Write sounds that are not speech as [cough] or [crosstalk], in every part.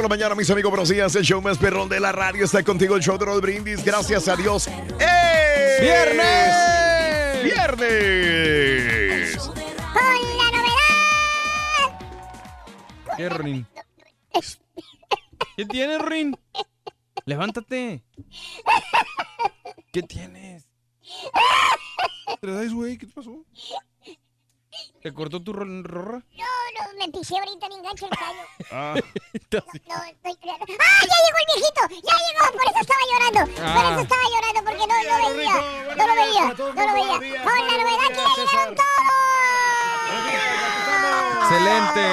Por la mañana, mis amigos, buenos días. El show más perrón de la radio está contigo, el show de Raúl Brindis. Gracias a Dios. ¡Eh! ¡Viernes! ¡Viernes! Con la novedad. ¿Qué, Rin? ¿Qué tienes, Rin? Levántate. ¿Qué tienes? traes, güey? ¿Qué te pasó? ¿Te cortó tu ro- rorra? No, no, me pisé ahorita en enganche el callo. [laughs] Ah. No, estoy creando. ¡Ah, ya llegó el viejito! ¡Ya llegó! Por eso estaba llorando. Por Ah. eso estaba llorando, porque no lo veía. No lo veía. No lo veía. Con la novedad que ya llegaron todos. Excelente.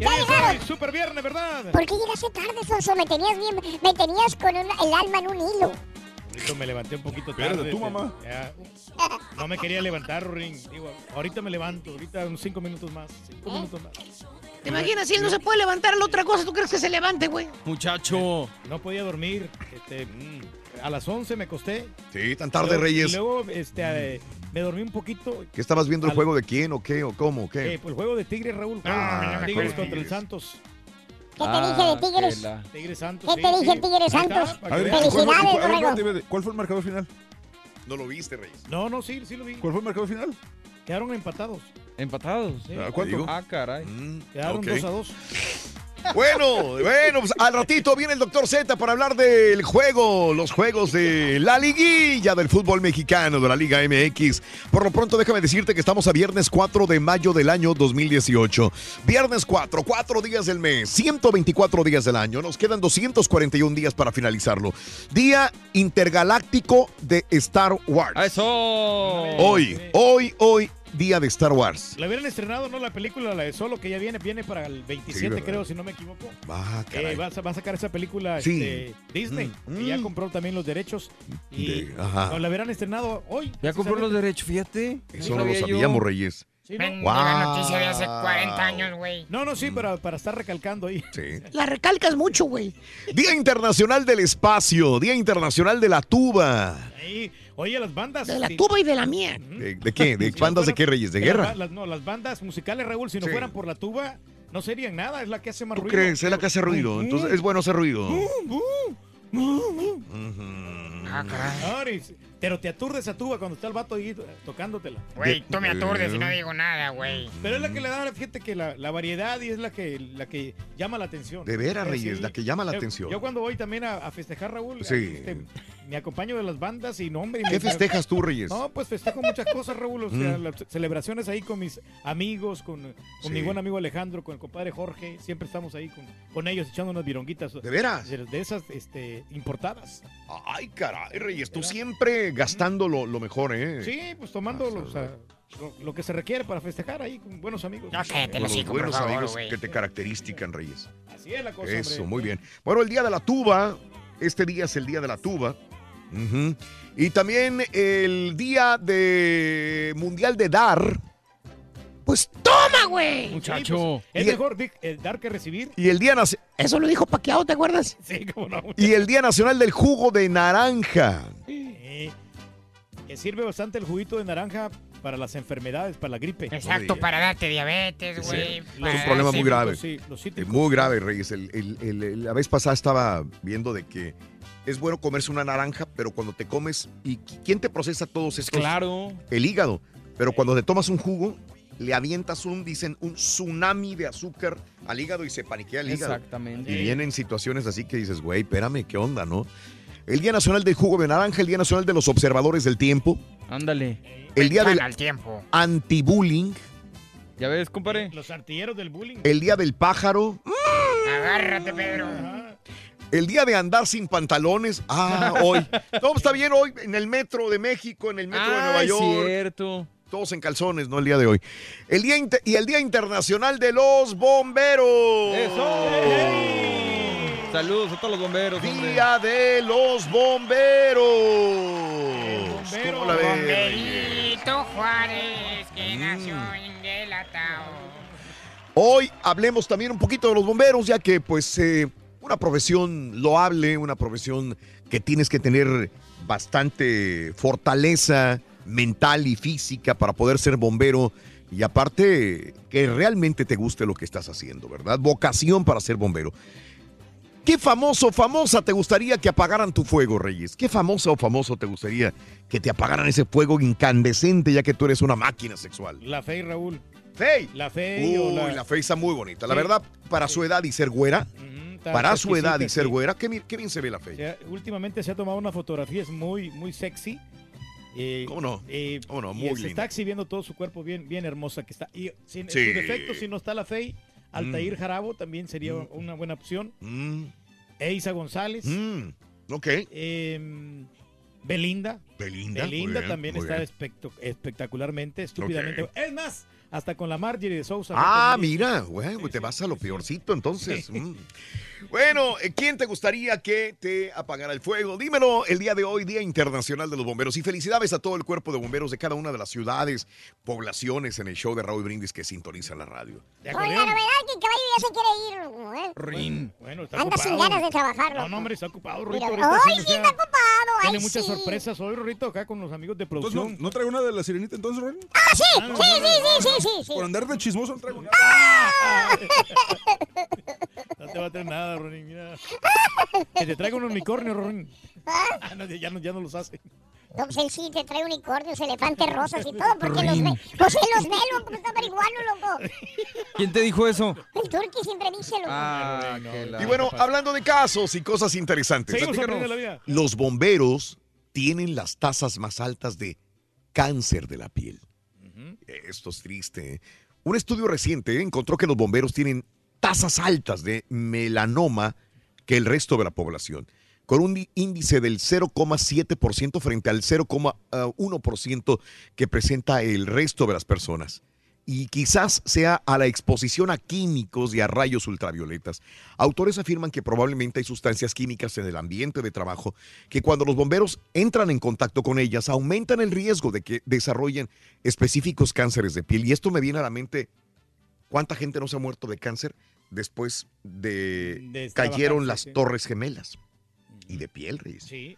Ya llegaron. Super viernes, ¿verdad? ¿Por qué llegaste tarde, Sonso? Me tenías bien, me tenías con un- el alma en un hilo. Ahorita me levanté un poquito tarde. Tú, este, mamá. ya. No me quería levantar, Ring. Digo, ahorita me levanto. Ahorita unos cinco minutos más. Cinco minutos más. ¿Te imaginas si él no se puede levantar a la otra cosa? ¿Tú crees que se levante, güey? Muchacho. No podía dormir. Este, mm, a las 11 me acosté. Sí, tan tarde, Luego- Reyes. Y luego este, eh, me dormí un poquito. ¿Qué estabas viendo el Al- juego de quién o qué o cómo o qué? Eh, pues el juego de Tigres, Raúl. Ah, Tigres con contra el. Santos. ¿Qué te dije de Tigres? que la- Tigres Santos. ¿Qué sí, te dije, sí. Tigres Santos? para A que ver, veas. ¿cuál fue- Felicidades, espérate, ¿Cuál fue el marcador final? No lo viste, Reyes. No, no, sí, sí lo vi. ¿Cuál fue el marcador final? Quedaron empatados. ¿Empatados? Sí. Ah, ¿Cuánto? Ah, caray. Mm, Quedaron ok. 2 a 2. Bueno, bueno, pues al ratito viene el doctor Z para hablar del juego, los juegos de la liguilla del fútbol mexicano, de la Liga MX. Por lo pronto, déjame decirte que estamos a viernes 4 de mayo del año 2018. Viernes 4, 4 días del mes, 124 días del año. Nos quedan 241 días para finalizarlo. Día intergaláctico de Star Wars. ¡A eso! Hoy, hoy, hoy, día de Star Wars. La hubieran estrenado, ¿no? La película, la de Solo, que ya viene, viene para el 27, ¿verdad? creo, si no me equivoco. Ah, Eh, va, a, va a sacar esa película Sí. este, Disney, Mm, que ya mm. compró también los derechos. Y De- ajá. no, la hubieran estrenado hoy. Ya compró los derechos, fíjate. Eso No lo sabíamos, Reyes. Sí, ¿no? Mendiga noticia de hace 40 años, güey. No, no, sí, para, para estar recalcando ahí. Sí. [laughs] La recalcas mucho, güey. Día Internacional del Espacio, Día Internacional de la Tuba. Ahí, oye, las bandas. De la sí. tuba y de la mía. ¿De, de qué? ¿De [laughs] Si no bandas de qué, Reyes? ¿De guerra? las- las- no, las bandas musicales, Raúl, si no Sí. fueran por la tuba, no serían nada. Es la que hace más ¿Tú ruido. crees? Es la que hace ruido. Entonces, es bueno hacer ruido. Ah, caray. Pero te aturdes a tuba cuando está el vato ahí eh, tocándotela. Güey, tú me aturdes y no digo nada, güey. Pero es la que le da, fíjate que la, la variedad y es la que, la que llama la atención. De veras, Reyes, sí. la que llama la Yo- atención. Yo cuando voy también a, a festejar, Raúl, Sí. este, me acompaño de las bandas y no, hombre. y ¿Qué me- festejas tú, Reyes? No, pues festejo muchas cosas, Raúl. O sea, Mm. las celebraciones ahí con mis amigos, con, con mi buen amigo Alejandro, con el compadre Jorge. Siempre estamos ahí con, con ellos echando unas vironguitas. ¿De veras? De, de esas este, importadas. Ay, caray, Reyes, tú siempre gastando lo, lo mejor, ¿eh? Sí, pues tomando lo, o sea, lo, lo que se requiere para festejar ahí con buenos amigos. No, cállate Con los los hijos, por buenos favor, amigos que te caracterizan, Reyes. Así es la cosa, Eso, hombre. muy bien. Bueno, el día de la tuba. Este día es el día de la tuba. Y también el día de mundial de dar. Pues ¡Toma, güey! Muchacho. Es Y el- mejor dar que recibir. y el día nace- Eso lo dijo Paquiao, ¿te acuerdas? Sí, cómo no. y el día nacional del jugo de naranja. Que sirve bastante el juguito de naranja para las enfermedades, para la gripe. Exacto, para darte diabetes, Sí, güey. es un problema muy grave. Sí, los muy grave, Reyes. El- el- el- el- la vez pasada estaba viendo de que es bueno comerse una naranja, pero cuando te comes, ¿y qui- quién te procesa todos estos? Claro. El hígado. Pero cuando te tomas un jugo, le avientas un, dicen, un tsunami de azúcar al hígado y se paniquea el hígado. Exactamente. Y vienen situaciones así que dices, güey, espérame, ¿qué onda, no? El Día Nacional del Jugo de Naranja, el Día Nacional de los Observadores del Tiempo, Ándale. el Día del. Anti-Bullying, ¿Ya ves, compadre? Los artilleros del bullying. el Día del Pájaro, Agárrate, Pedro. El Día de Andar sin Pantalones. Ah, [laughs] hoy. Todo está bien hoy en el metro de México, en el metro de Nueva es York. cierto. Todos en calzones, ¿no? El día de hoy. El día inter- y el Día Internacional de los Bomberos. ¡Eso! Saludos a todos los bomberos. hombre. Día de los Bomberos. bombero. ¿Cómo la ves, Reyes? Bomberito Juárez, que Mm. nació en el atao. Hoy hablemos también un poquito de los bomberos, ya que pues eh, una profesión loable, una profesión que tienes que tener bastante fortaleza mental y física para poder ser bombero y aparte que realmente te guste lo que estás haciendo, ¿verdad? Vocación para ser bombero. ¿Qué famoso o famosa te gustaría que apagaran tu fuego, Reyes? ¿Qué famosa o famoso te gustaría que te apagaran ese fuego incandescente ya que tú eres una máquina sexual? La fe, Raúl. ¡Fey! La fe o Uy, la... la fe está muy bonita. La Sí. verdad, para su edad y ser güera, está para su edad y ser güera, qué, bien se ve la O fe. sea, últimamente se ha tomado una fotografía, es muy, muy sexy. Eh, ¿Cómo no? eh, ¿Cómo no? y Muy se está exhibiendo todo su cuerpo bien, bien hermosa que está. Y sin Sí. su defecto, si no está la Fey, Altair Jarabo también sería Mm. una buena opción. Mm, Eisa González. mm, ok. em, Belinda. Belinda. Belinda bien, también está espectacularmente, estúpidamente. Es más, hasta con la Marjorie de Sousa. Ah, mira, güey, Sí, te sí, vas a lo peorcito entonces. [laughs] Bueno, eh, ¿quién te gustaría que te apagara el fuego? Dímelo el día de hoy, Día Internacional de los Bomberos. Y felicidades a todo el cuerpo de bomberos de cada una de las ciudades, poblaciones en el show de Raúl Brindis que sintoniza la radio. ¿De Con la novedad que el caballo ya se quiere ir, ¿eh? Rin. Bueno, está Anda sin ocupado. ganas de trabajar, No, no, hombre, está ocupado, Mira, Rito. ¡Ay, ahorita sí está ocupado! ¡Ay, Tiene muchas sí! sorpresas hoy, Rito, acá con los amigos de Entonces, producción. ¿no, ¿no traigo una de la sirenita entonces, Ron? ¡Ah, sí! Sí, sí, sí, sí, sí, sí. Por andar de chismoso no traigo nada. [laughs] No te va a traer nada, Ronin. Mira. Que te traiga un unicornio, Ronin. Ah, [laughs] no, ya, no, ya no los hace. No, pues él sí te trae unicornios, elefantes rosas y todo, porque los ve. Pues él los ve, loco, pues está marihuano, loco. ¿Quién te dijo eso? El turqui siempre dice, loco. Ah, no, Y bueno, hablando de casos y cosas interesantes. La. Los bomberos tienen las tasas más altas de cáncer de la piel. Esto es triste. Un estudio reciente encontró que los bomberos tienen tasas altas de melanoma que el resto de la población, con un di- índice del 0,7% frente al 0,1% que presenta el resto de las personas. Y quizás sea a la exposición a químicos y a rayos ultravioletas. Autores afirman que probablemente hay sustancias químicas en el ambiente de trabajo que cuando los bomberos entran en contacto con ellas aumentan el riesgo de que desarrollen específicos cánceres de piel. Y esto me viene a la mente, ¿cuánta gente no se ha muerto de cáncer después de, De cayeron las torres gemelas? Y de piel, Reyes. Sí.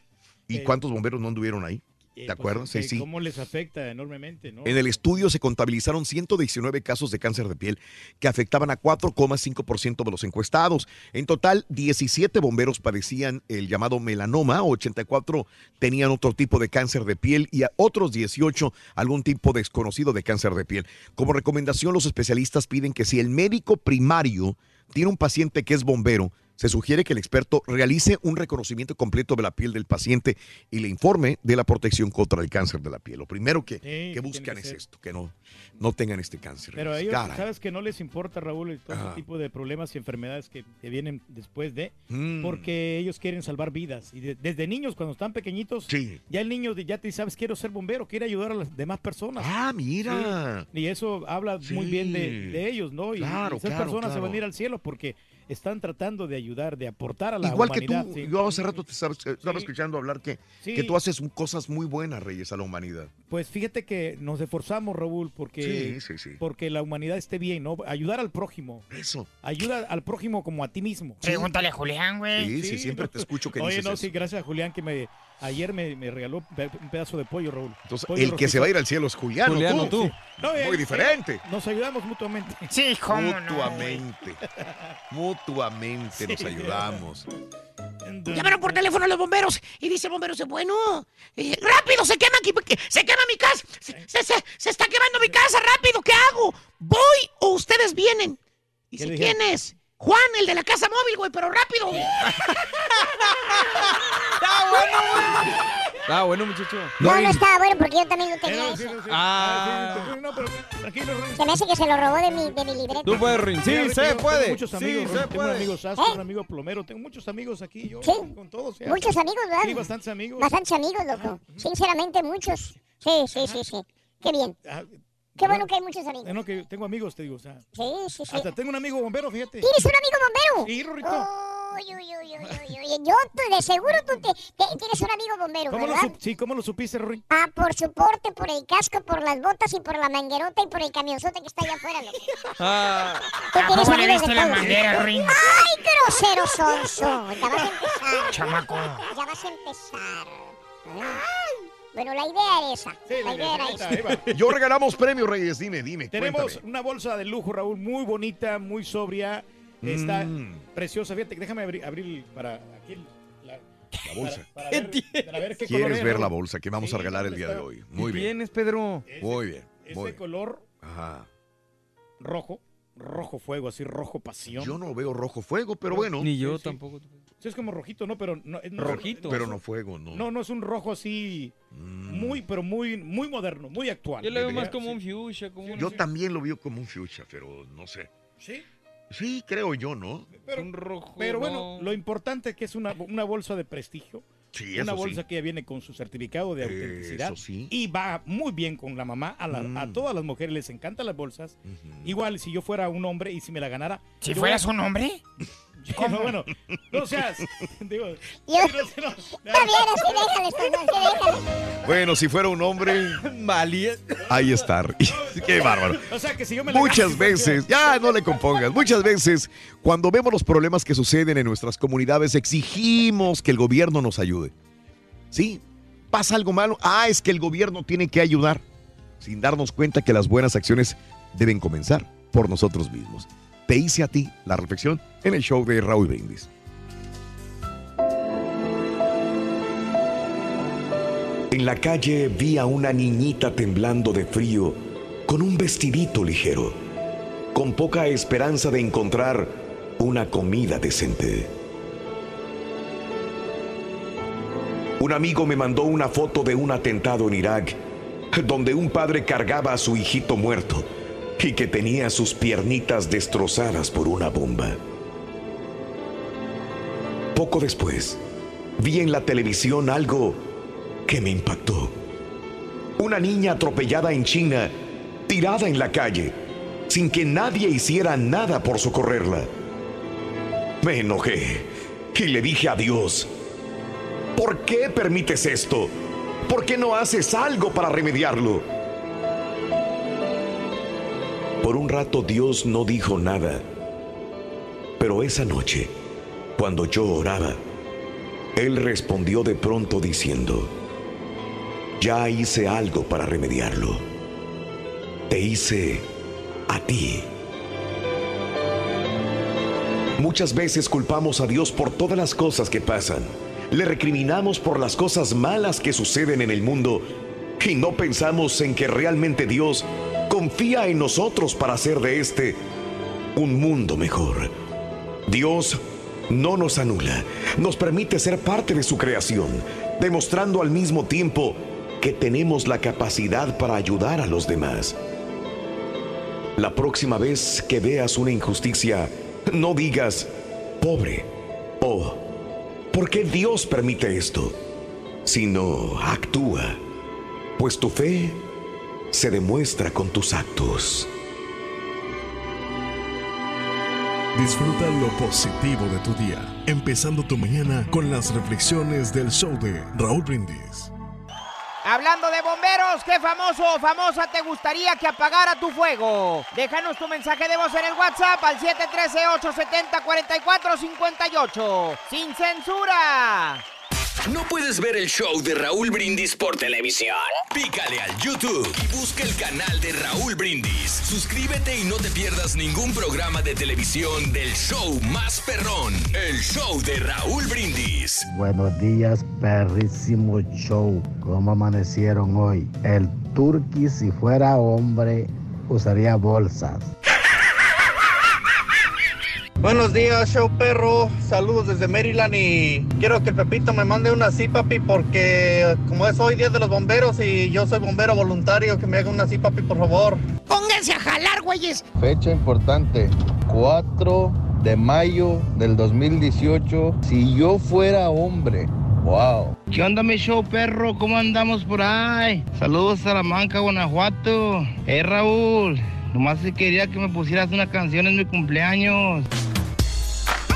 ¿Y eh, cuántos bomberos no anduvieron ahí? Eh, ¿Te pues, acuerdas? Sí, sí. ¿Cómo les afecta enormemente, no? En el estudio se contabilizaron 119 casos de cáncer de piel que afectaban a 4,5% de los encuestados. En total, 17 bomberos padecían el llamado melanoma, 84 tenían otro tipo de cáncer de piel y a otros 18 algún tipo desconocido de cáncer de piel. Como recomendación, los especialistas piden que si el médico primario tiene un paciente que es bombero, se sugiere que el experto realice un reconocimiento completo de la piel del paciente y le informe de la protección contra el cáncer de la piel. Lo primero que, que que buscan que es esto, que no, no tengan este cáncer. Pero a ellos, Caray. sabes que no les importa, Raúl, todo Ajá. ese tipo de problemas y enfermedades que, que vienen después de, Mm. porque ellos quieren salvar vidas. Y de- desde niños, cuando están pequeñitos, Sí. ya el niño ya te sabes, quiero ser bombero, quiere ayudar a las demás personas. Ah, mira. Sí, Y eso habla muy bien de, de ellos, ¿no? Y, Claro, esas claro, personas se van a ir al cielo porque están tratando de ayudar, de aportar a la Igual que humanidad. tú, sí. yo hace rato te estaba, estaba escuchando hablar que, Sí. que tú haces cosas muy buenas, Reyes, a la humanidad. Pues fíjate que nos esforzamos, Raúl, porque, Sí, sí, sí. porque la humanidad esté bien, ¿no? Ayudar al prójimo. Eso. Ayuda al prójimo como a ti mismo. Pregúntale a Julián, güey. Sí, sí, siempre te escucho que Oye, dices no, eso. sí, gracias a Julián que me ayer me, me regaló un pedazo de pollo, Raúl. Entonces, Pollo el que se va a ir al cielo es Julián, Julián, ¿no ¿no tú? Sí. No, Muy eh, diferente. Nos ayudamos mutuamente. Sí, cómo no. Mutuamente. Mutuamente nos ayudamos. Llamaron por teléfono a los bomberos y dice el bombero, bueno, eh, rápido, se quema aquí, se quema mi casa, se, se- se- se está quemando mi casa, rápido, ¿qué hago? ¿Voy o ustedes vienen? ¿Qué Dice, ¿quién es? Juan, el de la casa móvil, güey, pero rápido. Ah, [laughs] bueno, muchacho. No, no estaba bueno porque yo también lo tenía Eh, sí, sí. Ah. sí, no, pero tranquilo. Se me hace que se lo robó de mi, de mi libreta. Tú puedes, Rin. Sí, Mira, se puede. Tengo muchos amigos, sí, se tengo un puede. amigo sastre, ¿Eh? un amigo plomero, tengo muchos amigos aquí, yo Sí. con todos. ¿sí? Muchos amigos, ¿verdad? Sí, bastantes amigos. Bastantes amigos, loco. Sinceramente, muchos. Sí, sí, sí, sí. Qué bien. Qué bueno que hay muchos amigos. no, que tengo amigos, te digo, o sea, Sí, sí, sí. hasta tengo un amigo bombero, fíjate. ¿Tienes un amigo bombero? Sí, Rorrito. Uy, uy, uy, uy, uy. Yo, de seguro tú te, te- tienes un amigo bombero, ¿Cómo lo, ¿verdad? sup- sí, ¿cómo lo supiste, Ruin? Ah, por su porte, por el casco, por las botas y por la manguerota y por el camionzote que está allá afuera, loco. Ah, Tú ¿A tienes poco le amigos viste de la todos. manguera, Rin? ¡Ay, grosero sonso! Ya vas a empezar. Chamaco. Ya vas a empezar. Ay. Bueno, la idea era esa. Sí, la idea era esa. [laughs] Yo regalamos premios, Reyes. Dime, dime. Tenemos cuéntame. una bolsa de lujo, Raúl, muy bonita, muy sobria. Está Mm. preciosa. Fíjate, déjame abrir, abrir para aquí la, La bolsa. para, para ver, para ver qué color ¿Quieres es, ver la bolsa que vamos a regalar el ¿dónde día de hoy? Muy ¿Qué bien. tienes, Pedro? Muy bien. Ese Muy bien. color Ajá. rojo, rojo fuego, así rojo pasión. Yo no veo rojo fuego, pero bueno. Ni yo sí. tampoco. Sí, es como rojito, ¿no? Pero no, es- no- Rojito. Pero no fuego, no. No, no es un rojo así Mm. muy, pero muy, muy moderno, muy actual. Yo le veo más como Sí. un fuchsia, como un, Yo también lo veo como un fuchsia, pero no sé. Sí, Sí, creo yo, ¿no? pero, un rojo. pero bueno, no. lo importante es que es una, una bolsa de prestigio. Sí, una bolsa sí. que ya viene con su certificado de autenticidad. Eso sí. Y va muy bien con la mamá. A, la- a Mm. todas las mujeres les encantan las bolsas. Igual si yo fuera un hombre y si me la ganara. Si fueras un hombre. [laughs] No, bueno, [laughs] no seas. Digo, Yo- no, no. Déjale. Bueno, si fuera un hombre, [laughs] Valía. ahí está. [laughs] Qué bárbaro. O sea que si yo me la Muchas veces, ya no le compongas, muchas veces cuando vemos los problemas que suceden en nuestras comunidades exigimos que el gobierno nos ayude. Sí, pasa algo malo, ah, es que el gobierno tiene que ayudar, sin darnos cuenta que las buenas acciones deben comenzar por nosotros mismos. Te hice a ti la reflexión en el show de Raúl Brindis. En la calle vi a una niñita temblando de frío con un vestidito ligero, con poca esperanza de encontrar una comida decente. Un amigo me mandó una foto de un atentado en Irak, donde un padre cargaba a su hijito muerto y que tenía sus piernitas destrozadas por una bomba. Poco después, vi en la televisión algo que me impactó. Una niña atropellada en China, tirada en la calle, sin que nadie hiciera nada por socorrerla. Me enojé y le dije a Dios, ¿por qué permites esto? ¿Por qué no haces algo para remediarlo? Por un rato Dios no dijo nada, pero esa noche, cuando yo oraba, Él respondió de pronto diciendo, ya hice algo para remediarlo. Te hice a ti. Muchas veces culpamos a Dios por todas las cosas que pasan. Le recriminamos por las cosas malas que suceden en el mundo y no pensamos en que realmente Dios confía en nosotros para hacer de este un mundo mejor. Dios no nos anula, nos permite ser parte de su creación, demostrando al mismo tiempo que tenemos la capacidad para ayudar a los demás. La próxima vez que veas una injusticia, no digas, pobre, o ¿por qué Dios permite esto? Sino actúa, pues tu fe se demuestra con tus actos. Disfruta lo positivo de tu día, empezando tu mañana con las reflexiones del show de Raúl Brindis. Hablando de bomberos, ¿qué famoso o famosa te gustaría que apagara tu fuego? Déjanos tu mensaje de voz en el WhatsApp al 713-870-4458. ¡Sin censura! ¿No puedes ver el show de Raúl Brindis por televisión? Pícale al YouTube y busca el canal de Raúl Brindis. Suscríbete y no te pierdas ningún programa de televisión del show más perrón, el show de Raúl Brindis. Buenos días, perrísimo show. ¿Cómo amanecieron hoy? El turqui, si fuera hombre, usaría bolsas. Buenos días, show perro. Saludos desde Maryland y quiero que el Pepito me mande una así, papi, porque como es hoy día de los bomberos y yo soy bombero voluntario, que me haga una así, papi, por favor. Pónganse a jalar, güeyes. Fecha importante, 4 de mayo del 2018. Si yo fuera hombre, wow. ¿Qué onda, mi show, perro? ¿Cómo andamos por ahí? Saludos a Salamanca, Guanajuato. Eh, Raúl, nomás quería que me pusieras una canción en mi cumpleaños.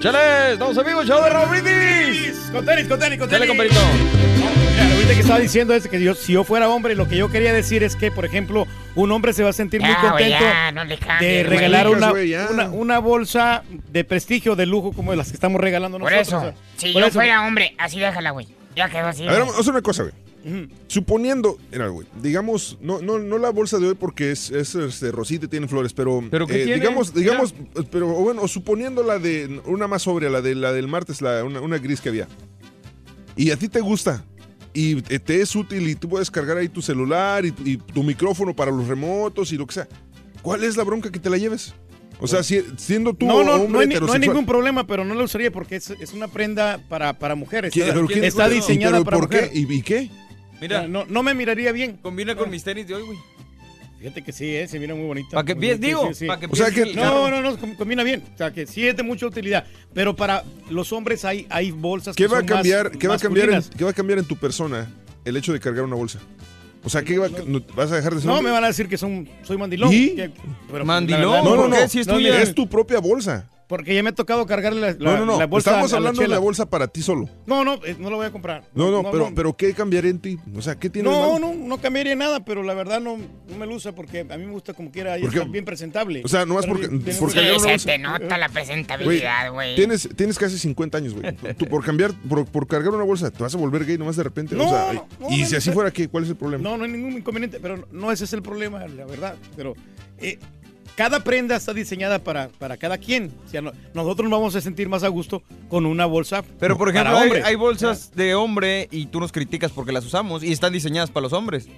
¡Chale! ¡Estamos amigos, show de Raúl Brindis! Con tenis, con tenis, con Dale, tenis. compadrito. Mira, ahorita que estaba diciendo es que yo, si yo fuera hombre, lo que yo quería decir es que, por ejemplo, un hombre se va a sentir muy Ya, güey, contento ya, no le de güey. regalar una, güey, ya. una, una bolsa de prestigio, de lujo, como las que estamos regalando Por nosotros. eso, o sea, si por yo eso. fuera hombre, así déjala, güey. Ya quedó así. A ver, güey. vamos a hacer una cosa, güey. Suponiendo, mira, güey, digamos, no, no, no la bolsa de hoy porque es, es este, rosita y tiene flores, pero, ¿Pero qué eh, tiene? digamos, digamos, pero bueno, o suponiendo la de una más sobria, la de la del martes, la, una, una gris que había. Y a ti te gusta y te es útil y tú puedes cargar ahí tu celular y, y tu micrófono para los remotos y lo que sea. ¿Cuál es la bronca que te la lleves? O sea, si- siendo tú no, no, hombre no hay, no hay ningún problema, pero no la usaría porque es, es una prenda para, para mujeres. ¿Quién- Está, está diseñada pero para ¿por qué? ¿Y, y qué? Mira, no, no me miraría bien. combina con mis tenis de hoy, güey. Fíjate que sí, eh, se mira muy bonita. Pa' que pies- sí, digo, sí, sí. pa' que O sea que- No, no, no, com- combina bien. O sea, que sí es de mucha utilidad. Pero para los hombres hay, hay bolsas ¿Qué que va a son más cambiar? ¿Qué va a cambiar, en, qué va a cambiar en tu persona el hecho de cargar una bolsa? O sea, ¿qué va, no- vas a dejar de ser No, hombre? me van a decir que son, soy mandilón. ¿Y? que- pero, Mandilón, verdad, No, no, ¿Por no. qué? Si es tuya. Es tu propia bolsa. Porque ya me ha tocado cargarle la, la, no, no, no. la bolsa Estamos hablando de la bolsa para ti solo. No, no, eh, no la voy a comprar. No, no, pero, pero ¿qué cambiaría en ti? O sea, ¿qué tiene de No, malo? no, no cambiaría nada, pero la verdad no, no me luce porque a mí me gusta como quiera y ¿Por qué? estar bien presentable. O sea, nomás Pero porque- porque Sí, se te nota la presentabilidad, güey. tienes, tienes casi 50 años, güey. [laughs] Tú por cambiar, por, por cargar una bolsa, ¿te vas a volver gay nomás de repente? No, o sea, no, no, y no, si así no. fuera, ¿qué? ¿Cuál es el problema? No, no hay ningún inconveniente, pero no ese es el problema, la verdad. Pero eh, cada prenda está diseñada para, para cada quien. O sea, no- nosotros nos vamos a sentir más a gusto con una bolsa. Pero, por ejemplo, hay, hombre. hay bolsas de hombre y tú nos criticas porque las usamos y están diseñadas para los hombres.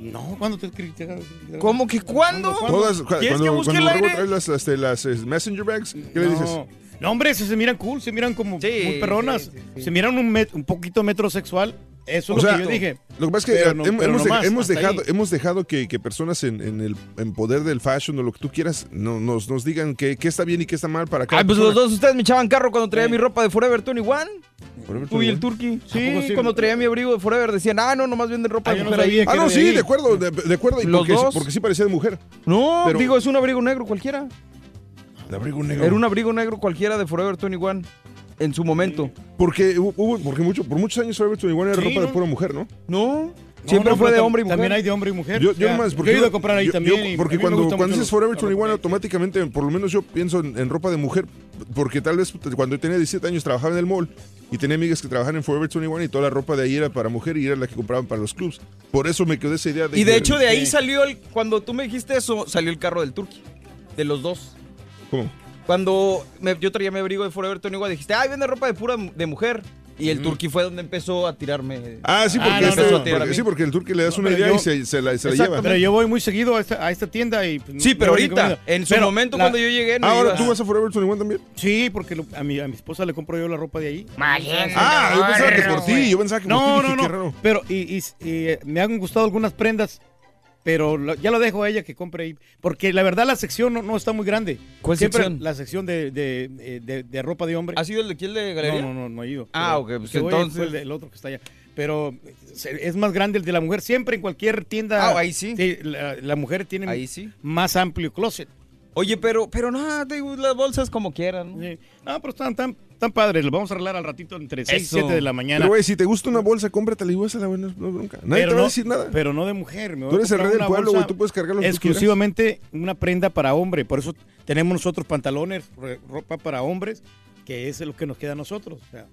No, ¿cuándo te criticas? ¿Cómo que cuándo? Todas, cu- ¿Quieres cuando, que busque cuando el aire? las, este, las eh, messenger bags, ¿qué le dices? No, no, hombre, se, se miran cool, se miran como Sí, muy perronas. sí, sí, sí. Se miran un, met- un poquito metrosexual. Eso O es lo sea, que yo dije. Lo que pasa es que Pero no- hem- pero hemos, no dejado, hemos dejado que, que personas en, en el en poder del fashion o lo que tú quieras no- nos, nos digan que, qué está bien y qué está mal para cada Ay, pues persona. los dos ustedes me echaban carro cuando traía mi ropa de Forever 21. Forever Tú y 21. el Turkey. Sí, sí? cuando traía mi abrigo de Forever decían, ah, no, nomás venden ropa Ah, de no mujer ahí. sabía Ah, no, de sí, ahí. de acuerdo, de, de acuerdo. Y Los porque, dos. porque sí parecía de mujer. No, Pero- digo, es un abrigo negro cualquiera. De abrigo negro. Era un abrigo negro cualquiera de Forever 21 en su momento. Porque, hubo- porque mucho, por muchos años Forever 21 era Sí, ropa de pura mujer, ¿no? No, siempre no, fue de hombre y mujer. También hay de hombre y mujer. Yo, O yo sea, nomás, yo porque he ido a comprar ahí yo- también. porque cuando, cuando dices Forever la 21, ropa. automáticamente, por lo menos yo pienso en, en ropa de mujer. Porque tal vez cuando yo tenía 17 años trabajaba en el mall y tenía amigas que trabajaban en Forever 21 y toda la ropa de ahí era para mujer y era la que compraban para los clubs. Por eso me quedó esa idea de Y de que- hecho de ahí salió el, cuando tú me dijiste eso, salió el carro del Turkey. De los dos. ¿Cómo? Cuando me- yo traía mi abrigo de Forever 21 dijiste, ay, vende ropa de pura de mujer. Y el turqui fue donde empezó a tirarme. Ah, sí, porque, me este- empezó a tirar a porque- mí. sí, porque el turqui le das No, una idea yo- y se, se la, se la lleva. Pero yo voy muy seguido a esta, a esta tienda y... pues, Sí, pero no, ahorita, en su Pero momento la- cuando yo llegué, no Ahora tú vas a Forever 21 también. Sí, porque lo- a, mi, a mi esposa le compro yo la ropa de ahí. Ah, yo pensaba que por ti, yo pensaba que por No, ti, no, dije, no. raro. Pero y, y- y, eh, me han gustado algunas prendas, pero lo- ya lo dejo a ella que compre ahí. Porque la verdad la sección no, no está muy grande. ¿Cuál Siempre sección? La sección de, de, eh, de- de ropa de hombre. ¿Ha sido el de el de galería? No, no, no, no he ido. Ah, ok, pues entonces- fue el, otro que está allá. Pero es más grande el de la mujer. Siempre en cualquier tienda. Ah, ahí sí. la, la mujer tiene Ahí sí. más amplio closet. Oye, pero, pero no, te digo, las bolsas como quieran. ¿no? Sí. No, pero están tan, tan padres. Los vamos a arreglar al ratito entre 6 y Eso. 7 de la mañana. Pero, güey, si te gusta una bolsa, cómpratela y úsala, güey, no no bronca. Nadie Pero te va no- a decir nada. Pero no de mujer. me voy Tú a eres el rey del pueblo, güey, tú puedes cargar lo que tú Exclusivamente una prenda para hombre. Por eso tenemos nosotros pantalones, ropa para hombres, que es lo que nos queda a nosotros. o sea,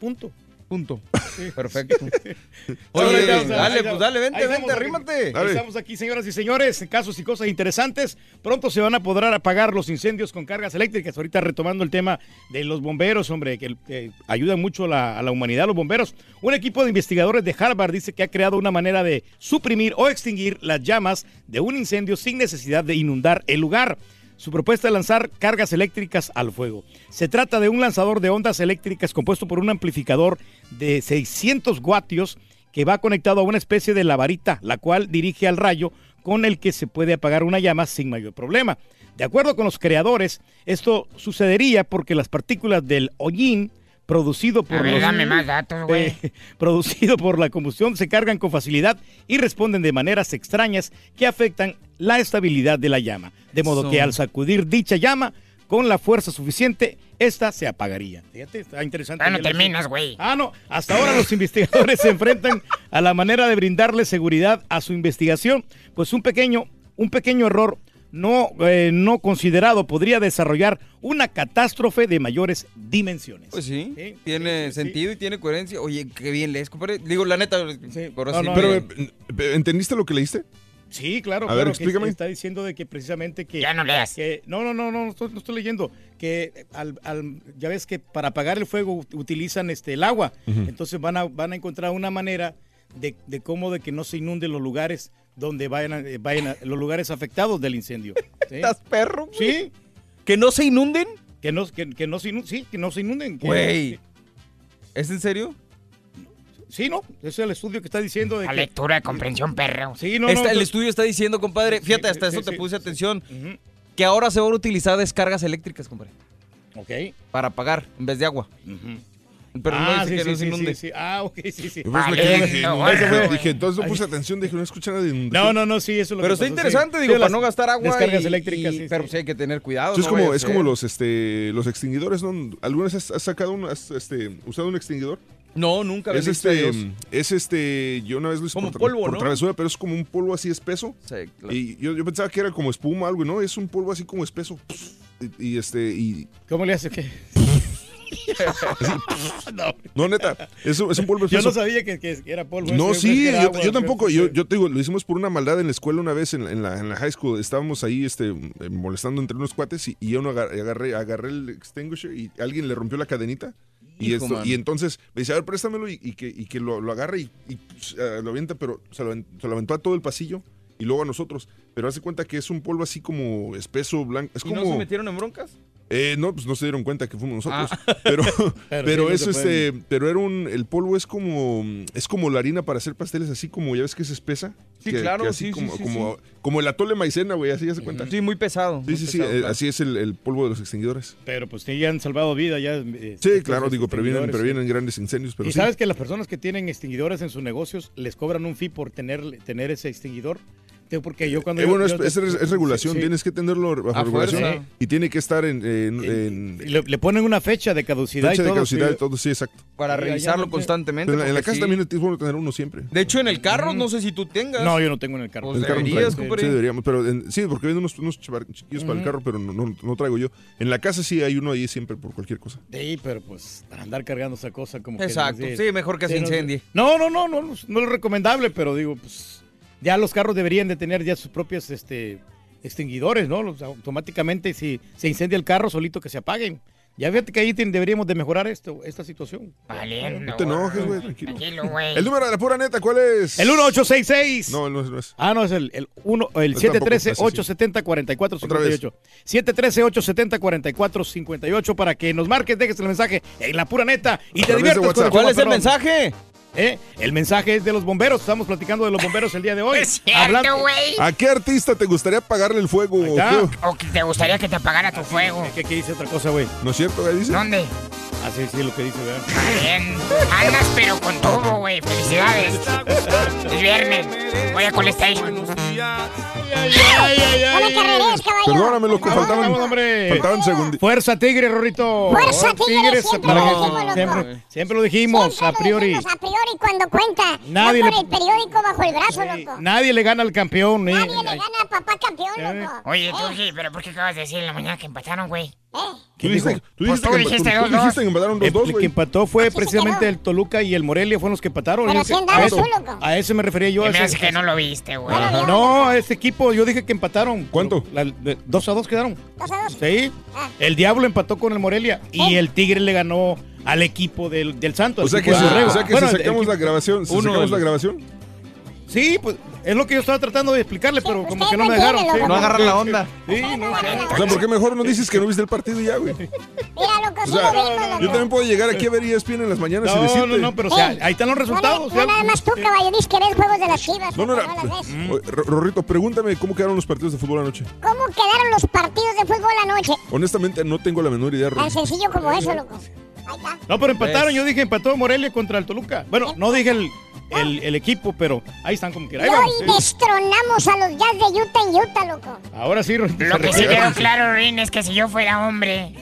punto. Punto. [laughs] Perfecto. [laughs] Oye, dale, ahí pues dale, vente, vente, aquí. arrímate. Estamos aquí, señoras y señores, en casos y cosas interesantes. Pronto se van a poder apagar los incendios con cargas eléctricas. Ahorita retomando el tema de los bomberos, hombre, que eh, ayudan mucho la, a la humanidad, los bomberos. Un equipo de investigadores de Harvard dice que ha creado una manera de suprimir o extinguir las llamas de un incendio sin necesidad de inundar el lugar. Su propuesta es lanzar cargas eléctricas al fuego. Se trata de un lanzador de ondas eléctricas compuesto por un amplificador de 600 vatios que va conectado a una especie de lavarita, la cual dirige al rayo con el que se puede apagar una llama sin mayor problema. De acuerdo con los creadores, esto sucedería porque las partículas del hollín producido por A ver, los- dame más datos, güey. [laughs] eh, producido por la combustión se cargan con facilidad y responden de maneras extrañas que afectan la estabilidad de la llama. De modo Eso. que al sacudir dicha llama con la fuerza suficiente, esta se apagaría. Fíjate, está interesante. Ah, no terminas, güey. Ah, no. Hasta ahora los investigadores se enfrentan a la manera de brindarle seguridad a su investigación, pues un pequeño, un pequeño error no, eh, no considerado podría desarrollar una catástrofe de mayores dimensiones. Pues sí, tiene sentido y tiene coherencia. Oye, qué bien lees, compadre. Digo, la neta, ahora No, sí no, Pero, eh, ¿entendiste lo que leíste? Sí, claro, A ver, claro, explícame. Que está diciendo de que precisamente que... Ya no leas. que- no, no, no, no, no estoy, no estoy leyendo. Que al, al- ya ves que para apagar el fuego ut- utilizan este, el agua. Entonces van a, van a encontrar una manera de, de cómo de que no se inunden los lugares donde vayan, a- eh, vayan a- los lugares afectados del incendio. [laughs] ¿Sí? ¿Estás perro? Sí. ¿Que no se inunden? Que no, que, que no se inunden, sí, que no se inunden. que- Güey. ¿Es en serio? Sí, no, ese es el estudio que está diciendo de La que... lectura de comprensión, perro. Sí, no, Esta- no, el estudio está diciendo, compadre, fíjate, hasta sí, eso te sí, puse sí. atención, que ahora se van a utilizar descargas eléctricas, compadre, Ok. para apagar en vez de agua. Pero no ah, dice sí, que sí, no se inunde. sí, sí. Ah, ok, sí, sí. Yo pues Vale, quedé, dije, no, dije, entonces no puse atención, dije, no escuché nada de No, no, no, sí, eso es lo Pero que está pasó, interesante, Sí, digo, para no gastar agua. Descargas y- eléctricas, y- sí, pero sí. hay que tener cuidado. Sí, es no como, es como ser. los, este, los extinguidores, ¿no? ¿Alguna vez has, sacado un, has, este, usado un extinguidor? No, nunca. Es bendito este, Dios. es este, yo una vez lo hice Como por, polvo, por ¿no? travesura, pero es como un polvo así espeso. Sí, claro. Y yo, yo pensaba que era como espuma o algo, ¿no? Es un polvo así como espeso. Y, y este, y... ¿Cómo le hace qué? [laughs] [laughs] no, No, neta, es, es un polvo yo espeso. no sabía que, que era polvo. No, sí, yo, agua, yo tampoco. Yo, yo te digo, lo hicimos por una maldad en la escuela una vez en, en la, en la high school. Estábamos ahí este, eh, molestando entre unos cuates y, y yo no agar- agarré, agarré el extinguisher y alguien le rompió la cadenita. Y, Hijo, esto, mano. y entonces me dice, a ver, préstamelo y, y que, y que lo, lo agarre y, y, pues, eh, lo avienta, pero se lo, avent- se lo aventó a todo el pasillo y luego a nosotros. Pero hace cuenta que es un polvo así como espeso, blanco. Es ¿Y como... no se metieron en broncas? Eh, no, pues no se dieron cuenta que fuimos nosotros. Ah. Pero, [laughs] Pero pero, sí, no eso, este, pero era un, el polvo es como, es como la harina para hacer pasteles, así como, ya ves que es espesa. Sí, Que- claro, que así sí, sí, como, sí, como, el atole maicena, güey, así ya se cuenta. Sí, muy pesado. Sí, muy sí, sí, pesado, eh, claro. así es el, el polvo de los extinguidores. Pero pues sí, ya han salvado vida. Ya, eh, Sí, claro, digo, previenen, previenen grandes incendios, pero y sí. sabes que las personas que tienen extinguidores en sus negocios les cobran un fee por tener, tener ese extinguidor. Porque yo cuando. Eh, yo- bueno, es, yo- es- es regulación, sí. tienes que tenerlo bajo A regulación fuerza. y tiene que estar en, en- en Y le, le ponen una fecha de caducidad fecha y de todo. caducidad sí. y todo, sí, exacto. Para revisarlo no- constantemente. Pero en, la- casa sí. también es bueno tener uno siempre. De hecho, en el carro, no sé si tú tengas. No, yo no tengo en el carro. Pues El carro no. Sí, deberíamos, pero en- sí, porque venden unos, unos chiquillos para el carro, pero no, no, no traigo yo. En la casa sí hay uno ahí siempre por cualquier cosa. Sí, pero pues para andar cargando esa cosa como que- Exacto, sí, mejor que se incendie. No, no, no, no, no, no es recomendable, pero digo, pues ya los carros deberían de tener ya sus propios este, extinguidores, ¿no? Los- automáticamente si se incendia el carro, solito que se apaguen. Ya fíjate que ahí te- deberíamos de mejorar esto, esta situación. No te enojes, güey, tranquilo. Tranquilo, güey. El número de la pura neta, ¿cuál es? El 1866. No, no es. No es. Ah, no, es el, el, uno, el No, tampoco, 713-870-4458. 713-870-4458 para que nos marques, dejes el mensaje en la pura neta y te diviertas con el ¿Cuál es el mensaje? ¿Eh? El mensaje es de los bomberos. Estamos platicando de los bomberos el día de hoy. [laughs] Es cierto, güey. ¿A qué artista te gustaría pagarle el fuego? ¿O que te gustaría que te apagara tu fuego. ¿Qué, qué dice otra cosa, güey? ¿No es cierto? ¿Qué dice? ¿Dónde? Ah, sí, sí, lo que dice, ¿verdad? Bien. Andas pero con todo, güey. Felicidades. Es viernes. Voy a Colestation. No me carreres, caballo. Perdóname, loco, faltaban, faltaban segundos. Fuerza Tigre, Rorrito. Fuerza Tigre, siempre lo dijimos, loco. siempre, siempre lo dijimos, Siempre a priori. lo dijimos a priori cuando cuenta. Nadie no le- el periódico bajo el brazo, loco. Nadie le gana al campeón. ¿eh? Nadie le gana a papá campeón, loco. Oye, Turgi, ¿pero por qué acabas de decir en la mañana que empataron, güey? Tú dijiste, tú Pues dijiste tú que, dijiste tú- tú 2-2. dijiste que empataron El, 2-2, el que empató fue precisamente el Toluca y el Morelia fueron los que empataron. Pero sí andabas a, eso, tú, loco. a ese me refería yo. A me hace que no lo viste, güey. No, a ese equipo yo dije que empataron. ¿Cuánto? La- de- dos a dos quedaron. Dos a dos. Sí. Ah. El Diablo empató con el Morelia y el Tigre le ganó al equipo del, del Santos. O sea que, si, o sea que Bueno, si sacamos el- la grabación, si uno sacamos la grabación. Sí, pues es lo que yo estaba tratando de explicarle, pero como que no no me dejaron. sí. No agarran la onda. Sí, no. O sea, ¿por qué mejor no dices que no viste el partido y ya, güey? Mira, loco, O sí sea, lo vimos, loco. yo también puedo llegar aquí a ver ESPN en las mañanas y No, decirte. no, no, pero o sea, ahí están los No, resultados. no, no, nada más tú, caballo, dices que ves juegos de las chivas. No, no, no Ro- Rorrito, pregúntame cómo quedaron los partidos de fútbol anoche. ¿Cómo quedaron los partidos de fútbol anoche? Honestamente, no tengo la menor idea, Tan Rorrito. sencillo como eso, loco. Ahí está. No, pero empataron. Yo dije empató Morelia contra el Toluca. Bueno, no dije el, el, el equipo, pero ahí están como quiera. Y Ahí vamos, hoy sí. destronamos a los Jazz de Utah en Utah, loco. Ahora sí, Lo que sí quedó claro, Rin, es que si yo fuera hombre.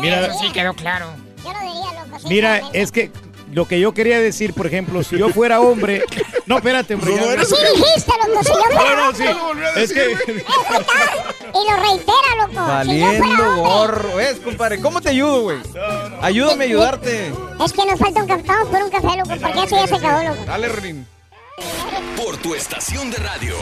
Mira- Eso sí quedó claro. Yo lo diría, loco. sí, Mira, es que lo que yo quería decir, por ejemplo, si yo fuera hombre. No, espérate, hombre. ya- Así dijiste, loco, si yo fuera No, no, sí. Es que. Y lo reitera, loco. Si yo Valiendo hombre. gorro. ¿Ves, compadre? ¿Cómo te ayudo, güey? Ayúdame a ayudarte. Es que nos falta un café. Vamos por un café, loco, porque eso ya se acabó, loco. Dale, Rin. Por tu estación de radio.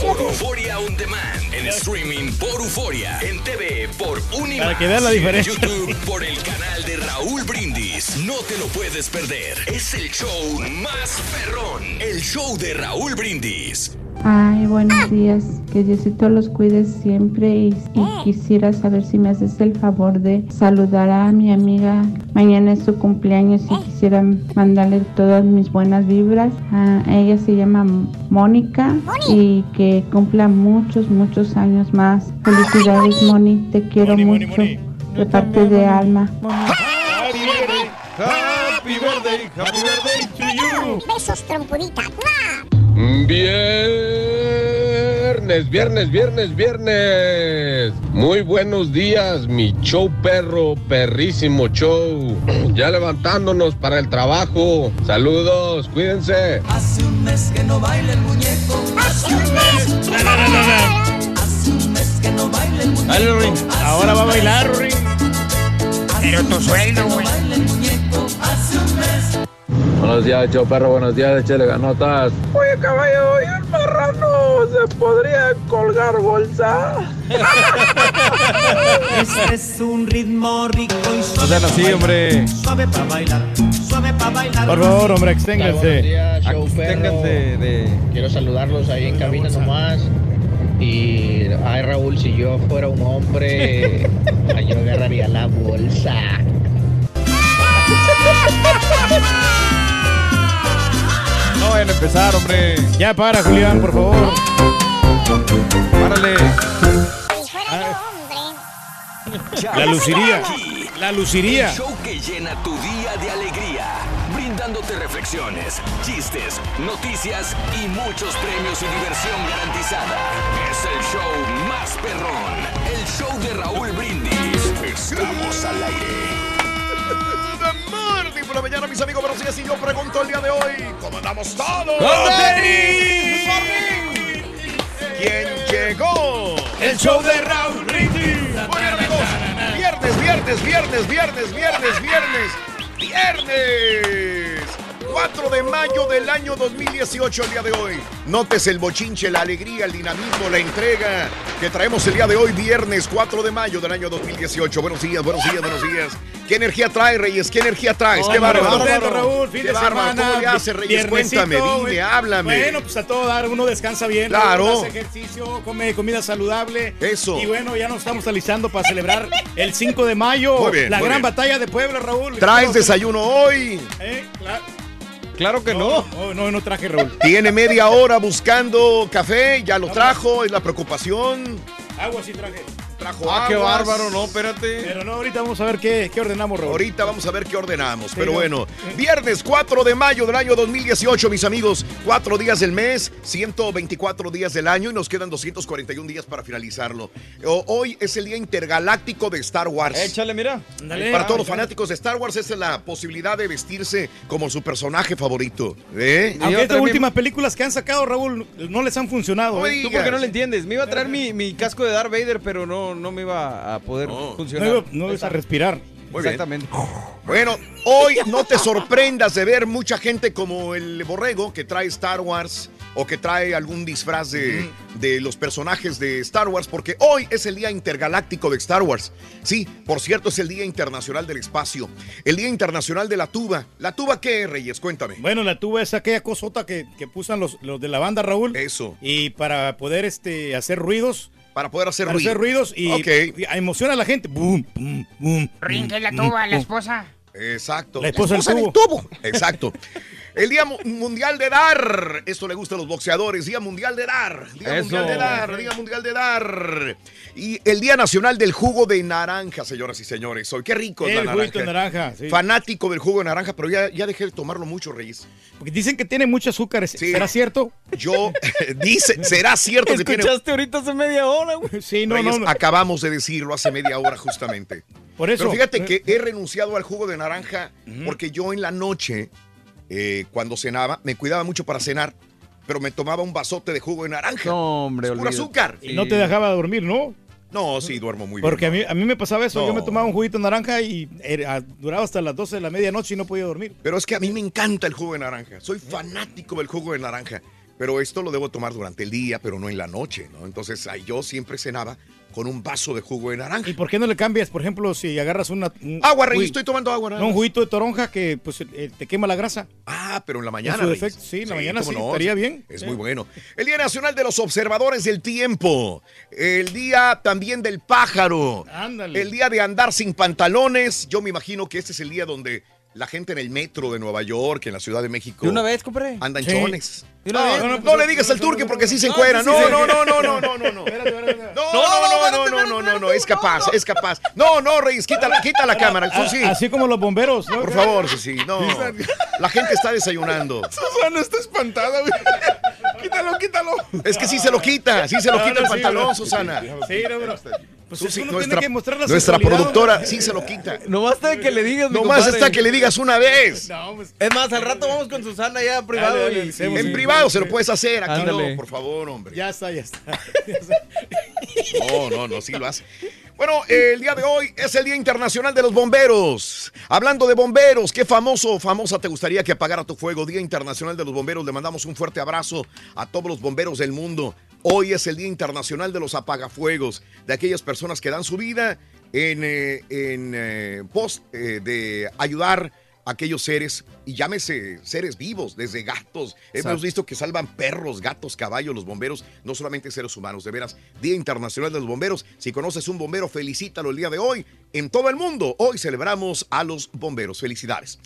Por Euforia On Demand. En streaming por Euforia. En TV por Unimas. Para que vean la y en diferencia. YouTube por el canal de Raúl Brindis. No te lo puedes perder. Es el show más perrón. El show de Raúl Brindis. Ay, buenos días. Que Diosito los cuide siempre y, y quisiera saber si me haces el favor de saludar a mi amiga. Mañana es su cumpleaños y quisiera mandarle todas mis buenas vibras. Ah, ella se llama Mónica y que cumpla muchos, muchos años más. Felicidades, Moni. Te quiero mucho. De parte de Alma. Happy birthday, happy birthday to you. Besos, trompudita. Viernes, viernes, viernes, viernes. Muy buenos días, mi show perro, perrísimo show. [clears throat] Ya levantándonos para el trabajo. Saludos, cuídense. Hace un mes que no baila el muñeco. Hace un mes. Hace un mes que no baila el muñeco. Dale. Ahora va a bailar, Rin. Pero tu sueldo, güey. Buenos días, show perro. Buenos días, échale ganotas. Oye, caballo, ¿y el marrano se podría colgar bolsa? Este es un ritmo rico y No suave. sean así, hombre. Suave para bailar. Suave para bailar. Por favor, hombre, exténganse. Buenos días, show perro. Ténganse de. Quiero saludarlos ahí en cabina nomás. Y, ay Raúl, si yo fuera un hombre, [laughs] yo agarraría la bolsa. [laughs] No vayan a empezar, hombre. Ya para, Julián, por favor. Párale. Si fuera yo hombre. La luciría. Aquí, La luciría. El show que llena tu día de alegría, brindándote reflexiones, chistes, noticias y muchos premios y diversión garantizada. Es el show más perrón, el show de Raúl Brindis. Estamos al aire. Morning por la mañana, mis amigos. Pero sí, así yo pregunto el día de hoy: ¿Cómo andamos todos? ¡Con tenis! ¿Quién llegó? El show de Raúl Brindis. Muy bien, amigos. Viernes, viernes, viernes, viernes, viernes, viernes. Viernes. 4 de mayo del año 2018, el día de hoy. Notes el bochinche, la alegría, el dinamismo, la entrega que traemos el día de hoy, viernes 4 de mayo del año 2018. Buenos días, buenos días, buenos días. ¿Qué energía trae, Reyes? ¿Qué energía traes? ¡Qué Hombre, bárbaro! contento, Raúl, fin ¡Qué de semana. ¿Cómo le hace, Reyes? Cuéntame, dime, güey. háblame. Bueno, pues a todo dar, uno descansa bien. Claro. Hace ejercicio, come comida saludable. Eso. Y bueno, ya nos estamos alistando para celebrar el 5 de mayo. Muy bien, la muy gran bien. batalla de Puebla, Raúl. ¿Traes desayuno hoy? Eh, claro. Claro que no. No, no, no traje, Raúl. Tiene media hora buscando café, ya lo trajo, es la preocupación. Agua sí traje. Trajo Ah, qué bárbaro, no, espérate. Pero no, ahorita vamos a ver qué, qué ordenamos, Raúl. Ahorita vamos a ver qué ordenamos. Pero no. bueno, viernes 4 de mayo del año 2018, mis amigos. Cuatro días del mes, 124 días del año y nos quedan 241 días para finalizarlo. O- Hoy es el día intergaláctico de Star Wars. Échale, mira. Para todos los fanáticos de Star Wars, esa es la posibilidad de vestirse como su personaje favorito. ¿eh? Aunque estas también- últimas películas que han sacado, Raúl, no les han funcionado. ¿eh? Tú porque no le entiendes. Me iba a traer mi, mi casco de Darth Vader, pero no, no me iba a poder No. No, funcionar. iba- no ibas a respirar. Muy bien. Exactamente. Bueno, hoy no te sorprendas de ver mucha gente como el borrego que trae Star Wars o que trae algún disfraz de, de los personajes de Star Wars, porque hoy es el Día Intergaláctico de Star Wars. Sí, por cierto, es el Día Internacional del Espacio, el Día Internacional de la Tuba. ¿La tuba qué, Reyes? Cuéntame. Bueno, la tuba es aquella cosota que, que pusan los, los de la banda, Raúl. Eso. Y para poder este, hacer ruidos. Para poder hacer para ruido. hacer ruidos y, Ok. y emociona a la gente. Boom, boom, boom. Rinque la boom, tuba, la esposa. Exacto. La esposa del del tubo. [laughs] Exacto. El Día Mu- Mundial de Dar. Esto le gusta a los boxeadores. Día Mundial de Dar. Día Eso. Mundial de Dar. Día Mundial de Dar. Y el Día Nacional del Jugo de Naranja, señoras y señores. Hoy, qué rico es El la juguito naranja. de naranja. sí. Fanático del jugo de naranja, pero ya, ya dejé de tomarlo mucho, Reyes. Porque dicen que tiene mucho azúcar. Sí. ¿Será cierto? Yo, [laughs] dice, ¿será cierto que tiene... Escuchaste ahorita hace media hora, güey. Sí, no, Reyes, no. no. acabamos de decirlo hace media hora justamente. Por eso. Pero fíjate eh, que he renunciado al jugo de naranja porque yo en la noche, eh, cuando cenaba, me cuidaba mucho para cenar, pero me tomaba un vasote de jugo de naranja. No, hombre, Es puro olvídate. azúcar. Y no te dejaba dormir, ¿no? No, sí, duermo muy Porque a bien. mí, a mí me pasaba eso. No. Yo me tomaba un juguito de naranja y era- duraba hasta las 12 de la medianoche y no podía dormir. Pero es que a mí me encanta el jugo de naranja. Soy fanático del jugo de naranja. Pero esto lo debo tomar durante el día, pero no en la noche, ¿no? Entonces, ahí yo siempre cenaba con un vaso de jugo de naranja. ¿Y por qué no le cambias? Por ejemplo, si agarras una... un Agua, Rey, estoy tomando agua. nada No, un juguito de toronja que pues eh, te quema la grasa. Ah, pero en la mañana. En su Reyes. defecto, sí, en la mañana cómo sí, estaría bien. Es Sí. muy bueno. El Día Nacional de los Observadores del Tiempo. El Día también del Pájaro. Ándale. El Día de andar sin pantalones. Yo me imagino que este es el día donde la gente en el metro de Nueva York, en la Ciudad de México, ¿De una vez, compadre? anda en Sí. chones. ¿De una No, no, le digas al turque porque sí se encuera. sí, No, sí, sí. no, no, no, no, no, no, no. No, no, no, no, no, no, no, no, es capaz, es capaz. No, no, Reyes, quita la, quita la cámara, Susi. Así como los bomberos, ¿no? Por favor, Susi, no. La gente está desayunando. Susana está espantada, güey. Quítalo, quítalo. Es que sí se lo quita, sí se lo quita el sí, pantalón. Susana. Sí, no, bro. Pues Susi, uno nuestra tiene que mostrar la nuestra productora sí se lo quita. No basta de que le digas, Nomás está que le digas una vez. No, pues, Es más, al rato vamos con Susana ya privado. Dale, dale, y- hacemos, En sí. privado se lo puedes hacer, aquí Ándale. no, por favor, hombre. ya está, [laughs] ya está. No, no, no, sí lo hace. Bueno, el día de hoy es el Día Internacional de los Bomberos. Hablando de bomberos, ¿qué famoso o famosa te gustaría que apagara tu fuego? Día Internacional de los Bomberos. Le mandamos un fuerte abrazo a todos los bomberos del mundo. Hoy es el Día Internacional de los Apagafuegos, de aquellas personas que dan su vida en, eh, en eh, pos eh, de ayudar a aquellos seres, y llámese seres vivos, desde gatos. Hemos visto que salvan perros, gatos, caballos, los bomberos, no solamente seres humanos. De veras, Día Internacional de los Bomberos. Si conoces un bombero, felicítalo el día de hoy. En todo el mundo, hoy celebramos a los bomberos. Felicidades.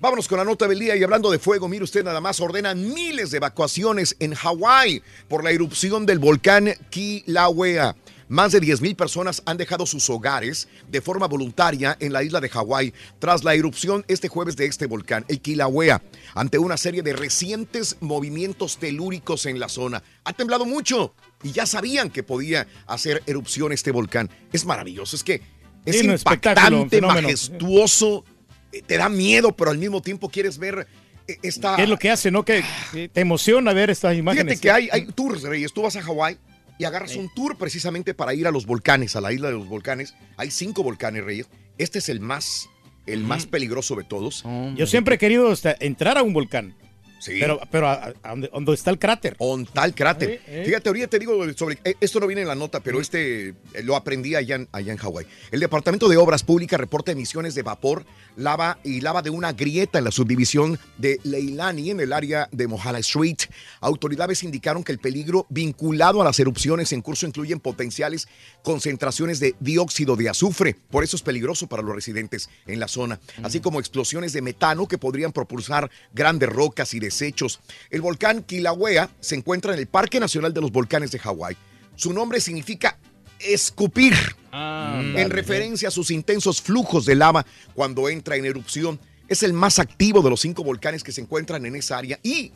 Vámonos con la nota del día y hablando de fuego, mire usted nada más, ordenan miles de evacuaciones en Hawái por la erupción del volcán Kilauea. Más de 10.000 personas han dejado sus hogares de forma voluntaria en la isla de Hawái tras la erupción este jueves de este volcán, el Kilauea, ante una serie de recientes movimientos telúricos en la zona. Ha temblado mucho y ya sabían que podía hacer erupción este volcán. Es maravilloso, es que es Sí, impactante, majestuoso, eh, te da miedo, pero al mismo tiempo quieres ver eh, esta... ¿Qué es lo que hace, no? Que que te emociona ver estas imágenes. Fíjate que hay, hay tours, Reyes. Tú vas a Hawái y agarras un tour precisamente para ir a los volcanes, a la isla de los volcanes. Hay cinco volcanes, Reyes. Este es el más el más peligroso de todos. Yo siempre he querido hasta, entrar a un volcán. Sí. Pero, pero a, a donde, donde está el cráter. Tal cráter. Eh, eh. Fíjate, ahorita te digo sobre. eh, Esto no viene en la nota, pero este eh, lo aprendí allá en, allá en Hawái. El Departamento de Obras Públicas reporta emisiones de vapor, lava y lava de una grieta en la subdivisión de Leilani, en el área de Mohala Street. Autoridades indicaron que el peligro vinculado a las erupciones en curso incluyen potenciales concentraciones de dióxido de azufre. Por eso es peligroso para los residentes en la zona. Así como explosiones de metano que podrían propulsar grandes rocas y desechos. El volcán Kilauea se encuentra en el Parque Nacional de los Volcanes de Hawái. Su nombre significa escupir, en referencia a sus intensos flujos de lava cuando entra en erupción. Es el más activo de los cinco volcanes que se encuentran en esa área y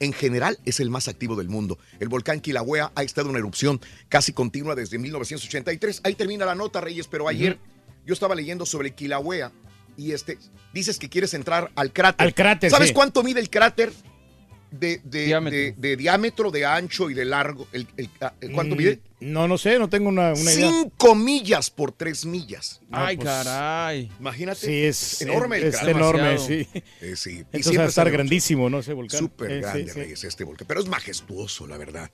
en general es el más activo del mundo. El volcán Kilauea ha estado en erupción casi continua desde 1983. Ahí termina la nota, Reyes, pero ayer yo estaba leyendo sobre Kilauea y este dices que quieres entrar al cráter. Al cráter, ¿Sabes sí. cuánto mide el cráter? De, de- Diámetro. de- de diámetro, de ancho y de largo. El- el- ah, ¿Cuánto Mm, mide? No, no sé, no tengo una, una idea. Cinco millas por tres millas. Ay, pues, caray. Imagínate. Sí, es enorme el es cráter. enorme, sí. Eh, sí. [laughs] Y Entonces va a estar grandísimo, ¿no? Ese volcán. Súper Eh, grande, sí. Reyes, este volcán. Pero es majestuoso, la verdad.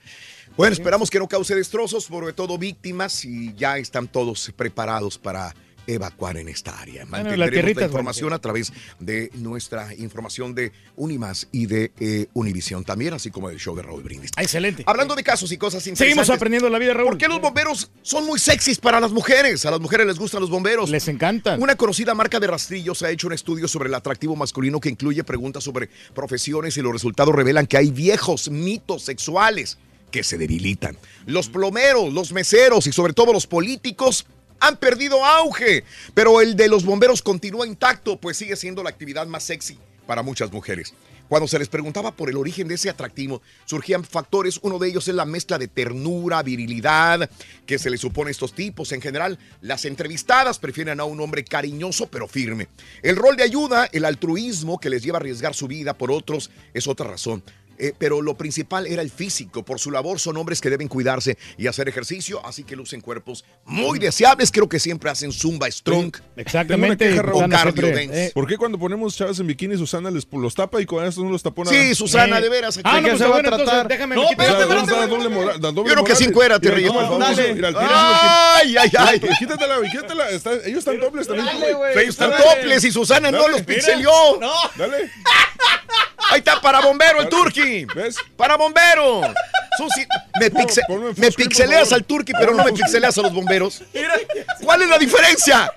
Bueno, esperamos que no cause destrozos, sobre todo víctimas, y ya están todos preparados para evacuar en esta área. Bueno, la Mantendremos tierrita la información a través de nuestra información de Unimas y de eh, Univisión también, así como del show de Raúl Brindis. Ah, excelente. Hablando de casos y cosas interesantes. Seguimos aprendiendo la vida, Raúl. ¿Por qué los bomberos son muy sexys para las mujeres? A las mujeres les gustan los bomberos. Les encantan. Una conocida marca de rastrillos ha hecho un estudio sobre el atractivo masculino que incluye preguntas sobre profesiones y los resultados revelan que hay viejos mitos sexuales que se debilitan. Los plomeros, los meseros y sobre todo los políticos han perdido auge, pero el de los bomberos continúa intacto, pues sigue siendo la actividad más sexy para muchas mujeres. Cuando se les preguntaba por el origen de ese atractivo, surgían factores. Uno de ellos es la mezcla de ternura, virilidad que se le supone a estos tipos. En general, las entrevistadas prefieren a un hombre cariñoso pero firme. El rol de ayuda, el altruismo que les lleva a arriesgar su vida por otros es otra razón. Eh, pero lo principal era el físico. Por su labor son hombres que deben cuidarse y hacer ejercicio, así que lucen cuerpos muy deseables. Creo que siempre hacen zumba strong. Queja, Raúl. O cardio dance. ¿Por qué cuando ponemos chavas en bikini Susana les los tapa y con esto no los tapó nada? Sí, Susana, de veras. Ah, no, ¿de qué pues, se va a bueno, entonces, tratar? déjame, No, espérate, Yo creo que por favor. mira, el tiro Ay, ay, ay. Quítatela, Quítatela, quítatela. Está- ellos están dobles también. Ellos están toples y Susana no los pixelió. No. Dale. [laughs] Ahí está, para bombero el turqui. ¿Ves? Para bombero. Susi, me, pixe- me pixeleas al turqui, pero no me pixeleas a los bomberos. ¿Cuál es la diferencia?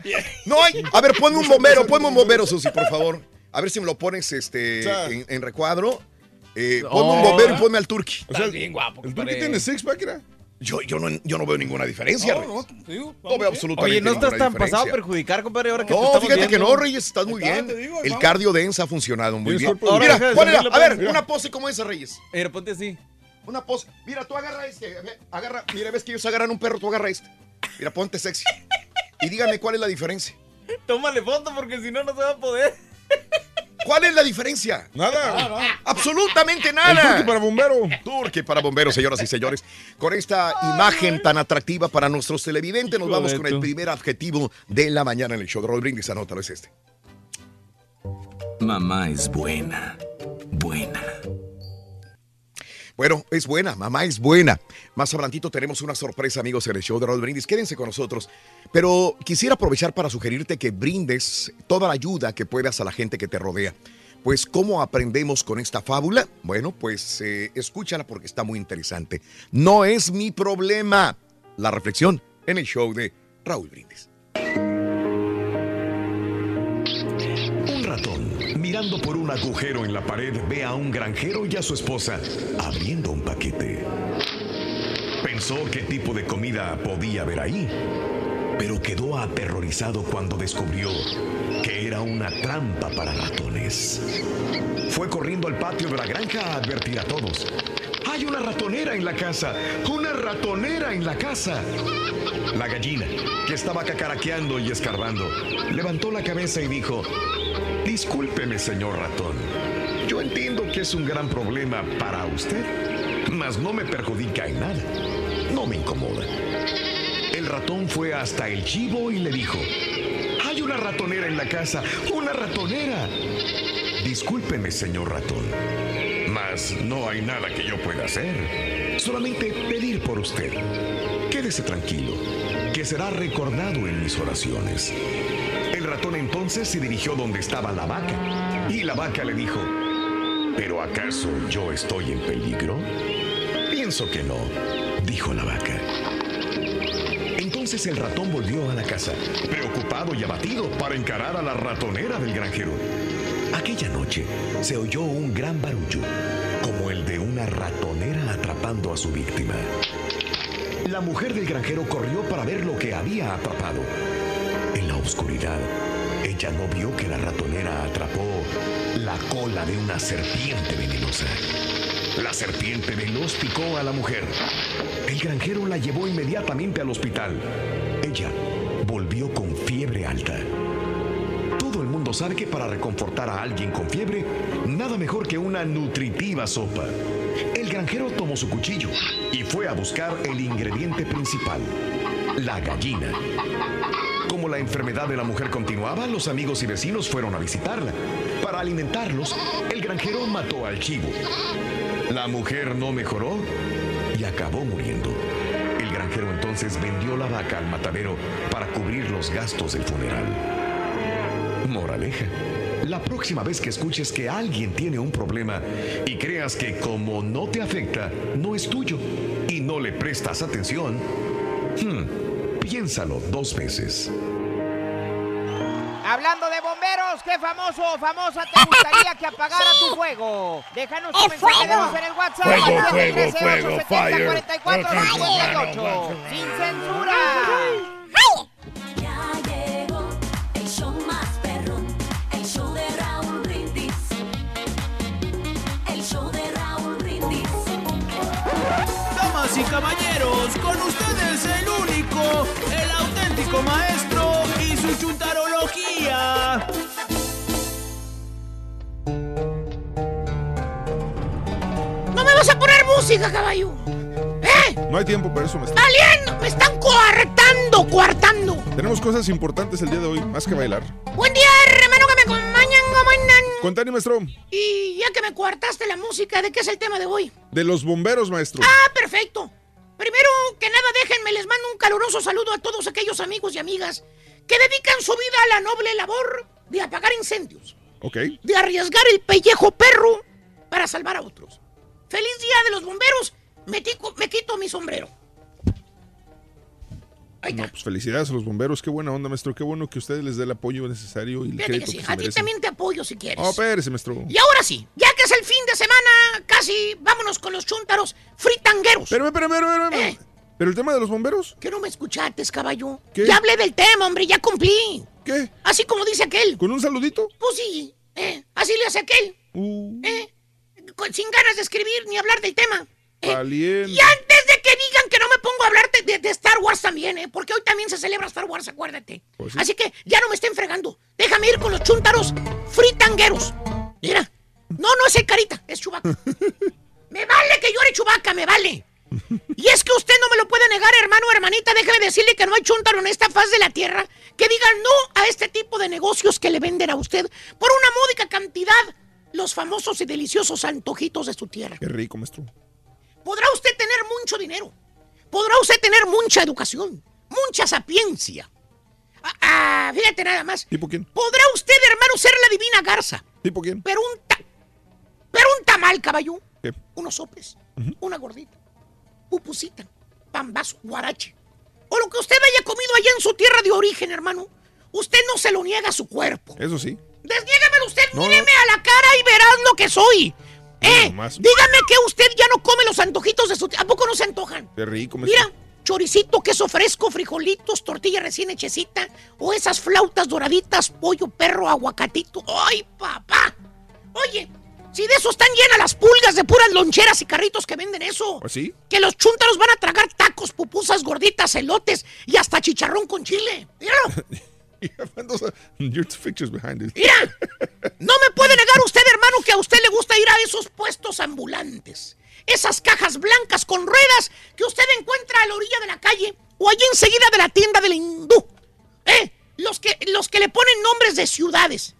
No hay. A ver, ponme un bombero, ponme un bombero, Susi, por favor. A ver si me lo pones este, en, en recuadro. Eh, ponme un bombero y ponme al turqui. O sea, bien guapo. ¿El turqui tiene six pack, era? Yo, yo, no, yo no veo ninguna diferencia, No, Reyes. no, te digo, No veo absolutamente Oye, no estás tan pasado a perjudicar, compadre, ahora que te No, estamos fíjate que no, Reyes, estás muy está, bien. te digo, El cardio densa ha funcionado muy bien. Mira, ¿cuál a ver, una pose como esa, Reyes. Mira, ponte así. Una pose. Mira, tú agarra este. Agarra, mira, ves que ellos agarran un perro, tú agarra este. Mira, ponte sexy. Y dígame cuál es la diferencia. [laughs] Tómale foto porque si no, no se va a poder. [laughs] ¿Cuál es la diferencia? Nada. Absolutamente El nada. turqui para bombero. Turqui para bomberos, señoras y señores. Con esta imagen tan atractiva para nuestros televidentes, nos vamos con el primer adjetivo de la mañana en el show Brindis. Anótalo, es este. Mamá es buena, buena. Bueno, es buena, mamá es buena. Más adelantito tenemos una sorpresa, amigos, en el show de Raúl Brindis. Quédense con nosotros. Pero quisiera aprovechar para sugerirte que brindes toda la ayuda que puedas a la gente que te rodea. Pues, ¿cómo aprendemos con esta fábula? Bueno, pues eh, escúchala porque está muy interesante. No es mi problema. La reflexión en el show de Raúl Brindis. Mirando por un agujero en la pared, ve a un granjero y a su esposa abriendo un paquete. Pensó qué tipo de comida podía haber ahí, pero quedó aterrorizado cuando descubrió que era una trampa para ratones. Fue corriendo al patio de la granja a advertir a todos. Hay una ratonera en la casa, una ratonera en la casa. La gallina, que estaba cacaraqueando y escarbando, levantó la cabeza y dijo, Discúlpeme, señor ratón. Yo entiendo que es un gran problema para usted, mas no me perjudica en nada. No me incomoda. Ratón fue hasta el chivo y le dijo, Hay una ratonera en la casa, una ratonera. Discúlpeme, señor ratón, mas no hay nada que yo pueda hacer. Solamente pedir por usted. Quédese tranquilo, que será recordado en mis oraciones. El ratón entonces se dirigió donde estaba la vaca y la vaca le dijo, ¿pero acaso yo estoy en peligro? Pienso que no, dijo la vaca. Entonces el ratón volvió a la casa, preocupado y abatido para encarar a la ratonera del granjero. Aquella noche se oyó un gran barullo, como el de una ratonera atrapando a su víctima. La mujer del granjero corrió para ver lo que había atrapado. En la oscuridad, ella no vio que la ratonera atrapó la cola de una serpiente venenosa. La serpiente veloz picó a la mujer. El granjero la llevó inmediatamente al hospital. Ella volvió con fiebre alta. Todo el mundo sabe que para reconfortar a alguien con fiebre, nada mejor que una nutritiva sopa. El granjero tomó su cuchillo y fue a buscar el ingrediente principal, la gallina. Como la enfermedad de la mujer continuaba, los amigos y vecinos fueron a visitarla. Para alimentarlos, el granjero mató al chivo. La mujer no mejoró y acabó muriendo. El granjero entonces vendió la vaca al matadero para cubrir los gastos del funeral. Moraleja. La próxima vez que escuches que alguien tiene un problema y creas que como no te afecta, no es tuyo y no le prestas atención, hmm, piénsalo dos veces. Hablando de bomberos, ¿qué famoso o famosa te gustaría que apagara tu fuego? Déjanos tu ¡Es mensaje en el WhatsApp. Fuego, fuego, 13 fuego, 870 fire. 44 58. Sin censura. Ya llegó el show más perrón, el show de Raúl Brindis. El show de Raúl Brindis. Damas y caballeros, con ustedes el único, el auténtico maestro y su chuntarología. ¡No me vas a poner música, caballo! ¡Eh! No hay tiempo para eso, maestro. ¡Alien! ¡Me están coartando, coartando! Tenemos cosas importantes el día de hoy, más que bailar. Buen día, hermano, que me acompañan, ¿cómo andan? Contani, maestro, Y ya que me coartaste la música, ¿de qué es el tema de hoy? de los bomberos, maestro. Ah, perfecto. Primero que nada, déjenme, les mando un caluroso saludo a todos aquellos amigos y amigas que dedican su vida a la noble labor de apagar incendios, Ok. de arriesgar el pellejo perro para salvar a otros. ¡Feliz día de los bomberos! Me, tico- me quito mi sombrero. No, pues felicidades a los bomberos. Qué buena onda, maestro. Qué bueno que ustedes les dé el apoyo necesario y el que sí, que se a ti también te apoyo si quieres. Oh, espérese, maestro. Y ahora sí, ya que es el fin de semana, casi vámonos con los chúntaros fritangueros. Espérame, espérame, espérame, espérame. Eh. ¿Pero el tema de los bomberos? ¿Que no me escuchaste, caballo? ¿Qué? Ya hablé del tema, hombre, ya cumplí. ¿Qué? Así como dice aquel. ¿Con un saludito? Pues sí, eh, así le hace aquel. Uh. Eh, sin ganas de escribir ni hablar del tema. Valiente. Y antes de que digan que no me pongo a hablar de, Star Wars también, ¿eh? Porque hoy también se celebra Star Wars, acuérdate. Pues sí. Así que ya no me estén fregando. Déjame ir con los chúntaros fritangueros. Mira. No, no es el carita, es Chubaca. [laughs] me vale que llore Chubaca, me vale. Y es que usted no me lo puede negar, hermano o hermanita. Déjeme decirle que no hay chúntaro en esta faz de la tierra que diga no a este tipo de negocios que le venden a usted por una módica cantidad los famosos y deliciosos antojitos de su tierra. Qué rico, maestro. Podrá usted tener mucho dinero. Podrá usted tener mucha educación, mucha sapiencia. Ah, ah, fíjate nada más. ¿Tipo quién? Podrá usted, hermano, ser la divina garza. ¿Tipo quién? Pero un ta- pero un tamal, caballo. ¿Qué? Unos sopes, una gordita, pupusita, pambazo, guarache. O lo que usted haya comido allá en su tierra de origen, hermano. Usted no se lo niega a su cuerpo. Eso sí. Desniégamelo usted, No, míreme a la cara y verás lo que soy. Eh, dígame que usted ya no come los antojitos de su... ¿A poco no se antojan? Qué rico, maestro. Mira, choricito, queso fresco, frijolitos, tortilla recién hechecita, o esas flautas doraditas, pollo, perro, aguacatito. ¡Ay, papá! Oye, si de eso están llenas las pulgas de puras loncheras y carritos que venden eso. ¿Ah, sí? Que los chúntaros van a tragar tacos, pupusas gorditas, elotes y hasta chicharrón con chile. Míralo. [laughs] Mira, [laughs] no me puede negar usted, hermano, que a usted le gusta ir a esos puestos ambulantes. Esas cajas blancas con ruedas que usted encuentra a la orilla de la calle o allí enseguida de la tienda del hindú. ¿Eh? Lo los que, los que le ponen nombres de ciudades.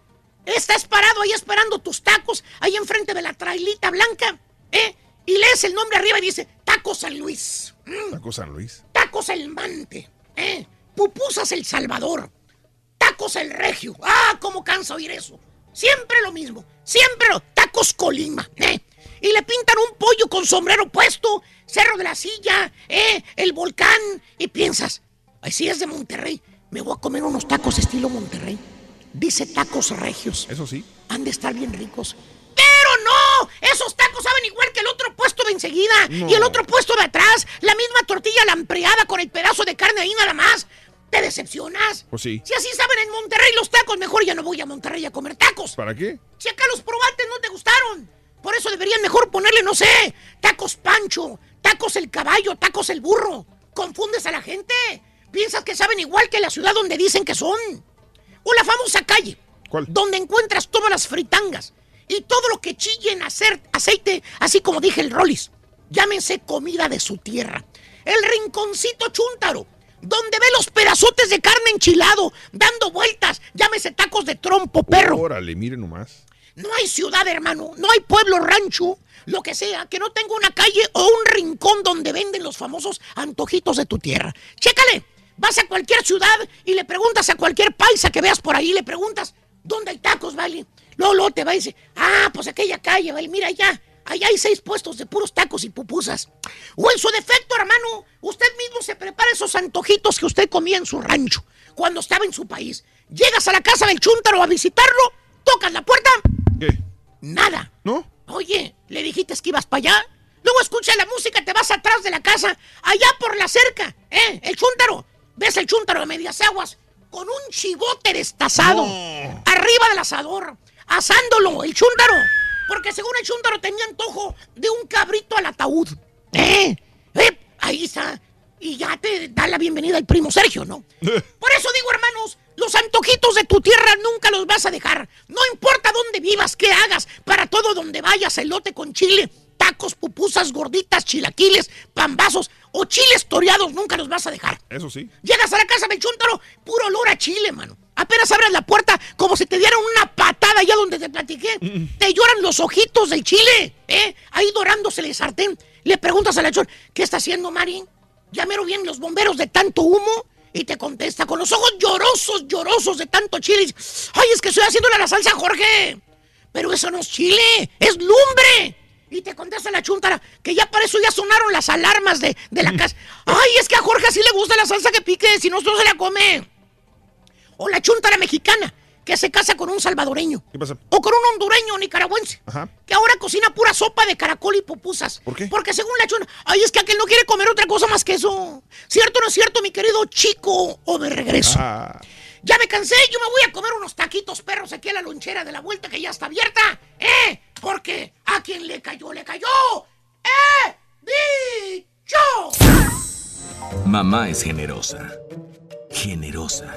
Estás parado ahí esperando tus tacos, ahí enfrente de la trailita blanca, ¿eh? Y lees el nombre arriba y dice, Taco San Luis. Mm, Taco San Luis. Tacos El Mante, ¿eh? Pupusas El Salvador. Tacos El Regio. Ah, cómo cansa oír eso. Siempre lo mismo. Siempre lo. Tacos Colima, ¿eh? Y le pintan un pollo con sombrero puesto, Cerro de la Silla, ¿eh? El volcán. Y piensas, ay, si es de Monterrey, me voy a comer unos tacos estilo Monterrey. Dice tacos regios. Eso sí. Han de estar bien ricos. ¡Pero no! Esos tacos saben igual que el otro puesto de enseguida. No. Y el otro puesto de atrás. La misma tortilla lampreada con el pedazo de carne ahí nada más. ¿Te decepcionas? Pues sí. Si así saben en Monterrey los tacos, mejor ya no voy a Monterrey a comer tacos. ¿Para qué? Si acá los probaste no te gustaron. Por eso deberían mejor ponerle, no sé, tacos Pancho, tacos el caballo, tacos el burro. Confundes a la gente. Piensas que saben igual que la ciudad donde dicen que son. O la famosa calle. ¿Cuál? Donde encuentras todas las fritangas y todo lo que chille en hacer aceite, así como dije el Rollis. Llámense comida de su tierra. El rinconcito chúntaro, donde ve los pedazotes de carne enchilado, dando vueltas. Llámese tacos de trompo, perro. Órale, mire nomás. No hay ciudad, hermano. No hay pueblo, rancho, lo que sea, que no tenga una calle o un rincón donde venden los famosos antojitos de tu tierra. Chécale. Vas a cualquier ciudad y le preguntas a cualquier paisa que veas por ahí, le preguntas, ¿dónde hay tacos, vale? Luego, luego te va y dice, ah, pues aquella calle, vale, mira allá. Allá hay seis puestos de puros tacos y pupusas. O en su defecto, hermano, usted mismo se prepara esos antojitos que usted comía en su rancho, cuando estaba en su país. Llegas a la casa del chúntaro a visitarlo, tocas la puerta. ¿Qué? Nada. ¿No? Oye, ¿le dijiste que ibas para allá? Luego escucha la música, te vas atrás de la casa, allá por la cerca, ¿eh? El chúntaro. Ves el chúntaro de medias aguas con un chivote destazado arriba del asador, asándolo, el chúntaro. Porque según el chúntaro tenía antojo de un cabrito al ataúd. ¿Eh? ¿Eh? Ahí está. Y ya te da la bienvenida el primo Sergio, ¿no? [laughs] Por eso digo, hermanos, los antojitos de tu tierra nunca los vas a dejar. No importa dónde vivas, qué hagas, para todo donde vayas, elote con chile, tacos, pupusas, gorditas, chilaquiles, pambazos o chiles toreados, nunca los vas a dejar. Eso sí. Llegas a la casa del chúntaro, puro olor a chile, mano. Apenas abres la puerta, como si te dieran una patada allá donde te platiqué. Te lloran los ojitos del chile, ¿eh? Ahí dorándose el sartén. Le preguntas a la chor, ¿qué está haciendo, Mari? Ya mero bien los bomberos de tanto humo. Y te contesta con los ojos llorosos, llorosos de tanto chile. Ay, es que estoy haciéndole la salsa, Jorge. Pero eso no es chile, es lumbre. Y te contesta la chuntara que ya para eso ya sonaron las alarmas de, de la casa. Ay, es que a Jorge así le gusta la salsa que pique, si no, no se la come. O la chuntara mexicana, que se casa con un salvadoreño. ¿Qué pasa? O con un hondureño nicaragüense. Ajá. Que ahora cocina pura sopa de caracol y pupusas. ¿Por qué? Porque según la chuna, ay, es que aquel no quiere comer otra cosa más que eso. ¿Cierto o no es cierto, mi querido chico? O de regreso. Ah, Ya me cansé, yo me voy a comer unos taquitos perros aquí a la lonchera de la vuelta que ya está abierta. ¿Eh? Porque a quien le cayó, le cayó. ¡Eh! ¡Dicho! Mamá es generosa. Generosa.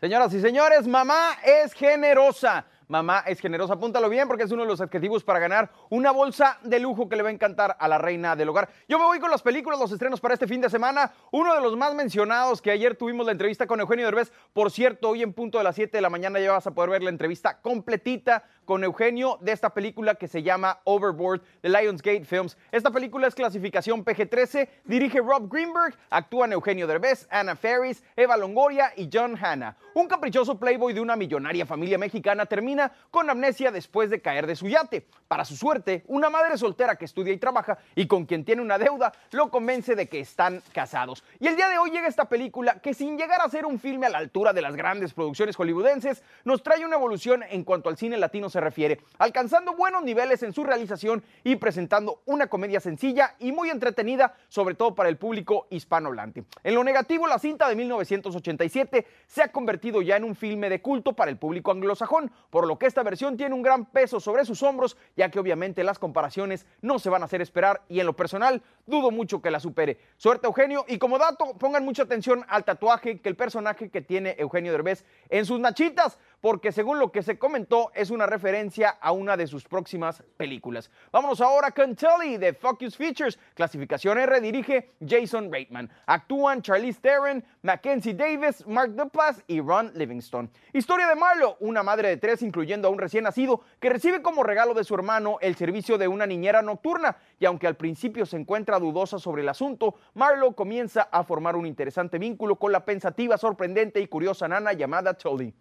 Señoras y señores, mamá es generosa. Mamá es generosa, apúntalo bien porque es uno de los adjetivos para ganar una bolsa de lujo que le va a encantar a la reina del hogar. Yo me voy con las películas, los estrenos para este fin de semana. Uno de los más mencionados que ayer tuvimos la entrevista con Eugenio Derbez. Por cierto, hoy en punto de las 7 de la mañana ya vas a poder ver la entrevista completita con Eugenio de esta película que se llama Overboard de Lionsgate Films. Esta película es clasificación PG-13, dirige Rob Greenberg, actúan Eugenio Derbez, Anna Faris, Eva Longoria y John Hanna. Un caprichoso playboy de una millonaria familia mexicana termina con amnesia después de caer de su yate. Para su suerte, una madre soltera que estudia y trabaja y con quien tiene una deuda lo convence de que están casados. Y el día de hoy llega esta película que sin llegar a ser un filme a la altura de las grandes producciones hollywoodenses, nos trae una evolución en cuanto al cine latino refiere, alcanzando buenos niveles en su realización y presentando una comedia sencilla y muy entretenida, sobre todo para el público hispanohablante. En lo negativo, la cinta de 1987 se ha convertido ya en un filme de culto para el público anglosajón, por lo que esta versión tiene un gran peso sobre sus hombros, ya que obviamente las comparaciones no se van a hacer esperar y en lo personal dudo mucho que la supere. Suerte Eugenio y como dato pongan mucha atención al tatuaje que el personaje que tiene Eugenio Derbez en sus nachitas, porque según lo que se comentó es una referencia a una de sus próximas películas. Vámonos ahora con Tully de Focus Features. Clasificación R dirige Jason Reitman. Actúan Charlize Theron, Mackenzie Davis, Mark Duplass y Ron Livingston. Historia de Marlo, una madre de tres incluyendo a un recién nacido que recibe como regalo de su hermano el servicio de una niñera nocturna y aunque al principio se encuentra dudosa sobre el asunto, Marlo comienza a formar un interesante vínculo con la pensativa, sorprendente y curiosa nana llamada Tully.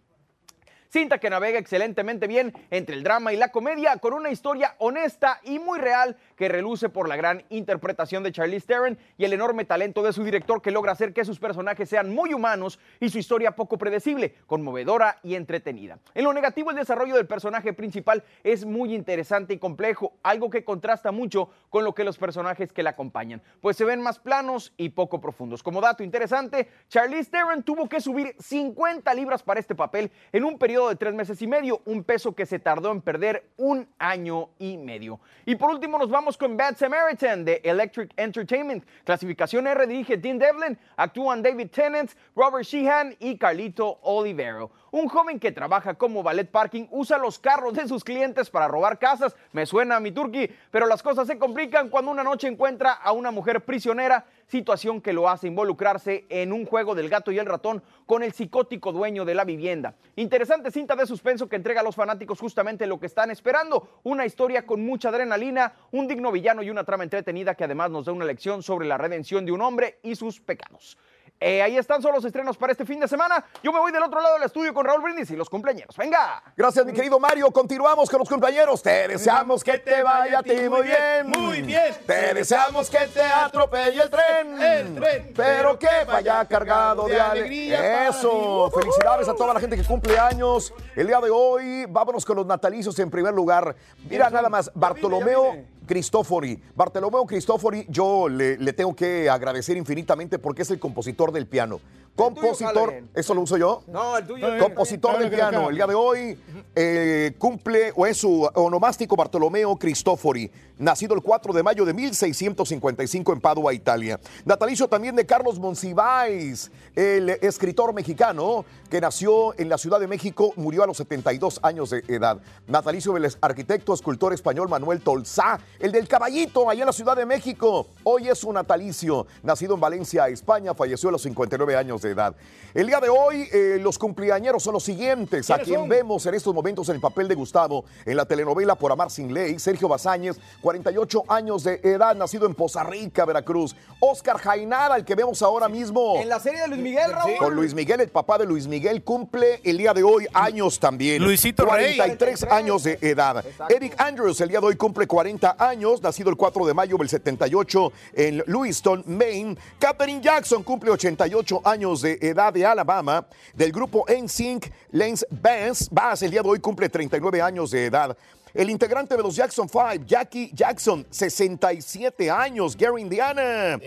Cinta que navega excelentemente bien entre el drama y la comedia, con una historia honesta y muy real que reluce por la gran interpretación de Charlize Theron y el enorme talento de su director que logra hacer que sus personajes sean muy humanos y su historia poco predecible, conmovedora y entretenida. En lo negativo, el desarrollo del personaje principal es muy interesante y complejo, algo que contrasta mucho con lo que los personajes que la acompañan, pues se ven más planos y poco profundos. Como dato interesante, Charlize Theron tuvo que subir 50 libras para este papel en un periodo de tres meses y medio, un peso que se tardó en perder un año y medio. Y por último nos vamos con Bad Samaritan de Electric Entertainment. Clasificación R dirige Dean Devlin, actúan David Tennant, Robert Sheehan y Carlito Olivero. Un joven que trabaja como ballet parking usa los carros de sus clientes para robar casas. Me suena a mi turkey, pero las cosas se complican cuando una noche encuentra a una mujer prisionera, situación que lo hace involucrarse en un juego del gato y el ratón con el psicótico dueño de la vivienda. Interesante cinta de suspenso que entrega a los fanáticos justamente lo que están esperando. Una historia con mucha adrenalina, un digno villano y una trama entretenida que además nos da una lección sobre la redención de un hombre y sus pecados. Eh, ahí están solo los estrenos para este fin de semana. Yo me voy del otro lado del estudio con Raúl Brindis y los cumpleaños. ¡Venga! Gracias, mi querido Mario. Continuamos con los compañeros. Te deseamos que te vaya a ti muy bien. Muy bien. Te deseamos que te atropelle el tren. El tren. Pero que vaya cargado de alegría. Eso. Felicidades a toda la gente que cumple años. El día de hoy, vámonos con los natalicios en primer lugar. Mira nada más, Bartolomeo. Cristófori. Bartolomeo Cristófori, yo le, le tengo que agradecer infinitamente porque es el compositor del piano. Compositor. ¿eso lo uso yo? No, el tuyo. Compositor del piano. El día de hoy eh, cumple o es su onomástico Bartolomeo Cristofori, nacido el 4 de mayo de 1655 en Padua, Italia. Natalicio también de Carlos Monsiváis, el escritor mexicano que nació en la Ciudad de México, murió a los 72 años de edad. Natalicio del arquitecto, escultor español Manuel Tolzá, el del caballito, allá en la Ciudad de México. Hoy es su natalicio, nacido en Valencia, España, falleció a los 59 años de edad. El día de hoy, eh, los cumpleañeros son los siguientes, a ¿Quiénes quien son? vemos en estos momentos en el papel de Gustavo en la telenovela Por Amar Sin Ley, Sergio Bazáñez, 48 años de edad, nacido en Poza Rica, Veracruz. Oscar Jainara, el que vemos ahora mismo. En la serie de Luis Miguel, Raúl. Con Luis Miguel, el papá de Luis Miguel, cumple el día de hoy años también. Luisito Rey. 43 años de edad. Eric Andrews, el día de hoy cumple 40 años, nacido el 4 de mayo del 78 en Lewiston, Maine. Katherine Jackson cumple 88 años de edad de Alabama. Del grupo NSYNC, Lance Bass, Bass, el día de hoy cumple 39 años de edad. El integrante de los Jackson 5, Jackie Jackson, 67 años, Gary Indiana.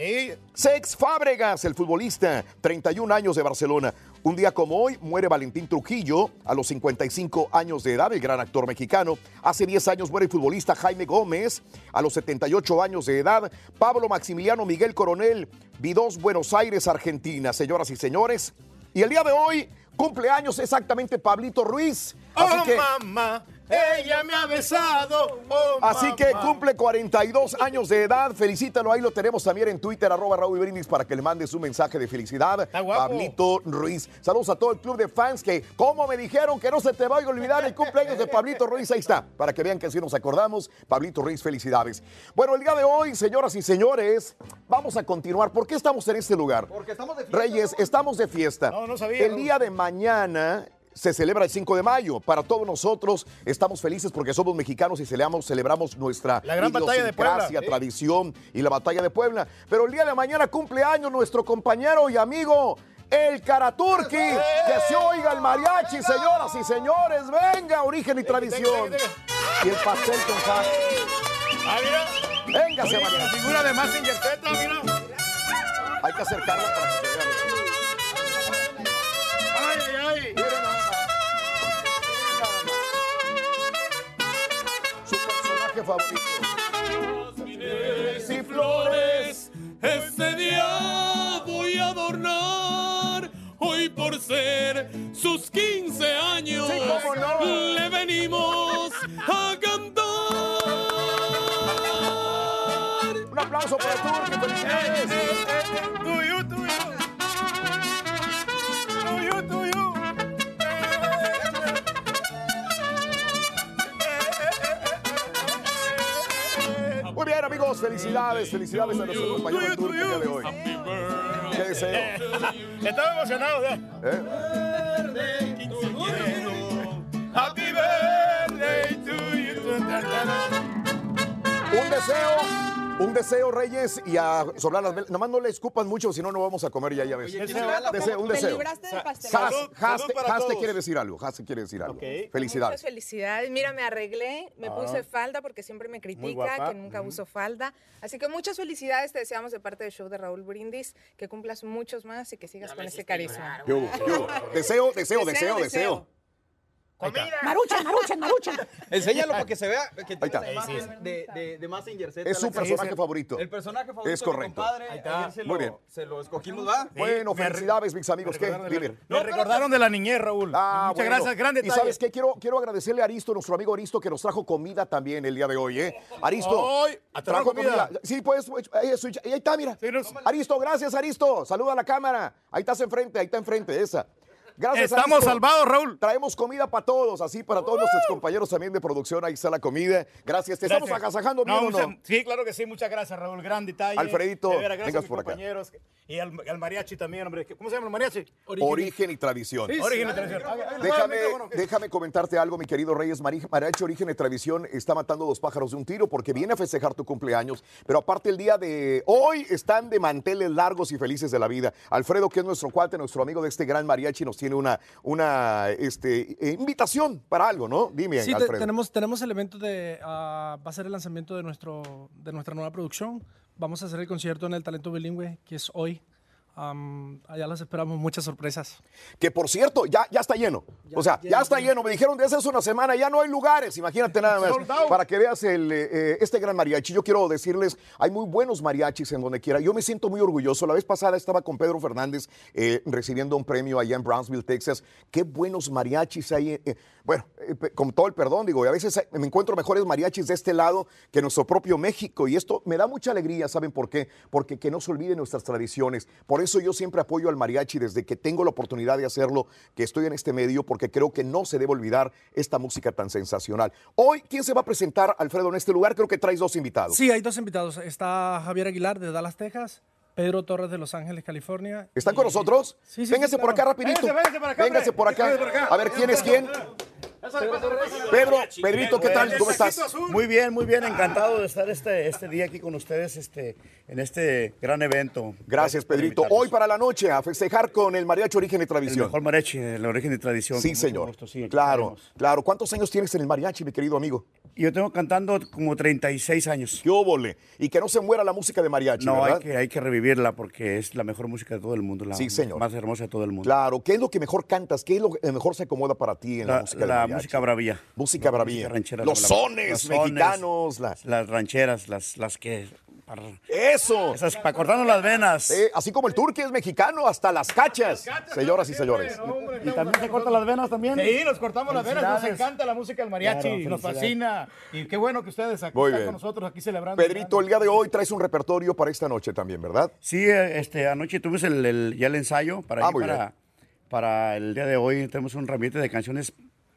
Sex Fábregas, el futbolista, 31 años de Barcelona. Un día como hoy muere Valentín Trujillo a los 55 años de edad, el gran actor mexicano. Hace 10 años muere el futbolista Jaime Gómez a los 78 años de edad. Pablo Maximiliano Miguel Coronel, Vidos, Buenos Aires, Argentina. Señoras y señores, y el día de hoy cumpleaños exactamente Pablito Ruiz. Así oh, que mamá, ella me ha besado. Oh, Así que cumple 42 años de edad. Felicítalo, ahí lo tenemos también en Twitter, arroba Raúl Brindis, para que le mande su mensaje de felicidad. guapo. Pablito Ruiz. Saludos a todo el club de fans que, como me dijeron, que no se te vaya a olvidar el cumpleaños de Pablito Ruiz. Ahí está, para que vean que así nos acordamos. Pablito Ruiz, felicidades. Bueno, el día de hoy, señoras y señores, vamos a continuar. ¿Por qué estamos en este lugar? Porque estamos de fiesta. Reyes, estamos de fiesta. No, no sabía, El día de mañana se celebra el 5 de mayo. Para todos nosotros estamos felices porque somos mexicanos y celebramos, celebramos nuestra La gran batalla de Puebla, sí. tradición y la batalla de Puebla. Pero el día de mañana cumple años nuestro compañero y amigo. El Karaturki, que se oiga el mariachi, señoras y señores, venga, origen y tradición. Y el pastel con sal. Ah. Véngase, Oye, la figura de Mazinger Z, mira. Hay que acercarnos para que se vea. Ay, ay, ay. Miren personaje favorito. Si flores, este día voy a adornar. Hoy por ser sus 15 años, sí, no. le venimos a cantar. Un aplauso para Turki, felicidades. Muy bien, amigos, felicidades, felicidades a nuestro compañero el día de hoy. ¿Qué deseo? Estaba emocionado, ¿eh? Happy birthday to you. Un deseo, un deseo, Reyes, y a sobrar las velas. Nomás no le escupan mucho, si no, no vamos a comer ya, ya ves. Oye, Deseo, ¿quién se va a la- un Te deseo. libraste del pastel. Has, Salud, Has salud te- para Has te todos. quiere decir algo. Has te quiere decir algo. Muchas Felicidades. felicidades. Mira, me arreglé, me Ah. puse falda porque siempre me critica que nunca uso falda. Así que muchas felicidades te deseamos de parte del show de Raúl Brindis, que cumplas muchos más y que sigas con ese carisma. ¿Qué hubo? ¿Qué hubo? Deseo, deseo, deseo, deseo. Maruchan, maruchan, maruchan. [laughs] Enséñalo para que se vea que Ahí tiene está. la imagen de, de, de Mazinger Z. Es su personaje favorito. El personaje favorito Es correcto. de mi compadre. Ahí está. Ayer se Muy lo, bien. Se lo escogimos, ¿va? Bueno, felicidades, mis amigos. ¿Qué? recordaron de la- Dime. Me recordaron de la niñez, Raúl. Ah, Muchas bueno. gracias, gran Y sabes qué, quiero, quiero agradecerle a Aristo, nuestro amigo Aristo, que nos trajo comida también el día de hoy, ¿eh? Aristo, ¿te trajo comida? Sí, pues, pues, ahí, eso, ahí está, mira. Aristo, gracias, Aristo. Saluda a la cámara. Ahí estás enfrente, ahí está enfrente, esa. Gracias, Estamos salvados, Raúl. Traemos comida para todos, así para todos nuestros compañeros también de producción. Ahí está la comida. Gracias. ¿Te estamos agasajando bien No, Sí, claro que sí. Muchas gracias, Raúl. Gran detalle. Alfredito, De veras, gracias vengas a mis por acá. compañeros. Y al, al mariachi también, hombre. ¿Cómo se llama el mariachi? Origen y tradición. Sí, sí. Origen y tradición. Déjame, déjame comentarte algo, mi querido Reyes. Mari- Mariachi Origen y Tradición está matando dos pájaros de un tiro porque viene a festejar tu cumpleaños. Pero aparte, el día de hoy están de manteles largos y felices de la vida. Alfredo, que es nuestro cuate, nuestro amigo de este gran mariachi, nos tiene una, una este, eh, invitación para algo, ¿no? Dime, Sí, te- Alfredo. tenemos, tenemos el evento de, ah, va a ser el lanzamiento de, nuestro, de nuestra nueva producción. Vamos a hacer el concierto en el Talento Bilingüe, que es hoy. Am, allá las esperamos, muchas sorpresas. Que por cierto, ya, ya está lleno. o sea, ya, está lleno. Me dijeron de hace una semana, ya no hay lugares. Imagínate nada más. Para que veas el, eh, este gran mariachi. Yo quiero decirles, hay muy buenos mariachis en donde quiera. Yo me siento muy orgulloso. La vez pasada estaba con Pedro Fernández eh, recibiendo un premio allá en Brownsville, Texas. Qué buenos mariachis hay. eh, bueno, eh, con todo el perdón, digo, y a veces me encuentro mejores mariachis de este lado que nuestro propio México. Y esto me da mucha alegría, ¿saben por qué? Porque que no se olviden nuestras tradiciones. Por eso yo siempre apoyo al mariachi desde que tengo la oportunidad de hacerlo, que estoy en este medio, porque creo que no se debe olvidar esta música tan sensacional. Hoy, ¿quién se va a presentar, Alfredo, en este lugar? Creo que traes dos invitados. Sí, hay dos invitados. Está Javier Aguilar de Dallas, Texas. Pedro Torres de Los Ángeles, California. ¿Están con nosotros? Sí, sí, Véngase sí, por acá rapidito. Véngase, véngase por acá, Véngase hombre. por acá. Véngase por acá. A ver quién es quién. Pedro, Pedrito, ¿qué tal? ¿Cómo estás? Muy bien, muy bien, encantado de estar este, este día aquí con ustedes este, en este gran evento. Gracias, Pedrito. Hoy para la noche a festejar con el mariachi Origen y El Tradición. mejor mariachi, el origen y tradición. Sí, señor. gusto, sí, claro, claro. ¿Cuántos años tienes en el mariachi, mi querido amigo? Yo tengo cantando como 36 años. ¡Qué óvole! Y que no se muera la música de mariachi, No, ¿verdad? hay que, hay que revivirla porque es la mejor música de todo el mundo, la Sí, señor. más hermosa de todo el mundo. Claro, ¿qué es lo que mejor cantas? ¿Qué es lo que mejor se acomoda para ti en la, La, música de la mariachi? Música bravía. Música bravía. ranchera, Los la- sones los sones, mexicanos. la- Las rancheras, las, las que... para- ¡Eso! Esas para cortarnos las venas. Eh, así como el turqui es mexicano, hasta las cachas. Señoras y señores. ¿Y también se cortan las venas también? Sí, nos cortamos las venas, nos encanta la música del mariachi, Claro, nos fascina. Y qué bueno que ustedes aquí Muy están bien. con nosotros, aquí celebrando. Pedrito, el día de hoy traes un repertorio para esta noche también, ¿verdad? Sí, eh, este, anoche tuvimos el, el- ya el ensayo para, Ah, ir para, para el día de hoy. Tenemos un ramillete de canciones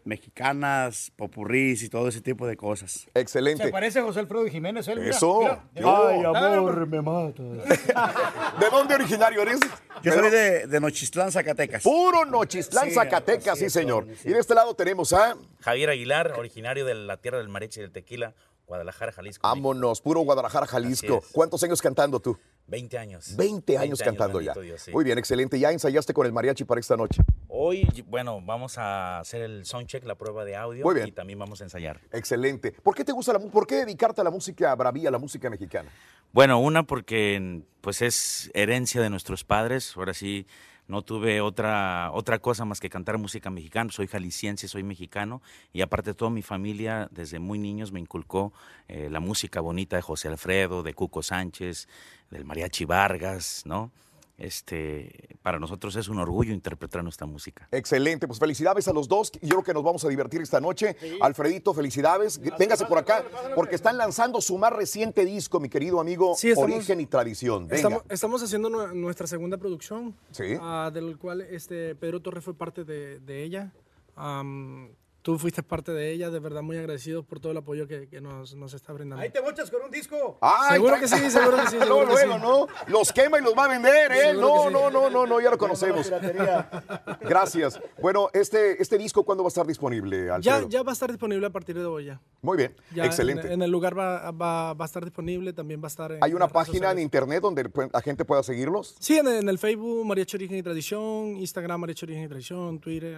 mexicanas, popurrís y todo ese tipo de cosas. Excelente. Se parece a José Alfredo Jiménez, él. Eso. mira. Ay, amor, me matas. [laughs] ¿De dónde originario eres? Yo soy de, de Nochistlán, Zacatecas. Puro Nochistlán, Sí, Zacatecas, sí, señor. sí. Y de este lado tenemos a... Javier Aguilar, originario de la tierra del mariachi y del tequila, Guadalajara, Jalisco. Vámonos, puro Guadalajara, Jalisco. ¿Cuántos años cantando tú? 20 años. 20 años cantando ya. bendito Dios, sí. Muy bien, excelente. ¿Ya ensayaste con el mariachi para esta noche? Hoy, bueno, vamos a hacer el soundcheck, la prueba de audio. Muy bien. Y también vamos a ensayar. Excelente. ¿Por qué te gusta la música? ¿Por qué dedicarte a la música bravía, a la música mexicana? Bueno, una porque pues es herencia de nuestros padres. Ahora sí, no tuve otra, otra cosa más que cantar música mexicana. Soy jalisciense, soy mexicano. Y aparte toda mi familia, desde muy niños, me inculcó eh, la música bonita de José Alfredo, de Cuco Sánchez, del Mariachi Vargas, ¿no? Este, para nosotros es un orgullo interpretar nuestra música. Excelente, pues felicidades a los dos. Yo creo que nos vamos a divertir esta noche. Alfredito, felicidades. Véngase por acá, porque están lanzando su más reciente disco, mi querido amigo, Sí, estamos- Origen y Tradición. Venga. Estamos, estamos haciendo nue- nuestra segunda producción, Sí. ah, del cual este Pedro Torres fue parte de, de ella. Tú fuiste parte de ella, de verdad muy agradecidos por todo el apoyo que, que nos, nos está brindando. Ahí te mochas con un disco. Ay, Seguro que sí, seguro que sí, [laughs] seguro que luego, sí. ¿no? Los quema y los va a vender, ¿eh? No, que sí. no, no, no, no, ya lo conocemos. [laughs] Gracias. Bueno, este, este disco, ¿cuándo va a estar disponible, Ya, Alfredo? ya va a estar disponible a partir de hoy ya. Muy bien, Ya excelente. En, en el lugar va, va- va a estar disponible, también va a estar en ¿Hay una página en internet donde la gente pueda seguirlos? Sí, en, en el Facebook Mariachi Origen y Tradición, Instagram Mariachi Origen y Tradición, Twitter.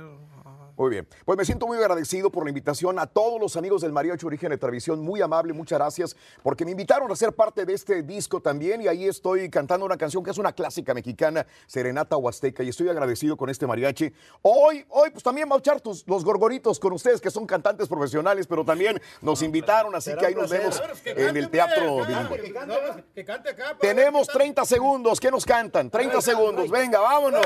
Muy bien. Pues me siento muy agradecido por la invitación a todos los amigos del Mariachi Origen de Tradición. Muy amable, muchas gracias, porque me invitaron a ser parte de este disco también y ahí estoy cantando una canción que es una clásica mexicana, Serenata Huasteca, y estoy agradecido con este mariachi. Hoy, hoy, pues también va a echar tus- los gorgoritos con ustedes, que son cantantes profesionales, pero también nos invitaron, así que ahí nos vemos en el Teatro Bilingüe. Tenemos 30 segundos. ¿Qué nos cantan? 30 segundos. Venga, vámonos.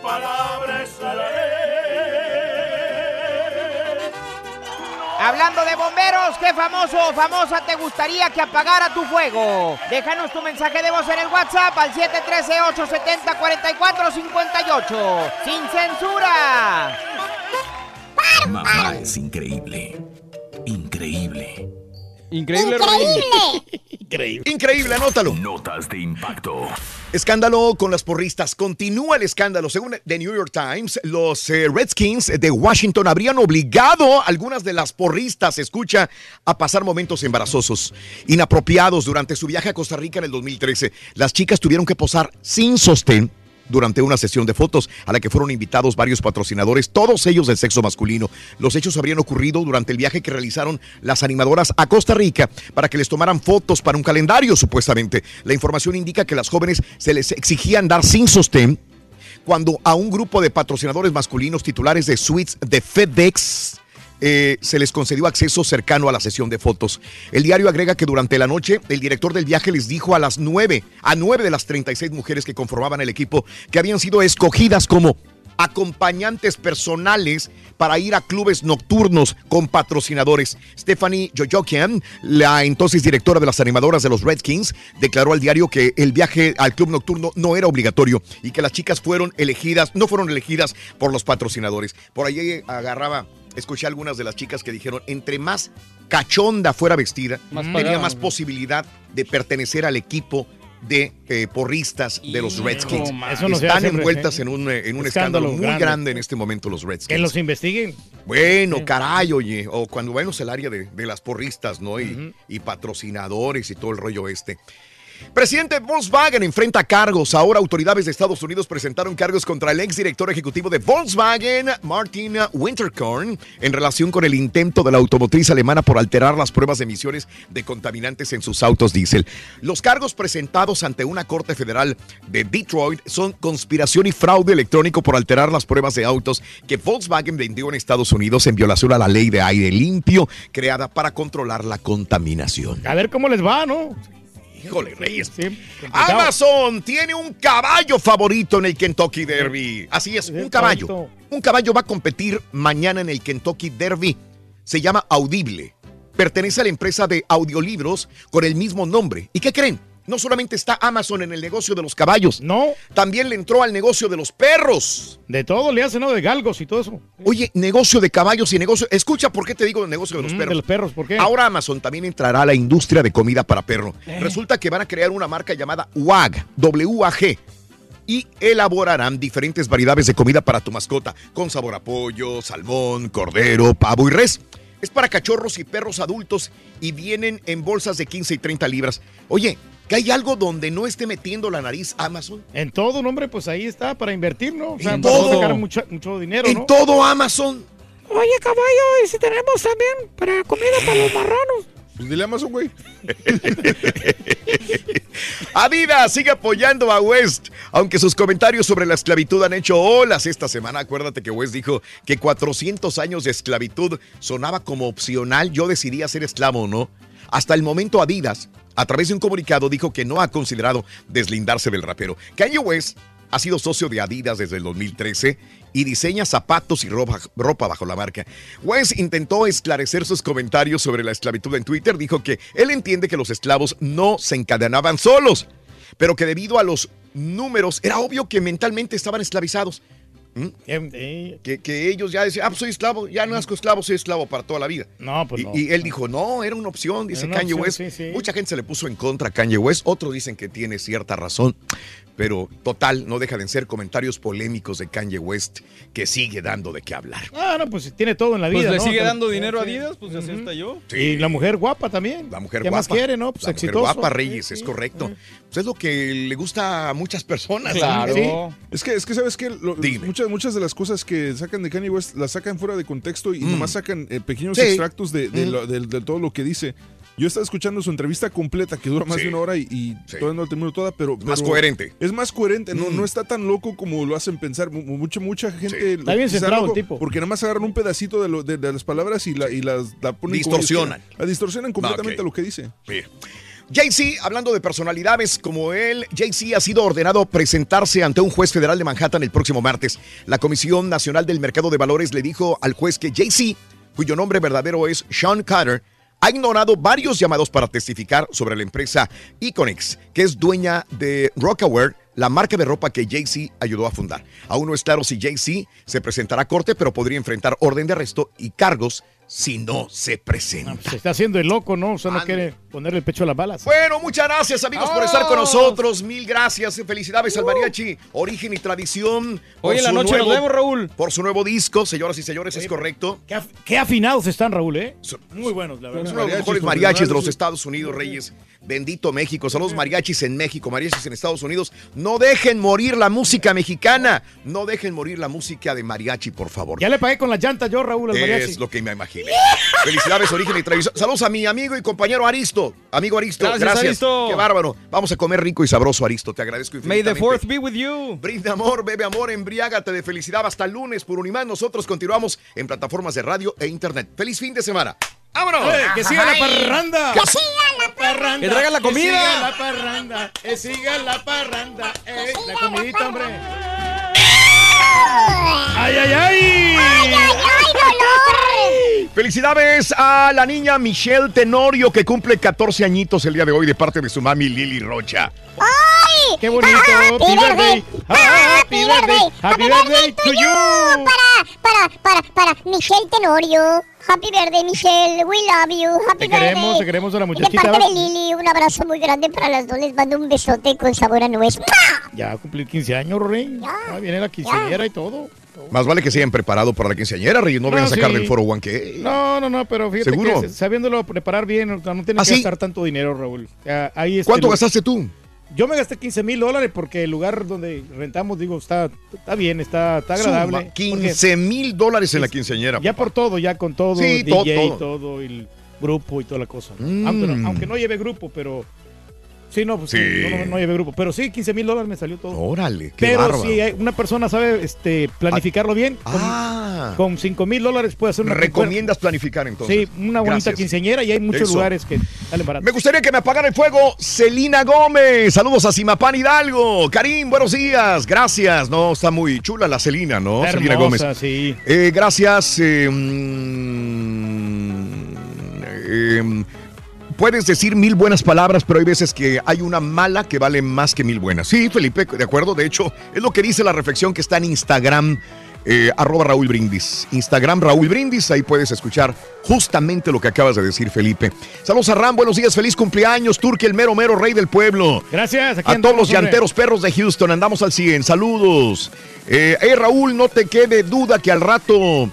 y mi palabra es la ley. Hablando de bomberos, ¿qué famoso o famosa te gustaría que apagara tu fuego? Déjanos tu mensaje de voz en el WhatsApp al 713-870-4458. ¡Sin censura! Mamá es increíble. Increíble. Increíble, Increíble. [laughs] Increíble, anótalo. Notas de impacto. Escándalo con las porristas. Continúa el escándalo. Según The New York Times, los eh, Redskins de Washington habrían obligado a algunas de las porristas, escucha, a pasar momentos embarazosos, inapropiados durante su viaje a Costa Rica en el 2013. Las chicas tuvieron que posar sin sostén durante una sesión de fotos a la que fueron invitados varios patrocinadores, todos ellos del sexo masculino. Los hechos habrían ocurrido durante el viaje que realizaron las animadoras a Costa Rica para que les tomaran fotos para un calendario, supuestamente. La información indica que las jóvenes se les exigían dar sin sostén cuando a un grupo de patrocinadores masculinos titulares de suites de FedEx eh, se les concedió acceso cercano a la sesión de fotos. El diario agrega que durante la noche el director del viaje les dijo a las nueve, a nueve de las 36 mujeres que conformaban el equipo que habían sido escogidas como acompañantes personales para ir a clubes nocturnos con patrocinadores. Stephanie Jojokian, la entonces directora de las animadoras de los Redskins, declaró al diario que el viaje al club nocturno no era obligatorio y que las chicas fueron elegidas, no fueron elegidas por los patrocinadores. Por ahí agarraba, escuché algunas de las chicas que dijeron, entre más cachonda fuera vestida, Más tenía más posibilidad de pertenecer al equipo de eh, porristas de los Redskins. no Están envueltas en un, eh, en un Escándalo escándalo, muy grande. grande. en este momento los Redskins. Que los investiguen. Bueno, caray, oye, o cuando vemos el área de, de las porristas, ¿no? Y, y patrocinadores y todo el rollo este. Presidente de Volkswagen enfrenta cargos. Ahora autoridades de Estados Unidos presentaron cargos contra el exdirector ejecutivo de Volkswagen, Martin Winterkorn, en relación con el intento de la automotriz alemana por alterar las pruebas de emisiones de contaminantes en sus autos diésel. Los cargos presentados ante una corte federal de Detroit son conspiración y fraude electrónico por alterar las pruebas de autos que Volkswagen vendió en Estados Unidos en violación a la ley de aire limpio creada para controlar la contaminación. A ver cómo les va, ¿no? Híjole, Reyes. Amazon tiene un caballo favorito en el Kentucky Derby. Así es, un caballo. Un caballo va a competir mañana en el Kentucky Derby. Se llama Audible. Pertenece a la empresa de audiolibros con el mismo nombre. ¿Y qué creen? No solamente está Amazon en el negocio de los caballos. No. También le entró al negocio de los perros. De todo le hacen, ¿no? De galgos y todo eso. Oye, negocio de caballos y negocio. Escucha por qué te digo el negocio de los Mm, perros. de los perros, ¿por qué? Ahora Amazon también entrará a la industria de comida para perro. Eh. Resulta que van a crear una marca llamada WAG, W-A-G. Y elaborarán diferentes variedades de comida para tu mascota, con sabor a pollo, salmón, cordero, pavo y res. Es para cachorros y perros adultos y vienen en bolsas de 15 y 30 libras. Oye, ¿que hay algo donde no esté metiendo la nariz Amazon? En todo, hombre, pues ahí está para invertir, ¿no? O sea, En para todo. sacar mucho, mucho dinero, En ¿no? todo Amazon. Oye, caballo, y si tenemos también para comida para los marranos. Pues dile a Amazon, güey. [laughs] Adidas sigue apoyando a West, aunque sus comentarios sobre la esclavitud han hecho olas esta semana. Acuérdate que West dijo que 400 años de esclavitud sonaba como opcional. Yo decidí ser esclavo o no. Hasta el momento Adidas, a través de un comunicado, dijo que no ha considerado deslindarse del rapero. Kanye West ha sido socio de Adidas desde el 2013 y diseña zapatos y ropa, ropa bajo la marca. West intentó esclarecer sus comentarios sobre la esclavitud en Twitter. Dijo que él entiende que los esclavos no se encadenaban solos, pero que debido a los números era obvio que mentalmente estaban esclavizados. ¿Mm? Que, que ellos ya decían, ah, pues soy esclavo, ya no nazco esclavo, soy esclavo para toda la vida. No, pues y, no. y él dijo, no, era una opción, dice una Kanye opción, West. sí, sí. Mucha gente se le puso en contra a Kanye West, otros dicen que tiene cierta razón, pero total, no deja de ser comentarios polémicos de Kanye West que sigue dando de qué hablar. Ah, no, pues tiene todo en la Pues vida. le ¿no? sigue dando dinero a. Adidas, pues así está yo. Y la mujer guapa también. La mujer ¿Qué guapa. más quiere, no? Pues la mujer guapa, Reyes, es correcto. Pues es lo que le gusta a muchas personas. Claro. ¿sí? Es que, es que sabes que muchas, muchas de las cosas que sacan de Kanye West las sacan fuera de contexto y Mm. nomás sacan eh, pequeños Sí. extractos de, de Mm. lo- de- de todo lo que dice. Yo estaba escuchando su entrevista completa que dura más Sí. de una hora y, y todavía no la termino toda, pero, Más pero coherente. Es más coherente, no, Mm. no está tan loco como lo hacen pensar. Mu- Mucha, mucha gente. Está bien centrado el tipo. Porque nada más agarran un pedacito de, lo- de- de las palabras y, la, y las la ponen Distorsionan. La distorsionan completamente ok. lo que dice. Sí. Jay-Z, hablando de personalidades como él, Jay-Z ha sido ordenado presentarse ante un juez federal de Manhattan el próximo martes. La Comisión Nacional del Mercado de Valores le dijo al juez que Jay-Z, cuyo nombre verdadero es Sean Carter, ha ignorado varios llamados para testificar sobre la empresa Iconix, que es dueña de Rockaware, la marca de ropa que Jay-Z ayudó a fundar. Aún no es claro si Jay-Z se presentará a corte, pero podría enfrentar orden de arresto y cargos si no se presenta. Se está haciendo el loco, ¿no? O sea, no quiere ponerle el pecho a las balas. Bueno, muchas gracias amigos por estar con nosotros. Mil gracias. Felicidades al mariachi. Origen y tradición. Hoy en la noche nos vemos, Raúl. Por su nuevo disco, señoras y señores, es correcto. Qué, af- qué afinados están, Raúl, ¿eh? Muy buenos, la Es verdad. uno de los mejores mariachis de los Estados Unidos, Reyes. Bendito México. Saludos mariachis en México, mariachis en Estados Unidos. No dejen morir la música mexicana. No dejen morir la música de mariachi, por favor. Ya le pagué con las llantas yo, Raúl, al mariachi. Es lo que me imaginé. [laughs] Felicidades, Origen y Tradición. Saludos a mi amigo y compañero Aristo. Amigo Aristo, Gracias, gracias. Aristo. Qué bárbaro. Vamos a comer rico y sabroso, Aristo. Te agradezco May the fourth be with you. Brinda amor, bebe amor, embriágate de felicidad hasta el lunes por Unimán. Nosotros continuamos en plataformas de radio e internet. ¡Feliz fin de semana! ¡Vámonos! Que siga la parranda. Que siga la parranda. Que traigan la comida. Que siga la parranda. Que siga la parranda. Eh, la comidita, hombre. ¡Ay, ay, ay! Felicidades a la niña Michelle Tenorio que cumple 14 añitos el día de hoy de parte de su mami Lili Rocha. ¡Ay! ¡Qué bonito! Happy birthday. Happy birthday. Happy birthday to you. Para, para, para, para Michelle Tenorio. Happy birthday, Michelle. We love you. Happy Te queremos, birthday. te queremos a la Y De muchachita. parte de Lili, un abrazo muy grande para las dos. Les mando un besote con sabor a nuez. Ya va a cumplir 15 años, Rey. Ya viene la quinceañera y todo. Más vale que se hayan preparado para la quinceañera, Reyes. No vayan a Ah, sacar sí. del foro One que. No, no, no, pero fíjate ¿Seguro? que sabiéndolo preparar bien, o sea, no tienes ¿Ah, que sí? gastar tanto dinero, Raúl. Ahí este ¿Cuánto gastaste tú? Yo me gasté 15 mil dólares porque el lugar donde rentamos, digo, está, está bien, está, está agradable. Suma 15 mil dólares en la quinceañera. Ya por todo, ya con todo, Sí, DJ, todo, todo, todo. el grupo y toda la cosa. Mm. Aunque, no, aunque no lleve grupo, pero... Sí, no, pues Sí. no, no, no lleve grupo. Pero sí, 15 mil dólares me salió todo. Órale, qué Pero bárbaro. si hay- una persona sabe este, planificarlo bien, con, Ah. con 5 mil dólares puede hacer una... Recomiendas planificar entonces. Sí, una bonita Gracias. quinceañera y hay muchos Eso. lugares que salen baratos. Me gustaría que me apagara el fuego Celina Gómez. Saludos a Simapán Hidalgo. Karim, buenos días. Gracias. No, está muy chula la Celina, ¿no? Está Celina hermosa, Gómez. sí. Eh, gracias. eh, mm, eh, puedes decir mil buenas palabras, pero hay veces que hay una mala que vale más que mil buenas. Sí, Felipe, de acuerdo. De hecho, es lo que dice la reflexión que está en Instagram, eh, arroba Raúl Brindis. Instagram Raúl Brindis, ahí puedes escuchar justamente lo que acabas de decir, Felipe. Saludos a Ram, buenos días, feliz cumpleaños, Turque, el mero mero rey del pueblo. Gracias. Aquí A todos los llanteros perros de Houston, andamos al 100. Saludos. Eh, hey, Raúl, no te quede duda que al rato,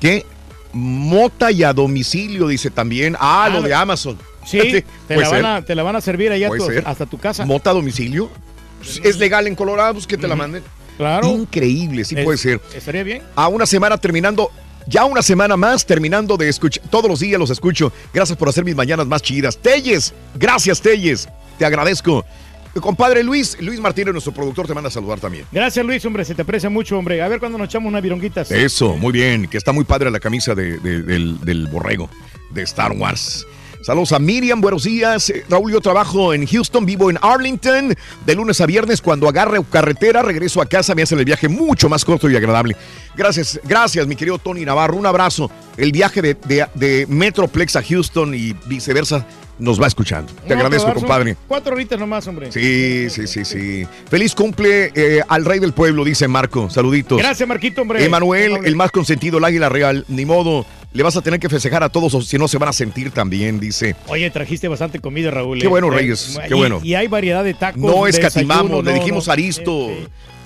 ¿qué? Mota y a domicilio, dice también. Ah, Ah, lo lo- de Amazon. [laughs] Sí, te la, van a, te la van a servir allá tu- hasta tu casa. ¿Mota a domicilio? Pues, Es legal en Colorado, pues que te la manden. Claro. Increíble, sí Es- puede ser. Estaría bien. A una semana terminando, ya una semana más terminando de escuchar. Todos los días los escucho. Gracias por hacer mis mañanas más chidas. Telles, gracias Telles. Te agradezco. Compadre Luis, Luis Martínez, nuestro productor, te manda a saludar también. Gracias, Luis, hombre, se te aprecia mucho, hombre. A ver cuándo nos echamos unas vironguitas. Eso, muy bien, que está muy padre la camisa de- de- del, del borrego de Star Wars. Saludos a Miriam, buenos días. Eh, Raúl, yo trabajo en Houston, vivo en Arlington. De lunes a viernes, cuando agarre carretera, regreso a casa, me hacen el viaje mucho más corto y agradable. Gracias, gracias, mi querido Tony Navarro. Un abrazo. El viaje de, de- de Metroplex a Houston y viceversa nos va escuchando. Te No, agradezco, compadre. Cuatro horitas nomás, hombre. Sí, sí, sí, sí. Feliz cumple eh, al rey del pueblo, dice Marco. Saluditos. Gracias, Marquito, hombre. Emanuel, el más consentido, el águila real. Ni modo, le vas a tener que festejar a todos o si no se van a sentir también, dice. Oye, trajiste bastante comida, Raúl. Qué bueno, Eh, Reyes, qué bueno. Y hay variedad de tacos. No escatimamos, le dijimos no. a Aristo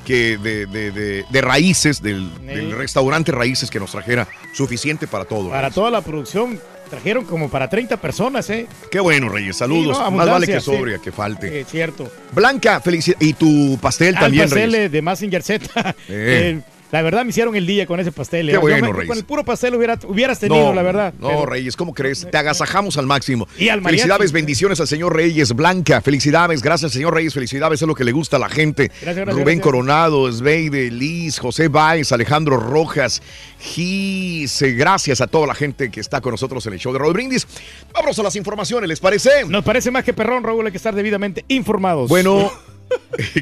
que de, de- de- de raíces, del, del restaurante Raíces que nos trajera suficiente para todo. Para toda la producción trajeron como para 30 personas, ¿eh? Qué bueno, Reyes, saludos. Sí, no, Más vale que abundancia, sí. que falte. Eh, cierto. Blanca, felicidades. Y tu pastel Ah, también, el pastel Reyes. de Massinger Z. Eh. [laughs] Eh, la verdad me hicieron el día con ese pastel. eh. Qué Yo bueno, me- Reyes. Con el puro pastel hubiera, hubieras tenido, la verdad. No, Pero- Reyes, ¿cómo crees? Te agasajamos al máximo. Y al. Felicidades, bendiciones al señor Reyes. Blanca, felicidades. Gracias, señor Reyes. Felicidades, es lo que le gusta a la gente. Gracias, gracias, Rubén gracias. Coronado, Sveide, Liz, José Báez, Alejandro Rojas, Gis. eh, Gracias a toda la gente que está con nosotros en el show de Raúl Brindis. Vámonos a las informaciones, ¿les parece? Nos parece más que perrón, Raúl, hay que estar debidamente informados. Bueno, [laughs]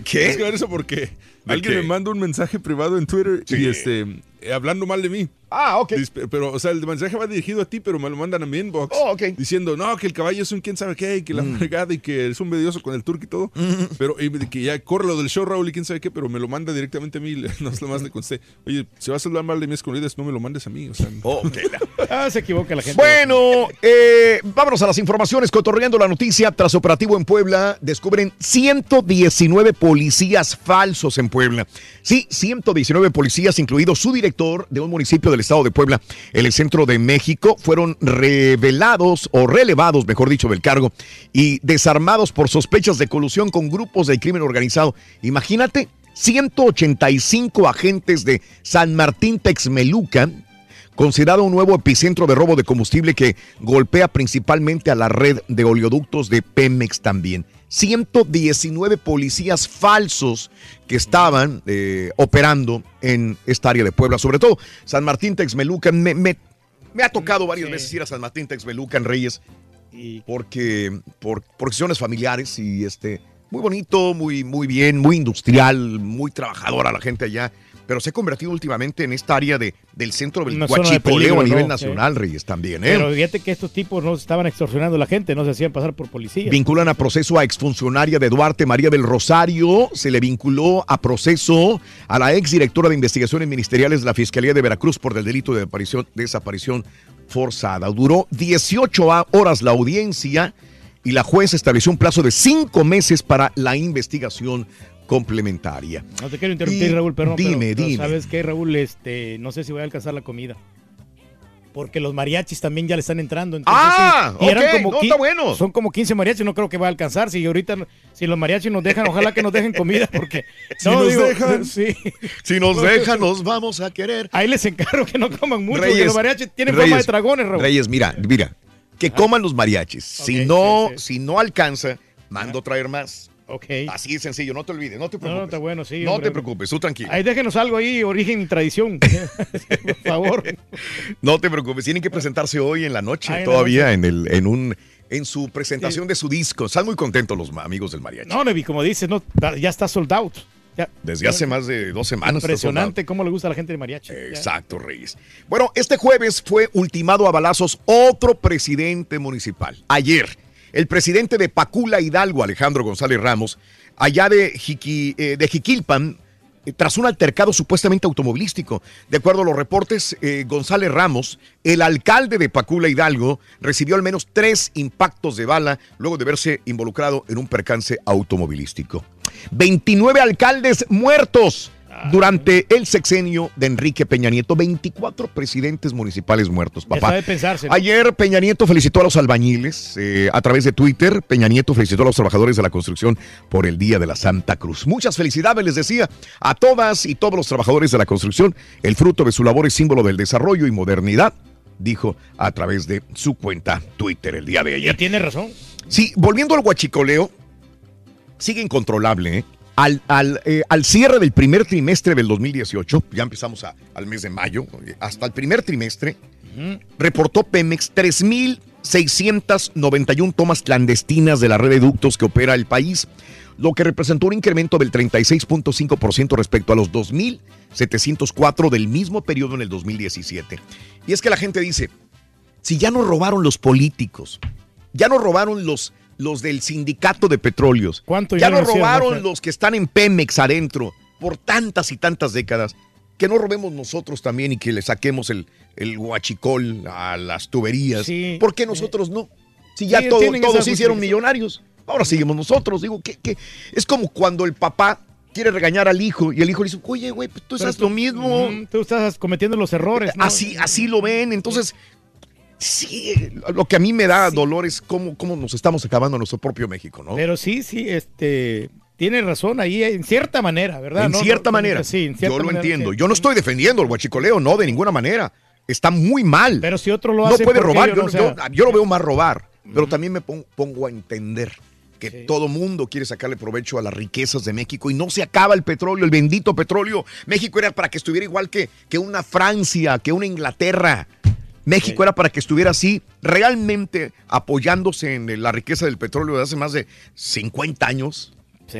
¿qué? Es que ver eso porque ¿De alguien qué? me manda un mensaje privado en Twitter y este hablando mal de mí. Ah, ok. Pero, o sea, el mensaje va dirigido a ti, pero me lo mandan a mi inbox. Oh, ok. Diciendo, no, que el caballo es un quién sabe qué, y que la Mm. fregada y que es un medioso con el turco y todo. Pero y que ya corre lo del show, Raúl, y quién sabe qué, pero me lo manda directamente a mí. [laughs] No es lo más le contesté. Oye, si vas a hablar mal de mis escondidas, no me lo mandes a mí. O sea, [laughs] Ah, se equivoca la gente. Bueno, eh, vámonos a las informaciones. Cotorreando la noticia, tras operativo en Puebla, descubren 119 policías falsos en Puebla. Sí, 119 policías, incluido su director de un municipio del estado de Puebla, en el centro de México, fueron revelados o relevados, mejor dicho, del cargo y desarmados por sospechas de colusión con grupos del crimen organizado. Imagínate, 185 agentes de San Martín Texmeluca considerado un nuevo epicentro de robo de combustible que golpea principalmente a la red de oleoductos de Pemex también. 119 policías falsos que estaban eh, operando en esta área de Puebla, sobre todo San Martín Texmelucan. Me, me- me ha tocado varias veces ir a San Martín Texmelucan, Reyes, porque por, por cuestiones familiares y este muy bonito, muy, muy bien, muy industrial, muy trabajadora la gente allá. Pero se ha convertido últimamente en esta área de, del centro del Una de peligro, a nivel ¿no? nacional, Sí. Reyes, también. ¿eh? Pero fíjate que estos tipos no estaban extorsionando a la gente, no se hacían pasar por policías. Vinculan a proceso a exfuncionaria de Duarte, María del Rosario. Se le vinculó a proceso a la exdirectora de investigaciones ministeriales de la Fiscalía de Veracruz por el delito de desaparición, desaparición forzada. Duró 18 a- horas la audiencia y la juez estableció un plazo de cinco meses para la investigación complementaria. No te quiero interrumpir, Y Raúl, pero, dime, pero dime. ¿sabes qué, Raúl? Este, no sé si voy a alcanzar la comida. Porque los mariachis también ya le están entrando. entonces, Ah, sí. Y eran ok, como no, está bueno. Son como 15 mariachis, no creo que va a alcanzar. Si ahorita, si los mariachis nos dejan, ojalá que nos dejen comida, porque... [laughs] Si no, nos digo, dejan. [laughs] sí. Si nos dejan, nos vamos a querer. Ahí les encargo que no coman mucho, porque los mariachis tienen fama de Reyes, dragones, Raúl. Reyes, mira, mira, que coman los mariachis. si no, si no alcanza, mando traer más. Ok. Así de sencillo, no te olvides, no te No, preocupes. no, está bueno, sí. No hombre. te preocupes, tú tranquilo. Ahí déjenos algo ahí, origen y tradición. [laughs] [laughs] Por favor. No te preocupes, tienen que presentarse hoy en la noche, todavía en el, en un, en su presentación de su disco. Están muy contentos los amigos del mariachi. No, Nevi, como dices, no, ya está sold out. Ya. Desde hace más de dos semanas. Impresionante cómo le gusta a la gente de mariachi. Exacto, Reyes. Bueno, este jueves fue ultimado a balazos otro presidente municipal. Ayer, El presidente de Pacula Hidalgo, Alejandro González Ramos, allá de, Jiqui- eh, Jiquilpan, eh, tras un altercado supuestamente automovilístico. De acuerdo a los reportes, eh, González Ramos, el alcalde de Pacula Hidalgo, recibió al menos tres impactos de bala luego de verse involucrado en un percance automovilístico. 29 alcaldes muertos durante el sexenio de Enrique Peña Nieto. 24 presidentes municipales muertos, papá. sabe pensarse, ¿no? Ayer Peña Nieto felicitó a los albañiles eh, a través de Twitter. Peña Nieto felicitó a los trabajadores de la construcción por el Día de la Santa Cruz. Muchas felicidades, les decía, a todas y todos los trabajadores de la construcción. El fruto de su labor es símbolo del desarrollo y modernidad, dijo a través de su cuenta Twitter el día de ayer. Y tiene razón. Sí, volviendo al guachicoleo, sigue incontrolable, ¿eh? Al, al, eh, al cierre del primer trimestre del 2018, ya empezamos a- al mes de mayo, hasta el primer trimestre, reportó Pemex 3.691 tomas clandestinas de la red de ductos que opera el país, lo que representó un incremento del 36.5% respecto a los 2.704 del mismo periodo en el 2017. Y es que la gente dice, si ya nos robaron los políticos, ya nos robaron los, los del sindicato de petróleos, ¿Cuánto ya ya no nos hacían, robaron los que están en Pemex adentro por tantas y tantas décadas, que no robemos nosotros también y que le saquemos el, el guachicol a las tuberías. Sí. ¿Por qué nosotros no? Si ya Sí, todo- tienen todos se hicieron millonarios, ahora seguimos nosotros. Digo, que, que es como cuando el papá quiere regañar al hijo y el hijo le dice, oye, güey, pues tú haces lo mismo. Mm, Tú estás cometiendo los errores. ¿no? Así, así lo ven. Entonces, sí, lo que a mí me da dolor es cómo, cómo nos estamos acabando nuestro propio México, ¿no? Pero sí, sí, este. Tiene razón ahí, en cierta manera, ¿verdad? En No, cierta no, manera. Sí, en cierta Yo lo manera, entiendo. sí. Yo no estoy defendiendo el guachicoleo, no, de ninguna manera. Está muy mal. Pero si otro lo no hace, puede ¿por qué robar. yo no? Lo veo más robar, pero también me pon- pongo a entender que todo mundo quiere sacarle provecho a las riquezas de México y no se acaba el petróleo, el bendito petróleo. México era para que estuviera igual que, que una Francia, que una Inglaterra. México era para que estuviera así, realmente apoyándose en la riqueza del petróleo de hace más de 50 años.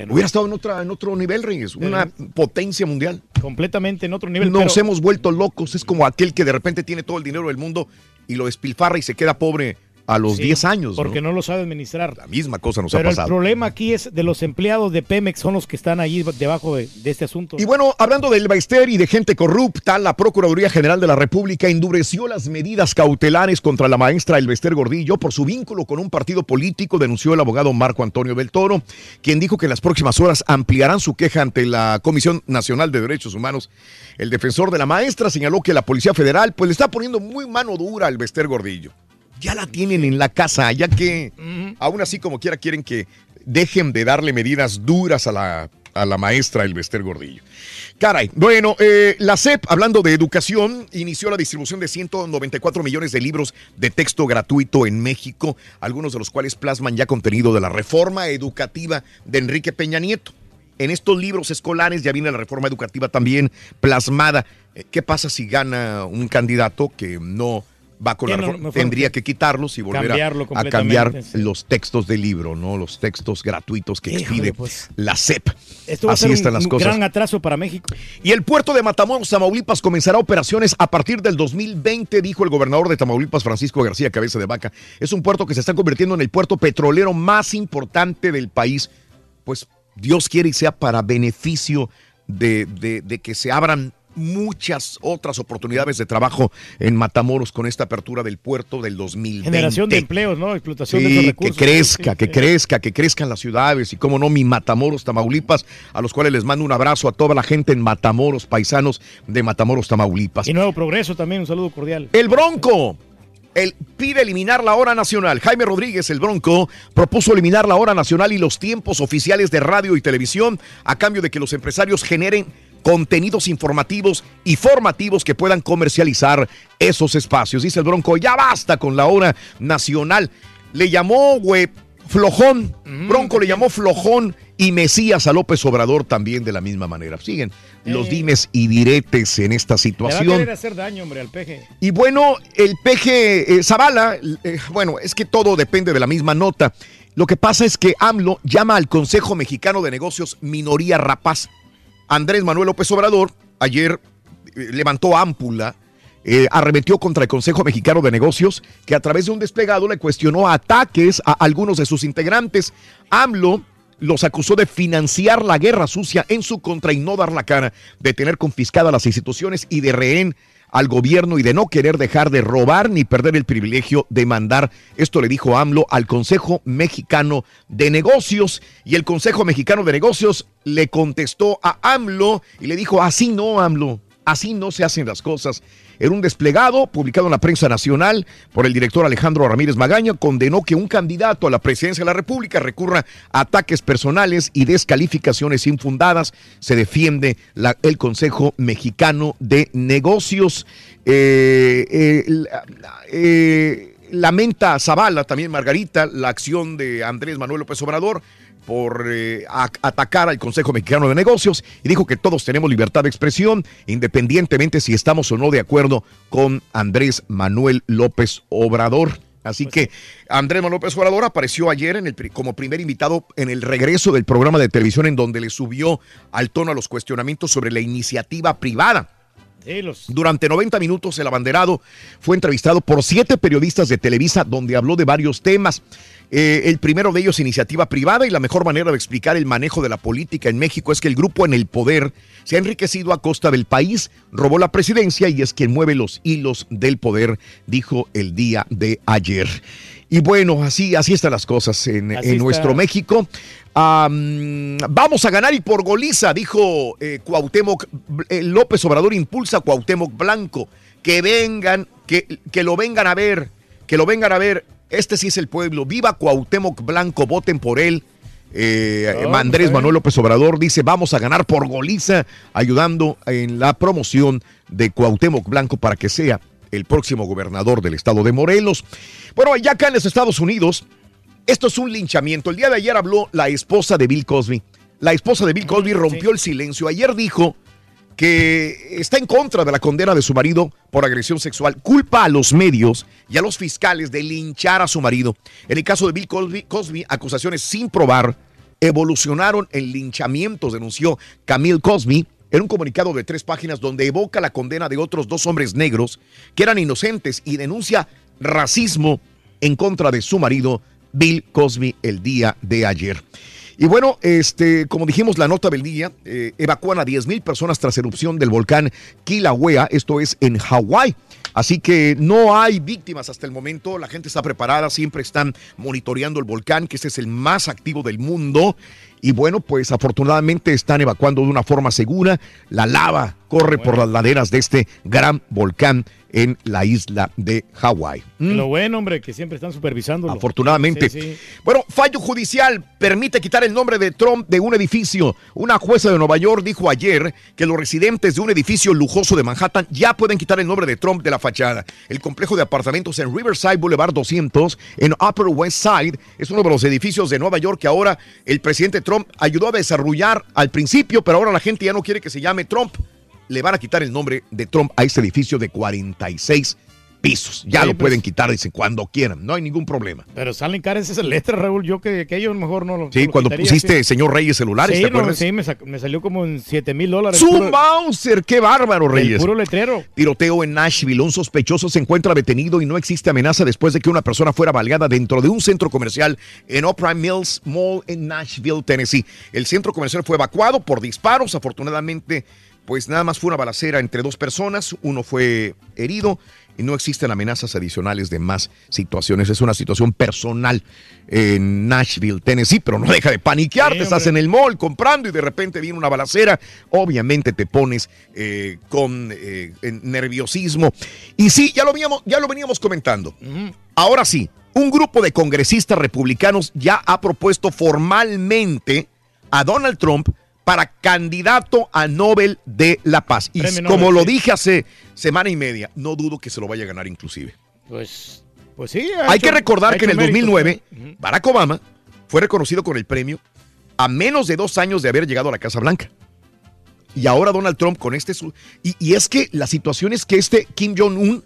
¿no? Hubiera estado en, otra, en otro nivel, Reyes, una potencia mundial. Completamente en otro nivel. Nos pero- hemos vuelto locos. Es como aquel que de repente tiene todo el dinero del mundo y lo despilfarra y se queda pobre a los Sí, 10 años. Porque no lo sabe administrar. La misma cosa nos Pero ha el pasado. problema aquí es de los empleados de Pemex, son los que están ahí debajo de, de este asunto. Y bueno, hablando del Baester y de gente corrupta, la Procuraduría General de la República endureció las medidas cautelares contra la maestra Elvester Gordillo por su vínculo con un partido político, denunció el abogado Marco Antonio Beltoro, quien dijo que en las próximas horas ampliarán su queja ante la Comisión Nacional de Derechos Humanos. El defensor de la maestra señaló que la Policía Federal pues le está poniendo muy mano dura al Elvester Gordillo. Ya la tienen en la casa, ya que aún así como quiera quieren que dejen de darle medidas duras a la, a la maestra Elvester Gordillo. Caray, bueno, eh, la CEP, hablando de educación, inició la distribución de 194 millones de libros de texto gratuito en México, algunos de los cuales plasman ya contenido de la reforma educativa de Enrique Peña Nieto. En estos libros escolares ya viene la reforma educativa también plasmada. Eh, ¿Qué pasa si gana un candidato que no va con la reforma? Tendría que quitarlos y volver a- cambiar sí. los textos del libro, ¿no? Los textos gratuitos que Híjole, expide pues. la CEP. Esto va a Así un, están las un cosas. gran atraso para México. Y el puerto de Matamoros, Tamaulipas, comenzará operaciones a partir del 2020, dijo el gobernador de Tamaulipas, Francisco García Cabeza de Vaca. Es un puerto que se está convirtiendo en el puerto petrolero más importante del país. Pues Dios quiere y sea para beneficio de, de- de que se abran muchas otras oportunidades de trabajo en Matamoros con esta apertura del puerto del 2020. Generación de empleos, ¿no? Explotación de esos Sí, que recursos. crezca, Sí, que sí. crezca, que crezcan las ciudades y cómo no, mi Matamoros, Tamaulipas, a los cuales les mando un abrazo a toda la gente en Matamoros, paisanos de Matamoros, Tamaulipas. Y Nuevo Progreso también, un saludo cordial. El Bronco. Él pide eliminar la hora nacional. Jaime Rodríguez, el Bronco, propuso eliminar la hora nacional y los tiempos oficiales de radio y televisión a cambio de que los empresarios generen contenidos informativos y formativos que puedan comercializar esos espacios. Dice el Bronco, ya basta con la hora nacional. Le llamó, güey, flojón. Bronco le llamó flojón y Mesías a López Obrador también de la misma manera. Siguen los dimes y diretes en esta Le va a situación. querer hacer daño, hombre, al peje. Y bueno, el peje eh, Zavala, eh, bueno, es que todo depende de la misma nota. Lo que pasa es que AMLO llama al Consejo Mexicano de Negocios minoría rapaz. Andrés Manuel López Obrador ayer eh, levantó ámpula eh, arremetió contra el Consejo Mexicano de Negocios, que a través de un desplegado le cuestionó ataques a algunos de sus integrantes. AMLO los acusó de financiar la guerra sucia en su contra y no dar la cara, de tener confiscadas las instituciones y de rehén al gobierno y de no querer dejar de robar ni perder el privilegio de mandar. Esto le dijo AMLO al Consejo Mexicano de Negocios y el Consejo Mexicano de Negocios le contestó a AMLO y le dijo, así no, AMLO, así no se hacen las cosas. En un desplegado publicado en la prensa nacional por el director Alejandro Ramírez Magaña, condenó que un candidato a la presidencia de la República recurra a ataques personales y descalificaciones infundadas. Se defiende el Consejo Mexicano de Negocios. Eh, eh, eh, lamenta Zavala, también Margarita, la acción de Andrés Manuel López Obrador por eh, atacar al Consejo Mexicano de Negocios y dijo que todos tenemos libertad de expresión, independientemente si estamos o no de acuerdo con Andrés Manuel López Obrador. Así que Andrés Manuel López Obrador apareció ayer en el, como primer invitado en el regreso del programa de televisión en donde le subió al tono a los cuestionamientos sobre la iniciativa privada. Durante 90 minutos el abanderado fue entrevistado por siete periodistas de Televisa donde habló de varios temas. Eh, el primero de ellos, iniciativa privada, y la mejor manera de explicar el manejo de la política en México es que el grupo en el poder se ha enriquecido a costa del país, robó la presidencia y es quien mueve los hilos del poder, dijo el día de ayer. Y bueno, así, así están las cosas en, nuestro México. Am, vamos a ganar y por goliza, dijo eh, Cuauhtémoc. eh, López Obrador impulsa a Cuauhtémoc Blanco. Que vengan, que, que lo vengan a ver, que lo vengan a ver. Este sí es el pueblo. Viva Cuauhtémoc Blanco, voten por él. Eh, Oh, Andrés ok. Manuel López Obrador dice, vamos a ganar por goliza, ayudando en la promoción de Cuauhtémoc Blanco para que sea el próximo gobernador del estado de Morelos. Bueno, ya acá en los Estados Unidos, esto es un linchamiento. El día de ayer habló la esposa de Bill Cosby. La esposa de Bill Cosby rompió el silencio. Ayer dijo que está en contra de la condena de su marido por agresión sexual. Culpa a los medios y a los fiscales de linchar a su marido. En el caso de Bill Cosby, Cosby acusaciones sin probar evolucionaron en linchamientos, denunció Camille Cosby en un comunicado de tres páginas donde evoca la condena de otros dos hombres negros que eran inocentes y denuncia racismo en contra de su marido Bill Cosby el día de ayer. Y bueno, este, como dijimos, la nota del día, eh, evacúan a 10 mil personas tras erupción del volcán Kilauea, esto es en Hawái. Así que no hay víctimas hasta el momento, la gente está preparada, siempre están monitoreando el volcán, que este es el más activo del mundo. Y bueno, pues afortunadamente están evacuando de una forma segura. La lava corre por las laderas de este gran volcán en la isla de Hawái. ¿Mm? Lo bueno, hombre, que siempre están supervisando. Afortunadamente. Sí, sí. Bueno, fallo judicial permite quitar el nombre de Trump de un edificio. Una jueza de Nueva York dijo ayer que los residentes de un edificio lujoso de Manhattan ya pueden quitar el nombre de Trump de la fachada. El complejo de apartamentos en Riverside Boulevard 200 en Upper West Side es uno de los edificios de Nueva York que ahora el presidente Trump ayudó a desarrollar al principio, pero ahora la gente ya no quiere que se llame Trump. Le van a quitar el nombre de Trump a este edificio de 46 pisos. Ya Sí, lo pues. pueden quitar, dicen, cuando quieran. No hay ningún problema. Pero salen caras esas letras, Raúl. Yo que, que ellos mejor no lo. Sí, no lo cuando quitaría, pusiste sí. señor Reyes celulares, sí, ¿te no, sí, me, me salió como en 7 mil dólares. ¡Su puro- Mauser! ¡Qué bárbaro, el Reyes! puro letrero. Tiroteo en Nashville. Un sospechoso se encuentra detenido y no existe amenaza después de que una persona fuera baleada dentro de un centro comercial en Opera Mills Mall en Nashville, Tennessee. El centro comercial fue evacuado por disparos. Afortunadamente, pues nada más fue una balacera entre dos personas. Uno fue herido y no existen amenazas adicionales de más situaciones. Es una situación personal en Nashville, Tennessee, pero no deja de paniquearte. Sí, Estás en el mall comprando y de repente viene una balacera. Obviamente te pones eh, con eh, nerviosismo. Y sí, ya lo, veníamos, ya lo veníamos comentando. Ahora sí, un grupo de congresistas republicanos ya ha propuesto formalmente a Donald Trump para candidato a Nobel de la Paz. Y Premio como Nobel, lo sí. dije hace semana y media, no dudo que se lo vaya a ganar inclusive. Pues, pues sí. ha Hay hecho- que recordar ha que en el hecho méritos, 2009 ¿no? Barack Obama fue reconocido con el premio a menos de dos años de haber llegado a la Casa Blanca. Y ahora Donald Trump con este... su- Y, y es que la situación es que este Kim Jong-un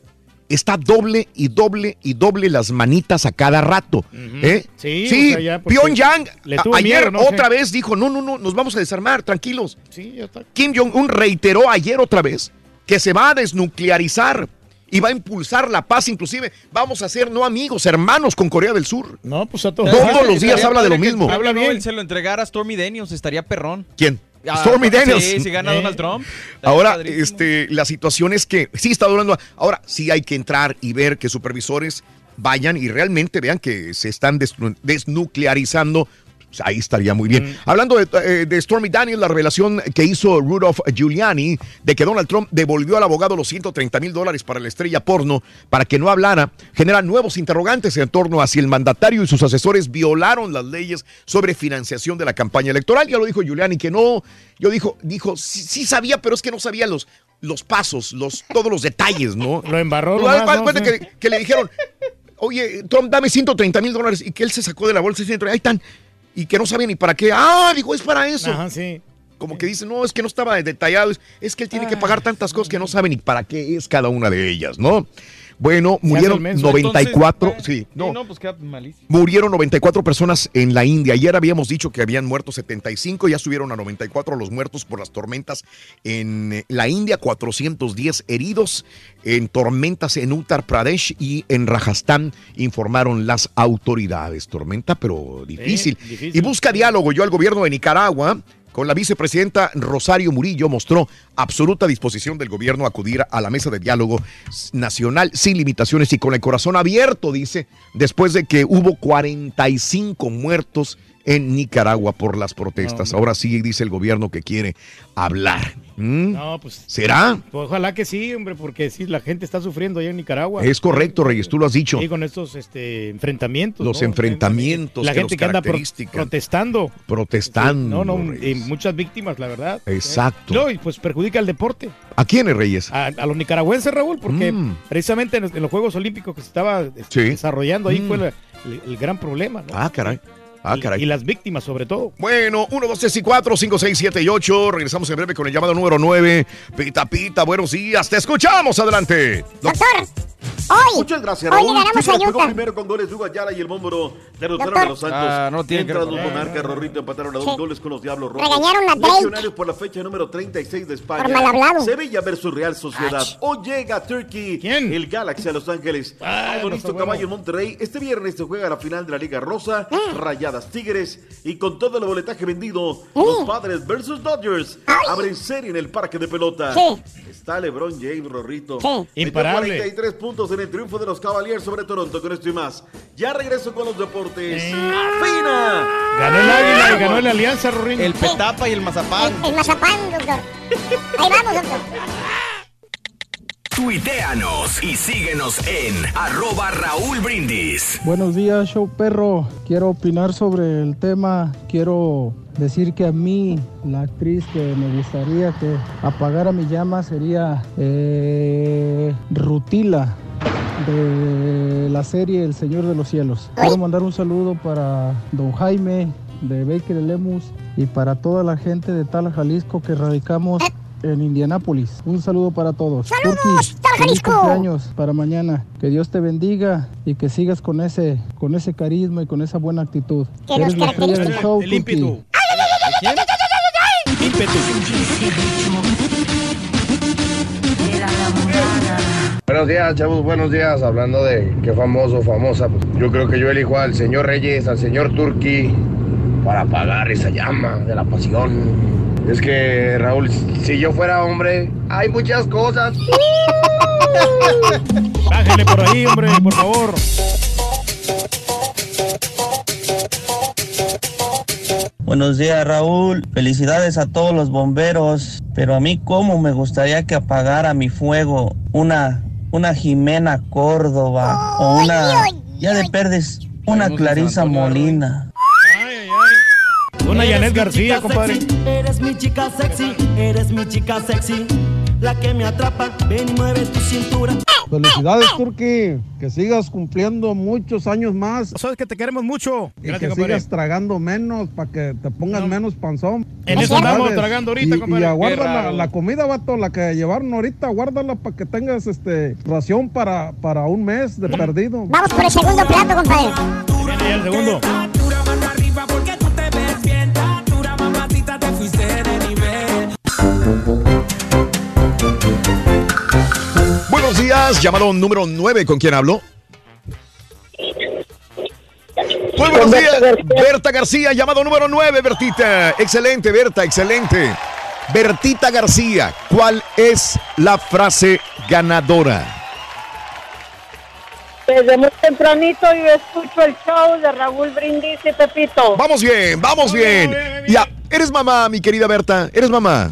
está doble y doble y doble las manitas a cada rato. ¿eh? Sí, sí o sea, ya, Pyongyang ayer miedo, ¿no? otra Sí. vez dijo, no, no, no, nos vamos a desarmar, tranquilos. Sí, ya está. Kim Jong-un reiteró ayer otra vez que se va a desnuclearizar. y va a impulsar la paz, inclusive vamos a ser no amigos, hermanos con Corea del Sur. No, pues a todos. Todos los días habla de lo mismo. Habla bien. se lo entregara a Stormy Daniels, estaría perrón. ¿Quién? Ah, Stormy Daniels. Sí, si gana Eh. Donald Trump. Ahora, este, la situación es que sí está durando. Ahora sí hay que entrar y ver que supervisores vayan y realmente vean que se están desnu- desnuclearizando. Pues ahí estaría muy bien. Hablando de, eh, de Stormy Daniels, la revelación que hizo Rudolph Giuliani de que Donald Trump devolvió al abogado los 130 mil dólares para la estrella porno para que no hablara, genera nuevos interrogantes en torno a si el mandatario y sus asesores violaron las leyes sobre financiación de la campaña electoral. Ya lo dijo Giuliani que no. Yo dijo, dijo, sí, sí sabía, pero es que no sabía los, los pasos, los, todos los detalles, ¿no? Lo embarró. Lo cual ¿no? Sí. que, que le dijeron, oye, Trump, dame 130 mil dólares y que él se sacó de la bolsa y dice, ahí están. Y que no sabía ni para qué. Ah, dijo, es para eso. Ajá, sí. Como que dice, no, es que no estaba detallado. Es, que él tiene que pagar tantas cosas que no sabe ni para qué es cada una de ellas, ¿no? Bueno, murieron hace el menso. 94, Entonces, sí, no, Sí, no, pues queda malísimo. Murieron 94 personas en la India. Ayer habíamos dicho que habían muerto 75, ya subieron a 94 los muertos por las tormentas en eh, la India, 410 heridos en tormentas en Uttar Pradesh y en Rajasthan, informaron las autoridades. Tormenta, pero difícil. difícil. Y busca diálogo. Yo al gobierno de Nicaragua. Con la vicepresidenta Rosario Murillo mostró absoluta disposición del gobierno a acudir a la mesa de diálogo nacional sin limitaciones y con el corazón abierto, dice, después de que hubo 45 muertos en Nicaragua por las protestas. Ahora sí dice el gobierno que quiere hablar. ¿Mm? No, pues. ¿Será? Pues ojalá que sí, hombre, porque sí, la gente está sufriendo allá en Nicaragua. Es correcto, Reyes, tú lo has dicho. Sí, con estos este, enfrentamientos. Los ¿no? enfrentamientos La que gente los que anda protestando. Protestando. No, no, y muchas víctimas, la verdad. Exacto. No, y pues perjudica al deporte. ¿A quiénes, Reyes? A, a los nicaragüenses, Raúl, porque Mm. precisamente en los, en los Juegos Olímpicos que se estaba este, Sí. desarrollando ahí Mm. fue la- el, el gran problema. ¿no? Ah, caray. Ah, Y- caray. Y, las víctimas, sobre todo. Bueno, 1, 2, 3 y 4, 5, 6, 7 y 8. Regresamos en breve con el llamado número 9. Pita, pita, buenos días. Te escuchamos. Adelante. Doctor, hoy. Muchas gracias, Hoy Raúl. le ganamos a Utah. primero con goles de Hugo Ayala y el Mómboro derrotaron Doctor. a los Santos. Ah, no tiene que Mientras ver. los monarcas Rorrito empataron a dos Sí. goles con los Diablos Rojos. Regañaron a Drake. Legionarios por la fecha número 36 de España. Por mal hablado. Sevilla versus Real Sociedad. O llega Turkey. El Galaxy a Los Ángeles. Ah, no Mauricio está Caballo bueno. en Monterrey. Este viernes se juega la final de la Liga Rosa. Ah. Rayadas Tigres. Y con todo el boletaje vendido, los Padres versus Dodgers abren serie en el parque de pelota. Sí. Está LeBron James, Rorrito. Sí. Imparable. 43 puntos en el triunfo de los Cavaliers sobre Toronto. Con esto y más. Ya regreso con los deportes. ¡Fina! Ganó el Águila y ganó la Alianza, Rorín. El Petapa y el Mazapán. El, el mazapán, doctor. Ahí vamos, doctor. Tuiteanos y síguenos en arroba Raúl Brindis. Buenos días, show perro. Quiero opinar sobre el tema. Quiero decir que a mí, la actriz que me gustaría que apagara mi llama sería eh, Rutila de la serie El Señor de los Cielos. Quiero mandar un saludo para don Jaime de Baker Lemus y para toda la gente de Tala, Jalisco que radicamos en Indianápolis. Un saludo para todos. ¡Saludos, cumpleaños para mañana. Que Dios te bendiga y que sigas con ese, con ese carisma y con esa buena actitud. Que Eres nos la estrella del caracteriza. show, El ímpetu. Buenos días, chavos, buenos días. Hablando de qué famoso, famosa, pues yo creo que yo elijo al señor Reyes, al señor Turqui, para apagar esa llama de la pasión. Es que, Raúl, si yo fuera hombre, hay muchas cosas. [laughs] Bájale por ahí, hombre, por favor. Buenos días Raúl, felicidades a todos los bomberos, pero a mí cómo me gustaría que apagara mi fuego una, una Jimena Córdoba o una, ya de perdes, una Clarisa Molina. Una Janet García, compadre. Eres mi chica sexy, eres mi chica sexy, la que me atrapa, ven y mueve tu cintura. Felicidades, Turqui. Que sigas cumpliendo muchos años más. Sabes que te queremos mucho. Y Gracias, que compadre. sigas tragando menos para que te pongas menos panzón. En eso andamos tragando ahorita, y, compadre. Y aguarda la, la comida, vato, la que llevaron ahorita, guárdala para que tengas este ración para, para un mes de perdido. Vamos por el segundo plato, compadre. Viene ya el segundo. Buenos días. Llamado número 9, ¿con quién hablo? Muy buenos días. Berta García, llamado número 9, Bertita. Excelente, Berta, excelente. Bertita García, ¿cuál es la frase ganadora? Desde muy tempranito yo escucho el show de Raúl Brindis y Pepito. Vamos bien, vamos bien. Ya, eres mamá, mi querida Berta. ¿Eres mamá?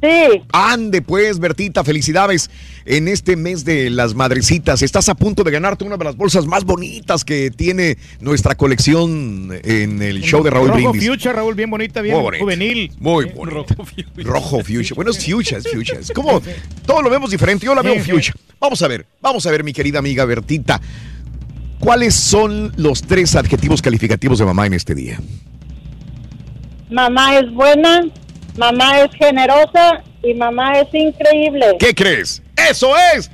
Sí. Ande pues, Bertita, felicidades en este mes de las madrecitas. Estás a punto de ganarte una de las bolsas más bonitas que tiene nuestra colección en el show de Raúl Rojo Brindis. fuchsia, Raúl, bien bonita, bien Muy juvenil. Muy bonita. Rojo fuchsia. Bueno, es fuchsia, es fuchsia. Es como, todo lo vemos diferente. Yo la veo fuchsia. Vamos a ver, vamos a ver, mi querida amiga Bertita. ¿Cuáles son los tres adjetivos calificativos de mamá en este día? Mamá es buena, mamá es generosa y mamá es increíble. ¿Qué crees? ¡Eso es!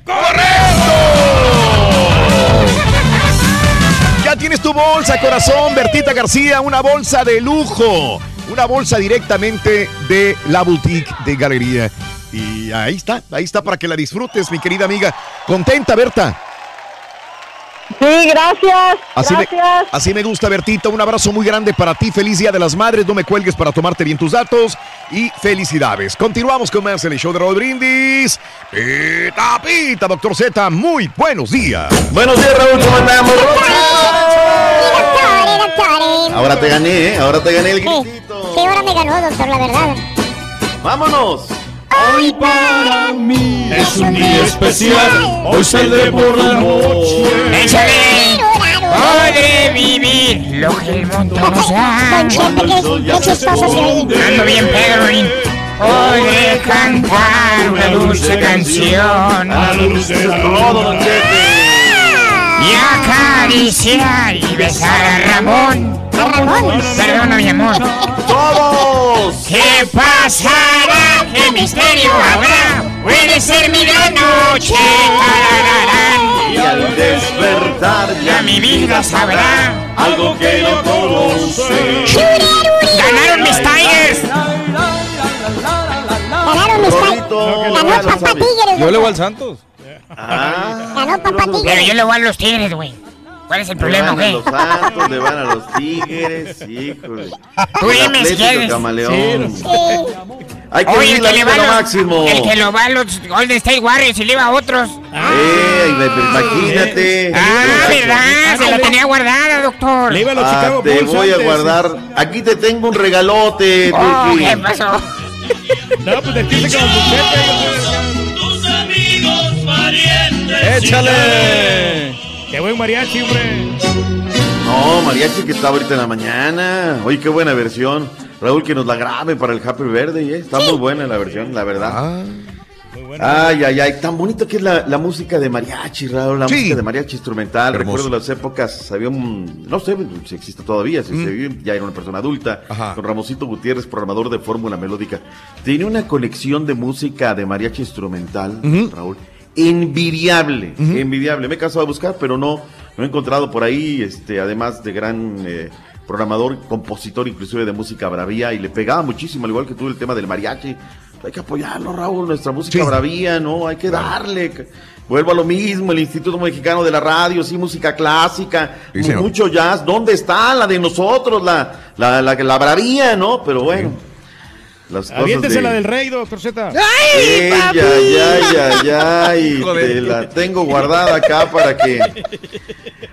Ya tienes tu bolsa, corazón, Bertita García, una bolsa de lujo. Una bolsa directamente de la boutique de Galería. Y ahí está, ahí está para que la disfrutes, mi querida amiga. ¿Contenta, Berta? Sí, gracias. Así me, gracias. así me gusta, Bertita. Un abrazo muy grande para ti. Feliz Día de las Madres. No me cuelgues para tomarte bien tus datos. Y felicidades. Continuamos con más en el show de Raúl Brindis. Pita, pita, doctor Z. Muy buenos días. Buenos días, Raúl. ¿Cómo andamos? Ahora te gané, ¿eh? Ahora te gané el grito. Sí, ahora me ganó, doctor, la verdad. ¡Vámonos! Hoy para mí Es un día especial, hoy saldré por la noche. ¡Échale! Podré vivir lo que el mundo nos da. Ando bien pedo, Rin. Podré cantar una dulce canción. A la luz de la Todo, don Chepe. Y acariciar y besar a Ramón. Perdona, mi amor. ¡Todos! ¿Qué pasará? ¿Qué misterio habrá? Puede ser mi gran noche. Y al despertar Ya mi vida sabrá. algo que no conoce. Ganaron mis Tigers. Ganaron mis Rorrito, Ganó Papá. Tigres. Yo le voy al Santos. Ah, Ganó Papá Pero Tigres. yo le voy a los Tigres, güey. ¿Cuál es el le problema, van a güey? los Santos, le van a los Tigres, híjole. Tú El dime si quieres. Camaleón. Sí. Hay que Oye, el que le va lo a los, máximo. el que lo va a los Golden State Warriors y le iba a otros. Eh, imagínate. Ah, verdad, se la tenía guardada, doctor. Le iba a los Ah, Chicago te Bulls voy a antes. guardar. Aquí te tengo un regalote, Oh. ¿qué pasó? No, pues despierte con tu Tus amigos, parientes. ¡Échale! Qué buen mariachi, hombre. No, mariachi que está ahorita en la mañana. Oye, qué buena versión. Raúl, que nos la grabe para el Happy Verde, ¿eh? Está muy buena la versión, la verdad. Ah, Ay, ay, ay, tan bonito que es la, la música de mariachi, Raúl, la Sí. música de mariachi instrumental. Hermoso. Recuerdo las épocas, había un, no sé si existe todavía, si se vive, ya era una persona adulta, Mm. Ajá. con Ramosito Gutiérrez, programador de Fórmula Melódica. Tiene una conexión de música de mariachi instrumental. Raúl, envidiable, envidiable. Me he cansado de buscar, pero no, no he encontrado por ahí, este, además de gran eh, programador, compositor inclusive de música bravía, y le pegaba muchísimo, al igual que tú, el tema del mariachi. Hay que apoyarlo, Raúl, nuestra música Sí. bravía, ¿no? Hay que darle. Vuelvo a lo mismo, el Instituto Mexicano de la Radio, sí, música clásica, Sí, mucho jazz. ¿Dónde está la de nosotros, la, la, la, la bravía, no? Pero bueno, las cosas Aviéntese de... la del rey, doctor Z. Ey, ay, ay, ay, ay, Joder. te la tengo guardada acá para que...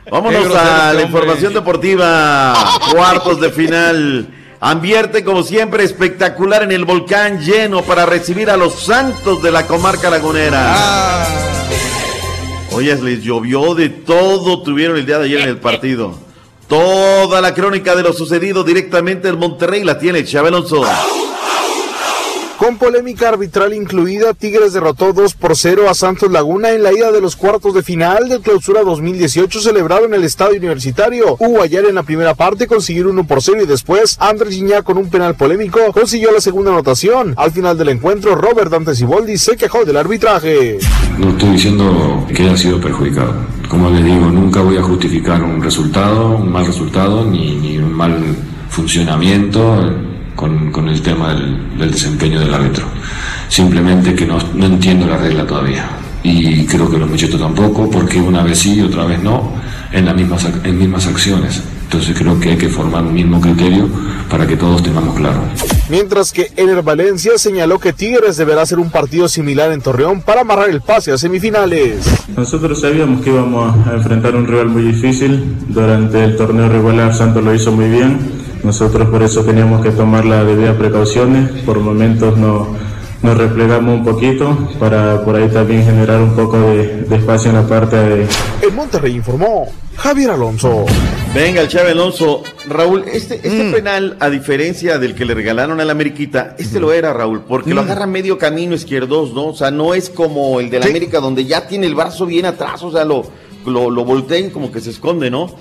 Vámonos grosero a este la información deportiva. Cuartos de final. Ambiente, como siempre, espectacular en el volcán lleno para recibir a los santos de la comarca lagunera. Ah. Oye, les llovió de todo, tuvieron el día de ayer en el partido. Toda la crónica de lo sucedido directamente en Monterrey la tiene Chávez Alonso. Con polémica arbitral incluida, Tigres derrotó 2 por 0 a Santos Laguna en la ida de los cuartos de final del Clausura 2018 celebrado en el Estadio Universitario. Hugo Ayar en la primera parte consiguió 1 por 0 y después Andrés Gignac con un penal polémico consiguió la segunda anotación. Al final del encuentro, Robert Dante Siboldi se quejó del arbitraje. No estoy diciendo que haya sido perjudicado. Como les digo, nunca voy a justificar un resultado, un mal resultado, ni un mal funcionamiento con, con el tema del, del desempeño del árbitro. Simplemente que no, no entiendo la regla todavía. y creo que los muchachos tampoco, porque una vez sí y otra vez no, en las mismas, en mismas acciones. Entonces creo que hay que formar un mismo criterio para que todos tengamos claro. Mientras que Ener Valencia señaló que Tigres deberá hacer un partido similar en Torreón para amarrar el pase a semifinales. Nosotros sabíamos que íbamos a enfrentar un rival muy difícil. Durante el torneo regular Santos lo hizo muy bien. Nosotros por eso teníamos que tomar las debidas precauciones. Por momentos no, nos replegamos un poquito para por ahí también generar un poco de, de espacio en la parte de, En Monterrey informó Javier Alonso. Venga, el Chávez Alonso. Raúl, este, este penal, a diferencia del que le regalaron a la América, este lo era, Raúl, porque lo agarra medio camino izquierdos, ¿no? O sea, no es como el de la América, donde ya tiene el brazo bien atrás, o sea, lo, lo, lo voltean como que se esconde, ¿no?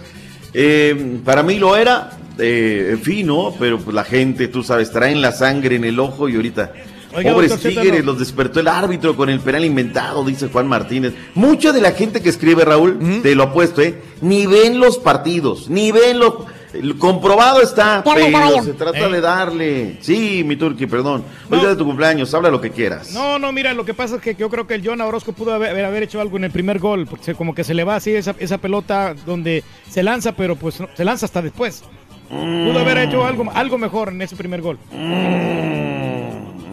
Eh, para mí lo era, eh, en fin, ¿no? Pero pues la gente, tú sabes, traen la sangre en el ojo y ahorita. Oiga, Pobres doctor tigres, no. los despertó el árbitro con el penal inventado, dice Juan Martínez. Mucha de la gente que escribe, Raúl, te lo apuesto, ¿eh? Ni ven los partidos, ni ven los... el comprobado está, pero se trata Eh. de darle. Sí, mi turqui, perdón. Hoy día de tu cumpleaños, habla lo que quieras. No, no, mira, lo que pasa es que yo creo que el John Orozco pudo haber, haber hecho algo en el primer gol, porque como que se le va así esa, esa pelota donde se lanza, pero pues no- se lanza hasta después. Pudo haber hecho algo, algo mejor en ese primer gol.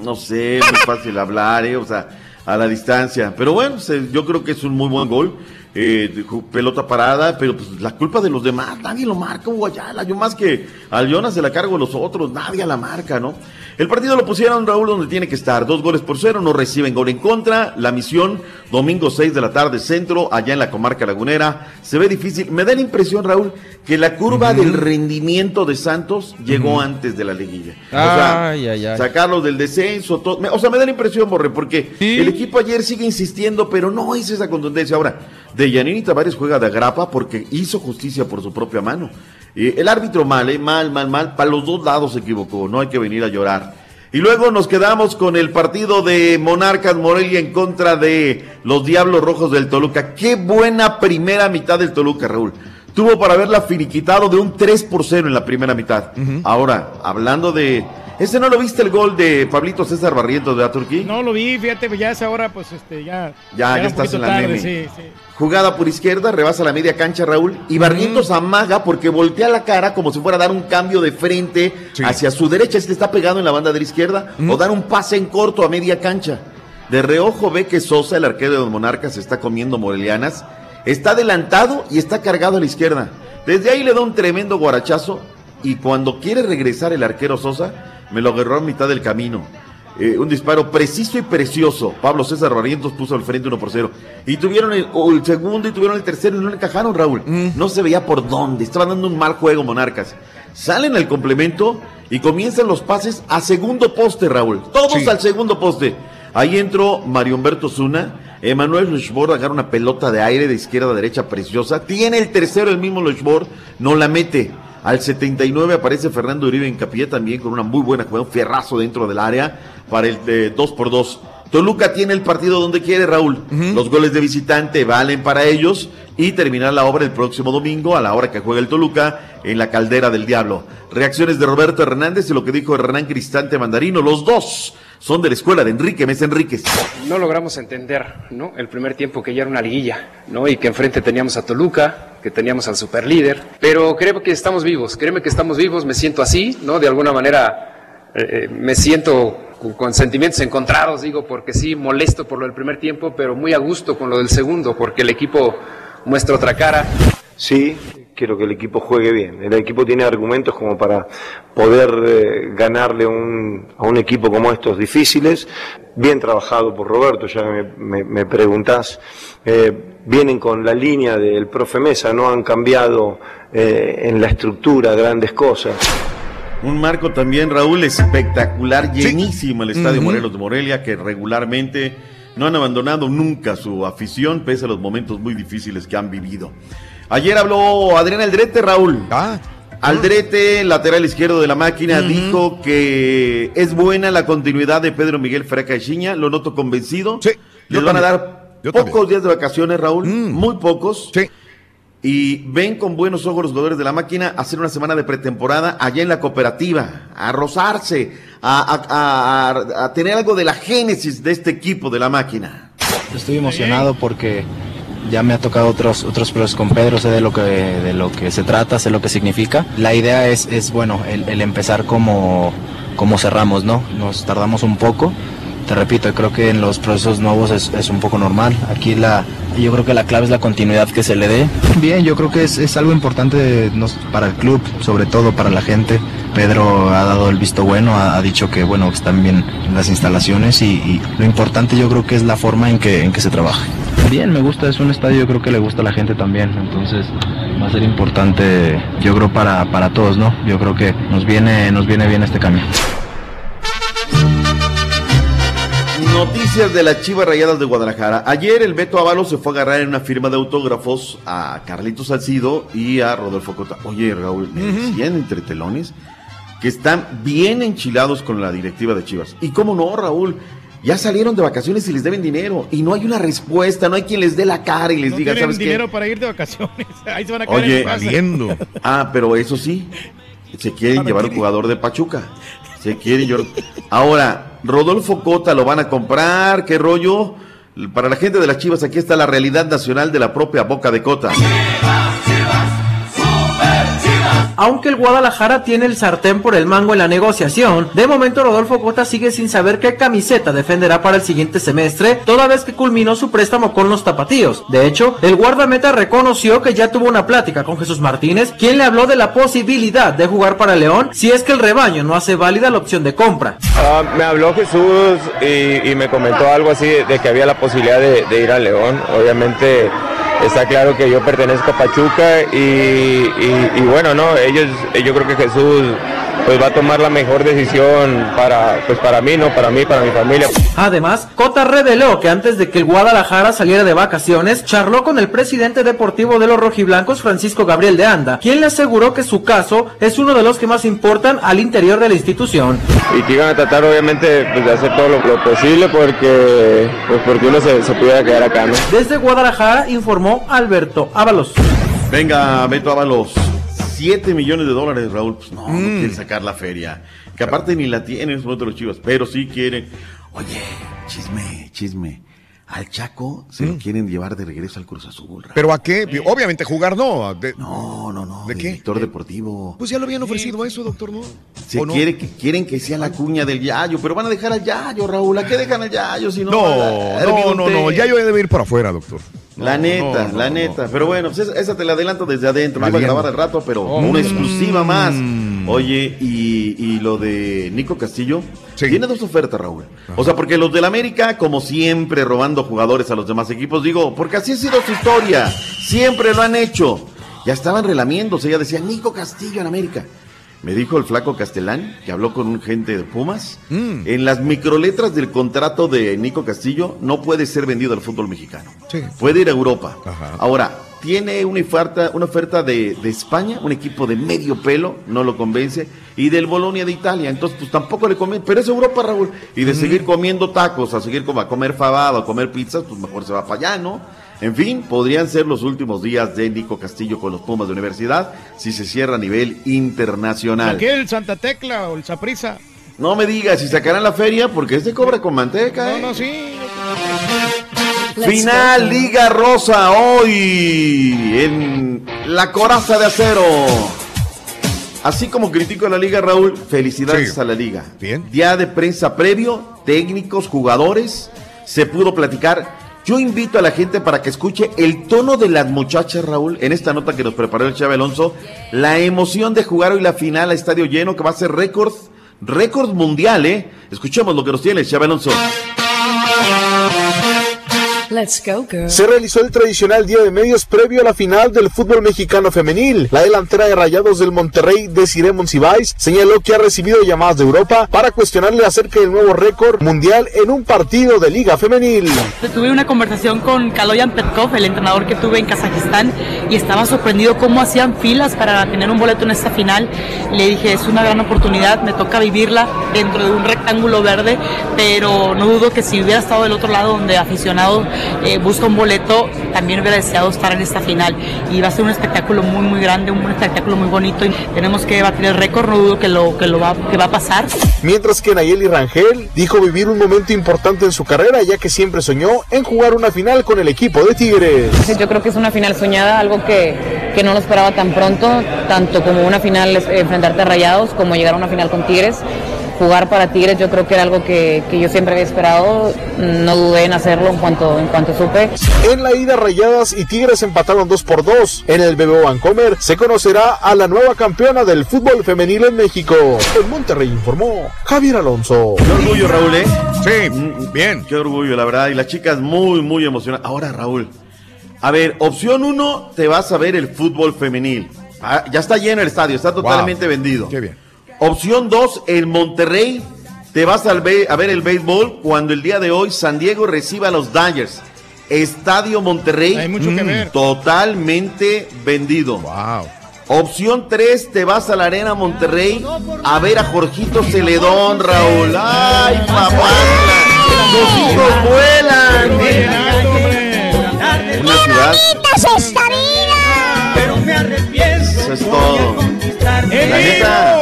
No sé, es muy fácil hablar, ¿eh? O sea, a la distancia. Pero bueno, yo creo que es un muy buen gol. Eh, pelota parada, pero pues la culpa de los demás, nadie lo marca, Hugo Ayala. Yo más que al Jonas se la cargo a los otros, nadie la marca, ¿no? El partido lo pusieron, Raúl, donde tiene que estar. Dos goles por cero, no reciben gol en contra. La misión, domingo 6 de la tarde, centro, allá en la comarca lagunera. Se ve difícil. Me da la impresión, Raúl, que la curva del rendimiento de Santos llegó antes de la liguilla. O sea, Ay, ay, ay. sacarlos del descenso, todo. O sea, me da la impresión, Borre, porque el equipo ayer sigue insistiendo, pero no es esa contundencia. Ahora, de Yanini Tavares juega de agrapa porque hizo justicia por su propia mano. Eh, el árbitro mal, eh, mal, mal, mal. Para los dos lados se equivocó, no hay que venir a llorar. Y luego nos quedamos con el partido de Monarcas Morelia en contra de los Diablos Rojos del Toluca. Qué buena primera mitad del Toluca, Raúl. Tuvo para haberla finiquitado de un 3 por 0 en la primera mitad. Ahora, hablando de... ¿Ese no lo viste el gol de Pablito César Barrientos de Aturquí? No lo vi, fíjate, ya es ahora, pues este, ya. Ya, ya estás en la tarde, meme. sí, sí. Jugada por izquierda, rebasa la media cancha Raúl y Barrientos amaga porque voltea la cara como si fuera a dar un cambio de frente hacia su derecha, este está pegado en la banda de la izquierda, o dar un pase en corto a media cancha. De reojo ve que Sosa, el arquero de los Monarcas, está comiendo morelianas, está adelantado y está cargado a la izquierda. Desde ahí le da un tremendo guarachazo y cuando quiere regresar el arquero Sosa, me lo agarró a mitad del camino. Eh, un disparo preciso y precioso. Pablo César Barrientos puso al frente 1 por 0. Y tuvieron el, segundo y tuvieron el tercero y no le encajaron, Raúl. No se veía por dónde. Estaban dando un mal juego, Monarcas. Salen al complemento y comienzan los pases a segundo poste, Raúl. Todos Sí. al segundo poste. Ahí entró Mario Humberto Zuna. Emanuel Luchbord agarra una pelota de aire de izquierda a derecha preciosa. Tiene el tercero el mismo Luchbord. No la mete. Al 79 aparece Fernando Uribe en Capilla también con una muy buena jugada, un fierrazo dentro del área para el de 2 por 2 Toluca tiene el partido donde quiere, Raúl. Los goles de visitante valen para ellos y terminar la obra el próximo domingo a la hora que juega el Toluca en la caldera del Diablo. Reacciones de Roberto Hernández y lo que dijo Hernán Cristante Mandarino. Los dos son de la escuela de Enrique Mesa Enríquez. no logramos entender ¿no? el primer tiempo que ya era una liguilla ¿no? y que enfrente teníamos a Toluca, que teníamos al superlíder, pero creo que estamos vivos, créeme que estamos vivos, me siento así, ¿no? de alguna manera eh, eh, me siento con, con sentimientos encontrados, digo, porque sí, molesto por lo del primer tiempo, pero muy a gusto con lo del segundo, porque el equipo muestra otra cara. Sí, quiero que el equipo juegue bien. El equipo tiene argumentos como para poder eh, ganarle un- a un equipo como estos difíciles. Bien trabajado por Roberto, ya me, me- me preguntás. Eh, vienen con la línea del profe Mesa, no han cambiado eh, en la estructura grandes cosas. Un marco también, Raúl, espectacular, llenísimo el Estadio. Morelos de Morelia, que regularmente no han abandonado nunca su afición, pese a los momentos muy difíciles que han vivido. Ayer habló Adrián Aldrete, Raúl. Aldrete, lateral izquierdo de la máquina, dijo que es buena la continuidad de Pedro Miguel Freca Echiña, lo noto convencido. Les yo van a dar Yo pocos también. días de vacaciones, Raúl, Mm. muy pocos. Y ven con buenos ojos los jugadores de la máquina a hacer una semana de pretemporada allá en la cooperativa, a rozarse, a, a- a- a- a tener algo de la génesis de este equipo de la máquina. estoy emocionado porque ya me ha tocado otros otros pruebas con Pedro, sé de lo que de lo que se trata, sé lo que significa. La idea es, es bueno, el, el empezar como, como cerramos, ¿no? Nos tardamos un poco. Te repito, creo que en los procesos nuevos es, es un poco normal. Aquí la, yo creo que la clave es la continuidad que se le dé. Bien, yo creo que es, es algo importante nos- para el club, sobre todo para la gente. Pedro ha dado el visto bueno, ha, ha dicho que bueno están bien las instalaciones y, y lo importante yo creo que es la forma en que, en que se trabaja. Bien, me gusta, es un estadio, yo creo que le gusta a la gente también, entonces va a ser importante, yo creo para, para todos, ¿no? Yo creo que nos viene, nos viene bien este cambio. Noticias de las Chivas Rayadas de Guadalajara. Ayer el Beto Ábalos se fue a agarrar en una firma de autógrafos a Carlitos Salcido y a Rodolfo Cota. Oye, Raúl, me decían entre telones que están bien enchilados con la directiva de Chivas. Y cómo no, Raúl, ya salieron de vacaciones y les deben dinero. Y no hay una respuesta, no hay quien les dé la cara y les No diga, tienen ¿sabes qué? dinero para ir de vacaciones. [laughs] Ahí se van a quedar Oye, en casa. Ah, pero eso sí, se quieren llevar un jugador de Pachuca. Se quieren llevar. Ahora, Rodolfo Cota lo van a comprar, qué rollo. Para la gente de las Chivas, aquí está la realidad nacional de la propia boca de Cota. Aunque el Guadalajara tiene el sartén por el mango en la negociación, de momento Rodolfo Cota sigue sin saber qué camiseta defenderá para el siguiente semestre, toda vez que culminó su préstamo con los tapatíos. De hecho, el guardameta reconoció que ya tuvo una plática con Jesús Martínez, quien le habló de la posibilidad de jugar para León si es que el rebaño no hace válida la opción de compra. Ah, me habló Jesús y, y me comentó algo así de que había la posibilidad de, de ir a León. Obviamente está claro que yo pertenezco a Pachuca y, y- y bueno, no, ellos, yo creo que Jesús pues va a tomar la mejor decisión para, pues para mí, no, para mí, para mi familia. Además, Cota reveló que antes de que el Guadalajara saliera de vacaciones, charló con el presidente deportivo de los rojiblancos, Francisco Gabriel de Anda, quien le aseguró que su caso es uno de los que más importan al interior de la institución. Y que iban a tratar obviamente pues, de hacer todo lo, lo posible porque, pues, porque uno se, se pudiera quedar acá, ¿no? Desde Guadalajara informó Alberto Ábalos. Venga, Beto Ábalos. 7 millones de dólares, Raúl. Pues no, no quieren sacar la feria. Que aparte ni la tienen los chivas, pero sí quieren. Oye, chisme, chisme. Al Chaco se lo quieren llevar de regreso al Cruz Azul. Raúl. ¿Pero a qué? Obviamente jugar no. De- no, no, no. ¿De qué? Director deportivo. Pues ya lo habían ofrecido eso, doctor, ¿no? Se quiere que, quieren que sea la cuña del Yayo, pero van a dejar al Yayo, Raúl. ¿A qué dejan al Yayo si no? No, a- a no, no, no. Ya yo debe ir para afuera, doctor. La neta, la neta. Pero bueno, pues esa, esa te la adelanto desde adentro. No iba a grabar al rato, pero Oh. una exclusiva más. Mm. Oye, y, y lo de Nico Castillo. Tiene dos ofertas, Raúl. O sea, porque los del América, como siempre, robando jugadores a los demás equipos, digo, porque así ha sido su historia. Siempre lo han hecho. Ya estaban relamiéndose, ya decían Nico Castillo en América. Me dijo el flaco Castelán, que habló con un gente de Pumas, Mm. en las microletras del contrato de Nico Castillo no puede ser vendido al fútbol mexicano. Puede ir a Europa. Ahora, tiene una oferta, una oferta de, de España, un equipo de medio pelo, no lo convence, y del Bolonia de Italia, entonces pues tampoco le convence, pero es Europa, Raúl, y de seguir comiendo tacos, a seguir como a comer fabado, a comer pizzas, pues mejor se va para allá, ¿no? En fin, podrían ser los últimos días de Nico Castillo con los Pumas de Universidad si se cierra a nivel internacional. ¿Qué? ¿El Santa Tecla o el Saprisa? No me digas si sacarán la feria porque este cobra con manteca. No, ¿eh? no, sí. Final Liga Rosa hoy en la coraza de acero. Así como critico a la liga, Raúl, felicidades Sí. a la liga. Bien. Día de prensa previo, técnicos, jugadores, se pudo platicar. Yo invito a la gente para que escuche el tono de las muchachas, Raúl, en esta nota que nos preparó el Chave Alonso, la emoción de jugar hoy la final a estadio lleno, que va a ser récord, récord mundial, ¿eh? Escuchemos lo que nos tiene el Chave Alonso. Let's go, girl. Se realizó el tradicional día de medios previo a la final del fútbol mexicano femenil. La delantera de Rayados del Monterrey, Desiree Monsiváis, señaló que ha recibido llamadas de Europa para cuestionarle acerca del nuevo récord mundial en un partido de liga femenil. Tuve una conversación con Kaloyan Petkov, el entrenador que tuve en Kazajistán, y estaba sorprendido cómo hacían filas para tener un boleto en esta final. Le dije, es una gran oportunidad, me toca vivirla dentro de un rectángulo verde, pero no dudo que si hubiera estado del otro lado donde aficionados eh, busca un boleto, también hubiera deseado estar en esta final. Y va a ser un espectáculo muy, muy grande, un espectáculo muy bonito y tenemos que batir el récord, no dudo que lo, que lo va, que va a pasar. Mientras que Nayeli Rangel dijo vivir un momento importante en su carrera ya que siempre soñó en jugar una final con el equipo de Tigres. Yo creo que es una final soñada, algo que, que no lo esperaba tan pronto, tanto como una final eh, enfrentarte a Rayados, como llegar a una final con Tigres. Jugar para Tigres yo creo que era algo que, que yo siempre había esperado, no dudé en hacerlo en cuanto, en cuanto supe. En la ida Rayadas y Tigres empataron 2 por 2. En el BBO Vancomer se conocerá a la nueva campeona del fútbol femenil en México. En Monterrey informó Javier Alonso. Qué orgullo, Raúl, ¿eh? Sí, bien. Qué orgullo, la verdad. Y las chicas muy, muy emocionadas. Ahora, Raúl. A ver, opción uno, te vas a ver el fútbol femenil. Ah, ya está lleno el estadio, está totalmente vendido. Qué bien. Opción dos, el Monterrey, te vas al ve- a ver el béisbol cuando el día de hoy San Diego reciba a los Dodgers. Estadio Monterrey, Hay mucho que mm, ver. totalmente vendido. Opción 3, te vas a la Arena Monterrey a ver a Jorgito Celedón, Raúl. ¡Ay, papá! ¡Los hijos vuelan! Una ciudad, ¡Bonita es esta vida! Pero me arrepiento. eso es todo. La neta.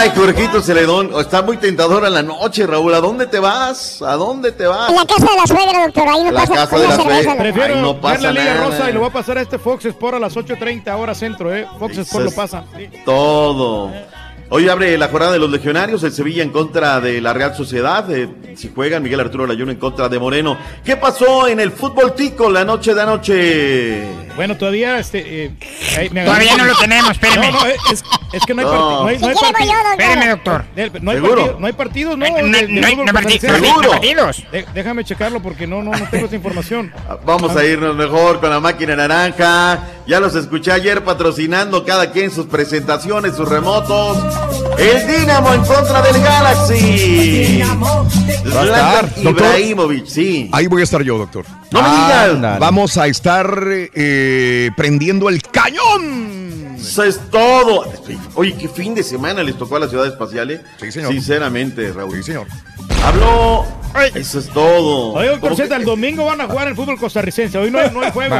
Ay, Jorgito Celedón, está muy tentadora la noche, Raúl. ¿A dónde te vas? ¿A dónde te vas? En la casa de la suegra, doctor. Ahí no La pasa casa de la suegra. Prefiero Ay, no ver la Liga nada. Rosa y lo voy a pasar a este Fox Sport a las 8.30 hora centro, ¿eh? Fox Sport lo pasa. Sí. Todo. Hoy abre la jornada de los legionarios, el Sevilla en contra de la Real Sociedad. eh, si juegan, Miguel Arturo Layuno en contra de Moreno. ¿Qué pasó en el fútbol tico la noche de anoche? Bueno, todavía este. eh, ahí me Todavía no lo tenemos, [laughs] espéreme. No, no, es, es que no hay No. partido. No hay, no hay Si quiere, partido. voy yo, doctor. Espéreme, doctor. No hay, ¿Seguro? no hay partidos, ¿no? Eh, no- hay- partidos. De- déjame checarlo porque no, no, no tengo esa información. Vamos a irnos mejor con la máquina naranja. Ya los escuché ayer patrocinando cada quien sus presentaciones, sus remotos. El Dinamo en contra del Galaxy. Va a estar. Ibrahimovic, sí. Ahí voy a estar yo, doctor. No me digas. Vamos a estar eh, prendiendo el cañón. Eso es todo. Oye, qué fin de semana les tocó a la ciudad espacial, ¿eh? Sí, señor. Sinceramente, Raúl. Sí, señor. Habló. Eso es todo. Oye, doctor ¿Cómo que- Z, el domingo van a jugar el fútbol costarricense. Hoy no, hay- no hay juego.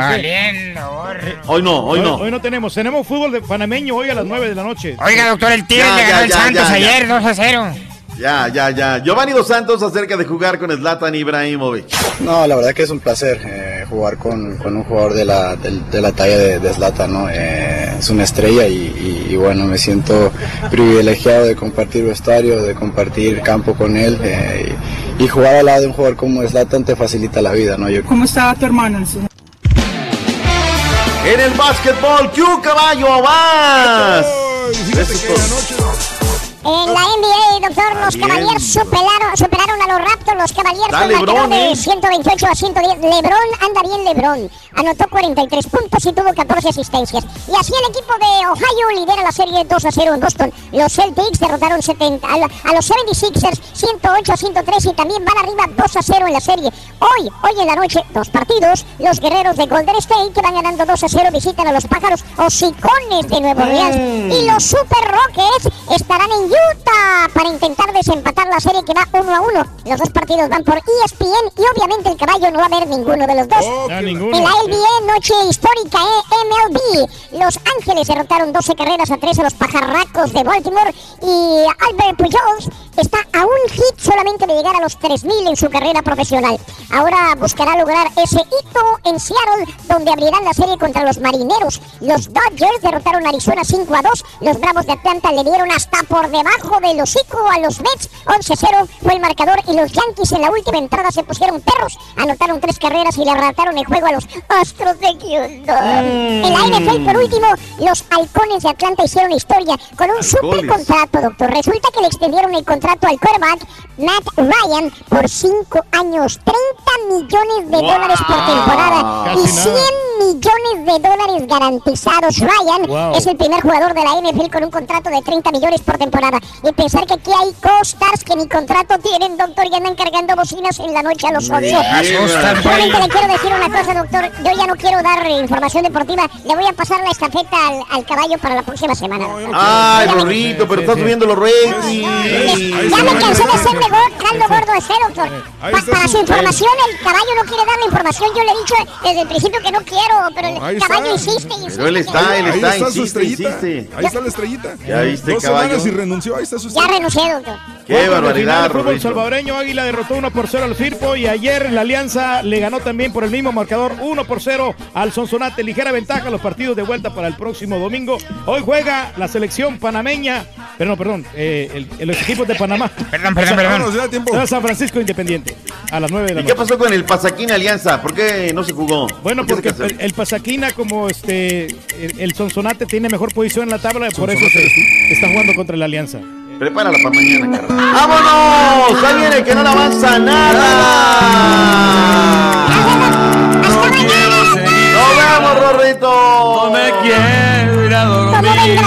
Hoy no, hoy no. Hoy no tenemos. Tenemos fútbol de panameño hoy a las 9 de la noche. Oiga, doctor, el Tigres Ya, le ya, ganó el ya, Santos ya, ayer, ya. 2 a 0. Ya, ya, ya. Giovanni Dos Santos acerca de jugar con Zlatan Ibrahimovic. No, la verdad que es un placer eh, jugar con, con un jugador de la, de, la talla de, de Zlatan, ¿no? Eh, es una estrella y, y- y bueno, me siento privilegiado de compartir vestuario, de compartir campo con él eh, y, y jugar al lado de un jugador como Zlatan te facilita la vida, ¿no? Yo, ¿Cómo está tu hermano? En el básquetbol, ¡Q caballo vas! Es todo. En la NBA, doctor, los. Cavaliers superaron, superaron a los Raptors. Los Cavaliers con marcador de ¿eh? 128 a 110. LeBron anda bien, LeBron. Anotó 43 puntos y tuvo 14 asistencias. Y así el equipo de Ohio lidera la serie 2 a 0 en Boston. Los Celtics derrotaron 70, a, la- a los 76ers 108 a 103 y también van arriba 2 a 0 en la serie. Hoy, hoy en la noche, dos partidos. Los guerreros de Golden State que van ganando 2 a 0 visitan a los pájaros hocicones de Nuevo Orleans. Y los Super Rockets estarán en Utah para intentar desempatar la serie que va 1 a 1. Los dos partidos van por ESPN y obviamente el caballo no va a ver ninguno de los dos. Ninguno. En la NBA, noche histórica eh, MLB. Los Ángeles derrotaron 12 carreras a 3 a los pajarracos de Baltimore y Albert Pujols está a un hit solamente de llegar a los 3.000 en su carrera profesional. Ahora buscará lograr ese hito en Seattle, donde abrirán la serie contra los Marineros. Los Dodgers derrotaron a Arizona 5 a 2. Los Bravos de Atlanta le dieron hasta por debajo del hocico a los Mets. 11-0 fue el marcador y los Yankees en la última entrada se pusieron perros. Anotaron tres carreras y le arrebataron el juego a los Astros de Houston. En la NFL, por último, los Halcones de Atlanta hicieron historia con un super contrato, doctor. Resulta que le extendieron el contrato al quarterback Matt Ryan por 5 años, 30 millones de Wow. dólares por temporada Casi y nada. 100 millones de dólares garantizados. Ryan Wow. es el primer jugador de la NFL con un contrato de 30 millones por temporada. Y pensar que aquí hay co-stars que ni contrato tienen, doctor, y andan cargando bocinas en la noche a los 11. asustan, Solamente güey. le quiero decir una cosa, doctor. Yo ya no quiero dar información deportiva. Le voy a pasar la estafeta al, al caballo para la próxima semana. Ay, Rorrito, pero estás subiendo los ratings. Ya me cansé de gordo, caldo gordo esté, doctor. Pa- para su- información, el caballo no quiere dar la información. Yo le he dicho desde el principio que no quiero, pero el ahí caballo está. insiste insiste. Pero él está, él Ahí está, insiste, estrellita. insiste. Ahí está la estrellita. Ya viste, Dos caballo. Renunció. Ahí está su Ya estrellita. renuncié, doctor. Qué final barbaridad, de fútbol salvadoreño, Águila derrotó 1 por 0 al Firpo y ayer la Alianza le ganó también por el mismo marcador 1 por 0 al Sonsonate. Ligera ventaja los partidos de vuelta para el próximo domingo. Hoy juega la selección panameña, pero no, perdón, eh, el- los equipos de Panamá. [laughs] Perdón, perdón, perdón. Tiempo. Juega San Francisco Independiente a las 9 de la ¿Y qué noche. pasó con el Pasaquín Alianza? ¿Por qué no se jugó? Bueno, ¿Por qué porque el, el Pasaquina, como este el, el Sonsonate tiene mejor posición en la tabla, por eso se está jugando contra la Alianza. Prepárala para mañana, carnal. ¡Vámonos! ¡Ahí viene que no le avanza nada! ¡Nos vemos, Rorrito! No me quiero ir a dormir.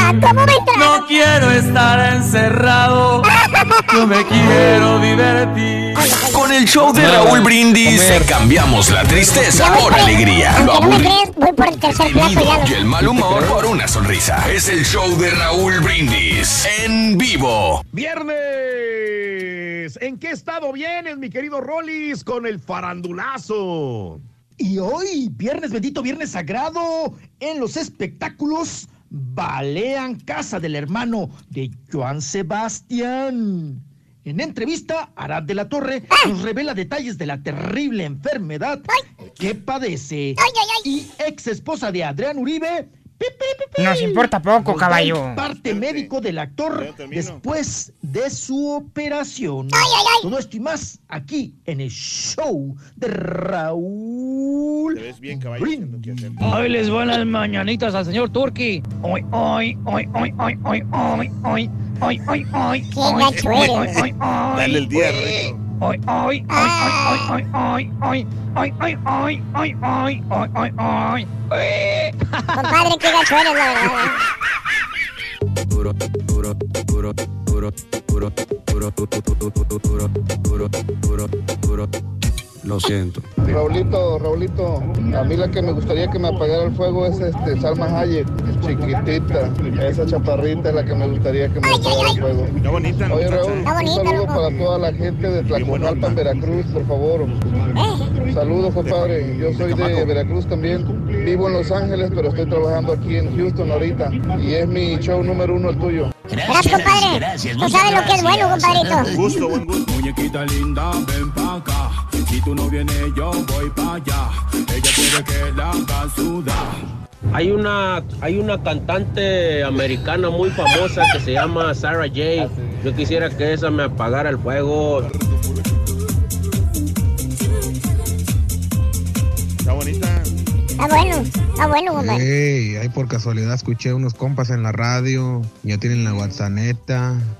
No quiero estar encerrado. Yo me quiero divertir. Con el show de Raúl Brindis cambiamos la tristeza por alegría. Lo no me crees, voy por el tercer plato ya. y el mal humor por una sonrisa. Es el show de Raúl Brindis en vivo. Viernes. ¿En qué estado vienes, mi querido Rollis, con el farandulazo? Y hoy, viernes bendito, viernes sagrado, en los espectáculos, balean Casa del Hermano de Joan Sebastián. En entrevista, Arad de la Torre nos revela detalles de la terrible enfermedad que padece. Y ex esposa de Adrián Uribe. Nos importa poco, caballo. parte médico del actor después de su operación. Todo esto y más aquí en el show de Raúl. Brindis. Hoy les van las mañanitas al señor Turki. Hoy, hoy, hoy, hoy, hoy, hoy, hoy, hoy, hoy, hoy, hoy. Dale el día, Hoy, hoy, hoy, hoy, hoy, hoy, hoy, hoy, hoy, hoy, hoy, hoy, hoy, hoy, hoy. Compadre, qué gacho eres, la verdad. Lo siento. Raulito, Raulito, a mí la que me gustaría que me apagara el fuego es este Salma Hayek, chiquitita, esa chaparrita es la que me gustaría que me apagara el fuego. Está bonita, Oye. Raúl, Está bonita, un saludo para toda la gente de Tlacojalpan, Veracruz, por favor. Saludos, compadre. Yo soy de Veracruz también. Vivo en Los Ángeles, pero estoy trabajando aquí en Houston ahorita. Y es mi show número uno el tuyo. Gracias, compadre. Tú sabes lo que es bueno, compadrito. Gusto, buen gusto. Muñequita linda, ven pa' acá. Si tú no vienes, yo voy pa' allá. Ella quiere que la haga sudar. Hay una, hay una cantante americana muy famosa que se llama Sarah J. Yo quisiera que esa me apagara el fuego. Está bueno, está bueno, compadre. Ey, ahí por casualidad escuché unos compas en la radio, ya tienen la WhatsApp.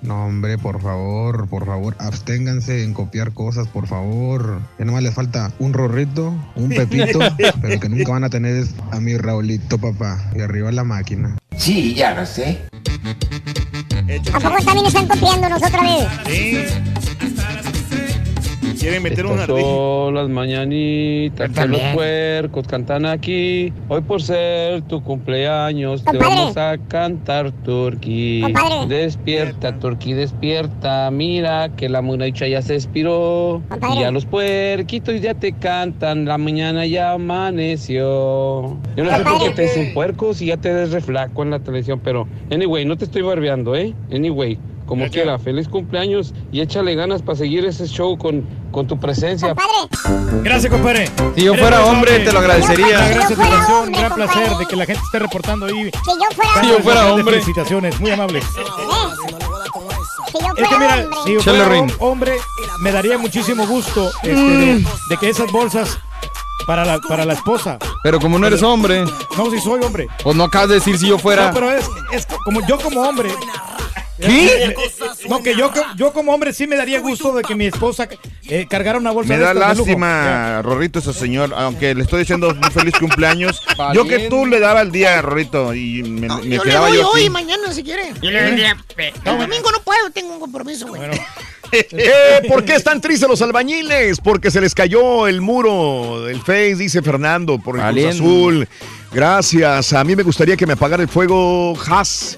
No, hombre, por favor, por favor, absténganse en copiar cosas, por favor. Ya nomás les falta un rorrito, un pepito, [laughs] pero que nunca van a tener es a mi Raulito, papá. Y arriba la máquina. Sí, ya lo sé. ¿A poco también están copiándonos otra vez? Sí. Quieren meter una Estas son las mañanitas que los puercos cantan aquí. Hoy por ser tu cumpleaños te Compadre. vamos a cantar Turquí. Compadre. Despierta, Turquí, despierta. Mira que la munacha ya se expiró. Compadre. Y ya los puerquitos ya te cantan. La mañana ya amaneció. Yo no sé por qué te dicen puercos y ya te des reflaco en la televisión, pero anyway, no te estoy barbeando, ¿eh? Anyway. Como quiera, feliz cumpleaños y échale ganas para seguir ese show con, con tu presencia. Gracias, compadre. Si yo fuera hombre, te lo agradecería. Gracias. Un gran placer compadre. de que la gente esté reportando ahí. Si yo fuera Gracias, Si yo fuera hombre. Felicitaciones, muy amable. Si yo Es que mira, hombre. si yo fuera hombre, me daría muchísimo gusto este, de, de que esas bolsas para la, para la esposa. Pero como no eres hombre, No, si soy hombre. pues no acabas de decir si yo fuera. No, pero es, es como yo como hombre. ¿Qué? Eh, No, que yo, yo como hombre sí me daría gusto de que mi esposa eh, cargara una bolsa Me de da estas de lujo. lástima, Rorrito, ese señor, aunque le estoy diciendo un feliz cumpleaños. Yo que tú le daba el día, Rorrito, y me, me Yo le doy yo hoy y mañana si quiere. Yo le doy el día- El domingo no puedo, tengo un compromiso, güey. Eh, ¿Por qué están tristes los albañiles? Porque se les cayó el muro del Face, dice Fernando, por el Cruz. Azul. Gracias. A mí me gustaría que me apagara el fuego Haas.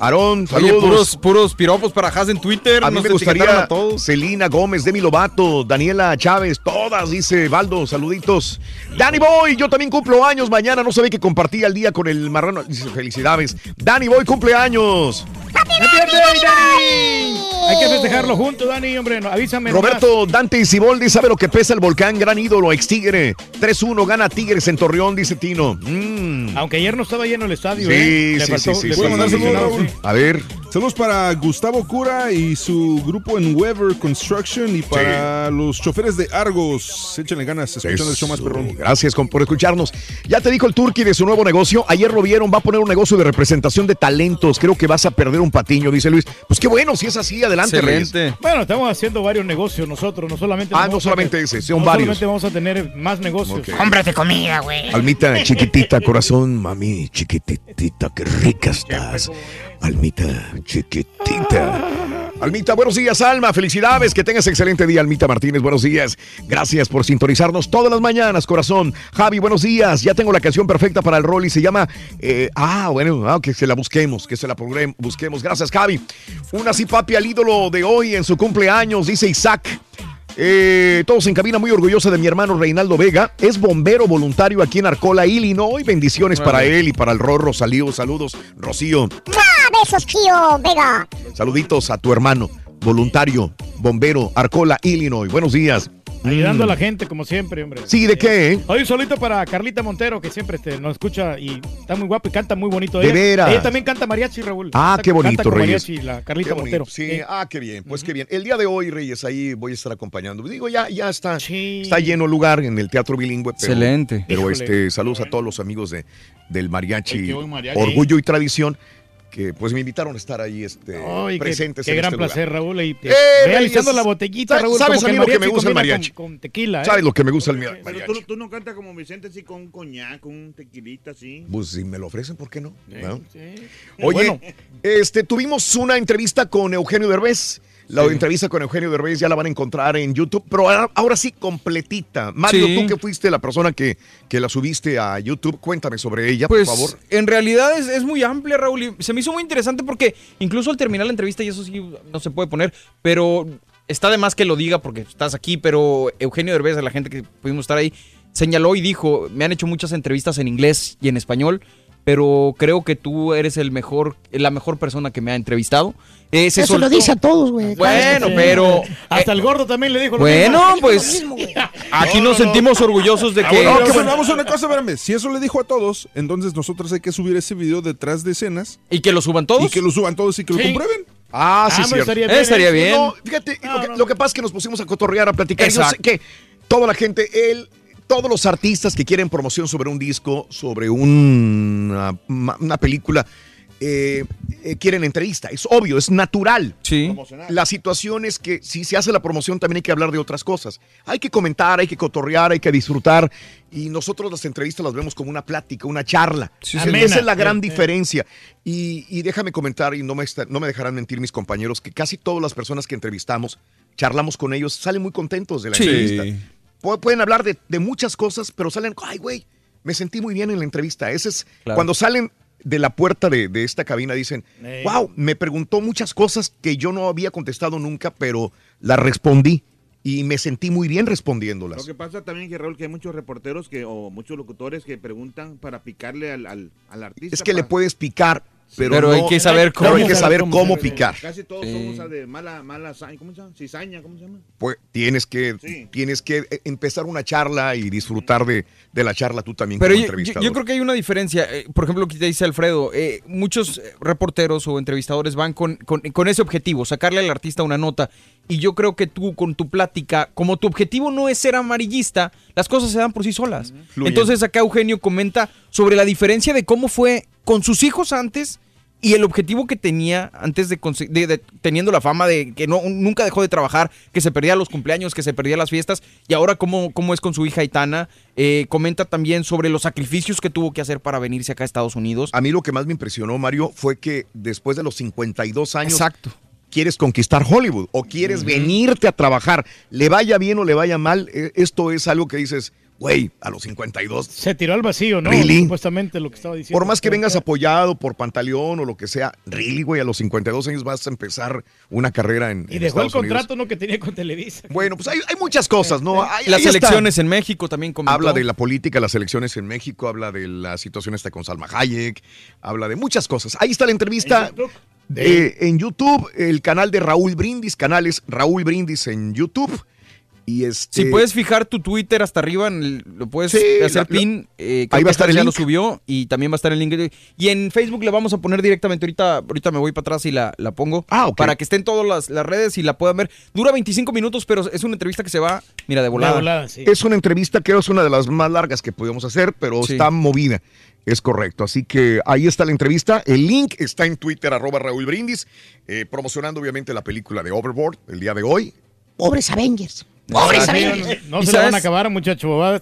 Aarón, Oye, saludos. puros, puros piropos para Haas en Twitter. A mí me gustaría a todos. Celina Gómez, Demi Lovato, Daniela Chávez, todas, dice Baldo, saluditos. Danny Boy, yo también cumplo años mañana, no sabía que compartía el día con el marrano. Dice, felicidades. Danny Boy cumple años. ¡Happy birthday, Dani! Hay que festejarlo juntos, Dani, hombre. no, avísame. Roberto Dante Siboldi sabe lo que pesa el volcán, gran ídolo, ex Tigre. 3-1 gana Tigres en Torreón, dice Tino. Mm. Aunque ayer no estaba lleno el estadio, Sí, ¿eh? Le sí, faltó- sí, sí, le sí. faltó ¿Puedo mandar aficionado, saludos, sí. A ver. Saludos para Gustavo Cura y su grupo en Weber Construction y para los choferes de Argos. Échenle ganas, escuchando el show más perrón. Gracias con- por escucharnos. Ya te dijo el Turqui de su nuevo negocio. Ayer lo vieron, va a poner un negocio de representación de talentos. Creo que vas a perder un patiño, dice Luis. Pues qué bueno, si es así, adelante, Reyes. Bueno, estamos haciendo varios negocios nosotros, no solamente. Ah, no solamente tener- ese, son no varios. solamente vamos a tener más negocios. Ok. Cómprate comida, güey. Almita [laughs] chiquitita, corazón, mami, chiquitita, qué rica estás. Almita chiquitita. Almita, buenos días, Alma. Felicidades, que tengas excelente día, Almita Martínez. Buenos días. Gracias por sintonizarnos todas las mañanas, corazón. Javi, buenos días. Ya tengo la canción perfecta para el rol y se llama. eh, ah, bueno, ah, que se la busquemos, que se la busquemos. Gracias, Javi. Una así, papi, al ídolo de hoy en su cumpleaños, dice Isaac. Eh, todos en cabina, muy orgullosa de mi hermano Reinaldo Vega. Es bombero voluntario aquí en Arcola, Illinois. Bendiciones para él y para el Rorro. Saludos, saludos, Rocío. ¡Ah, besos, tío Vega! Saluditos a tu hermano, voluntario, bombero, Arcola, Illinois. Buenos días. Ayudando a la gente, como siempre, hombre. Sí, ¿de qué? eh? Hoy un solito para Carlita Montero, que siempre este, nos escucha y está muy guapa y canta muy bonito. De ella, veras. Ella también canta mariachi, Raúl. Ah, Canta- qué bonito, canta Reyes. mariachi, la Carlita bonito, Montero. Sí, Eh, ah, qué bien, pues qué bien. El día de hoy, Reyes, ahí voy a estar acompañando. Digo, ya, ya está, está lleno el lugar en el Teatro Bilingüe. Pero, Excelente. Pero Híjole. este, saludos a todos los amigos de, del mariachi. Orgullo y Tradición, que pues me invitaron a estar ahí este, qué- presentes qué, en gran este lugar. placer, Raúl. Y, Eh, alisando la botellita, Raúl. ¿Sabes a mí lo que me gusta el mariachi? Con, con tequila, ¿eh? ¿Sabes lo que me gusta el Pero mariachi? tú, tú no cantas como Vicente así con un coñac, con un tequilita así. Pues si me lo ofrecen, ¿por qué no? ¿No? sí. Oye, Bueno. este, tuvimos una entrevista con Eugenio Derbez. La entrevista con Eugenio Derbez ya la van a encontrar en YouTube, pero ahora, ahora sí completita. Mario, Sí. tú que fuiste la persona que, que la subiste a YouTube, cuéntame sobre ella, Pues por favor. en realidad es, es muy amplia, Raúl, y se me hizo muy interesante porque incluso al terminar la entrevista, y eso sí no se puede poner, pero está de más que lo diga porque estás aquí, pero Eugenio Derbez, la gente que pudimos estar ahí, señaló y dijo, me han hecho muchas entrevistas en inglés y en español, pero creo que tú eres el mejor, la mejor persona que me ha entrevistado. Eh, se Eso lo dice a todos, güey. Bueno, pero... Hasta el gordo también le dijo lo Bueno, mismo. pues [laughs] aquí nos sentimos orgullosos de Ah, que... bueno, que bueno, vamos a una cosa, espérame. Si eso le dijo a todos, entonces nosotros hay que subir ese video detrás de escenas. Y que lo suban todos. Y que lo suban todos y que lo comprueben. Ah, sí, Ah, cierto. estaría bien, Estaría bien. No, fíjate, lo, que, lo que pasa es que nos pusimos a cotorrear, a platicar. Yo sé Exacto. que toda la gente, él, todos los artistas que quieren promoción sobre un disco, sobre una, una película, eh, eh, quieren entrevista. Es obvio, es natural. Sí. La situación es que si se hace la promoción también hay que hablar de otras cosas. Hay que comentar, hay que cotorrear, hay que disfrutar. Y nosotros las entrevistas las vemos como una plática, una charla. Sí, Esa sí. es la gran diferencia. Y, y déjame comentar, y no me, está- no me dejarán mentir mis compañeros, que casi todas las personas que entrevistamos, charlamos con ellos, salen muy contentos de la Sí. entrevista. Pu- Pueden hablar de, de muchas cosas, pero salen, ay, güey, me sentí muy bien en la entrevista. Ese es Claro. cuando salen de la puerta de, de esta cabina, dicen, wow, me preguntó muchas cosas que yo no había contestado nunca, pero las respondí y me sentí muy bien respondiéndolas. Lo que pasa también, que Raúl, que hay muchos reporteros que, o muchos locutores que preguntan para picarle al, al, al artista. Es que le puedes picar, pero, Pero hay no- que saber pero hay cómo. que saber Cómo cómo picar. Casi todos Sí. somos de mala, mala, ¿cómo se llama? Cizaña, ¿cómo se llama? Pues tienes que, Sí. tienes que eh, empezar una charla y disfrutar de, de la charla tú también Pero como yo, yo- entrevistador. yo creo que hay una diferencia. Eh, por ejemplo, lo que te dice Alfredo, eh, muchos eh, reporteros o entrevistadores van con, con- con ese objetivo, sacarle al artista una nota. Y yo creo que tú con tu plática, como tu objetivo no es ser amarillista, las cosas se dan por sí solas. Entonces acá Eugenio comenta sobre la diferencia de cómo fue con sus hijos antes y el objetivo que tenía antes de, de- teniendo la fama de que no, nunca dejó de trabajar, que se perdía los cumpleaños, que se perdía las fiestas, y ahora cómo, cómo es con su hija Aitana. Eh, comenta también sobre los sacrificios que tuvo que hacer para venirse acá a Estados Unidos. A mí lo que más me impresionó, Mario, fue que después de los 52 años Exacto. quieres conquistar Hollywood o quieres venirte a trabajar, le vaya bien o le vaya mal, eh, esto es algo que dices, Güey, a los 52. Se tiró al vacío, ¿no? Really? Supuestamente lo que estaba diciendo. Por más que vengas apoyado por Pantaleón o lo que sea, really, güey, a los 52 años vas a empezar una carrera en, Y en dejó el Unidos. contrato ¿no? que tenía con Televisa. Bueno, pues hay, hay muchas cosas, ¿no? Ahí- Las ahí está. elecciones en México también comentó. Habla de la política, las elecciones en México, habla de la situación esta con Salma Hayek, habla de muchas cosas. Ahí está la entrevista. eh, en YouTube, el canal de Raúl Brindis, canales Raúl Brindis en YouTube. Y este, Si puedes fijar tu Twitter hasta arriba, en el- lo puedes Sí, hacer la- la- pin. eh, ahí va a estar el ya lo link. subió y también va a estar el link. Y en Facebook le vamos a poner directamente. Ahorita, ahorita me voy para atrás y la, la pongo. Ah, ok. Para que esté en todas las, las redes y la puedan ver. Dura 25 minutos, pero es una entrevista que se va, mira, de volada. Es una entrevista que es una de las más largas que podemos hacer, pero Sí. está movida. Es correcto. Así que ahí está la entrevista. El link está en Twitter, arroba Raúl Brindis, eh, promocionando obviamente la película de Overboard el día de hoy. Pobres Avengers. No ¿Y se la van a acabar, muchacho. Va,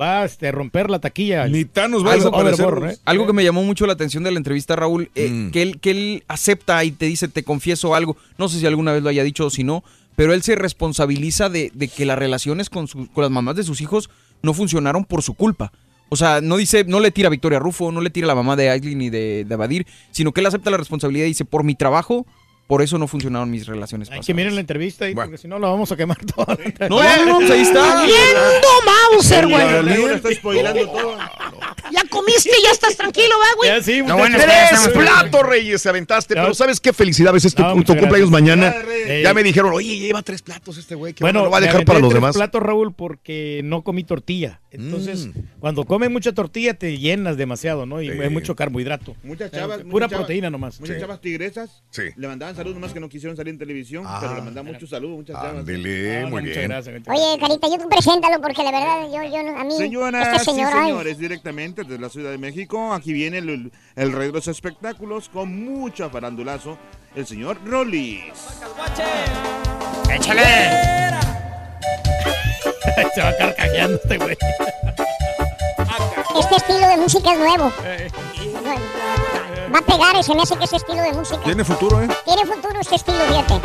va este, a romper la taquilla. Ni Thanos va a Algo- Ruth. ¿eh? Algo que me llamó mucho la atención de la entrevista, Raúl, eh, Mm. que, él, que él acepta y te dice, te confieso algo. No sé si alguna vez lo haya dicho o si no, pero él se responsabiliza de, de que las relaciones con, su- con las mamás de sus hijos no funcionaron por su culpa. O sea, no dice, no le tira a Victoria Rufo, no le tira a la mamá de Aislinn ni de, de Abadir, sino que él acepta la responsabilidad y dice, por mi trabajo, por eso no funcionaron mis relaciones Hay pasadas. que miren la entrevista ahí, porque si no la vamos a quemar toda. No, no, pues ahí está. Viendo Mauser, güey. Está spoilando todo. Ya comiste, ya estás tranquilo, ¿va, güey? Ya sí, No, bueno, Tres platos, Reyes, se aventaste. Pero ¿sabes qué felicidades? Es tu, No, tu muchas cumpleaños gracias. mañana. Eh, Ya me dijeron, oye, lleva tres platos este güey. que Bueno, lo va a me dejar aventé para los tres demás. platos, Raúl, porque no comí tortilla. Entonces, Mm. cuando comes mucha tortilla te llenas demasiado, ¿no? Y Sí. hay mucho carbohidrato. Muchas chavas. Eh, Pura muchas chavas- proteína nomás. Muchas Sí. chavas tigresas Sí. le mandaban saludos, nomás que no quisieron salir en televisión, Ah. pero le mandaban muchos saludos, muchas chavas. Ándele, muy muchas bien. gracias, Oye, Carita, yo tú preséntalo porque la verdad, yo, yo, no- a mí, Señoras este señor, y ay, señores, directamente desde la Ciudad de México, aquí viene el, el rey de los espectáculos con mucho farandulazo, el señor Rollis. ¡Échale! [laughs] Se va carcajeando este güey. este estilo de música es nuevo. Va a pegar y se me hace que ese estilo de música. Tiene futuro, ¿eh? Tiene futuro este estilo, fíjate.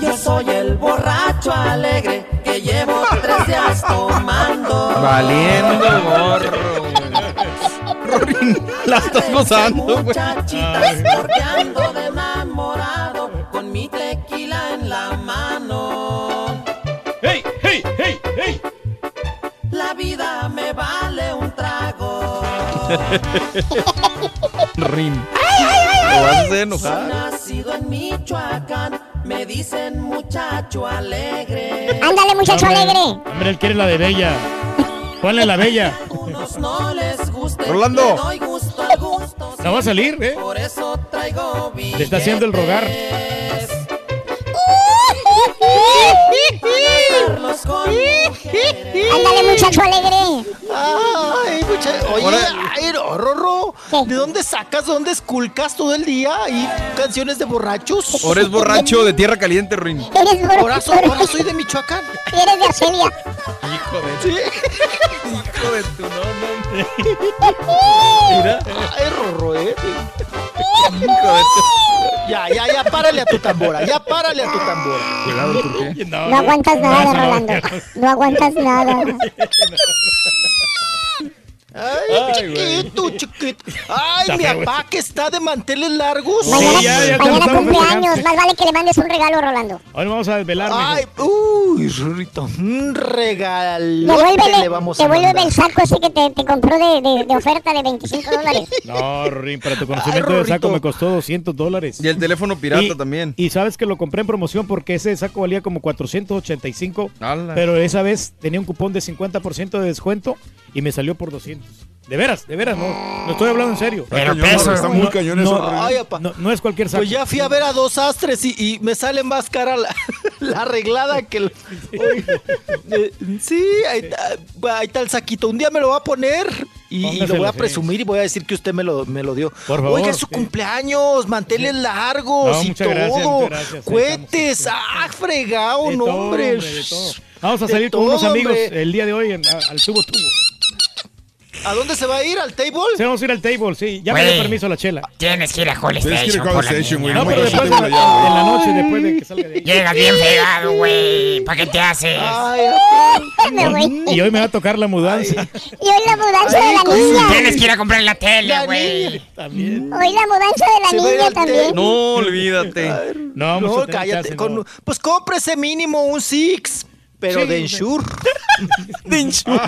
Yo soy el borracho alegre que llevo tres días tomando. Valiendo gorro. La estás gozando, güey. Muchachitas [laughs] Rin. Lo vas a hacer enojar. nacido en Michoacán, me dicen muchacho alegre. Ándale, muchacho Hombre, alegre. Hombre, él quiere la de Bella. Ponle la Bella. Unos no les guste. Rolando. le doy gusto al gusto. No va a salir, ¿eh? Por eso traigo billetes. Le está haciendo el rogar. Carlos con mujeres. Ándale, muchacho alegre. Ay, mucha- Oye, ay, Rorro. ¿de dónde sacas, de dónde esculcas todo el día? ¿Y canciones de borrachos? Ahora es borracho de tierra caliente, Rin. Eres borracho. ahora soy de Michoacán. Eres de Arcelia. Hijo de, Sí. hijo de tu no, no. [laughs] Mira. Ay, Rorro, eh. Hijo de tu. Ya, ya, ya, párale a tu tambora, ya párale a tu tambora. Cuidado, ¿por qué? No aguantas nada, Rolando. No aguantas nada. [laughs] Ay, chiquito, chiquito. Ay, mi papá que está de manteles largos. Mañana, ya, ya mañana cumpleaños. Más vale que le mandes un regalo, Rolando. Hoy vamos a desvelar, mijo. Ay, uy, Rorrito, un regalote Devuélvele, le vamos a devuélvele mandar. el saco ese que te, te compró de, de, de oferta de 25 dólares. [laughs] No, Rin, para tu conocimiento de saco me costó 200 dólares. Y el teléfono pirata Y- también. Y sabes que lo compré en promoción porque ese saco valía como 485, Ala. pero esa vez tenía un cupón de 50% de descuento y me salió por 200. De veras, de veras, no, no estoy hablando en serio. Pero peso, está muy cañón eso, no. Ay, papá. no, no es cualquier saco. Pues ya fui a ver a dos astres y, y me sale más cara la, [laughs] la arreglada que el... Eh, Sí, ahí está, ahí está el saquito. Un día me lo va a poner y, y lo voy a presumir y voy a decir que usted me lo, me lo dio. Por favor, Oiga, es su sí. cumpleaños, manteles largos No, y todo. gracias, gracias. Ahí Cohetes, ah, fregado, De no, todo, hombre. hombre, de todo. Vamos a De salir con unos todo, amigos hombre. el día de hoy en- a- al tubo tubo. ¿A dónde se va a ir? ¿Al table? Se vamos a ir al table, sí. Ya me dio permiso la chela. Tienes que ir a Call Tienes que ir a Station. Güey. No, pero después de, la noche, después de que salga de ahí. Llegas bien fregado, güey. ¿Para qué te haces? Me voy. Y hoy me va a tocar la mudanza. Y hoy la mudanza de la niña. Tienes que ir a comprar la tele, güey. También. Hoy la mudanza de la niña también. No, olvídate. No, No, cállate. chance, con- no. Pues cómprese mínimo un Six, pero Sí, de. Ensure. [laughs] de Ensure.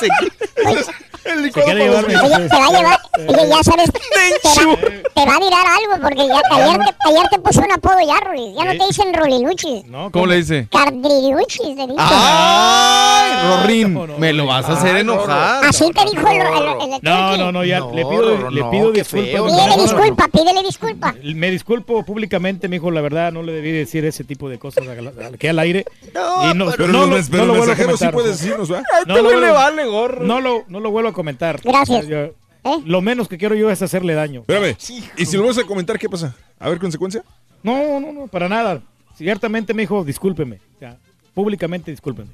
Sí. Se quiere llevar mi- Oye, te va a llevar, oye, ya sabes, te va, te va a tirar algo, porque ya, ayer, te, ayer te puso un apodo ya, Rulis. Ya no te dicen Ruliluchis. No, ¿Cómo le dice? Cardriluchis, te dicen. ¡Ay, Rorín! Me lo vas a hacer enojar. Así te dijo el, el, el, No, no, no, ya No, le pido, le pido disculpas. Pídele disculpa, pídele disculpa. Me disculpo públicamente, mijo, la verdad no le debí decir ese tipo de cosas aquí al aire. No, Y no, Pero no los, no pero lo sí comentar. puedes decirnos, ¿verdad? No lo le vuelvo- vale gorro. No lo, no lo vuelvo a comentar. Gracias. Yo- ¿Eh? Lo menos que quiero yo es hacerle daño. Espérame. ¿Y si lo vas a comentar, qué pasa? ¿A ver consecuencia? No, no, no, para nada. Ciertamente, me dijo, discúlpeme. Ya, públicamente, discúlpeme.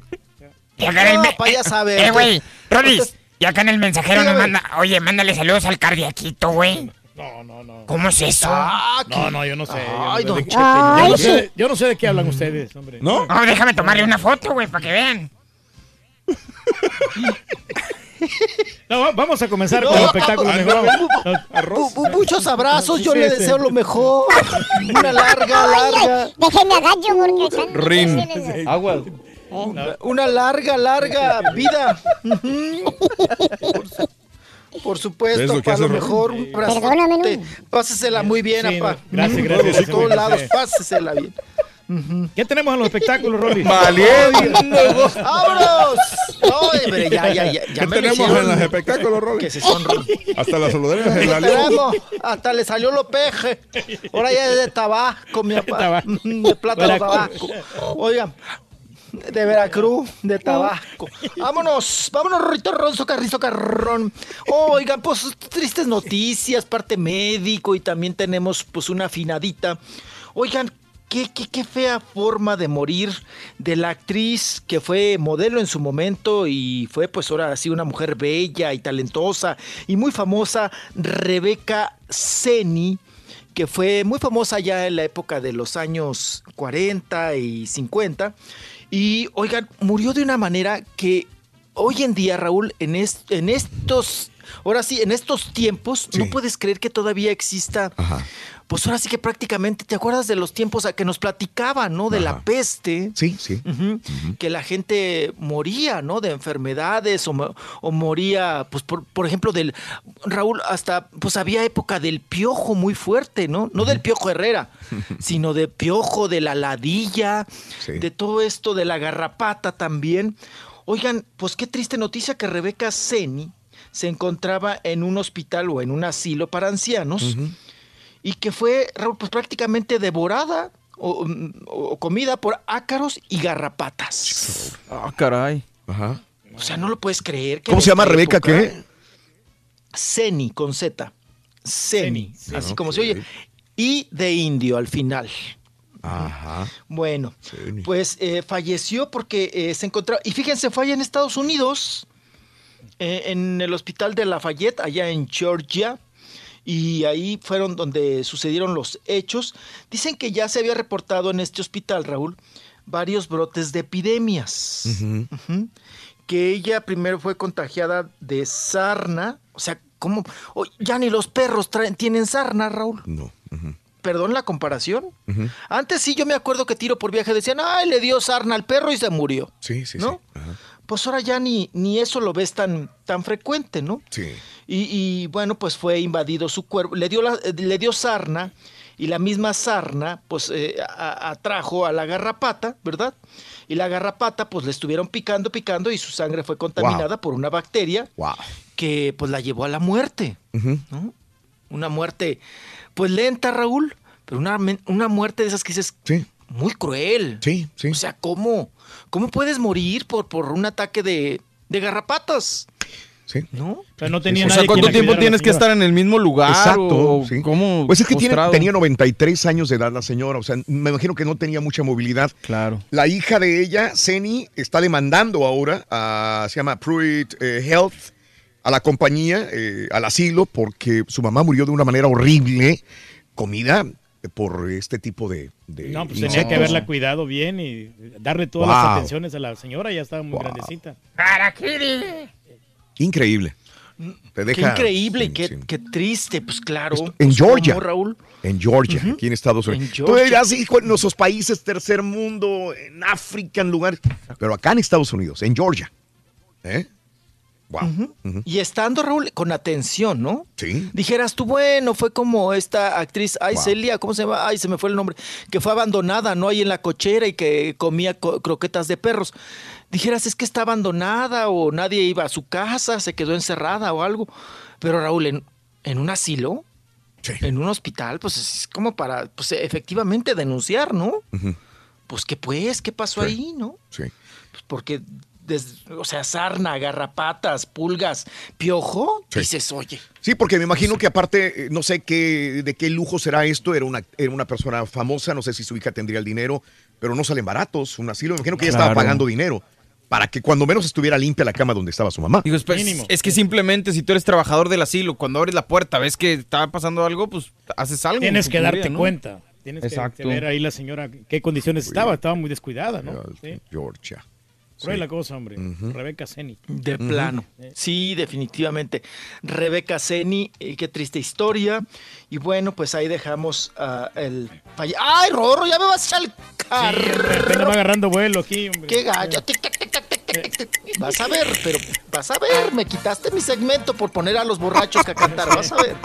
Y acá en el No, me- pa' ya eh, sabe. Eh, güey, [laughs] Rolis. Y acá en el mensajero nos manda. Oye, mándale saludos al cardiaquito, güey. No, no, no. ¿Cómo es eso? No, no, yo no sé. yo no Ay, sé don de- yo Ay, no sé- Yo no sé de qué hablan ustedes, hombre. ¿No? No, déjame tomarle una foto, güey, para que vean. [laughs] No, va- vamos a comenzar No, con el espectáculo. mejor. bu- Muchos abrazos, yo le deseo lo mejor. Una larga, larga. Déjenme agacho porque están Rin. Agua. Una larga, larga vida. [laughs] Por, su- por ¿Ves supuesto, lo que para hace lo mejor. Un Perdóname. Pásesela muy bien, Sí, no, gracias, gracias, Por todos lados, pásesela bien. ¿Qué tenemos en los espectáculos, Rolly? [laughs] ¡Vámonos! No, hombre, ya, ya, ya. ya ¿Qué me tenemos en los espectáculos, Que Rolly? se sonríen. Hasta las saludarías de la hasta le salió lo peje. Ahora ya es de Tabasco, mi papá. [laughs] De plátano Veracruz. Tabasco. Oigan, de Veracruz, de Tabasco. Vámonos, vámonos, Rito Ronzo, Carrizo Carrón. Oigan, pues tristes noticias, parte médico y también tenemos pues una afinadita. Oigan, Qué, qué, qué fea forma de morir de la actriz que fue modelo en su momento y fue pues ahora sí una mujer bella y talentosa y muy famosa, Rebeca Seni, que fue muy famosa ya en la época de los años 40 y 50. Y oigan, murió de una manera que hoy en día, Raúl, en, est- en estos, ahora sí, en estos tiempos, no puedes creer que todavía exista pues ahora sí que prácticamente, ¿te acuerdas de los tiempos a que nos platicaban, ¿no? De la peste. Sí, sí. Que la gente moría, ¿no? De enfermedades o, o moría, pues por, por ejemplo, del, Raúl, hasta, pues había época del piojo muy fuerte, ¿no? No del piojo Herrera, [laughs] sino de piojo, de la ladilla, Sí. de todo esto, de la garrapata también. Oigan, pues qué triste noticia que Rebeca Seni se encontraba en un hospital o en un asilo para ancianos y que fue pues, prácticamente devorada o, o comida por ácaros y garrapatas. Ah, caray. Ajá. O sea, no lo puedes creer. que ¿Cómo se llama Rebeca época- qué? Ceni, con Z. Ceni, Ceni, así ah, como se oye. Y de indio al final. Ajá. Bueno, pues eh, falleció porque eh, se encontraba. Y fíjense, fue allá en Estados Unidos, eh, en el hospital de Lafayette, allá en Georgia. Y ahí fueron donde sucedieron los hechos. Dicen que ya se había reportado en este hospital, Raúl, varios brotes de epidemias. Que ella primero fue contagiada de sarna. O sea, ¿cómo? Oh, ya ni los perros traen- tienen sarna, Raúl. No. Perdón la comparación. Antes sí yo me acuerdo que tiro por viaje decían, ay, le dio sarna al perro y se murió. Sí, sí, ¿No? sí. Ajá. Pues ahora ya ni, ni eso lo ves tan, tan frecuente, ¿no? Sí. Y, y, bueno, pues fue invadido su cuerpo, le dio, la- le dio sarna y la misma sarna pues eh, a- atrajo a la garrapata, ¿verdad? Y la garrapata pues le estuvieron picando, picando y su sangre fue contaminada por una bacteria Wow. que pues la llevó a la muerte. ¿no? Una muerte, pues lenta, Raúl, pero una, una muerte de esas que dices, muy cruel. Sí, sí. O sea, ¿cómo? ¿Cómo puedes morir por, por un ataque de, de garrapatas? Sí. ¿No? Pero no tenía O sea, ¿cuánto tiempo tienes que estar en el mismo lugar? Exacto, o sí. ¿Cómo? Pues es que tiene, tenía 93 años de edad la señora, o sea, me imagino que no tenía mucha movilidad. Claro. La hija de ella, Seni, está demandando ahora a, se llama Pruitt eh, Health, a la compañía, eh, al asilo, porque su mamá murió de una manera horrible, comida por este tipo de, de No, pues tenía que haberla cuidado bien y darle todas Wow. las atenciones a la señora, ya estaba muy grandecita. Increíble. Te Qué deja increíble y qué, qué triste, pues claro. en Pues, Georgia. ¿cómo, Raúl? En Georgia, aquí en Estados Unidos. En Tú Georgia. dirás, hijo, en nuestros países, tercer mundo, en África, en lugares. Pero acá en Estados Unidos, en Georgia. ¿Eh? Wow. Y estando, Raúl, con atención, ¿no? Sí. Dijeras tú, bueno, fue como esta actriz, ay, Wow. Celia, ¿cómo se llama? Ay, se me fue el nombre, que fue abandonada, ¿no? Ahí en la cochera y que comía co- croquetas de perros. Dijeras, es que está abandonada o nadie iba a su casa, se quedó encerrada o algo. Pero Raúl, en, en un asilo, en un hospital, pues es como para, pues efectivamente denunciar, ¿no? Pues, ¿qué pues? ¿Qué pasó Sí. ahí, no? Sí. Pues porque, des- o sea, sarna, garrapatas, pulgas, piojo, Sí. dices, oye. Sí, porque me imagino que aparte, eh, no sé qué, de qué lujo será esto, era una, era una persona famosa, no sé si su hija tendría el dinero, pero no salen baratos, un asilo, me imagino que ella estaba pagando dinero para que cuando menos estuviera limpia la cama donde estaba su mamá. Digo, pues, es que simplemente si tú eres trabajador del asilo, cuando abres la puerta, ves que está pasando algo, pues haces algo. Tienes que darte cuenta. Tienes que- Exacto. que ver ahí la señora qué condiciones estaba. Estaba muy descuidada, ¿no? Sí. Georgia. Cruel Sí. la cosa, hombre. Rebeca Seni. De plano. Sí, definitivamente. Rebeca Seni, eh, qué triste historia. Y bueno, pues ahí dejamos ah, el falle- ¡Ay, Rorro! Ya me vas a echar el carro. Apenas va agarrando vuelo aquí, hombre. ¡Qué gallo! Tic, tic, tic, [laughs] Vas a ver, pero vas a ver. Me quitaste mi segmento por poner a los borrachos a cantar. Vas a ver.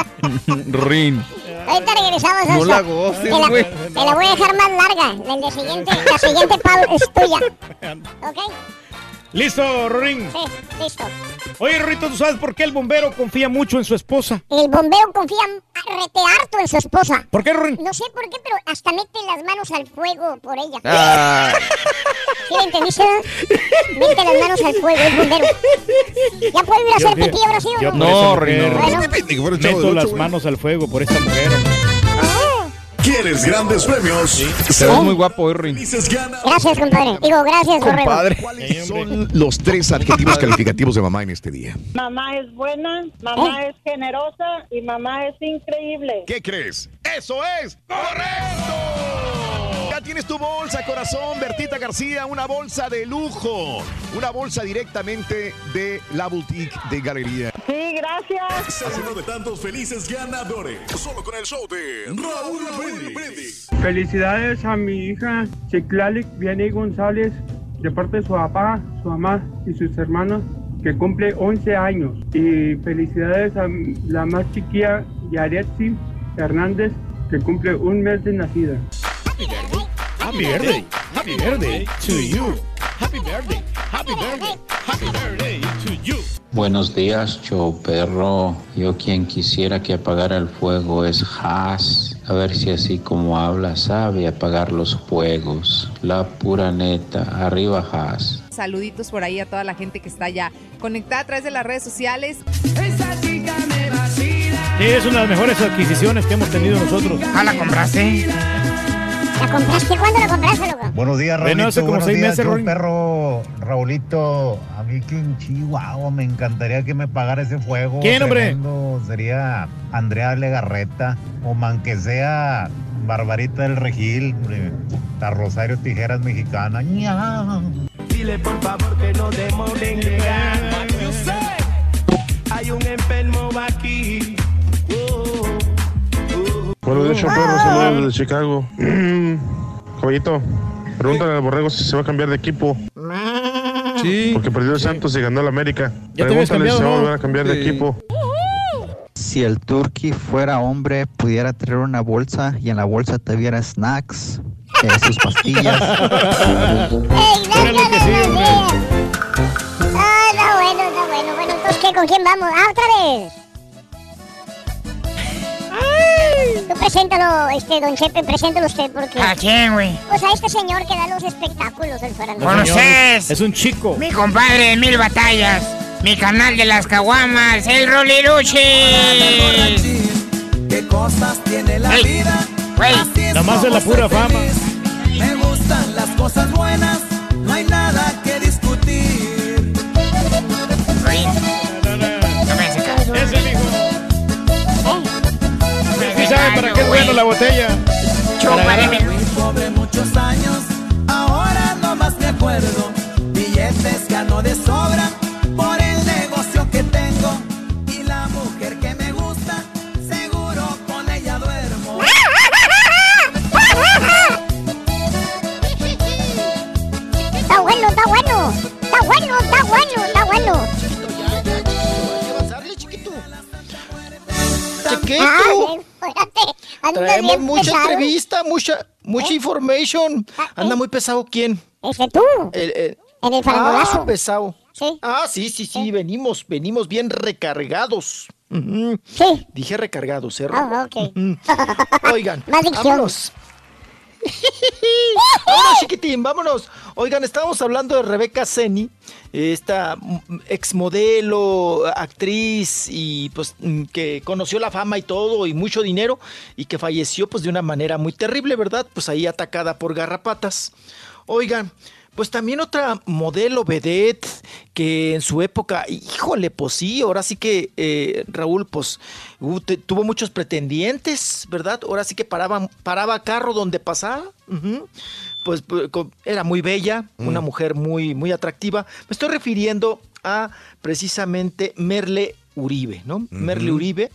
[laughs] Rin. Ahorita regresamos a No la goces, Te la- güey. Te la voy a dejar más larga. La, siguiente, la siguiente es tuya. [laughs] ¿Ok? ¿Listo, Rorín? Sí, listo. Oye, Rorito, ¿tú sabes por qué el bombero confía mucho en su esposa? El bombero confía rete harto en su esposa. ¿Por qué, Rorín? No sé por qué, pero hasta mete las manos al fuego por ella. Ah. ¿Sí entendiste? no? Mete las manos al fuego, el bombero. ¿Ya puede ir a hacer pipí ahora sí o no? por esa mujer Bueno. Meto las manos al fuego por esta mujer. ¿Quieres grandes premios? Te ves muy guapo, Rin. Gracias, compadre. Digo, gracias, Borrego. ¿Cuáles son los tres adjetivos calificativos de mamá en este día? Mamá es buena, mamá es generosa y mamá es increíble. ¿Qué crees? ¡Eso es correcto! Ya tienes tu bolsa, corazón, Bertita García, una bolsa de lujo. Una bolsa directamente de la boutique de Galería. Sí, gracias. Es uno de tantos felices ganadores. Solo con el show de Raúl Brindis. Felicidades a mi hija Chiclalic Vianney González de parte de su papá, su mamá y sus hermanos que cumple 11 años. Y felicidades a la más chiquilla Yaretsi Hernández que cumple un mes de nacida. Happy birthday. Happy birthday to you. Happy birthday. Happy birthday. Happy birthday to you. Buenos días, show perro. Yo quien quisiera que apagara el fuego es Haas. A ver si así como habla sabe apagar los fuegos. La pura neta. Arriba Haas. Saluditos por ahí a toda la gente que está ya conectada a través de las redes sociales. Sí, es una de las mejores adquisiciones que hemos tenido nosotros. Ah, ¿la compraste? ¿La compraste? ¿Cuándo la compraste, loco? Buenos días, Bueno, Raulito. hace como Buenos seis días, meses, perro. Raulito, a mí que en Chihuahua me encantaría que me pagara ese juego. ¿Quién, hombre? tremendo. Sería Andrea Legarreta o man que sea Barbarita del Regil, hombre. la Rosario Tijeras Mexicana. Dile por favor que no demore en llegar. Hay un enfermo aquí. Buenos días, Choperro. Saludos desde Chicago. [clears throat] Caballito, pregúntale al borrego si se va a cambiar de equipo. Sí. Porque perdió el Santos y ganó el América. Ya te Pregúntale si se va a cambiado, volver ¿no? a cambiar de Sí. equipo. Si el turkey fuera hombre, pudiera traer una bolsa y en la bolsa te viera snacks, eh, sus pastillas. [laughs] Que sí, hombre. Ah, está bueno, está bueno. Bueno, entonces, ¿qué? ¿Con quién vamos? Ah, otra vez. Tú preséntalo, este, don Chepe, preséntalo usted, porque... ¿A quién, güey? Pues a este señor que da los espectáculos del farandón. ¿Conoces? Es un chico. Mi compadre de mil batallas. Mi canal de las caguamas, el Roliruchi. ¿Qué cosas tiene la Ey, vida? güey. Es Nomás es la pura fama. Me gustan las cosas buenas, no hay nada que qué es bueno la botella. Pobre muchos años, ahora no más me acuerdo. Billetes gano de sobra por el negocio que tengo. Y la mujer que me gusta, seguro con ella duermo. Está bueno, está bueno. Está bueno, está bueno, está bueno. Chiquito. Ah, espérate. Anda Traemos mucha pesado. entrevista, mucha, mucha information. Anda muy pesado quién? Ese tú. El, el- En el farandulazo. Ah, pesado. Ah, sí, sí, sí, venimos, venimos bien recargados. Sí. Dije recargados, ¿eh? Ah, ok. Ujú. [laughs] Oigan, vámonos. [laughs] vámonos, chiquitín, vámonos. Oigan, estábamos hablando de Rebeca Seni, esta exmodelo, actriz y pues mm, que conoció la fama y todo y mucho dinero y que falleció pues de una manera muy terrible, ¿verdad? Pues ahí atacada por garrapatas. Oigan, pues también otra modelo vedette que en su época, híjole, pues sí, ahora sí que eh, Raúl, pues uh, te- tuvo muchos pretendientes, ¿verdad? Ahora sí que paraba, paraba carro donde pasaba. Pues pu- co- era muy bella, una mujer muy, muy atractiva. Me estoy refiriendo a precisamente Merle Uribe, ¿no? Merle Uribe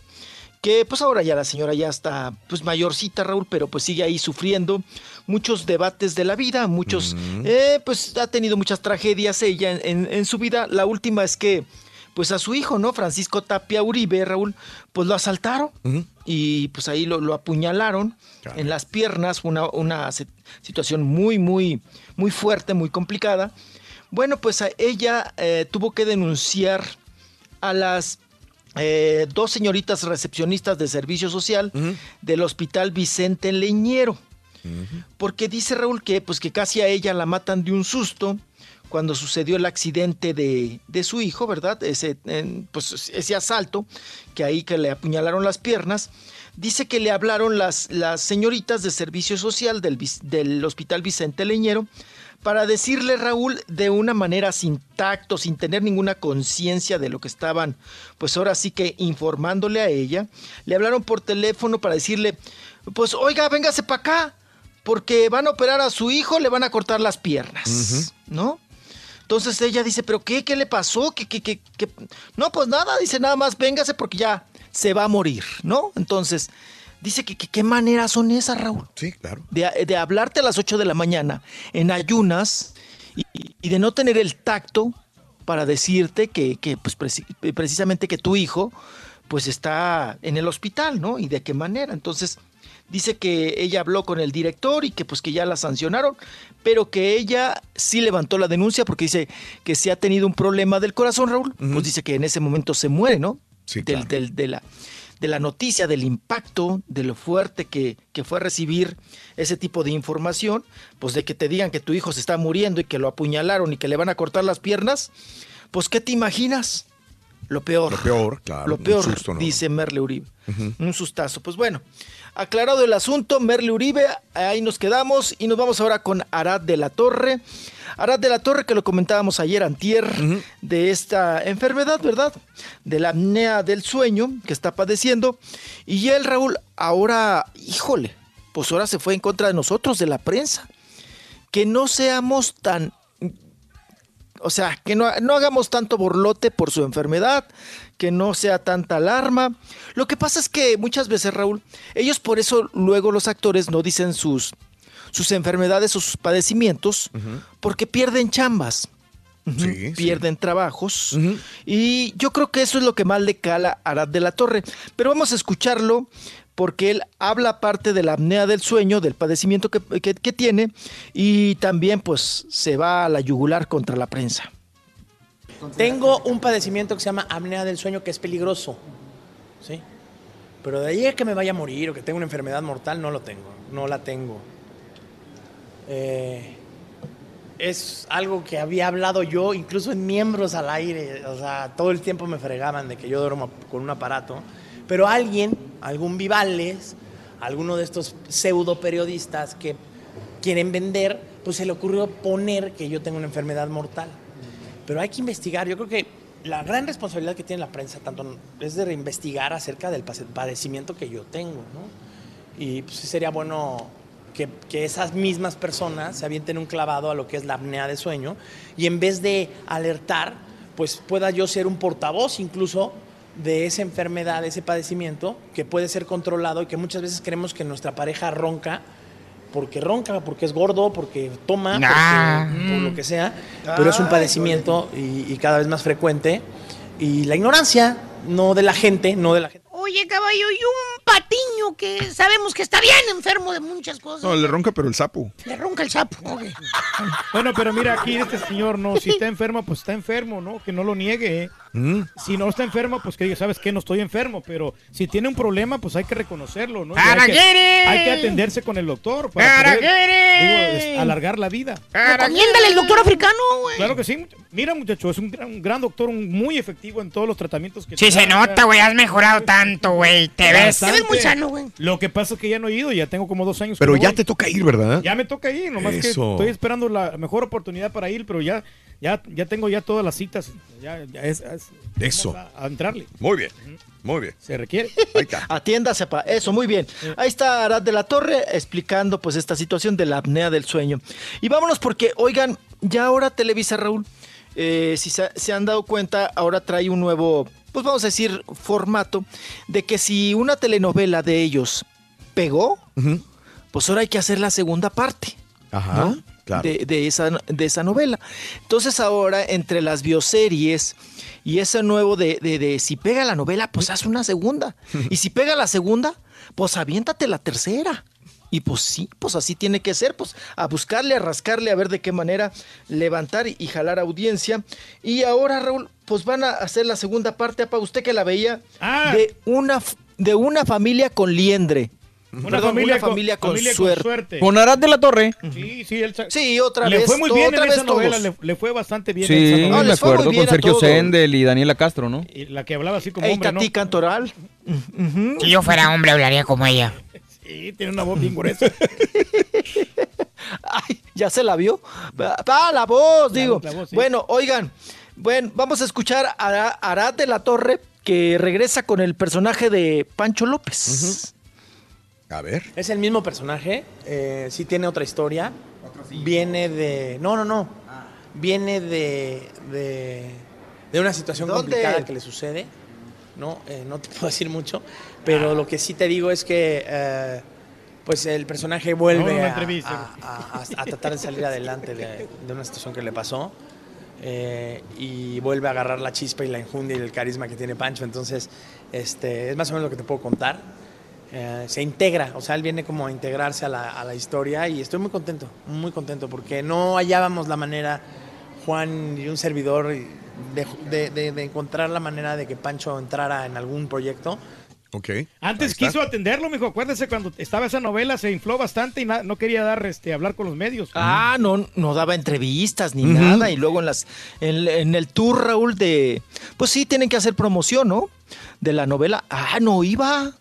que pues ahora ya la señora ya está pues mayorcita Raúl, pero pues sigue ahí sufriendo muchos debates de la vida, muchos, eh, pues ha tenido muchas tragedias ella en, en- en su vida. La última es que pues a su hijo, ¿no? Francisco Tapia Uribe, Raúl, pues lo asaltaron y pues ahí lo, lo apuñalaron en las piernas, una, una si- situación muy, muy, muy fuerte, muy complicada. Bueno, pues a ella eh, tuvo que denunciar a las eh, dos señoritas recepcionistas de servicio social del hospital Vicente Leñero. Porque dice Raúl que, pues, que casi a ella la matan de un susto cuando sucedió el accidente de, de su hijo, ¿verdad? Ese, en, pues, ese asalto, que ahí que le apuñalaron las piernas. Dice que le hablaron las, las señoritas de servicio social del, del hospital Vicente Leñero para decirle, Raúl, de una manera sin tacto, sin tener ninguna conciencia de lo que estaban, pues ahora sí que informándole a ella, le hablaron por teléfono para decirle, pues oiga, véngase para acá, porque van a operar a su hijo, le van a cortar las piernas, ¿no? Entonces ella dice, ¿pero qué? ¿Qué le pasó? ¿Qué, qué, qué, qué? No, pues nada, dice nada más, véngase porque ya se va a morir, ¿no? Entonces, dice que que- qué maneras son esas, Raúl. Sí, claro. De, de hablarte a las 8 de la mañana en ayunas y, y de no tener el tacto para decirte que, que, pues, preci- precisamente que tu hijo pues está en el hospital, ¿no? Y de qué manera. Entonces, dice que ella habló con el director y que pues que ya la sancionaron, pero que ella sí levantó la denuncia porque dice que si ha tenido un problema del corazón, Raúl, pues dice que en ese momento se muere, ¿no? del, del- de, la, de la noticia, del impacto, de lo fuerte que, que fue recibir ese tipo de información, pues de que te digan que tu hijo se está muriendo y que lo apuñalaron y que le van a cortar las piernas, pues ¿qué te imaginas? Lo peor. Lo peor, claro. Lo peor, susto, ¿no? dice Merle Uribe. Un sustazo. Pues bueno, aclarado el asunto, Merle Uribe, ahí nos quedamos y nos vamos ahora con Arad de la Torre. Arad de la Torre, que lo comentábamos ayer, antier, de esta enfermedad, ¿verdad? De la apnea del sueño que está padeciendo. Y él, Raúl, ahora, híjole, pues ahora se fue en contra de nosotros, de la prensa. Que no seamos tan o sea, que no, no hagamos tanto borlote por su enfermedad, que no sea tanta alarma. Lo que pasa es que muchas veces, Raúl, ellos por eso luego los actores no dicen sus, sus enfermedades o sus padecimientos, porque pierden chambas. Pierden trabajos y yo creo que eso es lo que más le cala a Arad de la Torre pero vamos a escucharlo porque él habla parte de la apnea del sueño, del padecimiento que, que- que tiene y también pues se va a la yugular contra la prensa. Tengo un padecimiento que se llama apnea del sueño que es peligroso. ¿Sí? Pero de ahí a que me vaya a morir o que tenga una enfermedad mortal, no lo tengo. No la tengo. Eh, es algo que había hablado yo, incluso en miembros al aire. O sea, todo el tiempo me fregaban de que yo duermo con un aparato. Pero alguien, algún Vivales, alguno de estos pseudo periodistas que quieren vender, pues se le ocurrió poner que yo tengo una enfermedad mortal. Pero hay que investigar. Yo creo que la gran responsabilidad que tiene la prensa tanto es de investigar acerca del padecimiento que yo tengo. Y pues sería bueno que, que esas mismas personas se avienten un clavado a lo que es la apnea de sueño y en vez de alertar, pues pueda yo ser un portavoz incluso de esa enfermedad, de ese padecimiento que puede ser controlado y que muchas veces creemos que nuestra pareja ronca porque ronca, porque es gordo, porque toma, Nah. porque- por lo que sea, pero es un Ay, padecimiento y, y cada vez más frecuente. Y la ignorancia, no de la gente, no de la gente. Oye, caballo, y un patiño que sabemos que está bien enfermo de muchas cosas. No, le ronca, pero el sapo. Le ronca el sapo. ok. Bueno, pero mira, aquí este señor, no, si está enfermo, pues está enfermo, ¿no? Que no lo niegue. ¿eh? Si no está enfermo, pues que diga, ¿sabes qué? No estoy enfermo, pero si tiene un problema, pues hay que reconocerlo, ¿no? Hay, que, que atenderse con el doctor para digo, alargar la vida. Recomiéndale el doctor africano, güey. Claro que sí. Mira, muchacho, es un gran, un gran doctor, un muy efectivo en todos los tratamientos que Sí, te se nota, güey. Has mejorado tanto, güey. Te ves. Bastante. Lo que pasa es que ya no he ido, ya tengo como dos años. que Pero ya voy. te toca ir, ¿verdad? Ya me toca ir, nomás que Eso. estoy esperando la mejor oportunidad para ir, pero ya, ya, ya tengo ya todas las citas. Ya, ya es, es- Eso. A, a entrarle. Muy bien, muy bien. Se requiere. Ahí está. [laughs] Atiéndase, pa. Eso, muy bien. Ahí está Arad de la Torre explicando pues esta situación de la apnea del sueño. Y vámonos porque, oigan, ya ahora Televisa, Raúl, eh, si se, se han dado cuenta, ahora trae un nuevo, pues vamos a decir, formato de que si una telenovela de ellos pegó, pues ahora hay que hacer la segunda parte. Ajá, ¿no? Claro. de, de esa, de esa novela. Entonces ahora entre las bioseries y ese nuevo de, de- de si pega la novela, pues haz una segunda. [laughs] Y si pega la segunda, pues aviéntate la tercera. Y pues sí, pues así tiene que ser, pues a buscarle, a rascarle, a ver de qué manera levantar y, jalar audiencia. Y ahora, Raúl, pues van a hacer la segunda parte, para usted que la veía, de, una, de una familia con liendre. Una Perdón, familia una con- familia con, familia con suerte. suerte. Con Arad de la Torre. Sí, sí, él Sí, otra le vez. fue muy to- bien otra en vez esa novela, le, le fue bastante bien en esa Sí, novela. me acuerdo con Sergio. Sendel y Daniela Castro, ¿no? Y la que hablaba así como Ey, hombre, ¿no? Tati Cantoral. Si yo fuera hombre, hablaría como ella. [laughs] Sí, tiene una voz bien gruesa. [laughs] Ay, ¿ya se la vio? Ah, la voz, digo. la voz, sí. Bueno, oigan, bueno, vamos a escuchar a Ara- Arad de la Torre que regresa con el personaje de Pancho López. A ver. Es el mismo personaje, eh, sí tiene otra historia. Viene de. No, no, no. Viene de. de, de una situación ¿Dónde? complicada que le sucede. No, Eh, no te [laughs] puedo decir mucho. Pero lo que sí te digo es que. eh, pues el personaje vuelve no a, entrevista. a- a- a tratar de salir adelante de, de una situación que le pasó. eh, y vuelve a agarrar la chispa y la enjundia y el carisma que tiene Pancho. Entonces, este, es más o menos lo que te puedo contar. Eh, se integra, o sea, él viene como a integrarse a la, a la historia y estoy muy contento, muy contento, porque no hallábamos la manera, Juan y un servidor, de, de- de- de encontrar la manera de que Pancho entrara en algún proyecto. Ok. Antes quiso atenderlo, mijo. Acuérdese cuando estaba esa novela, se infló bastante y no quería dar, este, hablar con los medios. Ah, no, no daba entrevistas ni nada. Y luego en las, en, en el tour, Raúl, de. Pues sí, tienen que hacer promoción, ¿no? De la novela. Ah, no iba.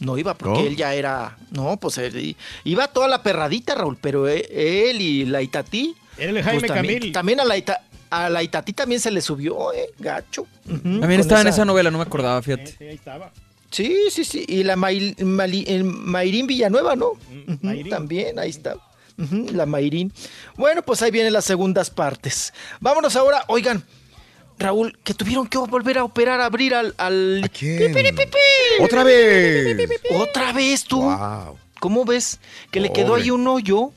No iba porque ¿No? él ya era. No, pues él iba toda la perradita, Raúl. Pero e- él y la Itatí. Era el Jaime también, Camil. También a la, Ita- a la Itatí también se le subió, ¿eh? Gacho. También estaba en esa novela, no me acordaba, fíjate. Sí, ahí estaba. Sí, sí, sí. Y la May- el Mayrín Villanueva, ¿no? Mayrín. También, ahí está. La Mayrín. Bueno, pues ahí vienen las segundas partes. Vámonos ahora, oigan. Raúl, que tuvieron que volver a operar, a abrir al... al... ¡Otra vez! Otra vez tú. Wow. ¿Cómo ves? Que le quedó ahí un hoyo.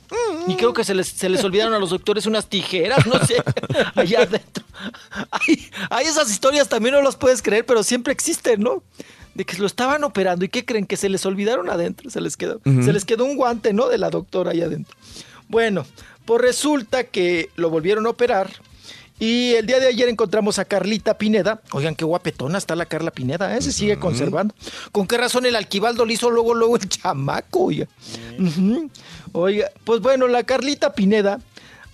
Y creo que se les, se les olvidaron a los doctores unas tijeras, no sé, [laughs] allá adentro. Hay, hay esas historias también no las puedes creer, pero siempre existen, ¿no? De que lo estaban operando y ¿qué creen? Que se les olvidaron adentro, se les quedó, se les quedó un guante, ¿no? De la doctora ahí adentro. Bueno, pues resulta que lo volvieron a operar y el día de ayer encontramos a Carlita Pineda. Oigan, qué guapetona está la Carla Pineda, ¿eh? Se sigue conservando. ¿Con qué razón el Alquivaldo le hizo luego, luego el chamaco, oiga? Oiga, pues bueno, la Carlita Pineda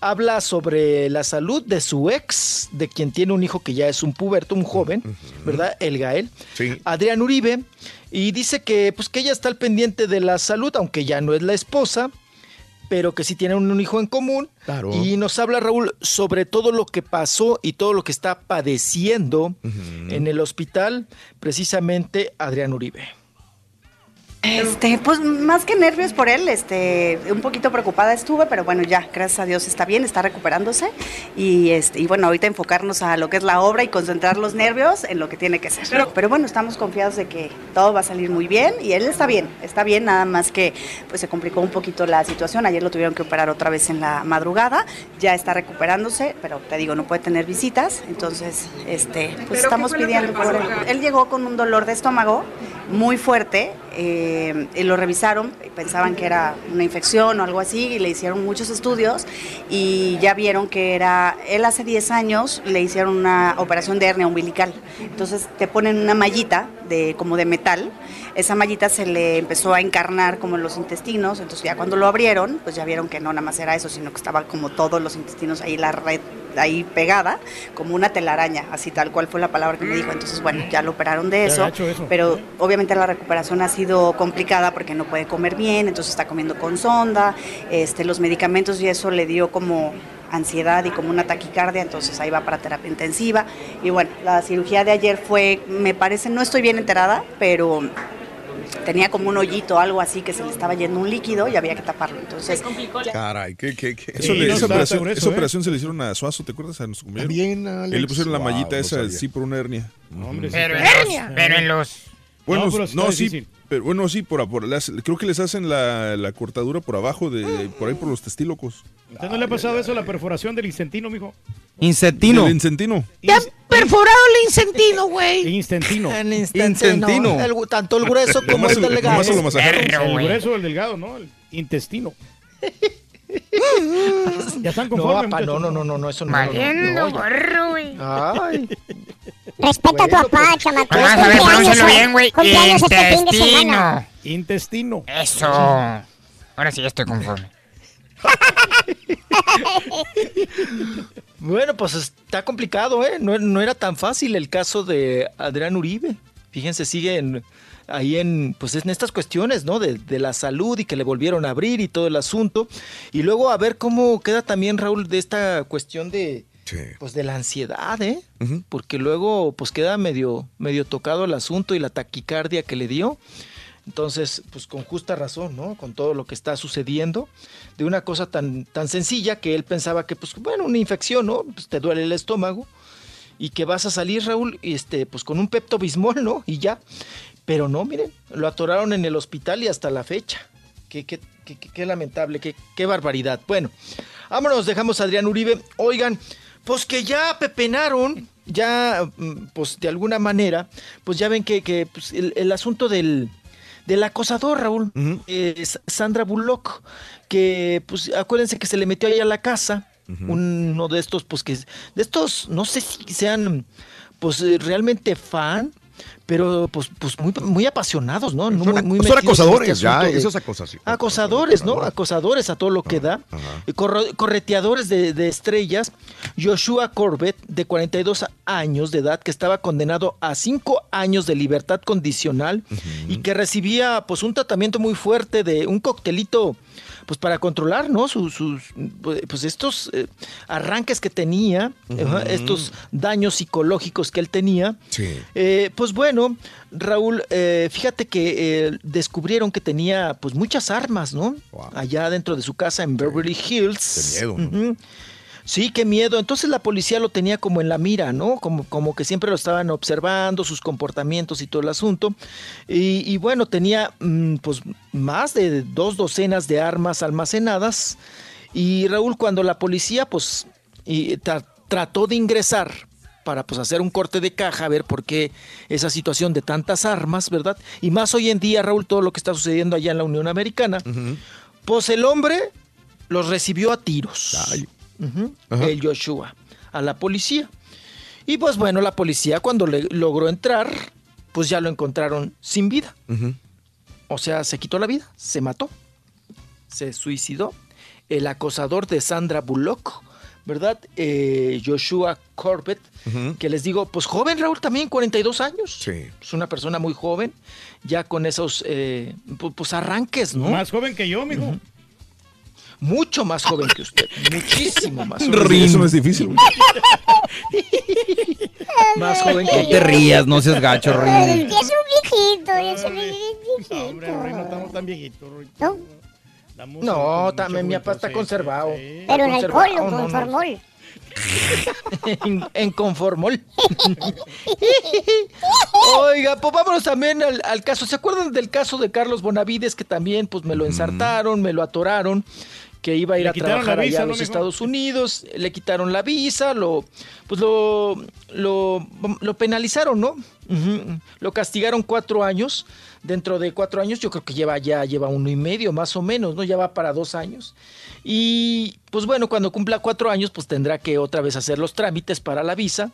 habla sobre la salud de su ex, de quien tiene un hijo que ya es un puberto, un joven, ¿verdad? El Gael. Sí. Adrián Uribe. Y dice que, pues, que ella está al pendiente de la salud, aunque ya no es la esposa, pero que sí tienen un hijo en común. Claro. Y nos habla Raúl sobre todo lo que pasó y todo lo que está padeciendo en el hospital, precisamente Adrián Uribe. Este, pues más que nervios por él, este, un poquito preocupada estuve, pero bueno, ya, gracias a Dios está bien, está recuperándose y este, y bueno, ahorita enfocarnos a lo que es la obra y concentrar los nervios en lo que tiene que ser. Pero, bueno, estamos confiados de que todo va a salir muy bien y él está bien, está bien, nada más que pues se complicó un poquito la situación, ayer lo tuvieron que operar otra vez en la madrugada, ya está recuperándose, pero te digo, no puede tener visitas, entonces este, pues ¿Pero estamos pidiendo por él. Él llegó con un dolor de estómago muy fuerte, eh, y lo revisaron, pensaban que era una infección o algo así, y le hicieron muchos estudios y ya vieron que era, él hace 10 años le hicieron una operación de hernia umbilical, entonces te ponen una mallita de, como de metal, esa mallita se le empezó a encarnar como en los intestinos, entonces ya cuando lo abrieron, pues ya vieron que no nada más era eso, sino que estaba como todos los intestinos ahí, la red ahí pegada, como una telaraña, así tal cual fue la palabra que me dijo. Entonces, bueno, ya lo operaron de eso. pero obviamente la recuperación ha sido complicada porque no puede comer bien, entonces está comiendo con sonda, este, los medicamentos y eso le dio como ansiedad y como una taquicardia, entonces ahí va para terapia intensiva. Y bueno, la cirugía de ayer fue, me parece, no estoy bien enterada, pero tenía como un hoyito, algo así, que se le estaba yendo un líquido y había que taparlo. Entonces, ya- Caray, qué, qué, qué. Eso le- Sí, esa no, operación, ¿eh? operación se le hicieron a Suazo, ¿te acuerdas? A nuestro compañero. También, Alex. Él le pusieron la mallita no esa, sí, por una hernia. hombre, sí Pero en está- los, pero en los... Bueno, No, no, sí, pero bueno, sí, por, por las- creo que les hacen la, la cortadura por abajo, de por ahí por los testílocos. ¿Usted no le ha pasado eso, la perforación del incentino, mijo? Incentino. Del incentino. Te han perforado el incentino, güey. Incentino. [laughs] No, el- tanto el grueso como el delgado. lo El grueso, el delgado, ¿no? El intestino. [laughs] ya están No, conformes. no, no, no, no, no, eso no. no, Valiendo no, ya. gorro, güey. Respeta a tu papá, chamaco. Vamos a ver, pronúncialo bien, güey. Este. Intestino. Intestino. Eso. Ahora sí ya estoy conforme. [laughs] Bueno, pues está complicado, ¿eh? No, no era tan fácil el caso de Adrián Uribe. Fíjense, sigue en- ahí en, pues en estas cuestiones, ¿no? De, de la salud y que le volvieron a abrir y todo el asunto. Y luego a ver cómo queda también, Raúl, de esta cuestión de, pues de la ansiedad, ¿eh? Porque luego, pues queda medio, medio tocado el asunto y la taquicardia que le dio. Entonces, pues con justa razón, ¿no? Con todo lo que está sucediendo, de una cosa tan, tan sencilla que él pensaba que, pues, bueno, una infección, ¿no? Pues te duele el estómago y que vas a salir, Raúl, y este, pues con un Pepto Bismol, ¿no? Y ya. Pero no, miren, lo atoraron en el hospital y hasta la fecha. Qué, qué, qué, qué- qué lamentable, qué, qué barbaridad. Bueno, vámonos, dejamos a Adrián Uribe. Oigan, pues que ya pepenaron, ya, mm, pues de alguna manera, pues ya ven que, que, pues, el, el asunto del, del acosador, Raúl, Sandra Bullock, que pues acuérdense que se le metió ahí a la casa, uno de estos, pues que, de estos, no sé si sean, pues eh, realmente fan, pero pues, pues muy, muy apasionados, ¿no? Muy- muy Son en acosadores, este ya, asunto de- eso es acosación. Acosadores, ¿no? Acosadores a todo lo que da. Correteadores de, de estrellas. Joshua Corbett, de 42 años de edad, que estaba condenado a 5 años de libertad condicional y que recibía pues un tratamiento muy fuerte de un coctelito pues para controlar, ¿no? Sus, sus, pues estos eh, arranques que tenía, estos daños psicológicos que él tenía. Sí. Eh, pues bueno, Raúl, eh, fíjate que eh, descubrieron que tenía pues muchas armas, ¿no? Allá dentro de su casa en Beverly Hills. Qué miedo, ¿no? Sí, qué miedo. Entonces la policía lo tenía como en la mira, ¿no? Como, como que siempre lo estaban observando, sus comportamientos y todo el asunto. Y, y bueno, tenía mm, pues más de dos docenas de armas almacenadas. Y Raúl, cuando la policía pues y tra- trató de ingresar para pues hacer un corte de caja, a ver por qué esa situación de tantas armas, ¿verdad? Y más hoy en día, Raúl, todo lo que está sucediendo allá en la Unión Americana, pues el hombre los recibió a tiros. El Joshua, a la policía. Y pues bueno, la policía cuando le logró entrar, pues ya lo encontraron sin vida. O sea, se quitó la vida, se mató, se suicidó el acosador de Sandra Bullock, ¿verdad? Eh, Joshua Corbett, que les digo, pues joven Raúl también, 42 años. Sí. Es una persona muy joven, ya con esos eh, pu- pues arranques, ¿no? Más joven que yo, mijo. Mucho más joven que usted, muchísimo más joven. Eso no es difícil. güey. [laughs] Más joven No que te rías, no seas gacho, Rin. es un viejito, es un viejito. Hombre, no estamos tan viejitos. Rey. ¿No? Estamos No, con también mi papá está conservado. sí. Pero en alcohol o no, con no. formol. [laughs] en, en conformol. Oiga, pues vámonos también al, al caso. ¿Se acuerdan del caso de Carlos Bonavides que también pues me lo ensartaron, me lo atoraron? Que iba a ir Le a trabajar allá a ¿no, los? Estados Unidos, le quitaron la visa, lo pues lo, lo, lo penalizaron, ¿no? Lo castigaron cuatro años. Dentro de cuatro años, yo creo que lleva ya lleva uno y medio, más o menos, ¿no? Ya va para dos años. Y pues bueno, cuando cumpla cuatro años, pues tendrá que otra vez hacer los trámites para la visa.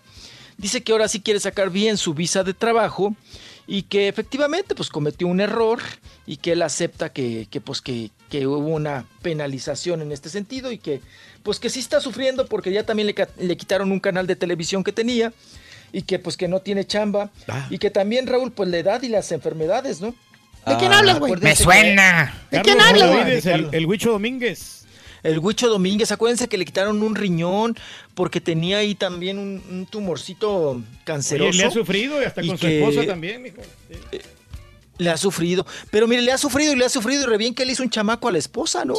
Dice que ahora sí quiere sacar bien su visa de trabajo y que efectivamente pues cometió un error y que él acepta que, que, pues que, que hubo una penalización en este sentido y que pues que sí está sufriendo porque ya también le, le quitaron un canal de televisión que tenía y que pues que no tiene chamba y que también Raúl pues la edad y las enfermedades, ¿no? ¿De quién hablas, güey? Me que- suena. ¿De quién hablas, güey? El, Huicho Domínguez. El Huicho Domínguez, acuérdense que le quitaron un riñón porque tenía ahí también un, un tumorcito canceroso. Oye, le ha sufrido y hasta y con su esposa también, mijo. Sí. Le ha sufrido. Pero mire, le ha sufrido y le ha sufrido y re bien que le hizo un chamaco a la esposa, ¿no?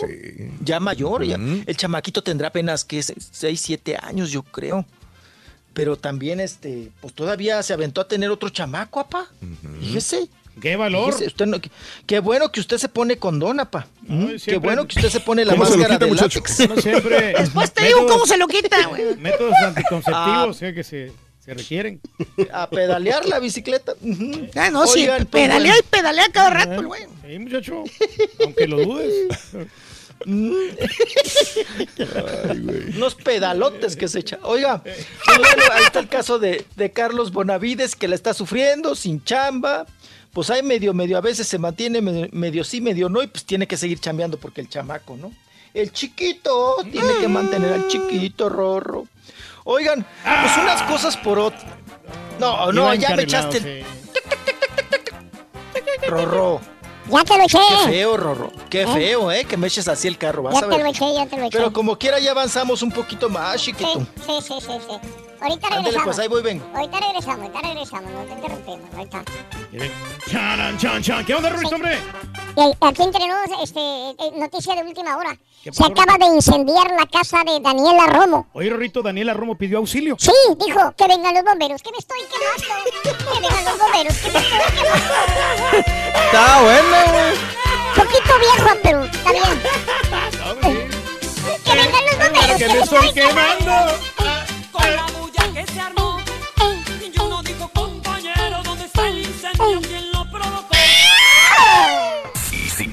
Ya mayor, ya. El chamaquito tendrá apenas que 6, 7 años, yo creo. Pero también, este, pues todavía se aventó a tener otro chamaco, apá. Fíjese. ¡Qué valor! Fíjese, usted no- qué- qué bueno que usted se pone condón, apá. ¿Mm? Qué bueno que usted se pone la ¿Cómo se lo máscara quita, de muchacho? látex. No siempre. Después te digo cómo se lo quita, güey. Métodos anticonceptivos Ah. eh, que se, se requieren. A pedalear la bicicleta. Ujú. Ah, no, sí, Oigan, pues, pedalea y pedalea cada rato, el güey. Sí, muchacho. Aunque lo dudes. [laughs] Unos pedalotes que se echa. Oiga, pues bueno, ahí está el caso de, de Carlos Bonavides que la está sufriendo, sin chamba. Pues hay medio, medio, a veces se mantiene medio, medio sí, medio no, y pues tiene que seguir chambeando porque el chamaco, ¿no? El chiquito tiene que mantener al chiquito, Rorro. Oigan, pues unas cosas por otras. No, no, ya me echaste el. Rorro. Ya te lo eché. Qué feo, Rorro. Qué ¿Eh? feo, ¿eh? Que me eches así el carro, vas Ya a te lo eché, ya te lo eché. Pero como quiera ya avanzamos un poquito más, Sí, chiquito. sí, sí, sí, sí. Ahorita Ándale, regresamos. pues ahí voy, vengo. Ahorita regresamos, ahorita regresamos, no te interrumpimos, ahorita. Charan, chan, chan. ¿Qué onda, Ruiz, hombre? Aquí entre nos, este, eh, noticia de última hora. ¿Qué Se acaba de incendiar la casa de Daniela Romo. Oye, Rorrito, Daniela Romo pidió auxilio. Sí, dijo que vengan los bomberos, que me estoy quemando. Que vengan los bomberos, que me estoy quemando. Está buena, güey. Poquito viejo, pero [laughs] está bien. Que vengan los bomberos, que que me estoy quemando.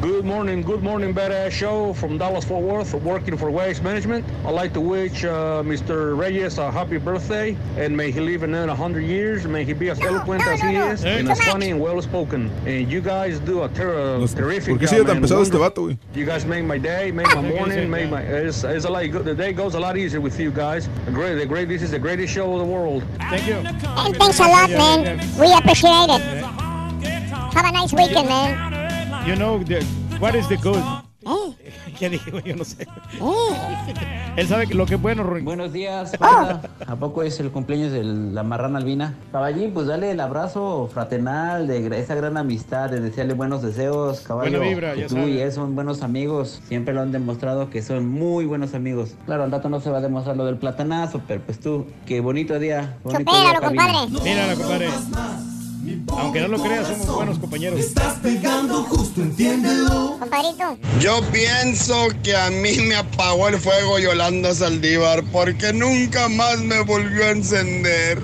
Good morning, good morning, badass show from Dallas Fort Worth, working for Waste Management. I'd like to wish uh, Mr. Reyes a happy birthday and may he live another 100 years. May he be as eloquent as he is and as funny and well spoken. And you guys do a ter- No terrific ¿Por qué job, sigue tan man. pesado este Wonderful. vato, güey? You guys make my day, make my morning, make my. It's, it's a lot. The day goes a lot easier with you guys. The great, the great. This is the greatest show of the world. Thank you. Hey, thanks a lot, man. We appreciate it. Have a nice weekend, man. You know, the, what is the good? Oh. [laughs] ¿Qué digo? Yo no sé. Él sabe que lo que es bueno, Ruin. Buenos días, panda. ¿A poco es el cumpleaños de la marrana albina? Caballín, pues dale el abrazo fraternal de esa gran amistad, de desearle buenos deseos, caballo. Buena vibra, ya tú sabe. y él son buenos amigos. Siempre lo han demostrado que son muy buenos amigos. Claro, al rato no se va a demostrar lo del platanazo, pero pues tú, qué bonito día. Bonito día, Supéralo, cabina. compadre. Mira, compadre. Aunque no lo creas, somos buenos compañeros. pegando justo, entiéndelo. Compadrito. Yo pienso que a mí me apagó el fuego Yolanda Saldívar porque nunca más me volvió a encender.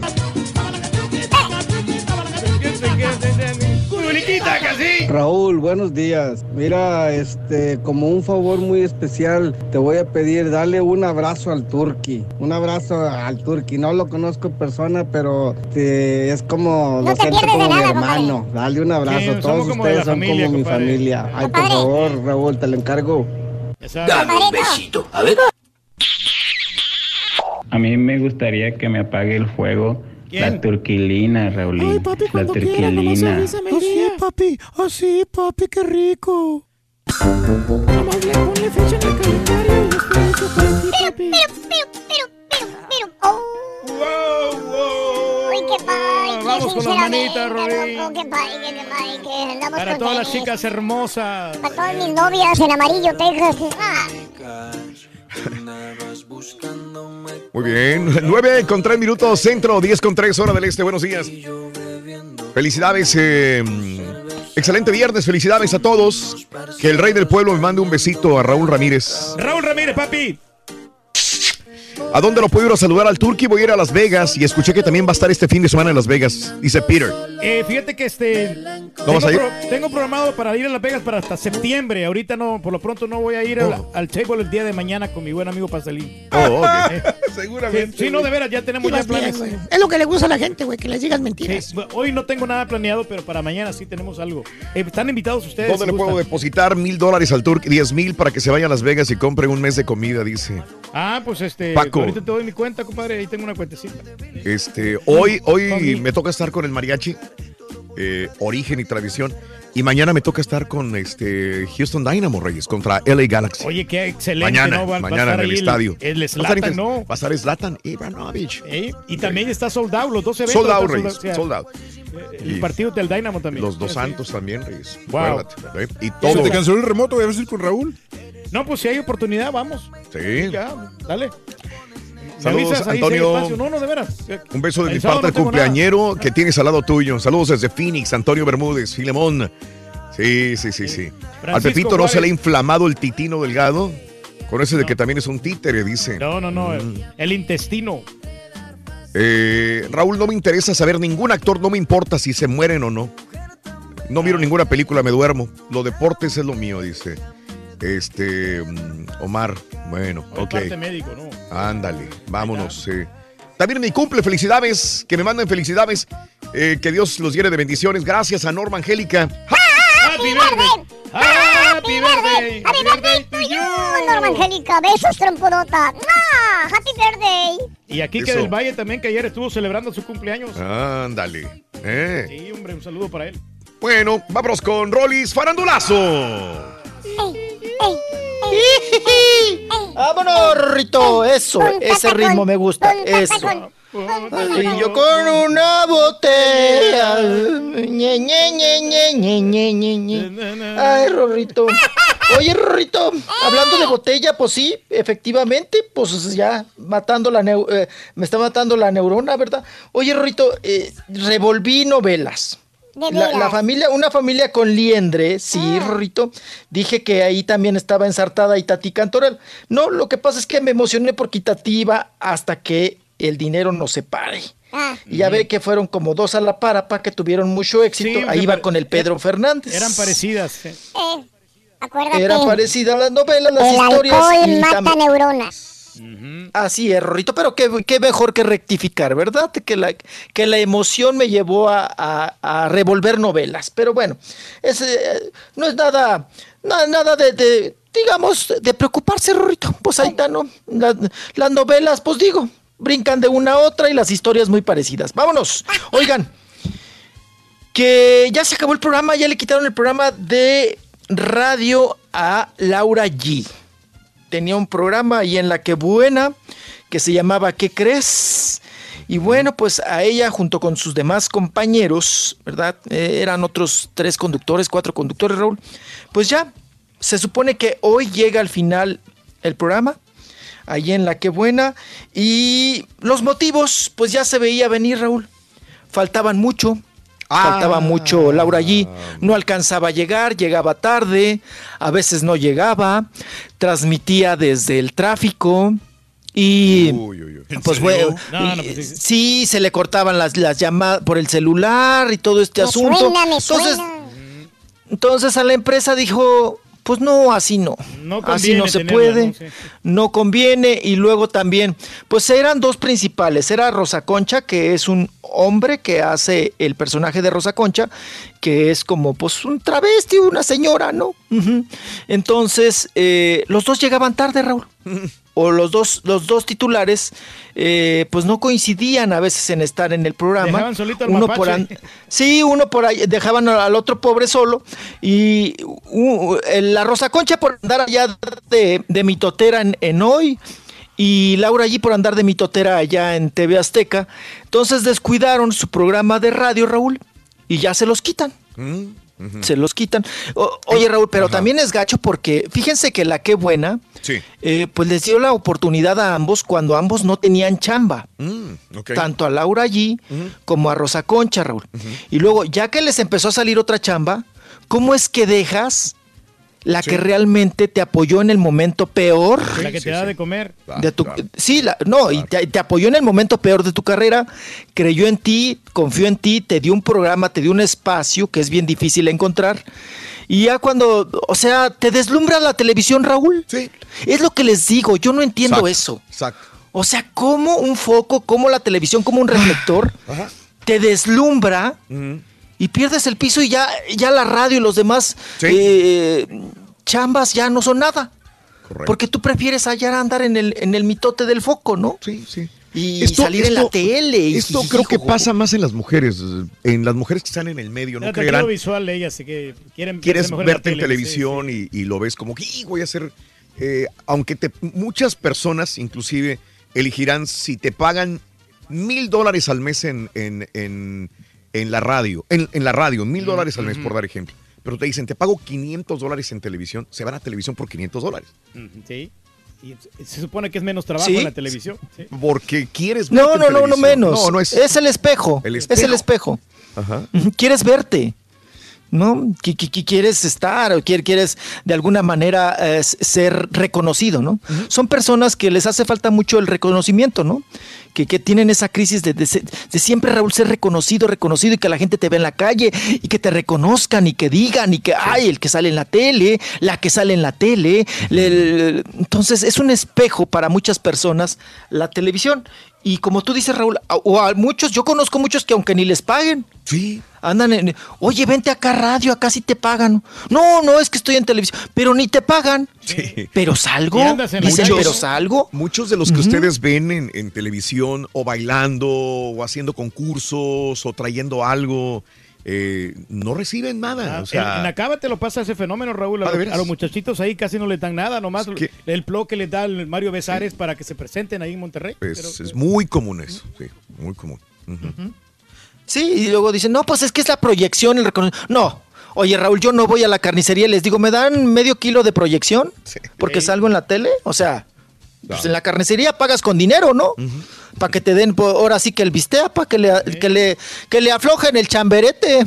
Raúl, buenos días. Mira, este, como un favor muy especial, te voy a pedir, dale un abrazo al Turqui. Un abrazo al Turqui. No lo conozco en persona, pero es como, No lo te siento pierdes de como mi hermano. Dale un abrazo. Sí, Todos ustedes son familia, como mi familia. Ay, por favor, Raúl, te lo encargo. Dame un besito. A ver. A mí me gustaría que me apague el fuego la turquilina, Raulín. Ay, papi, la cuando quiera, nomás turquilina. día. papi. Así, papi, qué rico. Nomás le ponle fecha en el calendario y espero eso para ti, papi. Uy, qué padre. Vamos con las manitas, sinceramente, Rolín. loco, Qué padre, qué padre, que andamos Para todas las chicas hermosas. Para todas mis novias en amarillo, Texas. Ah. Muy bien. [laughs] 9 con 3 minutos, centro, 10 con 3, hora del este. Buenos días. Felicidades. eh, excelente viernes. Felicidades a todos. Que el rey del pueblo me mande un besito a Raúl Ramírez. Raúl Ramírez, papi. ¿A dónde lo puedo ir a saludar al Turqui? Voy a ir a Las Vegas y escuché que también va a estar este fin de semana en Las Vegas. Dice Peter. Eh, fíjate que este. ¿No tengo, vas a ir? pro- tengo programado para ir a Las Vegas para hasta septiembre. Ahorita no, por lo pronto no voy a ir al, Oh. al table el día de mañana con mi buen amigo Pastelín. Oh, ok. [laughs] [laughs] Seguramente. Sí, no, de veras, ya tenemos ya planes. Es lo que le gusta a la gente, güey, que les digas mentiras. Sí, hoy no tengo nada planeado, pero para mañana sí tenemos algo. Eh, están invitados ustedes. ¿Dónde si le puedo depositar mil dólares al Turqui? Diez mil para que se vaya a Las Vegas y compre un mes de comida, dice. Ah, pues este. Paco. Ahorita te doy mi cuenta, compadre. Ahí tengo una cuentecita. Este, hoy, hoy me toca estar con el mariachi, eh, origen y tradición. Y mañana me toca estar con este Houston Dynamo Reyes contra LA Galaxy. Oye, qué excelente, mañana, mañana en el estadio. El, el Va a estar Zlatan, inter- ¿no? Va a estar Zlatan Ibrahimovic. Eh, Y también está sold out, los dos eventos. Sold out, Reyes. o sea, Sold out. El Y partido del Dynamo también. Los dos Sí, santos también, Reyes. Wow. Acuérdate, ¿eh? Y ¿Se todo. te canceló el remoto? ¿Vas a ir con Raúl? No, pues si hay oportunidad, vamos. Sí. Ya, dale. Saludos, avisas Antonio. No, no, de veras. Un beso de El mi parte no al nada. cumpleañero que tienes al lado tuyo. Saludos desde Phoenix, Antonio Bermúdez, Filemón. Sí, sí, sí, sí. Al Pepito no se le ha inflamado el titino delgado. Con ese de que también es un títere, dice. No, no, no. Mm. el- El intestino. Eh, Raúl, no me interesa saber ningún actor, no me importa si se mueren o no. No miro ninguna película, me duermo. Lo deportes es lo mío, dice. Este, mm, Omar. Bueno, Hoy ok. parte médico, ¿no? Ándale, vámonos. sí. También mi cumple, felicidades, que me manden felicidades, eh, que Dios los llene de bendiciones. Gracias a Norma Angélica. Happy birthday. Happy birthday. Happy birthday to you, Norma Angélica. Besos, trompodota. ¡Ah! Happy birthday. Y aquí que del Valle también, que ayer estuvo celebrando su cumpleaños. Ándale. eh. Sí, hombre, un saludo para él. Bueno, vámonos con Rolis Farandulazo. [laughs] ¡Vámonos, Rito! Eso, ese ritmo me gusta. Eso. Y yo con una botella. Ñe, ñe, ñe. Ay, Rorrito. Oye, Rorrito, hablando de botella, pues sí, efectivamente, pues ya matando la neu- eh, me está matando la neurona, ¿verdad? Oye, Rorrito, eh, revolví novelas. La, familia, una familia con liendre, sí, Rorrito. Dije que ahí también estaba ensartada Itatí Cantoral. No, lo que pasa es que me emocioné porque Itatí iba hasta que el dinero nos separe. Ah. Y ya ve que fueron como dos a la para para que tuvieron mucho éxito. Sí, ahí va con el Pedro Fernández. Eran parecidas. eh. Eh, acuérdate. Era parecida las novelas, las El historias. alcohol y mata Así es, Rorrito, pero qué, qué mejor que rectificar, ¿verdad? Que la, que la emoción me llevó a, a- a revolver novelas. Pero bueno, es, eh, no es nada, na- nada de, de, digamos, de preocuparse, Rorrito. Pues ahí está, ¿no? Las novelas, pues digo, brincan de una a otra y las historias muy parecidas. Vámonos. Oigan, que ya se acabó el programa, ya le quitaron el programa de radio a Laura G tenía un programa ahí en la que buena que se llamaba ¿Qué crees? Y bueno, pues a ella junto con sus demás compañeros, ¿verdad? Eh, eran otros tres conductores, cuatro conductores, Raúl. Pues ya, se supone que hoy llega al final el programa, ahí en la que buena. Y los motivos, pues ya se veía venir, Raúl. Faltaban mucho, Faltaba mucho Laura allí, no alcanzaba a llegar, llegaba tarde, a veces no llegaba, transmitía desde el tráfico y pues bueno, No, no, y- pues sí. sí, se le cortaban las, las llamadas por el celular y todo este Me asunto. suena, me Entonces, suena. Entonces a la empresa dijo, pues no, así no. No así no se puede, ¿no? Conviene. Y luego también, pues eran dos principales. Era Rosa Concha, que es un hombre que hace el personaje de Rosa Concha, que es como pues un travesti, una señora, ¿no? Entonces, eh, los dos llegaban tarde, Raúl. [laughs] O los dos, los dos titulares, eh, pues no coincidían a veces en estar en el programa. Dejaban solito al uno mapache. por an- Sí, uno por ahí, dejaban al otro pobre solo. Y uh, la Rosa Concha por andar allá de, de mitotera en, en hoy. Y Laura allí por andar de mitotera allá en TV Azteca. Entonces descuidaron su programa de radio, Raúl, y ya se los quitan. Se los quitan. O- oye, Raúl, pero también es gacho porque fíjense que la que buena, Sí. eh, pues les dio la oportunidad a ambos cuando ambos no tenían chamba. Mm. Tanto a Laura allí como a Rosa Concha, Raúl. Y luego, ya que les empezó a salir otra chamba, ¿cómo es que dejas la que realmente te apoyó en el momento peor? La que te da de comer. de tu- sí, la- no, y te, te apoyó en el momento peor de tu carrera, creyó en ti, confió en ti, te dio un programa, te dio un espacio que es bien difícil encontrar. Y ya cuando, o sea, te deslumbra la televisión, Raúl. Sí. Es lo que les digo, yo no entiendo Exacto, eso. Exacto. O sea, como un foco, como la televisión, como un reflector, te deslumbra y pierdes el piso y ya, ya la radio y los demás eh, chambas ya no son nada. Porque tú prefieres hallar andar en el, en el mitote del foco, ¿no? Sí, sí. Y salir en la tele. Esto creo que pasa más en las mujeres, en las mujeres que están en el medio, ¿no creerán? visual ella, así que quieren Quieres en verte en tele, televisión Y, y lo ves como que "Y, voy a hacer, eh, aunque te, muchas personas inclusive elegirán si te pagan mil dólares al mes en, en, en, en la radio, en, en la radio, mil dólares al mes por dar ejemplo. Pero te dicen, te pago 500 dólares en televisión, se van a televisión por 500 dólares. Sí. Y se supone que es menos trabajo ¿Sí? en la televisión. Sí. Porque quieres No, verte en no, no, no televisión. menos. No, no es. es el espejo. El Es el espejo. Ajá. Quieres verte. ¿No? Qui- Quieres estar o quier- quieres de alguna manera eh, ser reconocido, ¿no? Son personas que les hace falta mucho el reconocimiento, ¿no? Que, que tienen esa crisis de, de siempre, Raúl, ser reconocido, reconocido y que la gente te vea en la calle y que te reconozcan y que digan y que, ay, el que sale en la tele, la que sale en la tele. le- le- entonces, es un espejo para muchas personas la televisión. Y como tú dices, Raúl, a- o a muchos, yo conozco muchos que aunque ni les paguen, sí. andan en, oye, vente acá a radio, acá sí te pagan. No, no, es que estoy en televisión, pero ni te pagan. Pero salgo, Y andas en la dicen, calle, pero salgo. Muchos de los que ustedes ven en, en televisión o bailando o haciendo concursos o trayendo algo, eh, no reciben nada. Ah, o sea, en, en Acaba te lo pasa ese fenómeno, Raúl. A, Ah, a los muchachitos ahí casi no le dan nada, nomás el plo que les da el Mario Besares para que se presenten ahí en Monterrey. es, Pero- es muy común eso, sí, muy común. Sí, y luego dicen, no, pues es que es la proyección, el reconocimiento. No. Oye, Raúl, yo no voy a la carnicería y les digo, ¿me dan medio kilo de proyección? Porque salgo en la tele. O sea, pues en la carnicería pagas con dinero, ¿no? Para que te den, pues, ahora sí que el bistea, para que le, que, le, que le aflojen el chamberete.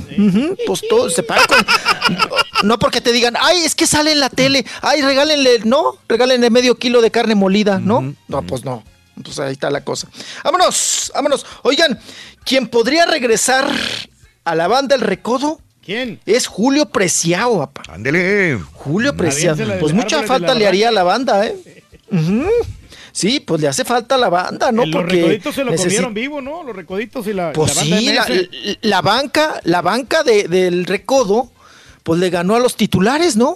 Pues todo se paga con... [laughs] No porque te digan, ay, es que sale en la tele. Ay, regálenle, no, regálenle medio kilo de carne molida, ¿no? No, pues no. Entonces ahí está la cosa. Vámonos, vámonos. Oigan, quien podría regresar a la banda El Recodo. ¿Quién? Es Julio Preciado, papá. Ándele. Julio Preciado. Pues mucha falta le haría a la banda, ¿eh? Sí, pues le hace falta a la banda, ¿no? los Porque recoditos se lo comieron vivo, ¿no? Los recoditos y la, Pues la banda sí, la banca, la banca de- del Recodo, pues le ganó a los titulares, ¿no?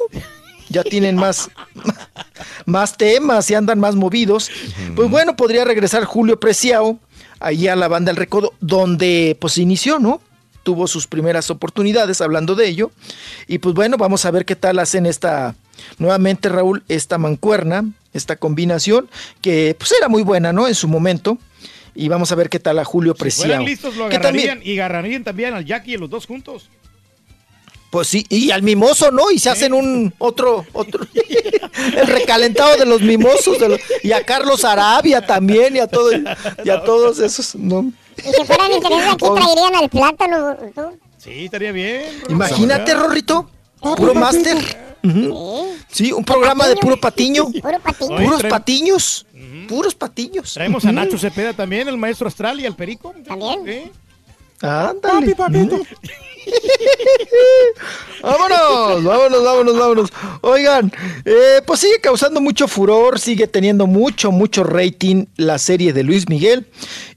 Ya tienen más, [laughs] más temas y andan más movidos. Pues bueno, podría regresar Julio Preciado ahí a la banda del Recodo, donde pues inició, ¿no? Tuvo sus primeras oportunidades hablando de ello. Y pues bueno, vamos a ver qué tal hacen esta, nuevamente Raúl, esta mancuerna, esta combinación, que pues era muy buena, ¿no? En su momento. Y vamos a ver qué tal a Julio Si Preciado. fueran listos lo que también- agarrarían y agarrarían también al Jackie los dos juntos. Pues sí, y al mimoso, ¿no? Y se hacen un otro, otro, [laughs] el recalentado de los mimosos, de los- y a Carlos Arabia también, y a todo, y a todos esos, ¿no? Y si fueran interesados aquí traerían al plátano. ¿tú? Sí, estaría bien. Imagínate, Rorrito, puro máster. Sí, un programa de puro patiño. Puro patiño. Puros patiños. Puros patiños. Traemos a. Nacho Cepeda también, el maestro astral y al Perico. También. ¿Eh? Ándale. [laughs] Vámonos, vámonos, vámonos, vámonos. Oigan, eh, pues sigue causando mucho furor, sigue teniendo mucho, mucho rating la serie de Luis Miguel.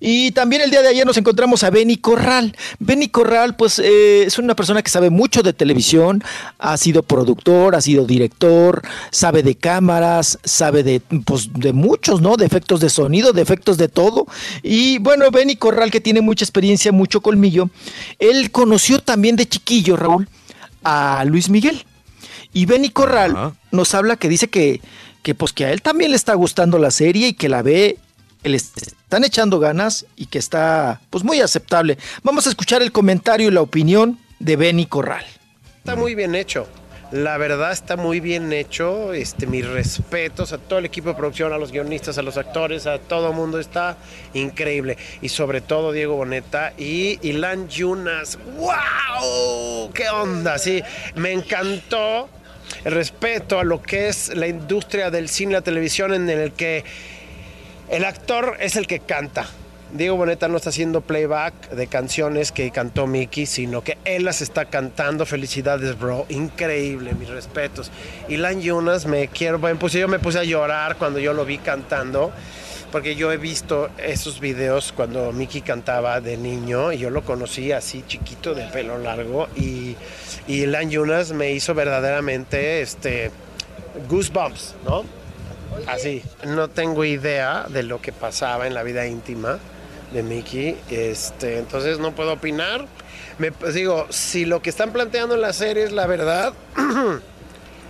Y también el día de ayer nos encontramos a Benny Corral. Benny Corral, pues eh, es una persona que sabe mucho de televisión, ha sido productor, ha sido director, sabe de cámaras, sabe de, pues, de muchos, ¿no? De efectos de sonido, de efectos de todo. Y bueno, Benny Corral, que tiene mucha experiencia, mucho colmillo, él conoció también de chiquillo, Raúl a Luis Miguel. Y Benny Corral nos habla que dice que, que, pues que a él también le está gustando la serie y que la ve, le están echando ganas y que está pues muy aceptable. Vamos a escuchar el comentario y la opinión de Benny Corral. Está muy bien hecho. La verdad está muy bien hecho. Este, mis respetos a todo el equipo de producción, a los guionistas, a los actores, a todo el mundo. Está increíble. Y sobre todo Diego Boneta y Ilan Yunas. ¡Wow! ¿Qué onda? Sí, me encantó el respeto a lo que es la industria del cine y la televisión en el que el actor es el que canta. Diego Boneta no está haciendo playback de canciones que cantó Mickey, sino que él las está cantando. Felicidades, bro. Increíble, mis respetos. Ilan Yunas, me quiero. Bueno, pues yo me puse a llorar cuando yo lo vi cantando. Porque yo he visto esos videos cuando Mickey cantaba de niño y yo lo conocí así chiquito de pelo largo y, y Ilan Yunas me hizo verdaderamente este, goosebumps, ¿no? Así, no tengo idea de lo que pasaba en la vida íntima de Mickey, este, entonces no puedo opinar. Me pues, digo, si lo que están planteando en la serie es la verdad, [clears throat]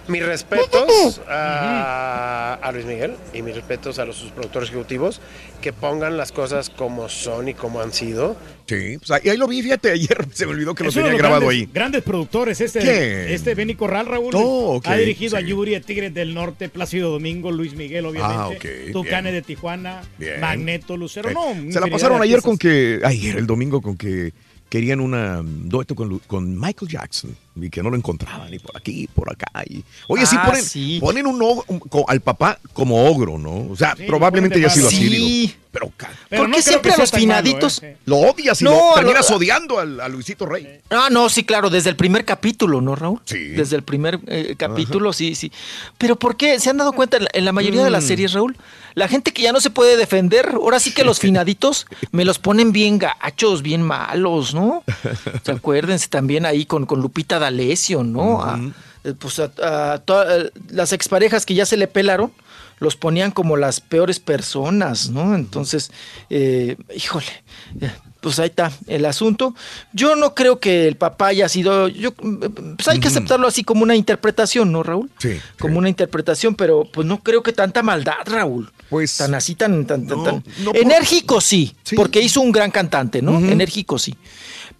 mis respetos a, a Luis Miguel y mis respetos a los sus productores ejecutivos que pongan las cosas como son y como han sido. Sí, pues ahí, ahí lo vi, fíjate, ayer se me olvidó que lo tenía grabado grandes, ahí. Grandes productores, este, este Benny Corral, Raúl. Oh, ok, ha dirigido a. Yuri, a Tigres del Norte, Plácido Domingo, Luis Miguel, obviamente. Ah, ok, Tucanes de Tijuana, Bien. Magneto, Lucero. Eh, No, se la pasaron ayer con que, ayer el domingo con que querían una um, dueto con, Michael Jackson y que no lo encontraban ni por aquí, por acá. Y, oye, sí Ah, ponen, sí. ponen un og- un- co- al papá como ogro, ¿no? O sea, Sí, probablemente haya ponen sido así, digo. Sí. Pero Pero ¿Por qué siempre a los malo, finaditos? ¿eh? lo odias y No, lo lo- terminas odiando al- a, Luisito Rey. Ah, no, sí, claro, desde el primer capítulo, ¿no, Raúl? Sí. Desde el primer eh, capítulo, sí, sí. Pero ¿por qué? ¿Se han dado cuenta en la, en la mayoría de las Mm. series, Raúl? La gente que ya no se puede defender, ahora sí que los finaditos me los ponen bien gachos, bien malos, ¿no? ¿Se acuérdense también ahí con, con Lupita D'Alessio, ¿no? A- eh, pues a, a toda- eh, las exparejas que ya se le pelaron, los ponían como las peores personas, ¿no? Entonces, eh, híjole, pues ahí está el asunto. Yo no creo que el papá haya sido, yo, pues hay que aceptarlo así como una interpretación, ¿no, Raúl? Sí. Como una interpretación, pero pues no creo que tanta maldad, Raúl. Pues tan así, tan, tan, tan, no, tan- no enérgico sí, porque hizo un gran cantante, ¿no? Enérgico sí.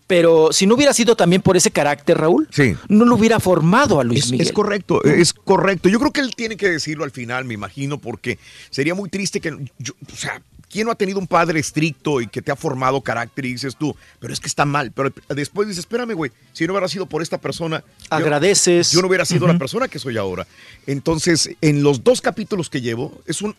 Pero si no hubiera sido también por ese carácter, Raúl, Sí. no lo hubiera formado a Luis Es, Miguel. es correcto, es correcto. Yo creo que él tiene que decirlo al final, me imagino, porque sería muy triste que, yo- o sea, ¿quién no ha tenido un padre estricto y que te ha formado carácter y dices tú, pero es que está mal? Pero después dices, espérame, güey, si no hubiera sido por esta persona, yo- Agradeces. Yo, no hubiera sido la persona que soy ahora. Entonces, en los dos capítulos que llevo, es un,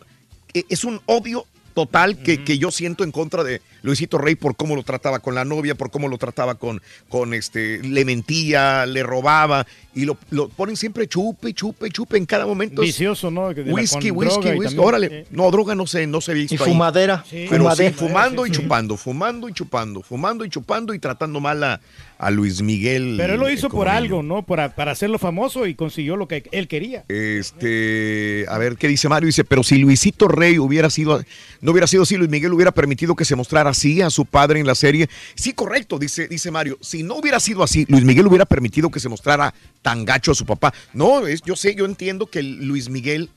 e- es un odio total que, que yo siento en contra de Luisito Rey por cómo lo trataba con la novia, por cómo lo trataba con, con este, le mentía, le robaba y lo, lo ponen siempre chupe, chupe, chupe en cada momento. Es Vicioso, ¿no? De Whisky, con whisky, whisky. también, Órale, eh, no, droga no sé, no se visto Y ahí. fumadera. Sí. Pero fumadera. sí, fumando y Sí, chupando, fumando y chupando, fumando y chupando y tratando mal a, a Luis Miguel. Pero él lo eh, hizo por algo, ¿no? Para, para hacerlo famoso y consiguió lo que él quería. Este, a ver qué dice Mario. Dice, pero si Luisito Rey hubiera sido, no hubiera sido así, Luis Miguel hubiera permitido que se mostrara así a su padre en la serie. Sí, correcto, dice, dice Mario. Si no hubiera sido así, Luis Miguel hubiera permitido que se mostrara tan gacho a su papá. No, es, yo sé, yo entiendo que Luis Miguel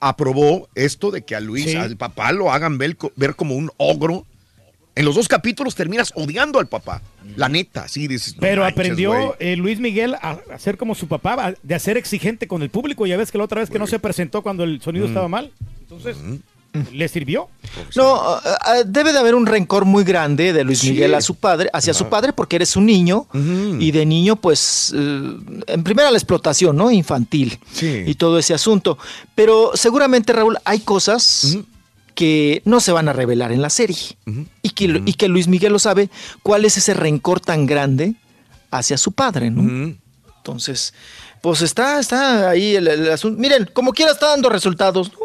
aprobó esto de que a Luis, Sí. al papá lo hagan ver, ver como un ogro. En los dos capítulos terminas odiando al papá. La neta, sí, dices. no Pero manches, aprendió eh, Luis Miguel a, a ser como su papá, a- de ser exigente con el público. Ya ves que la otra vez que no se presentó cuando el sonido Mm. estaba mal. Entonces, le sirvió. No, ah, ah, debe de haber un rencor muy grande de Luis Sí. Miguel a su padre, hacia su Ajá. padre, porque eres un niño y de niño, pues, eh, en primera la explotación, ¿no? Infantil y todo ese asunto. Pero seguramente, Raúl, hay cosas que no se van a revelar en la serie y, que, y que Luis Miguel lo sabe, cuál es ese rencor tan grande hacia su padre, ¿no? Entonces, pues está, está ahí el, el asunto. Miren, como quiera está dando resultados, ¿no?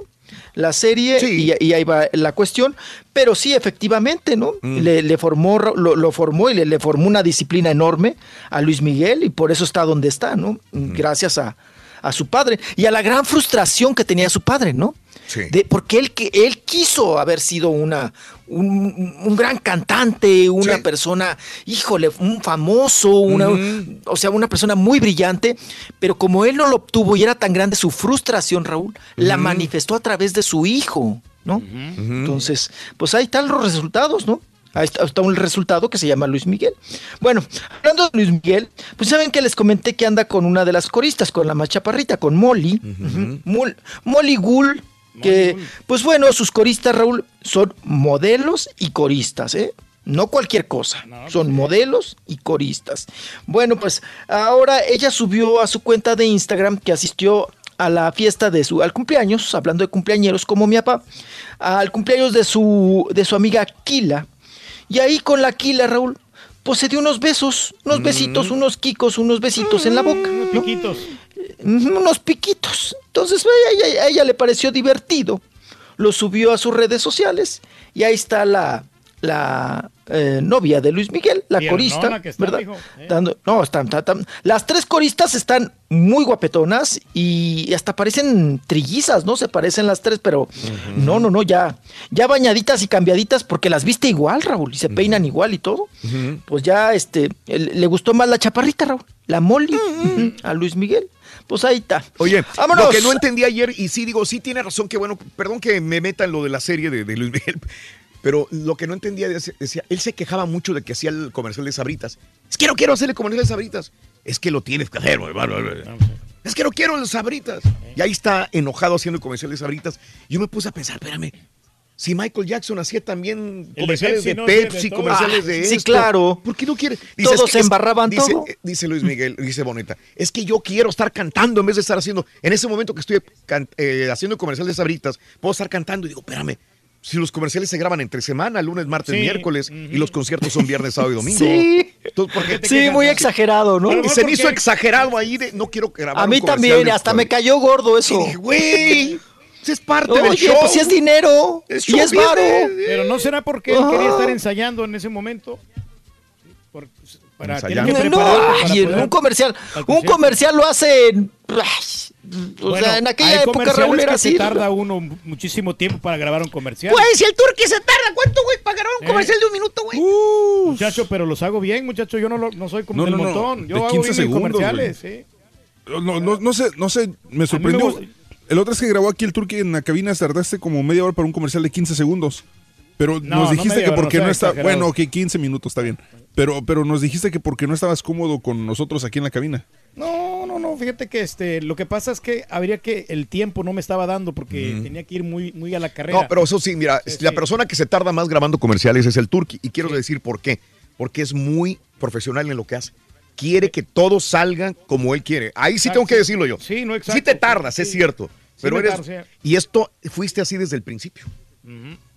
La serie y, y ahí va la cuestión, pero sí, efectivamente, ¿no? Le, le formó, lo, lo formó y le, le formó una disciplina enorme a Luis Miguel y por eso está donde está, ¿no? Gracias a, a su padre y a la gran frustración que tenía su padre, ¿no? De, porque él, que- él quiso haber sido una, un, un gran cantante, una persona, híjole, un famoso, una, o sea, una persona muy brillante, pero como él no lo obtuvo y era tan grande su frustración, Raúl, la manifestó a través de su hijo, ¿no? Entonces, pues ahí están los resultados, ¿no? Ahí está, está un resultado que se llama Luis Miguel. Bueno, hablando de Luis Miguel, pues saben que les comenté que anda con una de las coristas, con la más chaparrita, con Molly. Mol- Molly Gould, que, pues bueno, sus coristas, Raúl, son modelos y coristas, ¿eh? No cualquier cosa, son modelos y coristas. Bueno, pues ahora ella subió a su cuenta de Instagram que asistió a la fiesta de su al cumpleaños, hablando de cumpleañeros como mi papá, al cumpleaños de su de su amiga Kila. Y ahí con la Kila, Raúl, pues se dio unos besos, unos besitos, unos quicos, unos besitos en la boca. Piquitos. Unos piquitos. Entonces a ella, a ella le pareció divertido. Lo subió a sus redes sociales y ahí está la, la eh, novia de Luis Miguel, la corista, que está, ¿verdad? Dando- no, están, están- están- las tres coristas están muy guapetonas y hasta parecen trillizas, ¿no? Se parecen las tres, pero no, no, no, ya, ya bañaditas y cambiaditas porque las viste igual, Raúl, y se peinan igual y todo. Pues ya, este, el- le gustó más la chaparrita, Raúl, la Molly, a Luis Miguel. Pues ahí está. Oye, Vámonos. lo que no entendí ayer, y sí digo, sí tiene razón, que bueno, perdón que me meta en lo de la serie de, de Luis Miguel, pero lo que no entendía, decía, él se quejaba mucho de que hacía el comercial de Sabritas. Es que no quiero hacer el comercial de Sabritas. Es que lo tienes que hacer, bla. Es que no quiero el Sabritas. Y ahí está enojado haciendo el comercial de Sabritas. Yo me puse a pensar, espérame, si Michael Jackson hacía también de comerciales de Pepsi, ¿no? De comerciales Ah, de sí, esto, claro. ¿Por qué no quiere? Todos es se embarraban dice, todo. eh, Dice Luis Miguel, dice Bonita, es que yo quiero estar cantando en vez de estar haciendo, en ese momento que estoy can- eh, haciendo comercial de Sabritas, puedo estar cantando y digo, espérame, si los comerciales se graban entre semana, lunes, martes, Sí, miércoles, y los conciertos son viernes, sábado y [laughs] domingo. Sí. Entonces, ¿por qué te Sí, muy exagerado, ¿no? Y se me hizo exagerado ahí de no quiero grabar A mí un también, hasta me cayó gordo eso. Y dije, güey, [laughs] es parte del Oye, show. pues si es dinero Es y es show varo. Pero no será porque él Ah. quería estar ensayando en ese momento. Por- para, que No, para ay, poder- un comercial, al un comercial lo hacen. ay, O Bueno, sea, en aquella hay época comerciales Raúl era que se así. tarda uno mu- muchísimo tiempo para grabar un comercial. Güey, si el turqui se tarda, ¿cuánto, güey, para grabar un Eh. comercial de un minuto, güey? Muchacho, pero los hago bien, muchacho. Yo no, lo- no soy como No, del no, no, montón. Yo de hago 15 bien mis segundos, comerciales, güey. sí. No, no, no sé, no sé, me sorprendió. gusta- el otro es que grabó aquí el Turqui en la cabina, tardaste como media hora para un comercial de 15 segundos. Pero No, nos no dijiste que porque no no, está, exagerado. bueno, que 15 minutos está bien. Pero, pero nos dijiste que porque no estabas cómodo con nosotros aquí en la cabina. No, no, no. Fíjate que este, lo que pasa es que habría que el tiempo no me estaba dando porque tenía que ir muy, muy a la carrera. No, pero eso sí, mira, Sí, la sí. persona que se tarda más grabando comerciales es el Turqui. Y quiero decir por qué. Porque es muy profesional en lo que hace. Quiere que todo salga como él quiere. Ahí sí Exacto. tengo que decirlo yo. Sí, no, Sí exacto. te tardas, es Sí. cierto. Pero eres. sí. Y esto fuiste así desde el principio.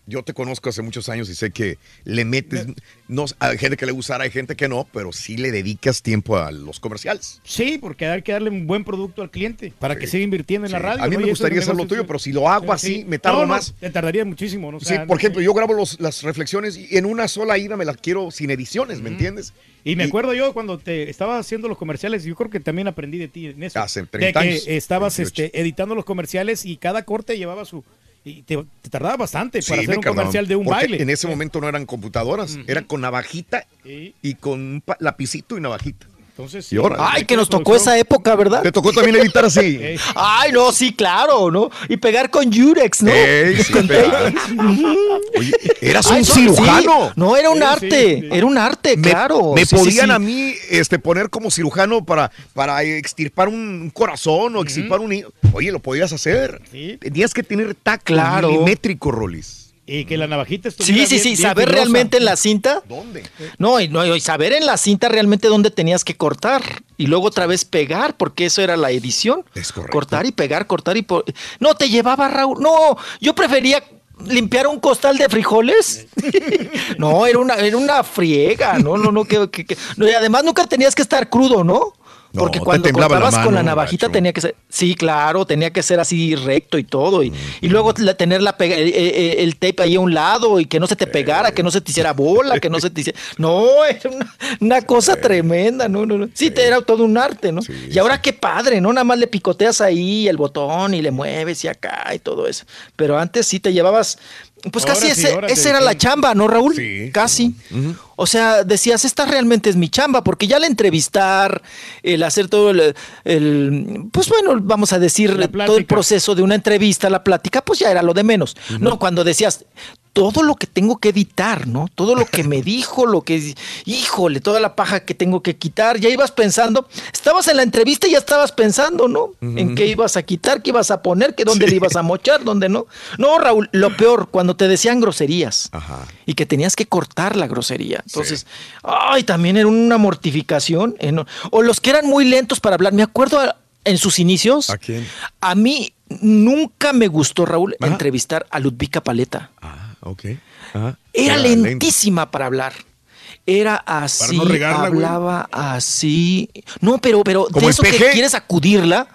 Yo te conozco hace muchos años y sé que le metes, no, hay gente que le gustará, hay gente que no, pero sí le dedicas tiempo a los comerciales. Sí, porque hay que darle un buen producto al cliente para que siga invirtiendo en la radio. A mí ¿no? me gustaría hacer lo tuyo, pero si lo hago Sí, así, sí. me tardo No, más. Te tardaría muchísimo, ¿no? O Sí, por ejemplo, yo grabo los- las reflexiones y en una sola ida me las quiero sin ediciones, ¿me entiendes? Y me acuerdo yo cuando te estaba haciendo los comerciales, yo creo que también aprendí de ti en eso. Hace 30 de que años, estabas 28. este, editando los comerciales y cada corte llevaba su... Y te, te tardaba bastante Sí, para hacer un comercial de un baile. En ese momento no eran computadoras, eran con navajita y con un lapicito y navajita. Entonces, Y ahora- Ay, que nos tocó esa época, ¿verdad? Te tocó también editar así. [laughs] Ay, no, sí, claro, ¿no? Y pegar con Yurex, ¿no? Ey, sí, Con. [laughs] Oye, eras Ay, un no, cirujano. sí. No, era un Sí, arte, sí, sí. era un arte, Me, claro. me Sí, sí, podían sí. a mí este, poner como cirujano para, para extirpar un corazón o extirpar un... hígado. Oye, lo podías hacer. Sí. Tenías que tener tacto Claro. milimétrico, Rolis. Y que la navajita estuviera Sí, sí, bien- sí, bien saber realmente en la cinta. ¿Dónde? No y, no, y saber en la cinta realmente dónde tenías que cortar y luego otra vez pegar, porque eso era la edición. Es correcto. Cortar y pegar, cortar y... po- No, te llevaba Raúl. No, yo prefería limpiar un costal de frijoles. [laughs] no, era una, era una friega. No, no, no. Que, que- que- no, Y además nunca tenías que estar crudo, ¿no? No, Porque te cuando la cortabas con la navajita tenía que ser, sí, claro, tenía que ser así recto y todo. Y, y luego la- tener la pega- eh, eh, el tape ahí a un lado y que no se te pegara, que no se te hiciera bola, que no se te hiciera... [laughs] No, era una, una cosa tremenda, no, no, no. Sí, te era todo un arte, ¿no? y ahora qué padre, ¿no? Nada más le picoteas ahí el botón y le mueves y acá y todo eso. Pero antes sí te llevabas... Pues casi y ese, esa era la chamba, ¿no, Raúl? Casi. O sea, decías, esta realmente es mi chamba, porque ya el entrevistar, el hacer todo el, el- pues bueno, vamos a decir, todo el proceso de una entrevista, la plática, pues ya era lo de menos. No, cuando decías, todo lo que tengo que editar, ¿no? Todo lo que me dijo, lo que, híjole, toda la paja que tengo que quitar, ya ibas pensando, estabas en la entrevista y ya estabas pensando, ¿no? En qué ibas a quitar, qué ibas a poner, que dónde le ibas a mochar, dónde no. No, Raúl, lo peor, cuando te decían groserías y que tenías que cortar la grosería. Entonces, ay, también era una mortificación. O los que eran muy lentos para hablar. Me acuerdo a- en sus inicios. ¿A quién? A mí nunca me gustó, Raúl, entrevistar a Ludvika Paleta. Ok. Ajá. Era lentísima para hablar. Era así, no regarla, güey. hablaba así. No, pero, pero ¿Como de eso que quieres acudirla.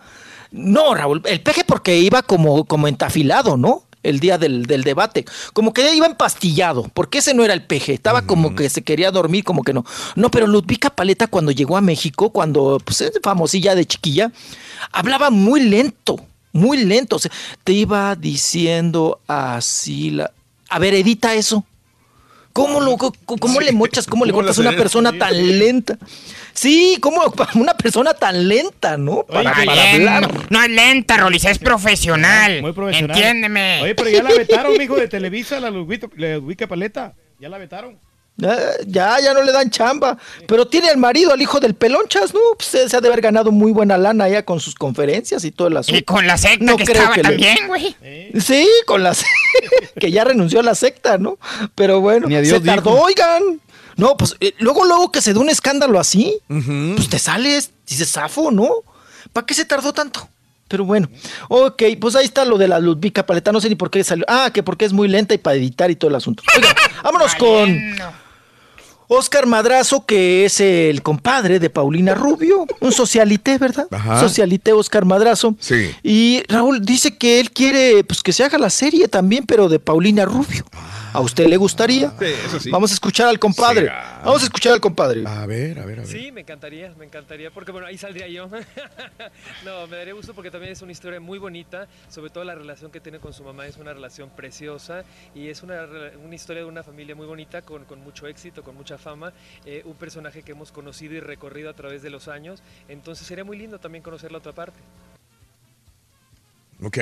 No, Raúl, el peje porque iba como, como entafilado, ¿no? El día del, del debate. Como que iba empastillado, porque ese no era el peje. Estaba como que se quería dormir, como que no. No, pero Ludvika Paleta cuando llegó a México, cuando pues, es famosilla de chiquilla, hablaba muy lento, muy lento. O sea, te iba diciendo así la... A ver, edita eso. ¿Cómo, lo, cómo le mochas, cómo le ¿Cómo cortas a una persona tan lenta? Sí, ¿cómo [laughs] una persona tan lenta, no? Para, Está para bien, hablar. No, no es lenta, Rolis, es profesional. Muy profesional. Entiéndeme. Oye, pero ya la vetaron, mijo, de Televisa, la Ludwika Paleta. Ya la vetaron. Ya, ya, ya no le dan chamba. Pero tiene al marido, al hijo del pelonchas, ¿no? Pues se ha de haber ganado muy buena lana ya con sus conferencias y todo el asunto. Y con la secta No que creo estaba que también, güey. Sí, con la [laughs] que ya renunció a la secta, ¿no? Pero bueno, Ni a Dios se tardó, dijo. oigan. No, pues eh, luego, luego que se dé un escándalo así, pues te sales, dices zafo, ¿no? ¿Para qué se tardó tanto? Pero bueno, ok, pues ahí está lo de la Ludvika Paleta, no sé ni por qué salió. Ah, que porque es muy lenta y para editar y todo el asunto. Oiga, [laughs] vámonos con Oscar Madrazo, que es el compadre de Paulina Rubio, un socialité, ¿verdad? Ajá. Socialité Oscar Madrazo. Sí. Y Raúl dice que él quiere pues que se haga la serie también, pero de Paulina Rubio. ¿A usted le gustaría? Sí, eso sí. Vamos a escuchar al compadre. Vamos a escuchar al compadre. A ver, a ver, a ver. Sí, me encantaría, me encantaría, porque bueno, ahí saldría yo. [laughs] no, me daría gusto porque también es una historia muy bonita, sobre todo la relación que tiene con su mamá es una relación preciosa y es una, una historia de una familia muy bonita, con, con mucho éxito, con mucha fama, eh, un personaje que hemos conocido y recorrido a través de los años, entonces sería muy lindo también conocer la otra parte. Ok.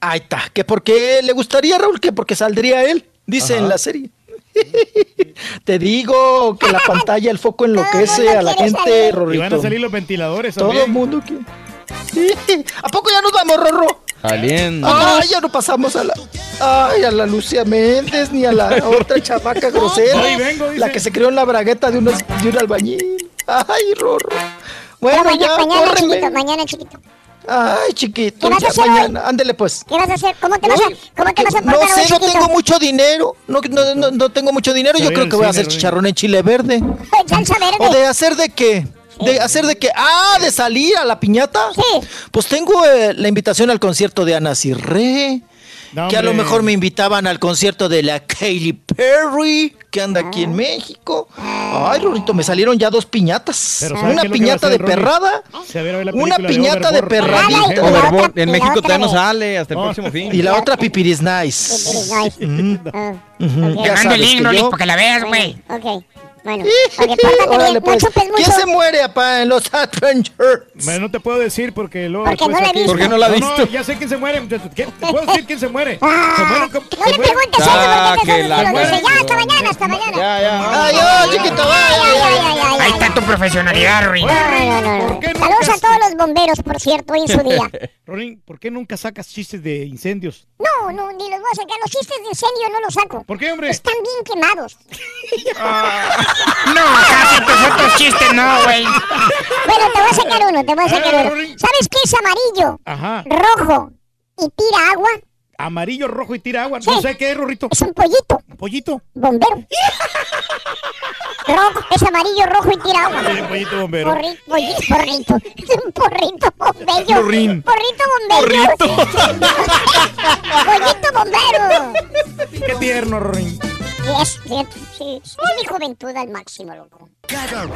Ahí está. ¿Que por qué le gustaría, Raúl? Que porque saldría él, dice Ajá. en la serie. [laughs] Te digo que la pantalla, el foco enloquece a la gente, Y Rorrito. van a salir los ventiladores Todo el mundo que... ¿A poco ya nos vamos, Rorro? Saliendo. Ay, ya no pasamos a la. Ay, a la Lucia Méndez ni a la [laughs] otra chamaca grosera. Ahí vengo, dice. la que se creó en la bragueta de, unos, de un albañil. Ay, Rorro. Bueno, ya, mañana, córreme. chiquito, mañana, chiquito. Ay, chiquito. ¿Qué vas a ya hacer mañana. Ándele, pues. ¿Qué vas a hacer? ¿Cómo te vas a, cómo te vas a No portar hoy, sé, no tengo mucho dinero. No, no, no, no tengo mucho dinero. Yo creo que voy a hacer chicharrón en chile verde. Salsa verde. ¿O de hacer de qué? ¿De hacer de qué? Ah, de salir a la piñata. Sí. Pues tengo eh, la invitación al concierto de Ana Cirré. No, que a lo mejor me invitaban al concierto de la Katy Perry, que anda aquí Ah. en México. Ay, Rorito, me salieron ya dos piñatas. Pero ¿sabe Una piñata de perrada Una piñata de. Overboard. otra- En México todavía no de- sale hasta el No. próximo fin. y la otra Pipiris Nice. Nice. Mm, Ah, ujú, ok. Te ya mando el sabes link, que Rolis, yo- para que la veas, güey. Ok. Bueno, pórtate Órale, bien, pues. no chupes mucho. ¿Quién se muere, apá, en los Adventures? Bueno, no te puedo decir porque luego. Porque no la he aquí- visto. ¿Por qué no la No, visto? ya sé quién se muere. ¿Qué? ¿Te [laughs] puedo decir quién se muere? Ah, Se No se le preguntes eso Ah, porque que te la. Ya, hasta mañana, hasta mañana. Ya, ya. Ay, chiquito, ay, ay, ay, ay. ay, ay, Ahí está tu profesionalidad, Rolis. No, no, no, no. ¿Por qué nunca Saludos a todos los bomberos, por cierto, hoy en su [laughs] día. Rorín, ¿por qué nunca sacas chistes de incendios? No, no, ni los voy a sacar. Los chistes de incendio no los saco. ¿Por qué, hombre? Están bien quemados. [laughs] No, casi tus otros chistes no, güey. Bueno, te voy a sacar uno, te voy a sacar Ah, uno. Rorín. ¿Sabes qué es amarillo, Ajá. rojo y tira agua? Amarillo, rojo y tira agua. No sé qué es, Rorrito. Es un pollito. ¿Un pollito? Bombero. Rojo, es amarillo, rojo y tira agua. Sí, pollito bombero. Porri- pollito, porrito. Un porrito bombero. Porrín. Porrito bombero. [laughs] Pollito bombero. Qué tierno, Rorrín. Es, fíjate, sí, es mi juventud al máximo, loco. Cada,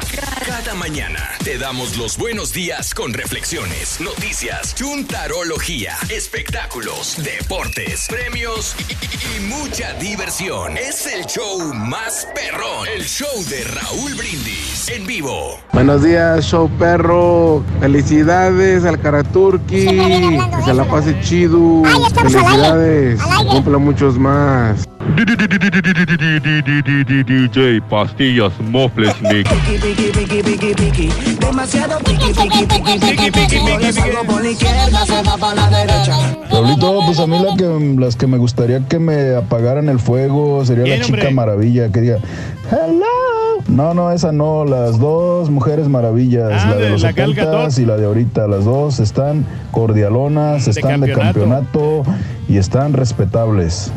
cada mañana te damos los buenos días con reflexiones, noticias, chuntarología, espectáculos, deportes, premios y, y- y mucha diversión. Es el show más perrón, el show de Raúl Brindis en vivo. Buenos días, show perro. Felicidades al Karaturki. Que se la pase chido. Felicidades. Que cumpla muchos más. DJ Pastillas Moflesnik. Demasiado piqui, piqui, piqui, piqui, piqui. No le salgo por la izquierda, se va para la derecha. Raulito, pues a mí la que, las que me gustaría que me apagaran el fuego sería la chica hombre. maravilla que diga hello. No, no, esa no, las dos mujeres maravillas, Ah, la de de los. 70 y la de ahorita, las dos están cordialonas, están de campeonato y están respetables.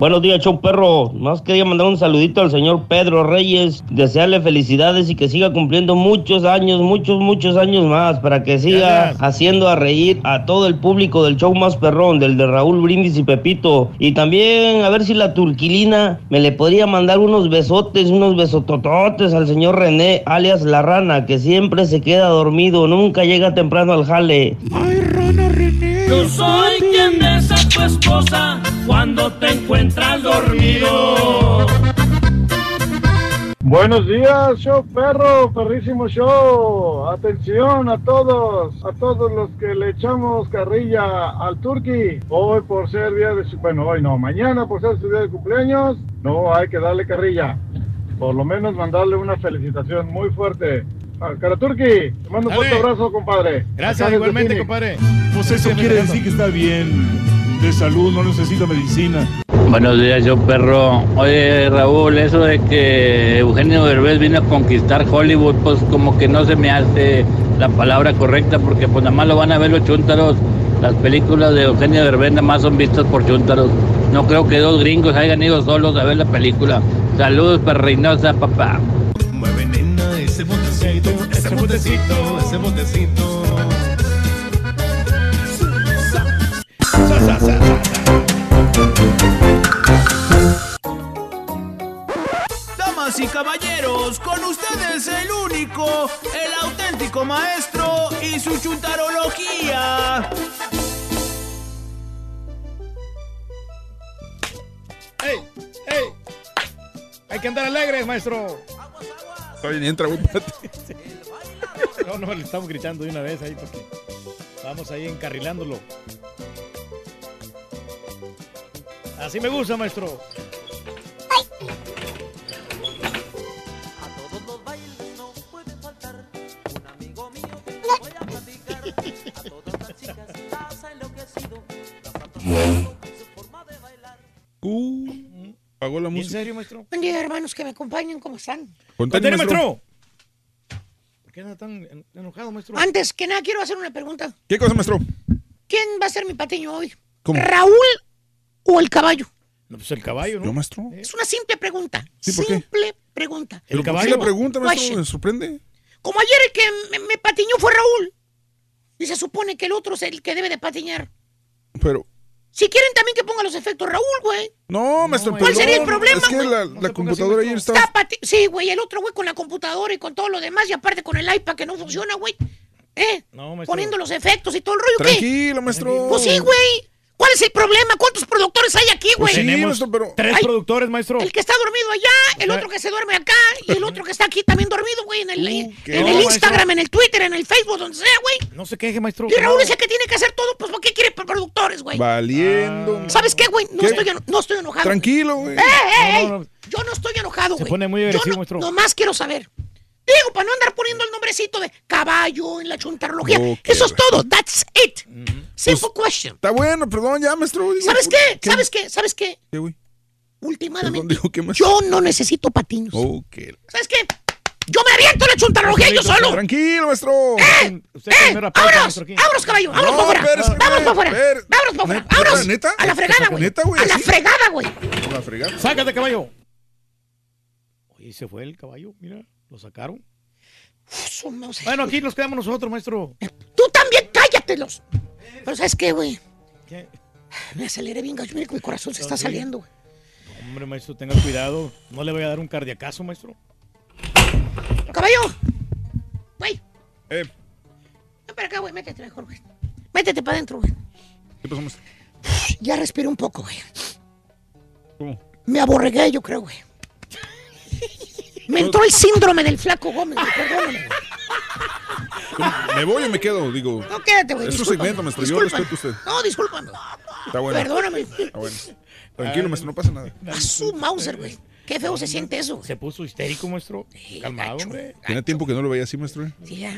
Buenos días, show perro. Más quería mandar un saludito al señor Pedro Reyes, desearle felicidades y que siga cumpliendo muchos años, muchos, muchos años más, para que siga haciendo a reír a todo el público del show más perrón, del de Raúl Brindis y Pepito. Y también a ver si la turquilina me le podría mandar unos besotes, unos besotototes al señor René, alias La Rana, que siempre se queda dormido, nunca llega temprano al jale. Yo soy quien besa a tu esposa cuando te encuentras dormido. Buenos días, show perro, perrísimo show. Atención a todos, a todos los que le echamos carrilla al Turqui. Hoy por ser día de su, bueno, hoy no, mañana por ser su día de cumpleaños, no hay que darle carrilla. Por lo menos mandarle una felicitación muy fuerte. Al cara Turqui, te mando un fuerte abrazo, compadre. Gracias, igualmente, compadre. Pues eso quiere decir que está bien de salud, no necesita medicina. Buenos días, yo perro. Oye, Raúl, eso de que Eugenio Derbez vino a conquistar Hollywood, pues como que no se me hace la palabra correcta, porque pues nada más lo van a ver los chúntaros. Las películas de Eugenio Derbez nada más son vistas por chúntaros. No creo que dos gringos hayan ido solos a ver la película. Saludos, perreinosa, papá. Mueve nena ese botecito, ese botecito, ese botecito. Damas y caballeros, con ustedes el único, el auténtico maestro y su chuntarología. ¡Ey! ¡Ey! Hay que andar alegres, maestro. Está bien, entra, güey. No, no, le estamos gritando de una vez ahí porque vamos ahí encarrilándolo. Así me gusta, maestro. Uh, pagó la música. serio, maestro? Buen día, hermanos que me acompañan, ¿cómo están? Contale, maestro. ¿Por qué anda tan en- enojado, maestro? Antes que nada, quiero hacer una pregunta. ¿Qué cosa, maestro? ¿Quién va a ser mi patiño hoy? ¿Cómo? ¿Raúl o el caballo? No, pues el caballo, ¿no? ¿Yo, maestro? Es una simple pregunta. Sí, ¿por qué? simple pregunta. ¿Pero por qué la pregunta, maestro? Me sorprende. Como ayer el que me, me patiñó fue Raúl. Y se supone que el otro es el que debe de patiñar. Pero, Si quieren también que ponga los efectos Raúl, güey. no, maestro, ¿Cuál sería el problema, Es que güey? la, la computadora ayer estaba... Está pati- sí, güey, el otro güey con la computadora y con todo lo demás y aparte con el iPad que no funciona, güey. ¿Eh? No, maestro. Poniendo los efectos y todo el rollo, ¿qué? Tranquilo, maestro. Pues sí, güey. ¿Cuál es el problema? ¿Cuántos productores hay aquí, güey? Pues tenemos tres productores, maestro. El que está dormido allá, el otro que se duerme acá y el otro que está aquí también dormido, güey, en el, qué en no, el maestro. Instagram, en el Twitter, en el Facebook, donde sea, güey. No se queje, maestro. Y Raúl es el que tiene que hacer todo, pues ¿por qué quiere productores, güey? Valiendo. ¿Sabes qué, güey? No, ¿Qué? estoy, no estoy enojado. Tranquilo, güey. ¡Eh, eh, eh! No, no, no. Yo no estoy enojado, Se güey. pone muy Yo agresivo, no- maestro. Nomás quiero saber. Digo, para no andar poniendo el nombrecito de caballo en la chuntarología. Ok, Eso es todo. That's it. Simple Pues, question. Está bueno, perdón, ya, maestro. digo, ¿Sabes ¿por qué? ¿Sabes qué? ¿Sabes qué? ¿Qué, güey? Últimamente, Perdón, digo, ¿qué más? yo no necesito patinos. Ok. ¿Sabes qué? Yo me aviento la chuntarología yo solo. Tranquilo, maestro. ¡Eh! ¡Eh! ¡Vámonos! ¡Vámonos, caballo! ¡Vámonos No, para afuera! ¡Vámonos para afuera! ¡Vámonos para afuera! ¡Vámonos! ¿Neta? ¡A la fregada, güey! ¿Neta, güey? ¡A la fregada, güey! La fregada. Sácate, caballo. Oye, se fue el caballo, mira, lo sacaron. Eso no sé. Bueno, aquí nos quedamos nosotros, maestro. Tú también cállatelos. Pero ¿sabes qué, güey? ¿Qué? Me aceleré bien, gacho. Mira que mi corazón se está ¿Sí? saliendo, güey. Hombre, maestro, tenga cuidado. No le voy a dar un cardiacazo, maestro. ¡Caballo! Güey. Eh. Ven para acá, güey. Métete mejor, güey. Métete para adentro, güey. ¿Qué pasó, maestro? Ya respiré un poco, güey. ¿Cómo? Me aborregué, yo creo, güey. Me entró el síndrome del flaco Gómez. Perdóname. [laughs] ¿Me voy o me quedo? Digo. No, quédate, güey. Es su segmento, maestro. Yo respeto a usted. No, discúlpame. Está bueno. Perdóname. Está bueno. Tranquilo, maestro, no pasa nada. A su Mauser, güey. Qué feo se siente eso. Se puso histérico, maestro. Calmado, hombre. Tiene tiempo que no lo veía así, maestro. ¿eh? Sí, ya.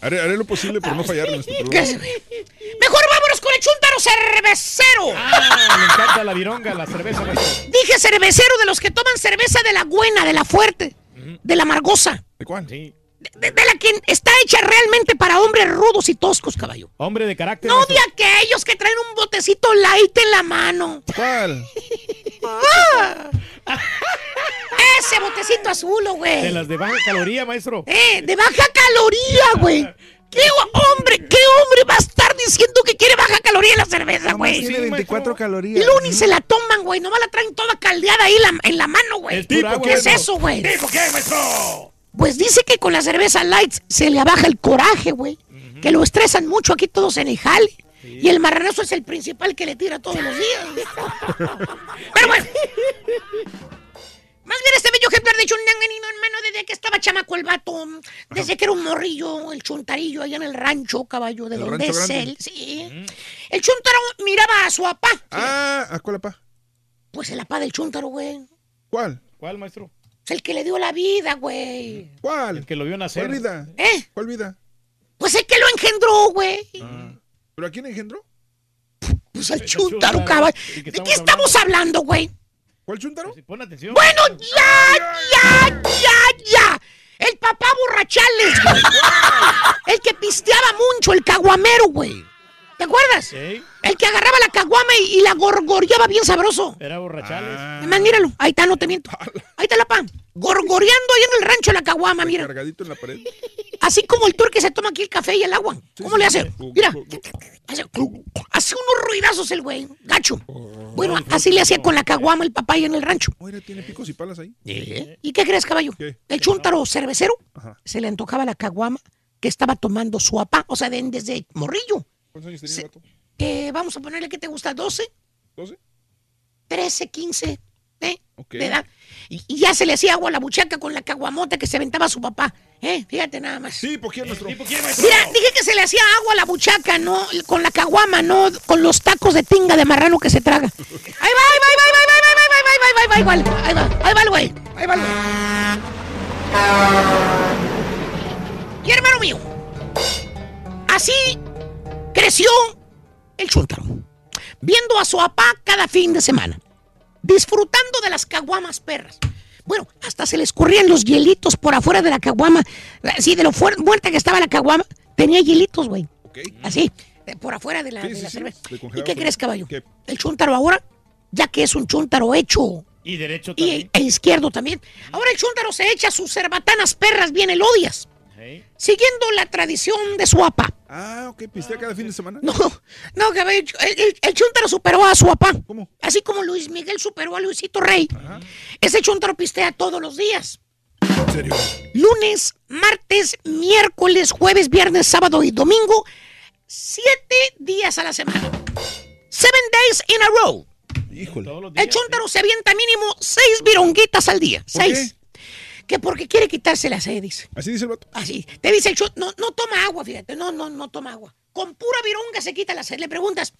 Haré, haré lo posible por no fallarle en este ¿Qué [laughs] programa. Mejor vámonos con el chúntaro cervecero. Ah, me encanta la vironga, la cerveza. Dije cervecero de los que toman cerveza de la buena, de la fuerte, de la amargosa. ¿De cuál? Sí. De, de la que está hecha realmente para hombres rudos y toscos, caballo. Hombre de carácter. No de aquellos que traen un botecito light en la mano. ¿Cuál? [laughs] Ah. Ese botecito azul, güey. De las de baja caloría, maestro. Eh, de baja caloría, güey. ¿Qué hombre, qué hombre va a estar diciendo que quiere baja caloría en la cerveza, güey? Tiene 24 Y calorías. luego ni se la toman, güey. Nomás la traen toda caldeada ahí la- en la mano, güey. El tipo, ¿Qué es eso, güey? ¿Tipo qué, maestro? Pues dice que con la cerveza light se le baja el coraje, güey. Que lo estresan mucho aquí todos en el jale. Y el marranazo es el principal que le tira todos los días. [laughs] Pero bueno. Más bien este bello ejemplar de chundanganino, hermano, desde que estaba chamaco el vato, desde que era un morrillo, el chuntarillo allá en el rancho, caballo, de ¿El donde es grande? él. Sí. El chuntaro miraba a su papá. Ah, ¿a cuál apá? Pues el papá del chuntaro, güey. ¿Cuál? ¿Cuál, maestro? Es el que le dio la vida, güey. ¿Cuál? El que lo vio nacer. ¿Cuál vida? ¿Eh? ¿Cuál vida? Pues el que lo engendró, güey. ¿Pero a quién engendró? Pues el chuntaro, caballo. ¿De qué ¿De qué estamos hablando, güey? ¿Cuál chuntaro? Pon atención. Bueno, ya, ya, ya, ya. El papá borrachales, güey. El que pisteaba mucho, el caguamero, güey. ¿Te acuerdas? Sí. El que agarraba la caguama y, y la gorgoreaba bien sabroso. Era borrachales. Además, míralo. Ahí está, no te miento. [laughs] Ahí está la pan. Gorgoreando ahí en el rancho la caguama, mira. Cargadito en la pared. Así como el tour que se toma aquí el café y el agua. ¿Cómo le hace? Mira. Hace, hace unos ruidazos el güey. Gacho. Bueno, así le hacía con la caguama el papá ahí en el rancho. Oye, tiene picos y palas ahí. ¿Y qué crees, caballo? ¿Qué? El chúntaro cervecero Ajá. se le antojaba la caguama que estaba tomando su papá, o sea, de- desde morrillo. ¿Cuántos años tenía el vato? Eh, vamos a ponerle que te gusta 12, ¿12? 13, 15, ¿eh? Ok. De edad. Y, y ya se le hacía agua a la buchaca con la caguamota que se aventaba su papá, ¿eh? Fíjate nada más. Sí, ¿por. Mira, dije que se le hacía agua a la buchaca, no con la caguama, no con los tacos de tinga de marrano que se traga. Ahí va, ahí va, ahí va, ahí va, ahí va, ahí va, ahí va, ahí va, ahí va, ahí va, ahí va, ahí va el güey, ahí va el güey. Y hermano mío, así creció el chúntaro, viendo a su papá cada fin de semana, disfrutando de las caguamas perras. Bueno, hasta se le escurrían los hielitos por afuera de la caguama. Así de lo fuer- muerta que estaba la caguama, tenía hielitos, güey. Así, de- por afuera de la, Sí, de sí, la sí, cerveza. ¿Y qué crees, caballo? ¿Qué? El chúntaro ahora, ya que es un chúntaro hecho Y derecho también. y, e izquierdo también, ahora el chúntaro se echa sus cerbatanas perras bien elodias, Hey. siguiendo la tradición de su papá. Ah, ok, pistea cada fin de semana. No, no, caballo, el, el, el chúntaro superó a su papá. ¿Cómo? Así como Luis Miguel superó a Luisito Rey. Ese chúntaro pistea todos los días. ¿En serio? Lunes, martes, miércoles, jueves, viernes, sábado y domingo. Siete días a la semana. Seven days in a row. Híjole. Todos los días. El chúntaro se avienta mínimo seis vironguitas al día. ¿Por Seis. Que porque quiere quitarse la sed, dice. Así dice el vato. Así. Te dice el chúntaro, no, no toma agua, fíjate. No, no, no toma agua. Con pura vironga se quita la sed. Le preguntas,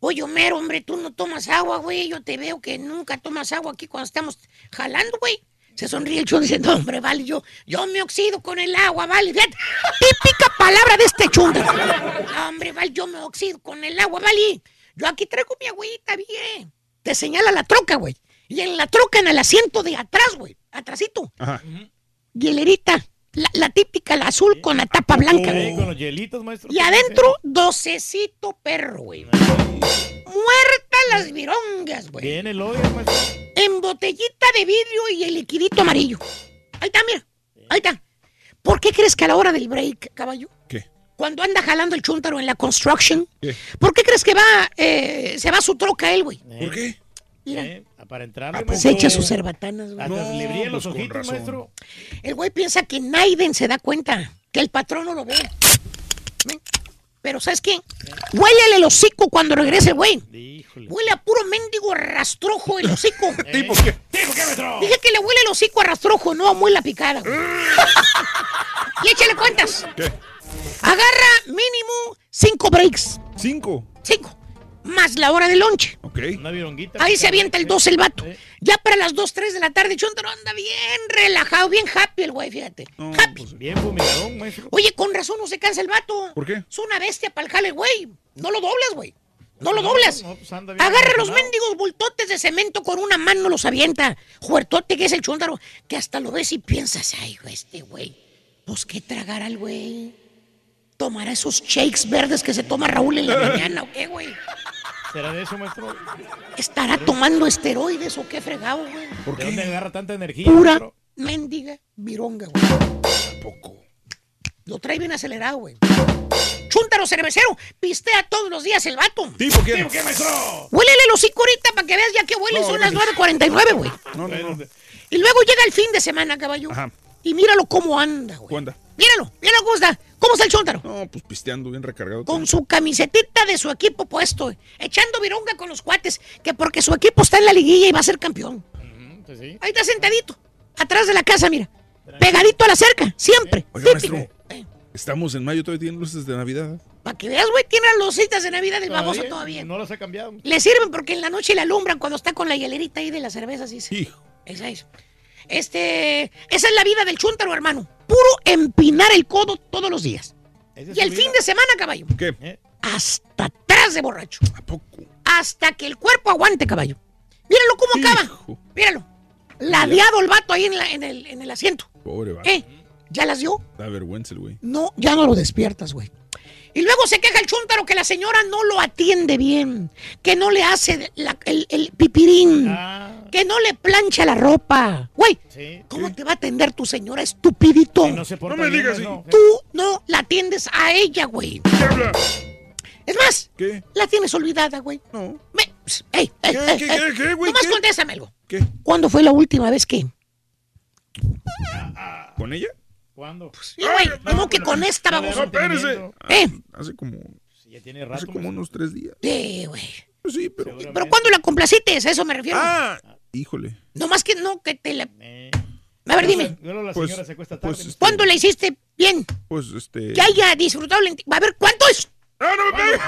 oye, Homero, hombre, tú no tomas agua, güey. Yo te veo que nunca tomas agua aquí cuando estamos jalando, güey. Se sonríe el dice, no, hombre, vale, yo, yo me oxido con el agua, vale. Fíjate, [laughs] típica palabra de este. No, hombre, vale, yo me oxido con el agua, vale. Yo aquí traigo mi agüita, bien. Te señala la troca, güey. Y en la troca, en el asiento de atrás, güey. Atrasito. Ajá. Hielerita. La, la típica, la azul con la tapa blanca, güey. con los hielitos, maestro. Y adentro, docecito perro, güey. Muerta las virongas, güey. Viene el hoyo, maestro. En botellita de vidrio y el liquidito amarillo. Ahí está, mira. Ahí está. ¿Por qué crees que a la hora del break, caballo? ¿Qué? Cuando anda jalando el chúntaro en la construction, ¿Qué? ¿por qué crees que va, eh, se va a su troca él, güey? ¿Por qué? Mira. Eh, para entrar. Se echa sus cerbatanas, güey. Hasta le brillan los pues ojitos, maestro. El güey piensa que Naiden se da cuenta, que el patrón no lo ve. ¿Ven? Pero ¿sabes qué? Huélele el hocico cuando regrese güey. Huele a puro mendigo rastrojo el hocico. [laughs] ¿Tipo qué? ¿Tipo qué, maestro? Dije que le huele el hocico a rastrojo, no a muela picada. [laughs] y échale cuentas. ¿Qué? Agarra mínimo cinco breaks. ¿Cinco? Cinco. Más la hora de lunch. Ok. Una vironguita. Ahí se avienta el 12 el vato. Eh. Ya para las 2, 3 de la tarde, Chuntaro anda bien relajado, bien happy el güey, fíjate. happy. Bien fumigadón, maestro. Oye, con razón no se cansa el vato. ¿Por qué? Es una bestia para el jale, güey. No lo doblas, güey. No lo doblas. No, pues anda bien Agarra los mendigos bultotes de cemento con una mano, los avienta. Juertote que es el chúndaro, que hasta lo ves y piensas, ay, güey, este güey. Pues qué tragará el güey. ¿Tomará esos shakes verdes que se toma Raúl en la [laughs] mañana o qué, güey? ¿Será de eso, maestro? ¿Estará tomando esteroides o qué fregado, güey? ¿Por ¿De dónde qué? agarra tanta energía, Pura maestro? mendiga vironga, güey. Poco. Lo trae bien acelerado, güey. Chúntaro cervecero, pistea todos los días el vato. ¿Tipo quién? ¿Tipo qué, maestro? Huélele el hocico ahorita para que veas ya que huele, No, son las gracias. 9.49, güey. No, no, no. Y luego llega el fin de semana, caballo. Ajá. Y míralo cómo anda, güey. ¿Cómo anda? Míralo, míralo cómo está. ¿Cómo está el chúntaro? No, pues pisteando, bien recargado. Con su camisetita de su equipo puesto, echando vironga con los cuates, que porque su equipo está en la liguilla y va a ser campeón. Pues sí. Ahí está sentadito, atrás de la casa, mira. Pegadito a la cerca, siempre. Oiga, típico. maestro. Estamos en mayo, todavía tienen luces de Navidad. Para que veas, güey, tiene las lucitas de Navidad del baboso Todavía. No las ha cambiado. Le sirven porque en la noche le alumbran cuando está con la hielerita ahí de la cerveza, así. se- Hijo. Esa es. Este, esa es la vida del chúntaro, hermano. Puro empinar el codo todos los días. Y el vida. fin de semana, caballo. ¿Qué? Eh, Hasta atrás de borracho. ¿A poco? Hasta que el cuerpo aguante, caballo. Míralo cómo acaba. Míralo. Ladeado el vato ahí en, la- en el, en el asiento. Pobre vato. ¿Eh? ¿Ya las dio? Da vergüenza el güey. No, ya no lo despiertas, güey. Y luego se queja el chúntaro que la señora no lo atiende bien, que no le hace la- el, el pipirín, Ah, que no le plancha la ropa. Güey, sí. ¿cómo te va a atender tu señora, estupidito? Que no se porta No me bien, digas maestro. Tú no la atiendes a ella, güey. ¿Qué habla? Es más, ¿Qué? la tienes olvidada, güey. No. Me- pss, ey, ey, ¿Qué, ey, qué, ey. qué, qué, güey? Nomás ¿Qué? contéstame algo. ¿Qué? ¿Cuándo fue la última vez que? ¿Con ella? ¿Cuándo? Sí, güey, ¿cómo que con esta, No baboso? No, espérese. ¿Eh? Hace como, Sí, ya tiene hace rato. como maestro. unos tres días. Sí, güey. Pues sí, pero. Pero ¿cuándo la complaciste? A eso me refiero. Ah, híjole. No más que no, que te la... Eh. A ver, dime. Luego la Pues- señora se acuesta tarde. pues, maestro. ¿Cuándo la hiciste bien? Pues este. Que haya disfrutado. la A ver, ¿cuánto es? ¡Ah, no me pegue!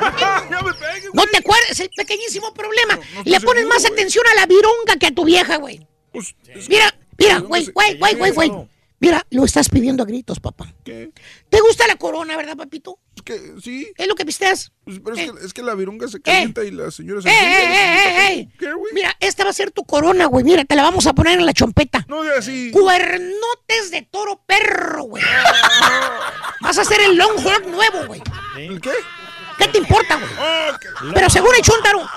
¡Ya [laughs] me pegue! No te acuerdas, es el pequeñísimo problema. no Le pones seguro, más güey. atención a la vironga que a tu vieja, güey. Pues, es- Mira, mira, ¿De güey, güey, güey, güey, güey. Mira, lo estás pidiendo a gritos, papá. ¿Qué? ¿Te gusta la corona, verdad, papito? Es que sí. ¿Es lo que pisteas? Pues, pero es, Eh. que, es que la virunga se calienta y la señora se ¡Eh, eh, eh, eh, eh! ¿Qué, güey? Mira, esta va a ser tu corona, güey. Mira, te la vamos a poner en la chompeta. No, de así. Cuernotes de toro perro, güey. Vas a ser el Longhorn nuevo, güey. ¿El qué? ¿Qué te importa, güey? Oh, que- Pero seguro el chúntaro.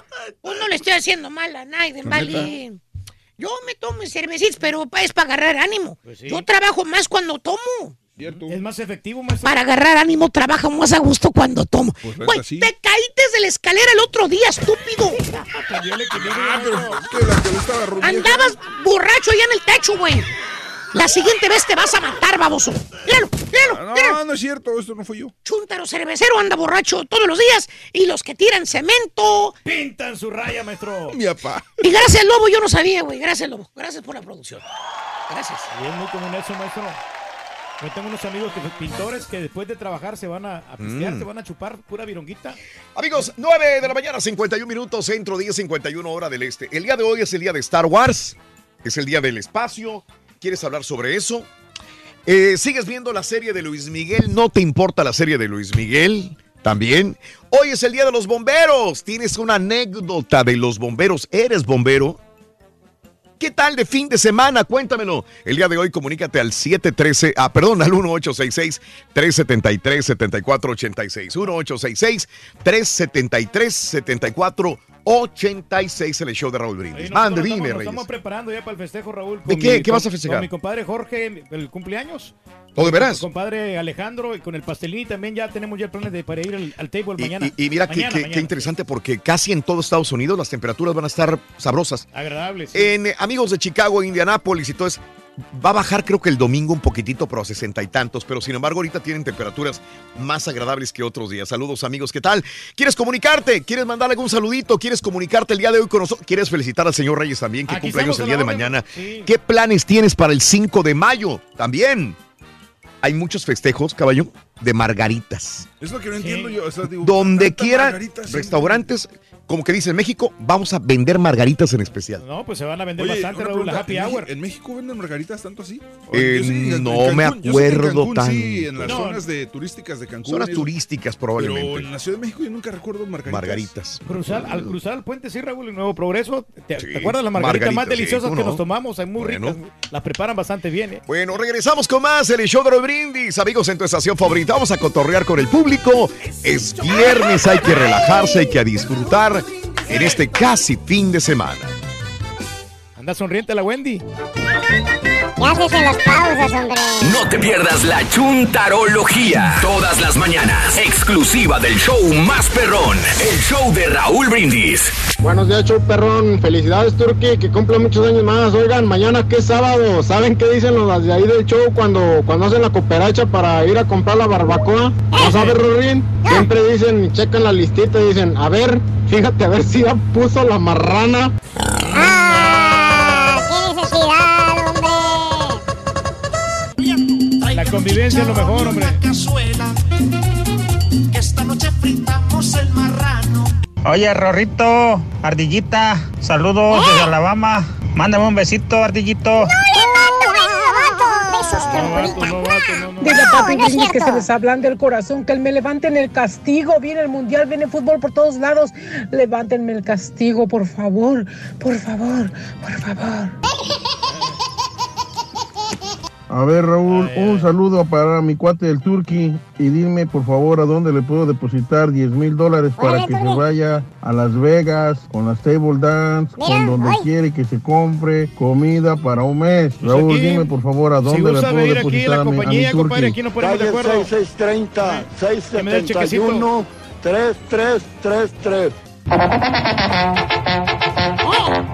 Pues no le estoy haciendo mal a Naiden, ¿La vale. Yo me tomo mis cervecitas, pero pa- es para agarrar ánimo. Pues sí. Yo trabajo más cuando tomo. Cierto. Es más efectivo, maestro. Para agarrar ánimo trabajo más a gusto cuando tomo. Pues, Güey, te caíste de la escalera el otro día, estúpido. Ah, pero maestro. es que la que le estaba rodeando. Andabas borracho allá en el techo, güey. La siguiente vez te vas a matar, baboso. Míralo, míralo, Ah, míralo. No, no es cierto, esto no fui yo. Chúntaro cervecero anda borracho todos los días. Y los que tiran cemento. Pintan su raya, maestro. Mi papá. Y gracias, Lobo, yo no sabía, güey. Gracias, Lobo. Gracias por la producción. Gracias. Y es muy común eso, maestro. Yo tengo unos amigos que pintores que después de trabajar se van a, a pistear, Mm. se van a chupar pura vironguita. Amigos, 9 de la mañana, 51 minutos, centro 10, 51 hora del este. El día de hoy es el día de Star Wars, es el día del espacio. ¿Quieres hablar sobre eso? Eh, ¿Sigues viendo la serie de Luis Miguel? ¿No te importa la serie de Luis Miguel? También. Hoy es el día de los bomberos. ¿Tienes una anécdota de los bomberos? ¿Eres bombero? ¿Qué tal de fin de semana? Cuéntamelo. El día de hoy comunícate al 713, ah, perdón, al 1866 373 7486. 1866 373 7486 en el show de Raúl Brindis. Mande, dime, nos Reyes. estamos preparando ya para el festejo, Raúl. ¿De qué? mi- ¿Qué vas a festejar? Con mi compadre Jorge, el cumpleaños. ¿Oh, de veras? Con mi compadre Alejandro y con el pastelín también ya tenemos ya planes de, para ir al, al table Y, mañana. y- y mira qué- Mañana, qué, mañana. qué interesante porque casi en todo Estados Unidos las temperaturas van a estar sabrosas. Agradable, sí. En eh, amigos de Chicago, Indianápolis y todo eso, va a bajar creo que el domingo un poquitito, pero a sesenta y tantos. Pero sin embargo, ahorita tienen temperaturas más agradables que otros días. Saludos amigos, ¿qué tal? ¿Quieres comunicarte? ¿Quieres mandarle algún saludito? ¿Quieres comunicarte el día de hoy con nosotros? ¿Quieres felicitar al señor Reyes también, que Aquí cumple años el día de mañana? Sí. ¿Qué planes tienes para el 5 de mayo? También. Hay muchos festejos, caballo, de margaritas. Es lo que no entiendo yo. o sea, digo, Donde quiera, siempre. Como que dice en México, vamos a vender margaritas en especial. No, pues se van a vender Oye, bastante, Raúl, la happy ¿en hour. México- ¿En México venden margaritas tanto así? Eh, sí, en- no me Cancún, yo sé que en acuerdo Cancún Sí, en las zonas de turísticas de Cancún. Zonas turísticas Pero probablemente. en la Ciudad de México yo nunca recuerdo margaritas. Margaritas. Cruzar, al cruzar el puente, sí, Raúl, el Nuevo Progreso. ¿Te, Sí, te acuerdas las margaritas, más deliciosas ¿cómo que no? nos tomamos? Hay muy Bueno. ricas. Las preparan bastante bien, ¿eh? Bueno, regresamos con más el show de los brindis. Amigos, en tu estación favorita, vamos a cotorrear con el público. Es viernes, hay que relajarse, hay que disfrutar en este casi fin de semana. Anda sonriente la Wendy. ¿Qué haces en las pausas, hombre? No te pierdas la chuntarología. Todas las mañanas. Exclusiva del show más perrón. El show de Raúl Brindis. Buenos días, show perrón. Felicidades, Turki, que cumple muchos años más. Oigan, mañana que es sábado. ¿Saben qué dicen los de ahí del show cuando, cuando hacen la cooperacha para ir a comprar la barbacoa? ¿No sabes, Rorín? Siempre dicen, checan la listita y dicen, a ver, fíjate a ver si ya puso la marrana. ¡Ah! Convivencia es lo mejor, hombre. Que esta noche fritamos el marrano. Oye, Rorrito, Ardillita, saludos desde Alabama. Mándame un besito, Ardillito. ¡Besos, Dile a No, papi no es Grinch que se les ablande el corazón, que me levanten el castigo. Viene el mundial, viene el fútbol por todos lados. Levántenme el castigo, por favor, por favor, por favor. A ver, Raúl, un saludo para mi cuate del Turqui y dime por favor a dónde le puedo depositar 10 mil dólares para que se vaya a Las Vegas con las table dance, con donde quiere que se compre comida para un mes. Raúl, Pues aquí, dime por favor a si dónde le gusta puedo venir aquí depositar la a mi, a mi compañía, compadre, aquí nos ponemos de acuerdo. 6630, Que me dé el chequecito. 671, 3333.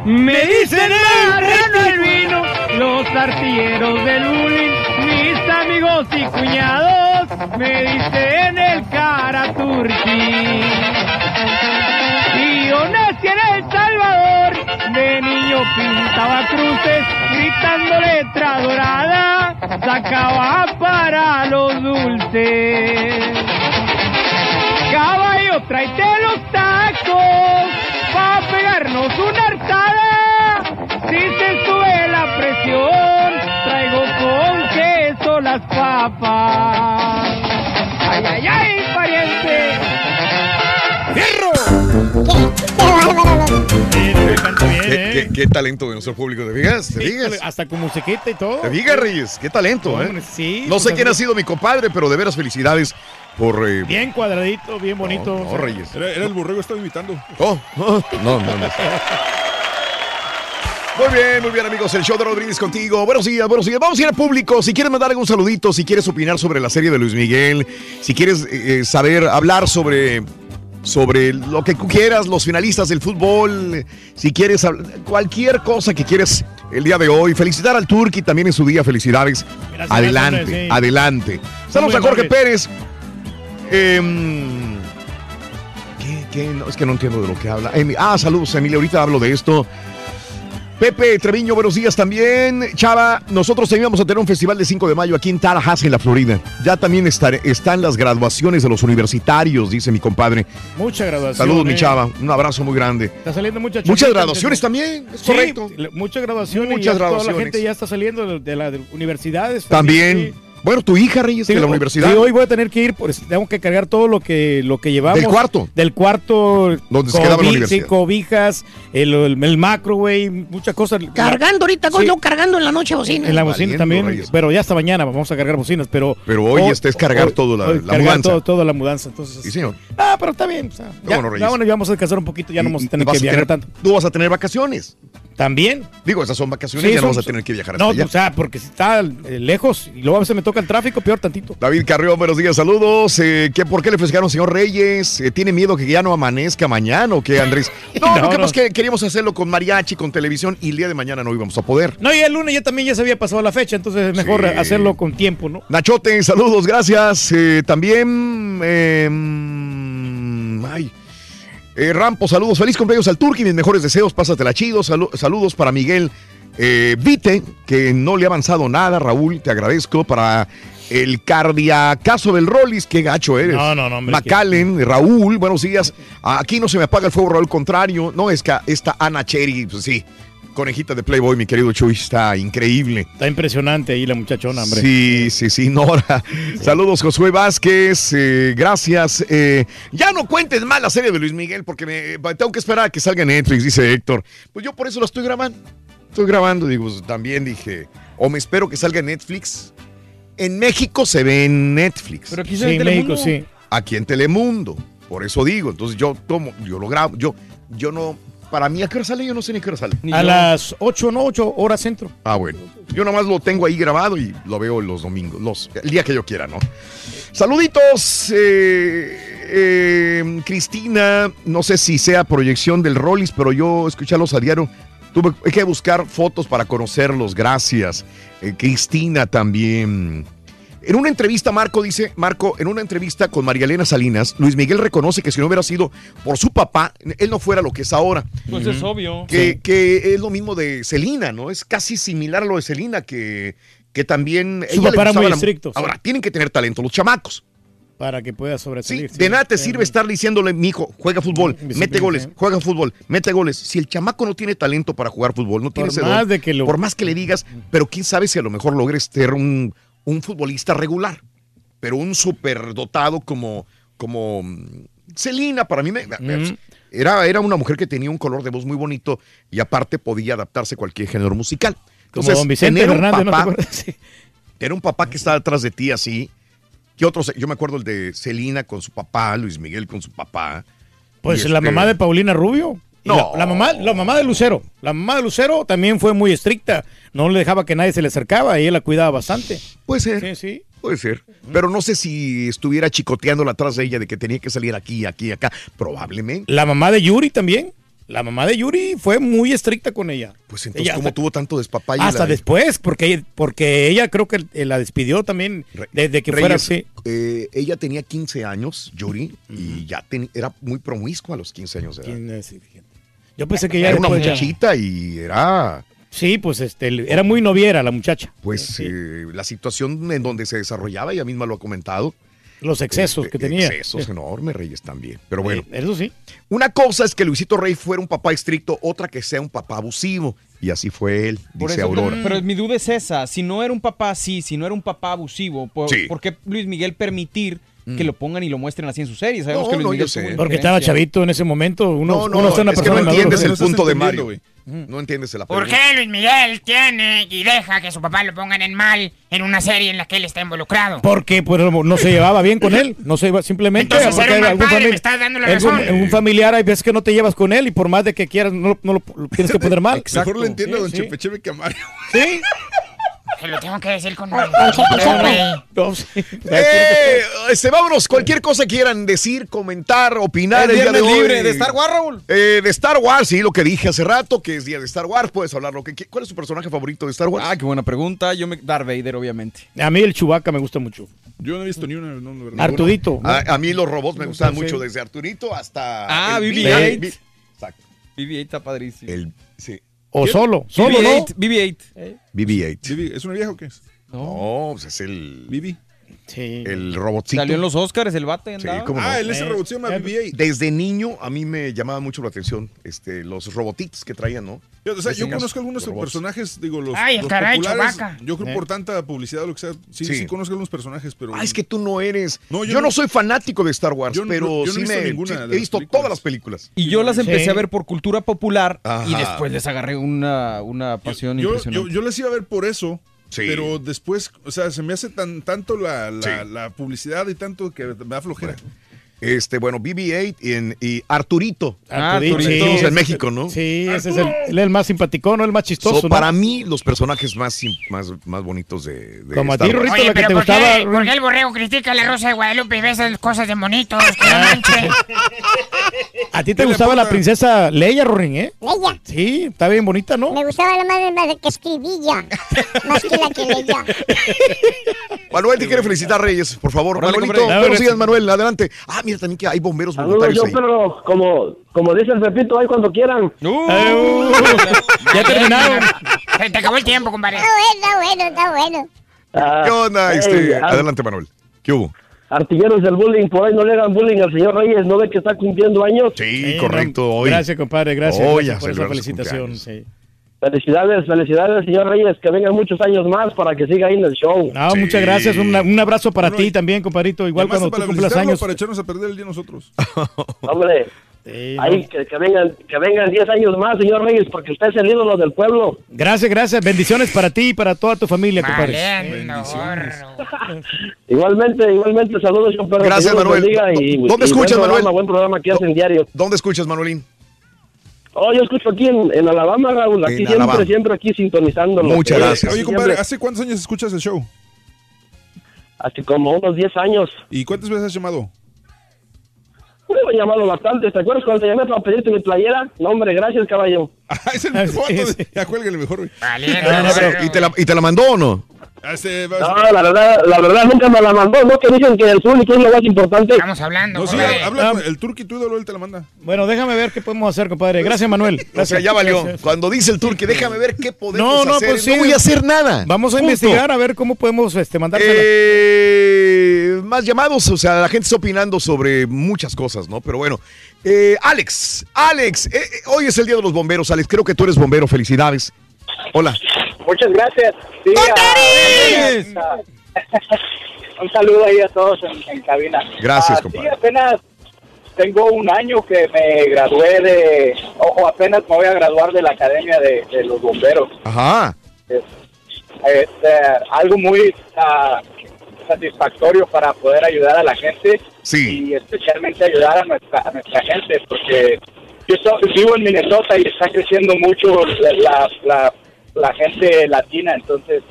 Me dicen el el vino, los artilleros del bullying, mis amigos y cuñados, me dicen el cara turqui. Y yo nací en El Salvador, de niño pintaba cruces, gritando letra dorada, sacaba para los dulces. Caballo, tráete los tacos pa' pegarnos una hartada. Si se sube la presión, traigo con queso las papas. Ay, ay, ay, pariente. ¿Qué, qué- qué talento de nuestro público, ¿te fijas? ¿Te fijas? Hasta con musiquita y todo. ¿Te fijas, Reyes? Qué talento, ¿eh? Sí, no sé pues quién ha sido mi compadre, pero de veras felicidades por... eh, Bien cuadradito, bien bonito. no, Reyes. Era, era el borrego, estaba imitando. Oh, oh, no, no, no. [laughs] Muy bien, muy bien amigos, el show de Rodríguez contigo. Buenos días, buenos días. Vamos a ir al público. Si quieres mandar algún saludito, si quieres opinar sobre la serie de Luis Miguel, si quieres eh, saber, hablar sobre, sobre lo que quieras, los finalistas del fútbol, si quieres cualquier cosa que quieres el día de hoy. Felicitar al Turqui también en su día, felicidades. Gracias, adelante, sí. adelante. Saludos a Jorge. Pérez. Em, ¿qué, qué? No, es que no entiendo de lo que habla. Ah, saludos, Emilia. Ahorita hablo de esto. Pepe Treviño, buenos días también. Chava, nosotros también vamos a tener un festival de 5 de mayo aquí en Tallahassee, en la Florida. Ya también están las graduaciones de los universitarios, dice mi compadre. Mucha graduación. Saludos, mi chava. Un abrazo muy grande. Está saliendo mucha Muchas graduaciones también, es Sí, correcto. muchas graduaciones. Muchas ya Toda graduaciones. la gente ya está saliendo de, de las universidades. También. sí. Bueno, tu hija, Reyes, Sí, de la hoy- universidad. sí, hoy voy a tener que ir, pues tengo que cargar todo lo que lo que llevamos. Del cuarto. Del cuarto. Donde se quedaba la universidad. Sí, cobijas, el, el, el macro, güey, muchas cosas. Cargando ahorita, Sí. luego cargando en la noche bocina. En la bocina Valiendo, también, Reyes. pero ya hasta mañana vamos a cargar bocinas, pero... Pero hoy este es cargar todo la- la cargar mudanza. Todo, todo la mudanza, entonces... Sí, señor. Ah, pero está bien, o sea, ya, bueno, Reyes. ya, bueno, ya vamos a descansar un poquito, ya no vamos a tener que a viajar tener- tanto. Tú vas a tener vacaciones. También. Digo, esas son vacaciones, Sí, ya no vas a tener que viajar hasta No, allá. o sea, porque si está eh, lejos y luego a veces me toca el tráfico, peor tantito. David Carrión, buenos días, saludos. Eh, ¿qué, ¿Por qué le festejaron, señor Reyes? Eh, ¿Tiene miedo que ya no amanezca mañana o qué, Andrés? No, [laughs] No, lo que no. pasa es que queríamos hacerlo con mariachi, con televisión y el día de mañana no íbamos a poder. No, y el lunes ya también ya se había pasado la fecha, entonces es mejor Sí. hacerlo con tiempo, ¿no? Nachote, saludos, gracias. Eh, también, mm, ay, eh, Rampo, saludos. Feliz cumpleaños al Turqui, mis mejores deseos, pásatela chido. Salu- saludos para Miguel eh, Vite, que no le ha avanzado nada. Raúl, te agradezco. Para el cardiacazo del Rollis, qué gacho eres. No, no, no, hombre, Macallen, Raúl, buenos días. Aquí no se me apaga el fuego, Raúl, contrario. No, es que esta Ana Cherry, pues sí. Conejita de Playboy, mi querido Chuy, está increíble. Está impresionante ahí la muchachona, hombre. Sí, sí, sí, [laughs] Nora. Saludos, Josué Vázquez. eh, gracias. Eh, ya no cuentes más la serie de Luis Miguel porque me, tengo que esperar a que salga en Netflix, dice Héctor. Pues yo por eso la estoy grabando. Estoy grabando, digo, pues, también dije, o me espero que salga en Netflix. En México se ve en Netflix. Pero aquí Sí, en México, sí. Aquí en Telemundo. Por eso digo, entonces yo tomo, yo lo grabo, yo, yo no, para mí, ¿a qué hora sale? Yo no sé ni a qué hora sale. A las 8, no, 8 horas centro. Ah, bueno. Yo nomás lo tengo ahí grabado y lo veo los domingos, los, el día que yo quiera, ¿no? Saluditos, eh, eh, Cristina. No sé si sea proyección del Rollis, pero yo escucharlos a diario. Tuve que buscar fotos para conocerlos. Gracias. Eh, Cristina también. En una entrevista, Marco dice, Marco, en una entrevista con María Elena Salinas, Luis Miguel reconoce que si no hubiera sido por su papá, él no fuera lo que es ahora. Pues es obvio. Que, que es lo mismo de Celina, ¿no? Es casi similar a lo de Celina, que, que también. Su papá era muy la- estricto, sí. Ahora, tienen que tener talento los chamacos. Para que pueda sobresalir. sí. De nada te sirve estar diciéndole, mi hijo, juega fútbol, mete goles, juega fútbol, mete goles. Si el chamaco no tiene talento para jugar fútbol, no tiene ese don, más de que lo- por más que le digas, pero quién sabe si a lo mejor logres ser un, un futbolista regular, pero un superdotado como, como mm, Celina, para mí me, Mm. era, era una mujer que tenía un color de voz muy bonito y aparte podía adaptarse a cualquier género musical. Como don Vicente tener un ¿no te papá-. [laughs] Tener un papá que está detrás de ti así. ¿Qué otros? Yo me acuerdo el de Celina con su papá, Luis Miguel con su papá. Pues la este- mamá de Paulina Rubio. No. La, la mamá, la mamá de Lucero. La mamá de Lucero también fue muy estricta. No le dejaba que nadie se le acercaba ella la cuidaba bastante. Puede ser. Sí, sí. Puede ser. Pero no sé si estuviera chicoteándola atrás de ella de que tenía que salir aquí, aquí, acá. Probablemente. La mamá de Yuri también. La mamá de Yuri fue muy estricta con ella. Pues entonces, Ella ¿cómo hasta- tuvo tanto despapalle? Hasta la- después, porque ella, porque ella creo que eh, la despidió también desde que fuera Reyes, así. eh, ella tenía 15 años, Yuri, y ya ten- era muy promiscua a los 15 años de edad. ¿Quién es? Fíjate. Yo pensé que ya era una ya- muchachita y era, Sí, pues este, era muy noviera la muchacha. pues, eh, la situación en donde se desarrollaba, ella misma lo ha comentado. Los excesos que tenía. Excesos [laughs] enormes, Reyes también. Pero bueno. Eh, eso sí. Una cosa es que Luisito Rey fuera un papá estricto, otra que sea un papá abusivo. Y así fue él, Por dice eso, Aurora. Pero mi duda es esa. Si no era un papá así, si no era un papá abusivo, ¿por, Sí. por qué Luis Miguel permitir que Mm. lo pongan y lo muestren así en sus series? Sabemos No, que Luis no, Miguel yo sé. Porque estaba chavito en ese momento. Uno, No, no, uno está una es que persona no entiendes el punto de Mario. No entiendes la ¿Por qué Luis Miguel tiene y deja que su papá lo pongan en mal en una serie en la que él está involucrado? Porque pues, no se llevaba bien con él, no se iba simplemente. Entonces, porque era un mal algún padre, famili- me estás dando la algún- razón. algún familiar hay veces que no te llevas con él y por más de que quieras no, lo- no lo, lo tienes que poner mal. Mejor le entiendo a Don sí. Que a Mario. Sí. [laughs] Se lo tengo que decir con... No, sí. Eh, este, vámonos, cualquier cosa quieran decir, comentar, opinar el día de hoy. libre de Star Wars, Raúl. Eh, de Star Wars, sí, lo que dije hace rato, que es día de Star Wars, puedes hablar lo que qui- ¿Cuál es tu personaje favorito de Star Wars? Ah, qué buena pregunta. Yo me... Darth Vader, obviamente. A mí el Chubaca me gusta mucho. Yo no he visto ni una. No, no. ¿no? A, a mí los robots me gustan mucho, desde Arturito hasta... Ah, el BB-8. B- Exacto. BB-8 está padrísimo. El, sí, O solo, solo, ¿no? BB-8, BB-8. BB-8. Vivi, ¿Es una vieja o qué es? No, pues es el... Vivi. Sí. El robotcito. Salió en los Oscars el bate. Sí, andaba. cómo no. Ah, el ese robot se llama BB-8. Desde niño a mí me llamaba mucho la atención este, los robotitos que traían, ¿no? Yo, o sea, yo conozco algunos de robots. personajes, digo, los, Ay, los caray, populares. Yo creo Eh. por tanta publicidad o lo que sea. Sí, Sí. sí, conozco algunos personajes, pero. Ah, es que tú no eres. No, yo, yo no, no- soy fanático de Star Wars, yo pero yo no he sí visto me. ninguna sí, de he las visto películas. todas las películas. Y yo las empecé Sí. a ver por cultura popular Ajá. y después les agarré una, una pasión yo, impresionante. yo, yo les iba a ver por eso. Sí. Pero después, o sea, se me hace tan tanto la, la, Sí. la publicidad y tanto que me da flojera. Este, bueno, BB-8 y, en- y Arturito. Ah, Arturito, Arturito. sí, en México, ¿no? Sí, ese es el, el más simpaticón, ¿no? El más chistoso, So, ¿no? Para mí, los personajes más, más, más bonitos de, de Como a ti. Rorrito, Oye, la que pero te ¿por qué, gustaba. por qué el borrego critica a la Rosa de Guadalupe y ve esas cosas de monitos? [laughs] Que. A ti te ¿Qué le gustaba la princesa Leia, Rorin, ¿eh? Leia. Sí, está bien bonita, ¿no? Me gustaba la madre más que escribía. Más que la que leía. Manuel te quiere felicitar, Reyes, por favor. Manuelito, buenos días, Manuel, adelante. Ah, mira también que hay bomberos Saludos, voluntarios yo, ahí. pero como, como dice el Pepito, ahí cuando quieran. Uh, Uh, ya terminaron. Se te acabó el tiempo, compadre. Está bueno, está bueno, está bueno. Ah, ¿Qué onda? hey, Este, ar- adelante, Manuel. ¿Qué hubo? Artilleros del bullying, por ahí no le hagan bullying al señor Reyes, ¿no ve que está cumpliendo años? Sí, Sí, correcto. Hoy. Gracias, compadre, gracias, Hoy gracias por esa felicitación. sí. Felicidades, felicidades, señor Reyes, que vengan muchos años más para que siga ahí en el show. No, Sí. muchas gracias. Un, un abrazo para Bueno, ti y- también, compadrito. Igual cuando para tú cumplas años. para echarnos a perder el día nosotros. [laughs] Hombre, Sí, no. ahí que, que vengan que vengan 10 años más, señor Reyes, porque usted es el ídolo del pueblo. Gracias, gracias. Bendiciones para ti y para toda tu familia, compadre. Bendiciones. [laughs] Igualmente, igualmente, saludos, señor Perro. Gracias, Manuel. y- ¿Dónde y escuchas, buen programa, Manuel? Buen programa que hacen diario. ¿Dónde escuchas, Manuelín? Oh, yo escucho aquí en, en Alabama, Raúl. Aquí En siempre, Alabama. siempre aquí sintonizándolo. Muchas Eh, gracias. Oye, siempre- compadre, ¿hace cuántos años escuchas el show? Hace como unos 10 años. ¿Y cuántas veces has llamado? Me he llamado bastante. ¿Te acuerdas cuando te llamé para pedirte mi playera? No, hombre, gracias, caballo. [laughs] Ah, es el Ah, mismo sí. Ya cuélgale mejor, güey. Valiendo, No. ¿Y te, la, ¿Y te la mandó o no? Este, No, la verdad, la verdad nunca me la mandó. No, que dicen que el público es lo más importante. Estamos hablando, No, sí, habla Ah. el turqui, tu ídolo, él te la manda. Bueno, déjame ver qué podemos hacer, compadre. Gracias, Manuel. O sea, Gracias. ya valió. Gracias. Cuando dice el turque, déjame ver qué podemos No, no, hacer. pues sí. No voy a hacer nada. Vamos a investigar a ver cómo podemos este, mandársela. Eh, más llamados, o sea, la gente está opinando sobre muchas cosas, ¿no? Pero bueno, Eh, Alex, Alex, eh, eh, hoy es el Día de los Bomberos, Alex, creo que tú eres bombero, felicidades. Hola. Muchas gracias. Sí, [laughs] un saludo ahí a todos en, en cabina. Gracias, Ah, compadre. Sí, apenas tengo un año que me gradué de, o, o apenas me voy a graduar de la Academia de, de los Bomberos. Ajá. Es, es, eh, algo muy ah, satisfactorio para poder ayudar a la gente Sí. y especialmente ayudar a nuestra, a nuestra gente porque yo so- vivo en Minnesota y está creciendo mucho la, la, la- la gente latina, entonces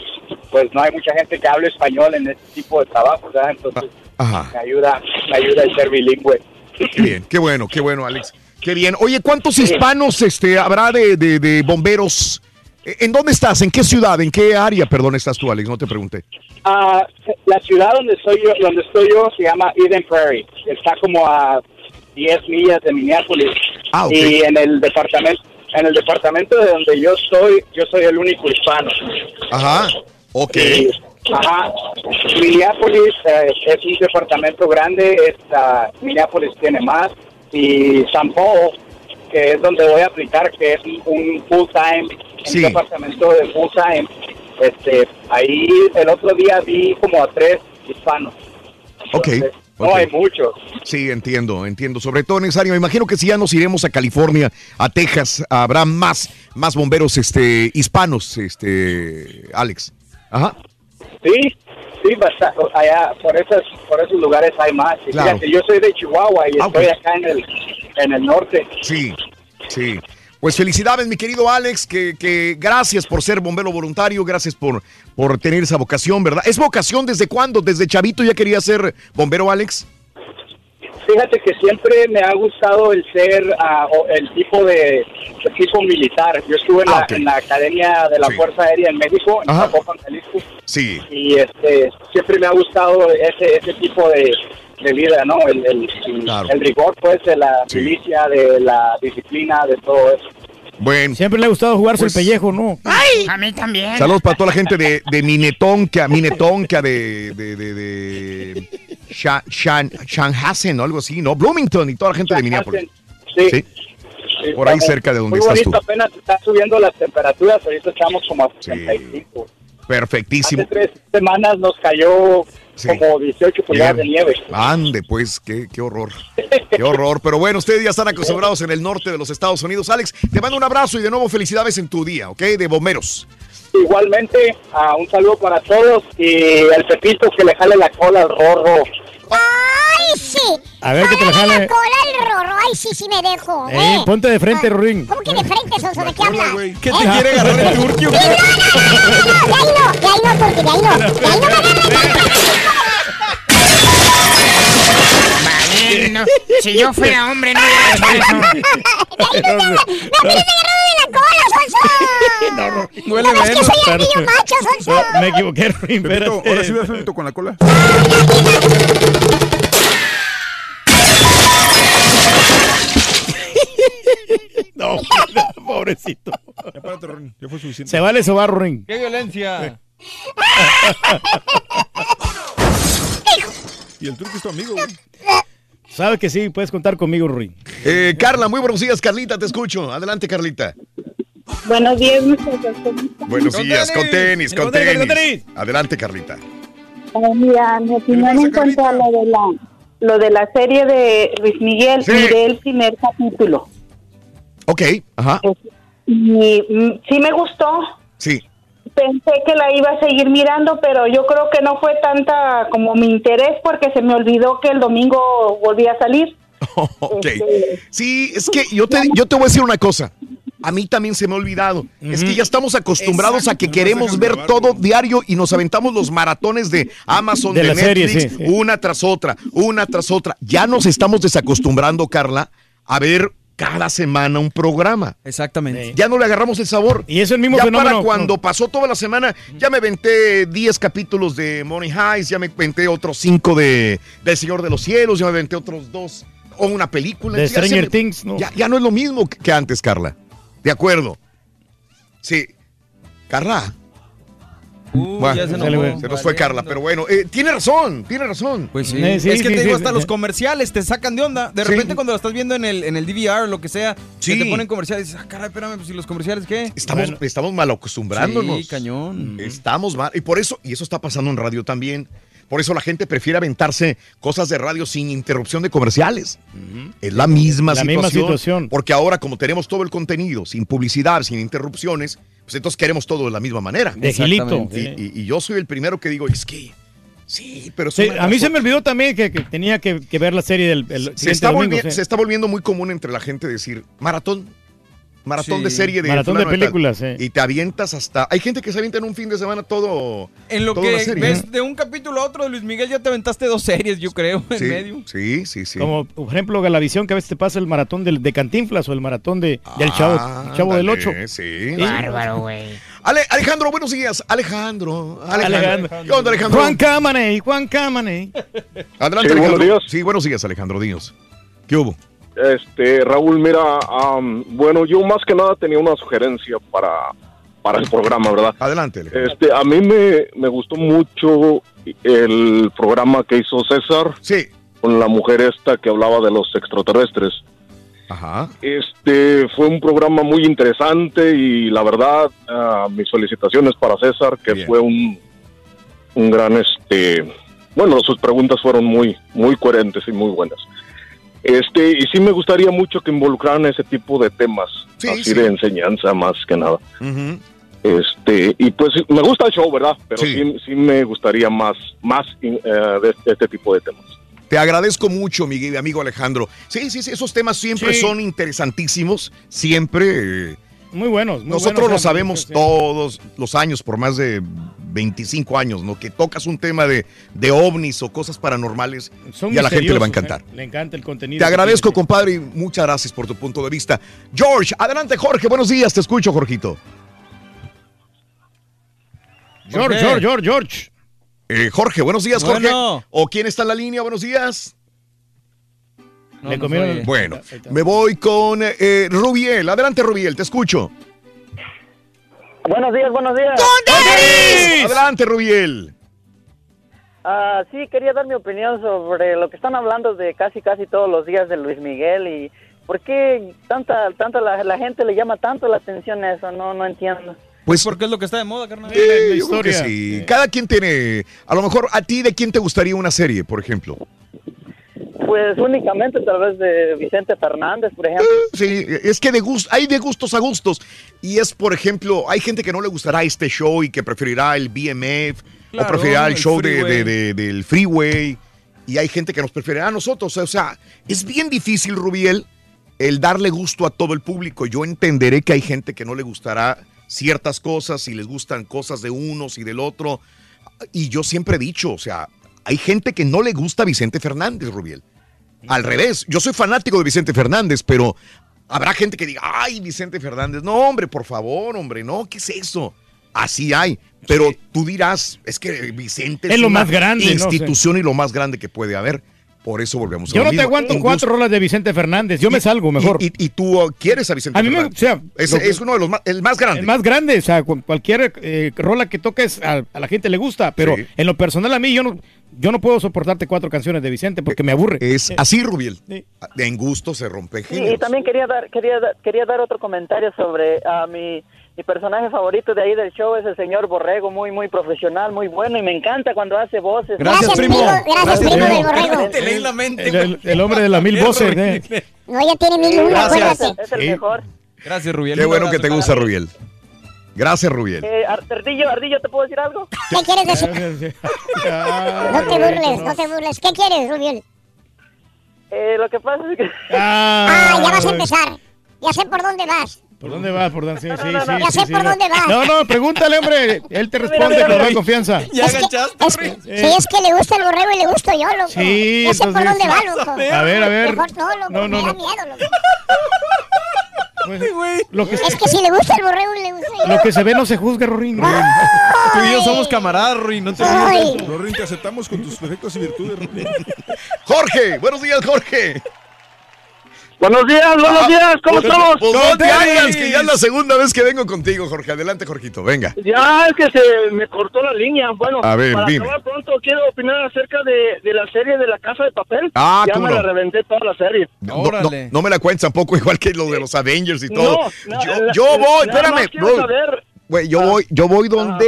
pues no hay mucha gente que hable español en este tipo de trabajo, ¿verdad? Entonces Ajá. me ayuda, me ayuda el ser bilingüe. Qué bien, qué bueno, qué bueno, Alex. Qué bien. Oye, ¿cuántos hispanos este, habrá de, de- de bomberos? Eh, ¿En dónde estás? ¿En qué ciudad? ¿En qué área, perdón, estás tú, Alex? No te pregunté. Ah, la ciudad donde estoy yo, donde estoy yo se llama Eden Prairie. Está como a 10 millas de Minneapolis. Ah. Y en el departamento, en el departamento de donde yo estoy, yo soy el único hispano. Ajá. Ok. Y, ajá. Minneapolis eh, es un departamento grande. Esta, Minneapolis tiene más. Y San Paul, que es donde voy a aplicar, que es un- full time, Sí. un departamento de full time. Este, ahí el otro día vi como a tres hispanos. Ok. No hay muchos. Sí, entiendo, entiendo. Sobre todo en esa área. Me imagino que si ya nos iremos a California, a Texas, habrá más, más bomberos este, hispanos, este, Alex. Ajá. Sí, sí, basta- allá por esos, por esos lugares hay más. Claro. Fíjate, yo soy de Chihuahua y Ah, estoy acá en el, en el norte. Sí, sí. Pues felicidades, mi querido Alex, que, que gracias por ser bombero voluntario, gracias por, por tener esa vocación, ¿verdad? ¿Es vocación desde cuándo? ¿Desde chavito ya quería ser bombero, Alex? Fíjate que siempre me ha gustado el ser ah, el tipo de el tipo militar. Yo estuve en, Ah, la, en la Academia de la Sí. Fuerza Aérea en México, en. Zapopan, Jalisco, Sí. y este siempre me ha gustado ese ese tipo de, de vida, ¿no? El, el, el- Claro. el rigor, pues, de la Sí. milicia, de la disciplina, de todo eso. Bueno. Siempre le ha gustado jugarse Pues- el pellejo, ¿no? ¡Ay! A mí también. Saludos para toda la gente de, de Minetonka, Minetonka de, de, de, de Sha- Shan, Shanhasen o algo así, ¿no? Bloomington y toda la gente de Minneapolis. Sí. Sí. Por ahí cerca de donde Muy estás bonito, tú. apenas están subiendo las temperaturas, ahorita estamos como a 65. Perfectísimo. Hace tres semanas nos cayó como 18 pulgadas de nieve. Ande, pues, qué, qué horror. Qué horror. Pero bueno, ustedes ya están acostumbrados en el norte de los Estados Unidos. Alex, te mando un abrazo y de nuevo felicidades en tu día, ¿ok? De bomberos. Igualmente, ah, un saludo para todos y al Pepito que le jale la cola al rorro. ¡Ay, sí! A ver que te la Jálale jale. la cola el rorro. ¡Ay, sí, sí me dejo! Eh, ¿eh? ponte de frente, Rorín. ¿Cómo que de frente, Sonso? ¿De qué hablas? ¿Qué te quiere agarrar el turqui o Sí, qué? no, no, no, no, de ahí no, de ahí no, de ahí no. De ahí no me agarres. Si yo fuera hombre, no hubiera hecho eso. ¡No quieres agarrarme de la cola, Sonso! Huele ¿No ves que menos. soy el niño macho, Sonso? No, me equivoqué, espérate. ahora sí me frito con la cola. [laughs] No, [laughs] pobrecito. Ya párate, Ron, ya fue suficiente. Se vale sobar, Rorín. ¡Qué violencia! Y el turco es tu amigo, güey. Sabes que sí, puedes contar conmigo, Rorín. Eh, Carla, muy buenos días, Carlita, te escucho. Adelante, Carlita. Buenos días, muchachos. Buenos Con días, con tenis, con Con tenis, con tenis. Adelante, Carlita. Ah, mira, mi opinión en cuanto a lo de la, lo de la serie de Luis Miguel, Sí. miré el primer capítulo. Ok, ajá. Y mm, sí me gustó. Sí. Pensé que la iba a seguir mirando, pero yo creo que no fue tanta como mi interés porque se me olvidó que el domingo volvía a salir. [laughs] Ok. Sí, es que yo te, yo te voy a decir una cosa. A mí también se me ha olvidado. Es que ya estamos acostumbrados a que queremos ver todo diario y nos aventamos los maratones de Amazon, De de, la serie, Netflix, sí, sí. una tras otra, una tras otra. Ya nos estamos desacostumbrando, Carla, a ver cada semana un programa. Exactamente. Ya no le agarramos el sabor. Y es el mismo ya fenómeno. para cuando pasó toda la semana, ya me venté 10 capítulos de Money Heist, ya me venté otros 5 de del Señor de los Cielos, ya me venté otros dos o una película. De Stranger me- Things, ¿no? Ya, ya no es lo mismo que antes, Carla. De acuerdo. Sí. Carla. Bueno, ya se se, nos fue Carla, pero bueno, eh, tiene razón, tiene razón. Pues sí. Eh, sí, es que sí, te sí, digo, sí, hasta sí. los comerciales te sacan de onda. De Sí. repente cuando lo estás viendo en el, en el DVR o lo que sea, Sí. que te ponen comerciales, dices, ah, caray, espérame, pues, ¿y los comerciales qué? Estamos, estamos mal acostumbrándonos. Sí, cañón. Estamos mal. Y por eso, y eso está pasando en radio también. Por eso la gente prefiere aventarse cosas de radio sin interrupción de comerciales. Es la misma, La situación, misma situación. Porque ahora, como tenemos todo el contenido, sin publicidad, sin interrupciones, pues entonces queremos todo de la misma manera. De gilito. Y, y- y yo soy el primero que digo, es que. Sí, pero Sí, a mí se me olvidó también que, que tenía que, que ver la serie del el se está, domingo, volvi- sí. se está volviendo muy común entre la gente decir maratón. Maratón Sí. de serie de Maratón de películas, sí. Y te avientas hasta. Hay gente que se avienta en un fin de semana todo. En lo que serie. ves de un capítulo a otro de Luis Miguel ya te aventaste dos series, yo creo, en Sí, medio. sí, sí, sí. Como, por ejemplo, Galavisión, que a veces te pasa el maratón del, de Cantinflas o el maratón de, del Chavo, Ah, chavo del 8. Sí. Bárbaro, güey. Ale- Alejandro, buenos días. Alejandro. Alejandro. Alejandro. ¿Qué onda, Alejandro? Juan Camaney, Juan Camaney. Adelante, Sí, Alejandro. buenos días. Sí, buenos días, Alejandro. Dios. ¿Qué hubo? Este, Raúl, mira, bueno, yo más que nada tenía una sugerencia para, para el programa, ¿verdad? Adelante, Alejandro. Este, a mí me, me gustó mucho el programa que hizo César. Sí. Con la mujer esta que hablaba de los extraterrestres. Ajá. Este, fue un programa muy interesante y la verdad, ah, mis felicitaciones para César, que Bien. fue un, un gran, este, bueno, sus preguntas fueron muy, muy coherentes y muy buenas. Este, y sí me gustaría mucho que involucraran ese tipo de temas, Sí, así sí. de enseñanza más que nada. Este, y pues me gusta el show, ¿verdad? Pero Sí. sí, sí, me gustaría más, más eh, de, de este tipo de temas. Te agradezco mucho, mi amigo Alejandro. Sí, sí, sí, esos temas siempre son interesantísimos. Siempre. eh, Muy buenos. muy Nosotros buenos, lo sabemos sí. todos los años, por más de 25 años, ¿no? Que tocas un tema de, de ovnis o cosas paranormales Son y a la gente le va a encantar. ¿eh? Le encanta el contenido. Te agradezco, tiene. compadre, y muchas gracias por tu punto de vista. George, adelante, Jorge. Buenos días, te escucho, Jorgito. George, Jorge. George, George, George. Eh, Jorge, buenos días, Jorge. Bueno. ¿O quién está en la línea? Buenos días. Le comieron- Bueno, me voy con eh, Rubiel. Adelante, Rubiel, te escucho. Buenos días, buenos días. Adelante, Rubiel. Ah, sí, quería dar mi opinión sobre lo que están hablando de casi casi todos los días de Luis Miguel y por qué tanta tanta la, la gente le llama tanto la atención a eso, no no entiendo. Pues porque es lo que está de moda, carnal. Sí, yo creo que sí. Cada quien tiene, a lo mejor a ti de quién te gustaría una serie, por ejemplo. Pues únicamente tal vez de Vicente Fernández, por ejemplo. Sí, es que de gust- hay de gustos a gustos. Y es, por ejemplo, hay gente que no le gustará este show y que preferirá el BMF Claro, o preferirá el el show de, Freeway. de- de- del Freeway. Y hay gente que nos preferirá a nosotros. O sea, es bien difícil, Rubiel, el darle gusto a todo el público. Yo entenderé que hay gente que no le gustará ciertas cosas y les gustan cosas de unos y del otro. Y yo siempre he dicho, o sea, hay gente que no le gusta a Vicente Fernández, Rubiel. Al revés, yo soy fanático de Vicente Fernández, pero habrá gente que diga, ay, Vicente Fernández, no, hombre, por favor, hombre, no, ¿qué es eso? Así hay, pero tú dirás, es que Vicente Es lo una más grande, ¿no? institución y lo más grande que puede haber. Por eso volvemos a Yo lo no te aguanto cuatro gusto. rolas de Vicente Fernández. Yo me salgo mejor. Y, y tú quieres a Vicente A mí me, o sea, es, lo que- es uno de los más, el más grande. El más grande, o sea, cu- cualquier eh, rola que toques a, a la gente le gusta, pero Sí. en lo personal a mí yo no, yo no puedo soportarte cuatro canciones de Vicente porque me aburre. Es así, Rubiel. En gusto se rompe Sí, y géneros. también quería dar quería dar- quería dar otro comentario sobre a mi mi personaje favorito de ahí del show es el señor Borrego, muy muy profesional, muy bueno y me encanta cuando hace voces. Gracias, primo. Gracias, primo del Borrego. Te leí la mente. El, el- el hombre de las mil voces. eh. No, ya tiene mil acuérdate. Es el Sí. mejor. Gracias, Rubiel. Qué bueno que te gusta, Rubiel. Gracias, Rubiel. Eh, Ar- Ardillo, Ardillo, ¿te puedo decir algo? ¿Qué quieres decir? [laughs] No te burles, no te burles. ¿Qué quieres, Rubiel? Eh, lo que pasa es que [laughs] Ah, ya vas a empezar. Ya sé por dónde vas. ¿Por dónde vas? Por dónde? Sí, sí, no, sí, no, ya sí, sé sí, por no. dónde vas. No, no, pregúntale, hombre. Él te [laughs] responde mira, con mira. confianza. Ya Es que- agachaste, es-. Sí, es que le gusta el borrego y le gusto yo, loco. Sí, Ya sé por dónde va, loco. A ver, a ver. Mejor no, loco. No, no, me da no. miedo, loco. Pues, lo, que, Es que si le gusta el borrego le gusta yo. lo que se ve no se juzga, Rorín. Tú y yo somos camaradas, Ruiz. No te Ay. Rorín, te aceptamos con tus defectos y virtudes. Rorín. [laughs] Jorge, buenos días, Jorge. Buenos días, buenos días, ¿cómo Pues, estamos? pues, no ¡Con te hagas, que ya es la segunda vez que vengo contigo, Jorge. Adelante, Jorgito, venga. Ya es que se me cortó la línea. Bueno, A ver, para dime. acabar pronto quiero opinar acerca de, de la serie de la Casa de Papel. Ah, ya ¿cómo me no? la reventé toda la serie. No, no, Órale. no me la cuentes tampoco, [laughs] igual que lo de los Avengers y todo. No, no, yo, la- yo voy, espérame, más quiero bro. saber- yo voy, yo voy donde,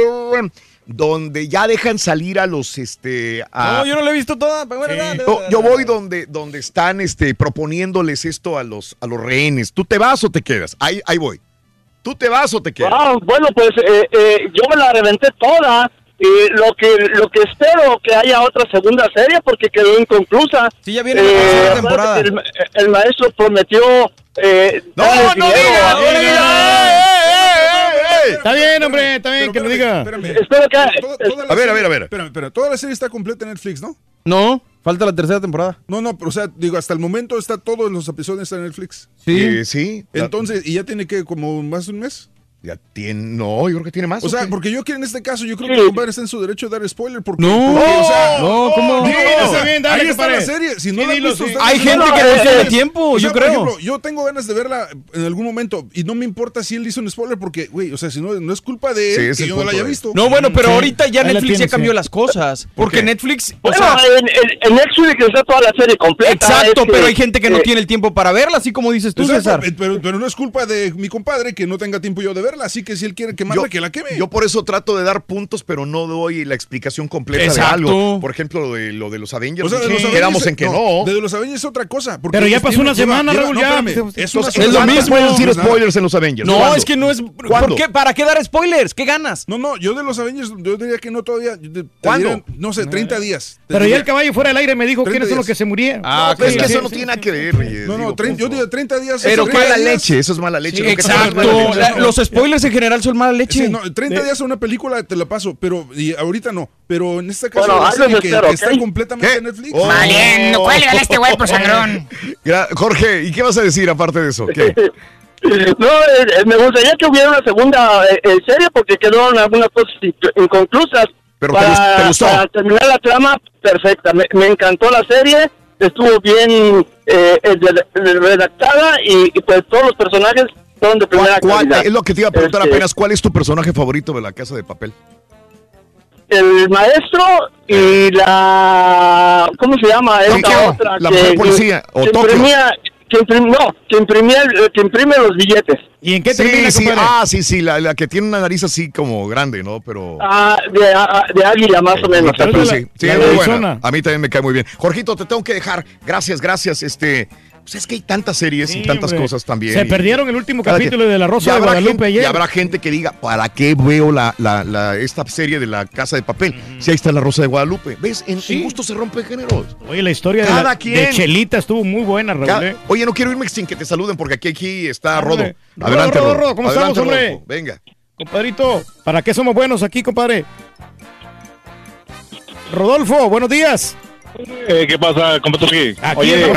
donde ya dejan salir a los, este, a- No, yo no la he visto toda. Pero bueno, dale, No, dale, yo voy donde, donde están, este, proponiéndoles esto a los, a los rehenes. ¿Tú te vas o te quedas? Ahí, ahí voy. ¿Tú te vas o te quedas? Ah, bueno, pues eh, eh, yo me la reventé toda. Y lo que lo que espero que haya otra segunda serie porque quedó inconclusa. Sí, ya viene la temporada. El, el maestro prometió eh, No, dinero. ¡Eh, eh, eh! Está bien, hombre, está bien que lo diga. espérame. A ver, a ver, a ver. Espérame, espérame. Toda la serie está completa en Netflix, ¿no? No, falta la tercera temporada. No, no, pero o sea, digo, hasta el momento está todos los episodios en Netflix. Sí. Sí. Entonces, ¿y ya tiene que como más de un mes? Ya tiene, no, yo creo que tiene más. O sea, qué? porque yo que en este caso, yo creo que el compadre está en su derecho de dar spoiler porque... No. porque, o sea, No, ¿cómo? no, está bien, dale, ahí está la serie. Si no la han visto Hay gente que no tiene tiempo, o sea, yo por creo. ejemplo, yo tengo ganas de verla en algún momento y no me importa si él hizo un spoiler porque, güey, o sea, si no, no es culpa de él Sí, que yo no la haya visto. No, bueno, pero Sí. ahorita ya Ahí Netflix ya cambió sí. las cosas. ¿Por Porque? Netflix, o sea, en, en, Netflix está toda la serie completa. exacto, pero hay gente que no eh, tiene el tiempo para verla, así como dices tú, César. eh, pero, pero no es culpa de mi compadre que no tenga tiempo yo de verla, así que si él quiere quemarla, yo, que la queme. yo por eso trato de dar puntos, pero no doy la explicación completa Exacto. de algo. Por ejemplo, lo de, lo de los Avengers. O sea, de sí, los Avengers, quedamos en que no. De los Avengers es otra cosa. porque Pero ya pasó una semana, Raúl, ya. espérame, Pues, es, una semana. Es lo ¿Cuánto mismo puedes decir Pues spoilers en los Avengers. No, ¿Cuándo? es que no es. ¿Cuándo? ¿Por qué? ¿Para qué dar spoilers? ¿Qué ganas? No, no, yo de los Avengers, yo diría que no todavía. ¿Cuándo? no sé, 30 días. Pero ya el caballo fuera del aire me dijo 30 quiénes son los que se murieron. Ah, Pero es que eso no tiene nada que ver. No, no, digo, 30 yo digo 30 días. Pero 30 mala leche, eso es mala leche. Exacto. los spoilers en general son mala leche. Sí, no, 30 días a una película te la paso, pero y ahorita no. Pero en este caso, Bueno, que, espero, que está ¿ok? completamente ¿Qué? en Netflix. Oh. Valiendo, cuélgale este güey, pues, sangrón. [laughs] Jorge, ¿y qué vas a decir aparte de eso? ¿Qué? [laughs] No, eh, eh, me gustaría que hubiera una segunda eh, eh, serie porque quedaron algunas cosas in- inconclusas. Pero para, te gustó. para terminar la trama, perfecta. Me, me encantó la serie. estuvo bien eh, eh, redactada y, y, pues todos los personajes son de primera ¿Cuál- calidad. es lo que te iba a preguntar Este, apenas. ¿Cuál es tu personaje favorito de la casa de papel? El maestro y la... ¿Cómo se llama? Esta Tokio, otra la que- mujer policía, que o Tokio. imprimía, que imprim- no, que imprimía, el- que imprime los billetes. ¿Y en qué sí, termina, sí, ah, sí, sí, la, la que tiene una nariz así como grande, ¿no? Pero... Ah, de, ah, de águila más o menos. Sí, sí, sí, La es de muy buena. A mí también me cae muy bien. Jorgito, te tengo que dejar. Gracias, gracias. Este, pues es que hay tantas series y tantas hombre. cosas también. Se Y- perdieron el último cada capítulo de La Rosa de Guadalupe ayer. Y habrá gente que diga, ¿para qué veo la, la, la- esta serie de la Casa de Papel? Si ahí está La Rosa de Guadalupe. ¿Ves? En, en gusto se rompe géneros. Oye, la historia de, Cada la- quien. de Chelita estuvo muy buena, Raúl. Cada- ¿eh? Oye, no quiero irme sin que te saluden porque aquí, aquí está Rodo. Adelante, Rodo, Rodo. Rodo, ¿cómo Adelante, estamos, hombre? Venga. Compadrito, ¿para qué somos buenos aquí, compadre? Rodolfo, buenos días. Eh, ¿Qué pasa, compadre Oye.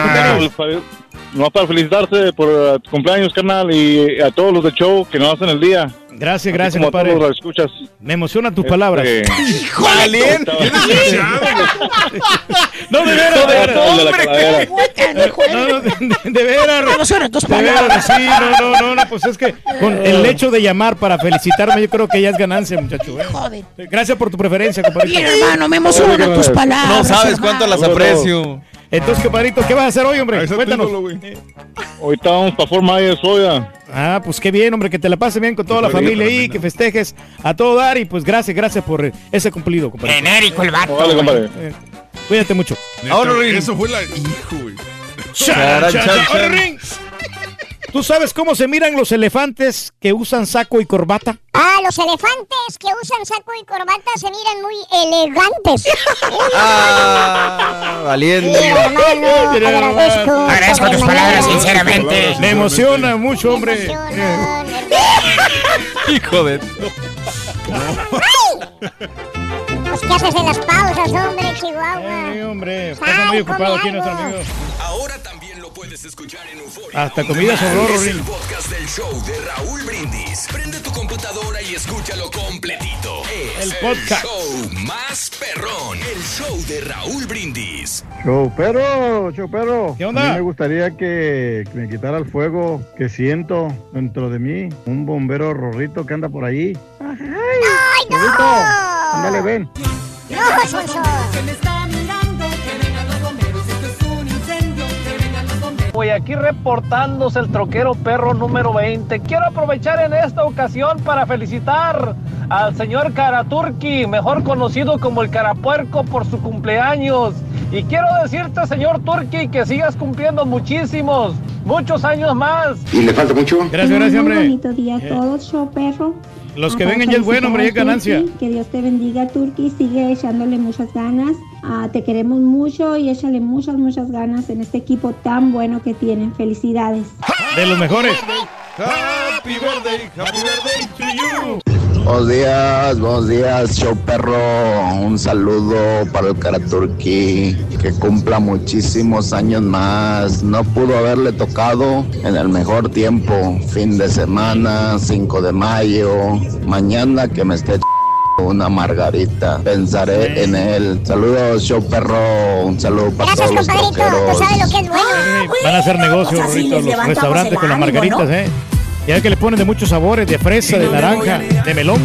No para felicitarte por eh, tu cumpleaños, carnal, y a todos los de show que nos hacen el día. Gracias, Así gracias, como compadre. todos los escuchas. Me emocionan tus Este, [laughs] palabras. [laughs] No, de veras, de veras. De calavera. No, no, de, veras. Me emocionan tus De veras, palabras. sí, no, no, no, no, pues es que con el hecho de llamar para felicitarme, yo creo que ya es ganancia, muchacho. ¿eh? Joder. Gracias por tu preferencia, compadrito. Bien, hermano, me emocionan tus palabras. No sabes cuánto las aprecio. Entonces, compadrito, ¿qué vas a hacer hoy, hombre? Cuéntanos. Ahorita vamos para Fort Myers, oiga. Ah, pues qué bien, hombre, que te la pases bien con toda la familia ahí, que festejes a todo dar y pues gracias, gracias por ese cumplido, compadre. Genérico el vato. Vale, compadre. Eh, Cuídate mucho. Neta, Eso fue la. Hijo, güey. ¿Tú sabes cómo se miran los elefantes que usan saco y corbata? Ah, los elefantes que usan saco y corbata se miran muy elegantes. [laughs] Ah, valiente. Sí, hermano, agradezco. Agradezco tus palabras, sinceramente. Me emociona mucho, hombre. Hijo de. Pues, ¿qué haces en las pausas, hombre, Chihuahua? Sí, hombre, pasa muy ocupado aquí nuestro amigo. Ahora también puedes escuchar en Euforia. Hasta comida sobró, Es el podcast del show de Raúl Brindis. Prende tu computadora y escúchalo completito. Es El podcast. show más perrón. El show de Raúl Brindis. Show perro, show perro. ¿Qué onda? A mí me gustaría que, me quitara el fuego que siento dentro de mí. Un bombero rorrito que anda por ahí. ¡Ay, no! Rorrito, ándale, ven. ¡No, Sonso! Voy aquí reportándose el troquero perro número 20. Quiero aprovechar en esta ocasión para felicitar al señor Karaturki, mejor conocido como el Carapuerco por su cumpleaños. Y quiero decirte, señor Turki, que sigas cumpliendo muchísimos, muchos años más. ¿Y le falta mucho? Gracias, gracias, hombre. bonito día a todos, show perro. Los que Ah, vengan ya es bueno, hombre, ya es ganancia. Que Dios te bendiga, Turki. Sigue echándole muchas ganas. Ah, te queremos mucho y échale muchas, muchas ganas en este equipo tan bueno que tienen. Felicidades. De los mejores. Happy birthday, happy birthday to you. Buenos días, buenos días, show perro. Un saludo para el Karaturki, que cumpla muchísimos años más. No pudo haberle tocado en el mejor tiempo, fin de semana, 5 de mayo. Mañana que me esté ch- una margarita, pensaré en él. Saludos, show perro. Un saludo para Gracias, todos los compadrito. Tú troqueros. sabes lo que es bueno. Van a hacer negocio, Pues los restaurantes con las margaritas, ¿no? ¿eh? Ya que le ponen de muchos sabores, de fresa, de naranja, de melón.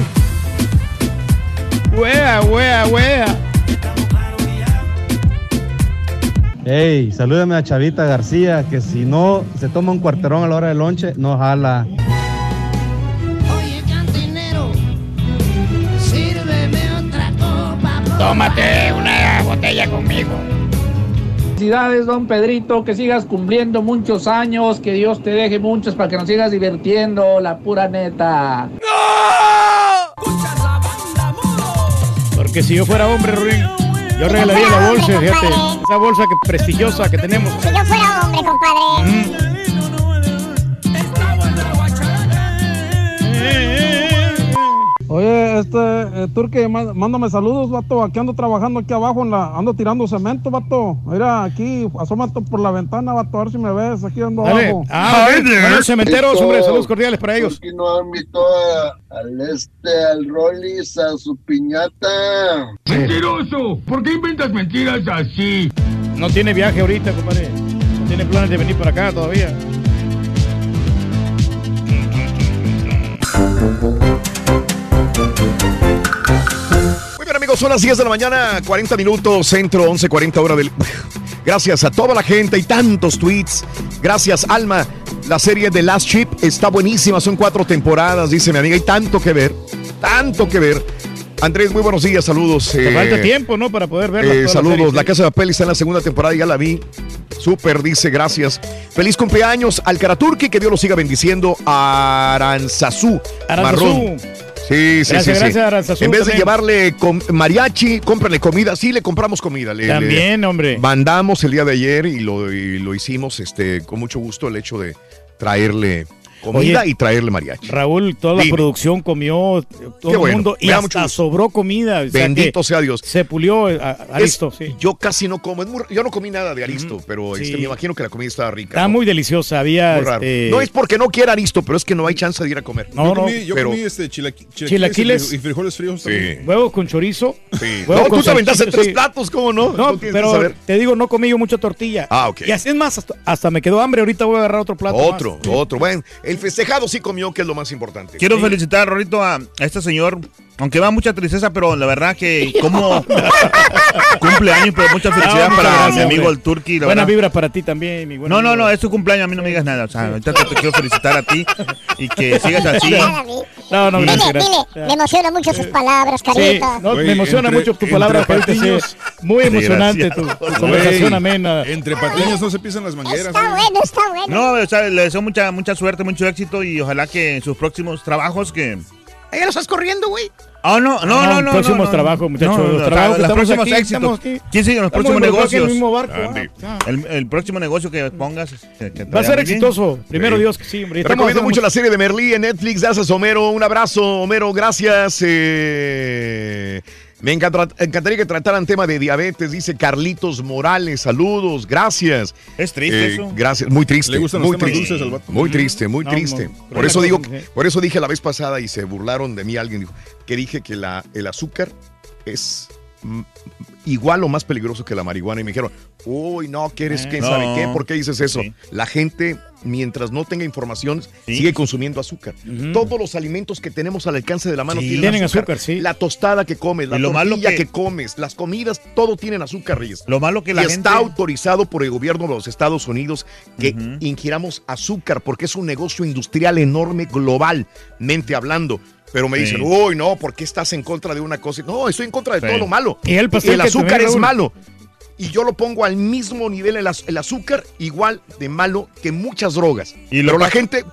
Wea, wea, wea. Hey, salúdame a Chavita García, que si no se toma un cuarterón a la hora del lonche, no jala. Oye, cantinero, sírveme otra copa. Tómate una botella conmigo. Felicidades, don Pedrito, que sigas cumpliendo muchos años, que Dios te deje muchos para que nos sigas divirtiendo, la pura neta. Porque si yo fuera hombre, Ruin, yo regalaría la bolsa, fíjate. Esa bolsa que prestigiosa que tenemos. Si yo fuera hombre, compadre. Oye, este, eh, Turque, má- mándame saludos, vato. Aquí ando trabajando aquí abajo, en la, ando tirando cemento, vato. Mira, aquí, asómate por la ventana, vato, a ver si me ves. Aquí ando Dale. abajo. Ah, cementeros, hombre, saludos cordiales para ellos. ¿Por qué no invitó a- al este, al Rollis a su piñata? Mentiroso, ¿por qué inventas mentiras así? No tiene viaje ahorita, compadre. No tiene planes de venir para acá todavía. Bien, amigos, son las 10 de la mañana, 40 minutos, centro, 11.40 hora del... [laughs] Gracias a toda la gente y tantos tweets. Gracias, Alma. La serie de Last Ship está buenísima, son cuatro temporadas, dice mi amiga. Hay tanto que ver, tanto que ver. Andrés, muy buenos días, saludos. Te eh, falta tiempo, ¿no? Para poder verla. eh, la saludos, serie, la. Casa de Papel está en la segunda temporada, ya la vi. Súper, dice, gracias. Feliz cumpleaños al Karaturki, que Dios lo siga bendiciendo. Aranzazú, Aranzazú. Marrón. Sí, sí, Gracias, sí, sí. gracias, Aranzazú, En vez de llevarle mariachi, cómprenle comida. Sí, le compramos comida. Le- También, le- hombre. Mandamos el día de ayer y lo, y lo hicimos este, con mucho gusto el hecho de traerle comida Oye, y traerle mariachi. Raúl, toda la Dime. producción comió, todo el bueno, mundo, y hasta gusto. sobró comida. o sea Bendito que sea Dios. Se pulió eh, a- a Aristo, Es- sí. Yo casi no como. es muy- yo no comí nada de Aristo, pero Sí. este, me imagino que la comida estaba rica. Está ¿no? muy deliciosa, había... Muy raro. este, No es porque no quiera Aristo, pero es que no hay chance de ir a comer. No, yo comí, yo pero- comí este chilaqui- chilaquiles, Chilaquiles. y frijoles fríos también. Huevos con chorizo. Sí. huevo No, con tú te aventaste salchicha, tres sí. platos, ¿cómo no? No, No tienes que pero saber. te digo, no comí yo mucha tortilla. Ah, ok. Y así es más, hasta, hasta me quedó hambre. Ahorita voy a agarrar otro plato. Otro, más. otro. Bueno, el festejado sí comió, que es lo más importante. Quiero felicitar, Rorito, a, a este señor, aunque va mucha tristeza, pero la verdad que como [laughs] cumpleaños, pero mucha felicidad Ah, muchas para gracias, mi amigo hombre. el Turqui. Buena verdad. vibra para ti también, mi buen No, no, amigo. no, es tu cumpleaños, a mí no me digas nada. O sea, ahorita te, te quiero felicitar a ti y que [laughs] sigas así. No, no, Dile, gracias, dile, gracias. me emocionan mucho sus palabras, Sí, carita. no, me emociona entre- mucho tu palabra, patiños. Muy emocionante tu, conversación amena. Entre patiños no se pisan las mangueras. Está güey. bueno, está bueno. No, o sea, le deseo mucha, mucha suerte, mucho éxito y ojalá que en sus próximos trabajos que... ¿Ya lo estás corriendo, güey? Oh, no, no, Ah, no, no. próximos no, no. trabajos, muchachos, No, no, los trabajos que los estamos próximos aquí, éxitos. estamos aquí. ¿Quién sigue en los Estamos próximos en el negocios? mismo barco, ah. El, el próximo negocio que pongas. que- que te Va a ser muy bien. exitoso. Primero Sí. Dios que sí, hombre. Te Estamos recomiendo mucho la serie de Merlí en Netflix. Gracias, Homero. Un abrazo, Homero. Gracias. Eh, me encanta- encantaría que trataran tema de diabetes, dice Carlitos Morales. Saludos, gracias. Es triste Eh, eso. Gracias, muy triste. Le gustan muy los temas triste. dulces al vato. Muy triste, muy No, triste. no, por eso digo, por eso dije la vez pasada y se burlaron de mí alguien dijo que dije que la, el azúcar es igual o más peligroso que la marihuana y me dijeron, uy, no, que eres, quién No. sabe qué, ¿por qué dices eso? Sí. La gente, mientras no tenga información, Sí. sigue consumiendo azúcar. Todos los alimentos que tenemos al alcance de la mano Sí. tienen, Tienen azúcar. azúcar, sí. La tostada que comes, la lo tortilla que- que... comes, las comidas, todo tienen azúcar, Reyes. Lo malo que la y gente... está autorizado por el gobierno de los Estados Unidos que ingiramos azúcar porque es un negocio industrial enorme globalmente hablando. Pero me Sí. dicen, uy, no, ¿por qué estás en contra de una cosa? No, estoy en contra de Sí. todo lo malo. Y el pastel que azúcar es malo. Y yo lo pongo al mismo nivel, el, az- el azúcar, igual de malo que muchas drogas. Y lo Pero la gente,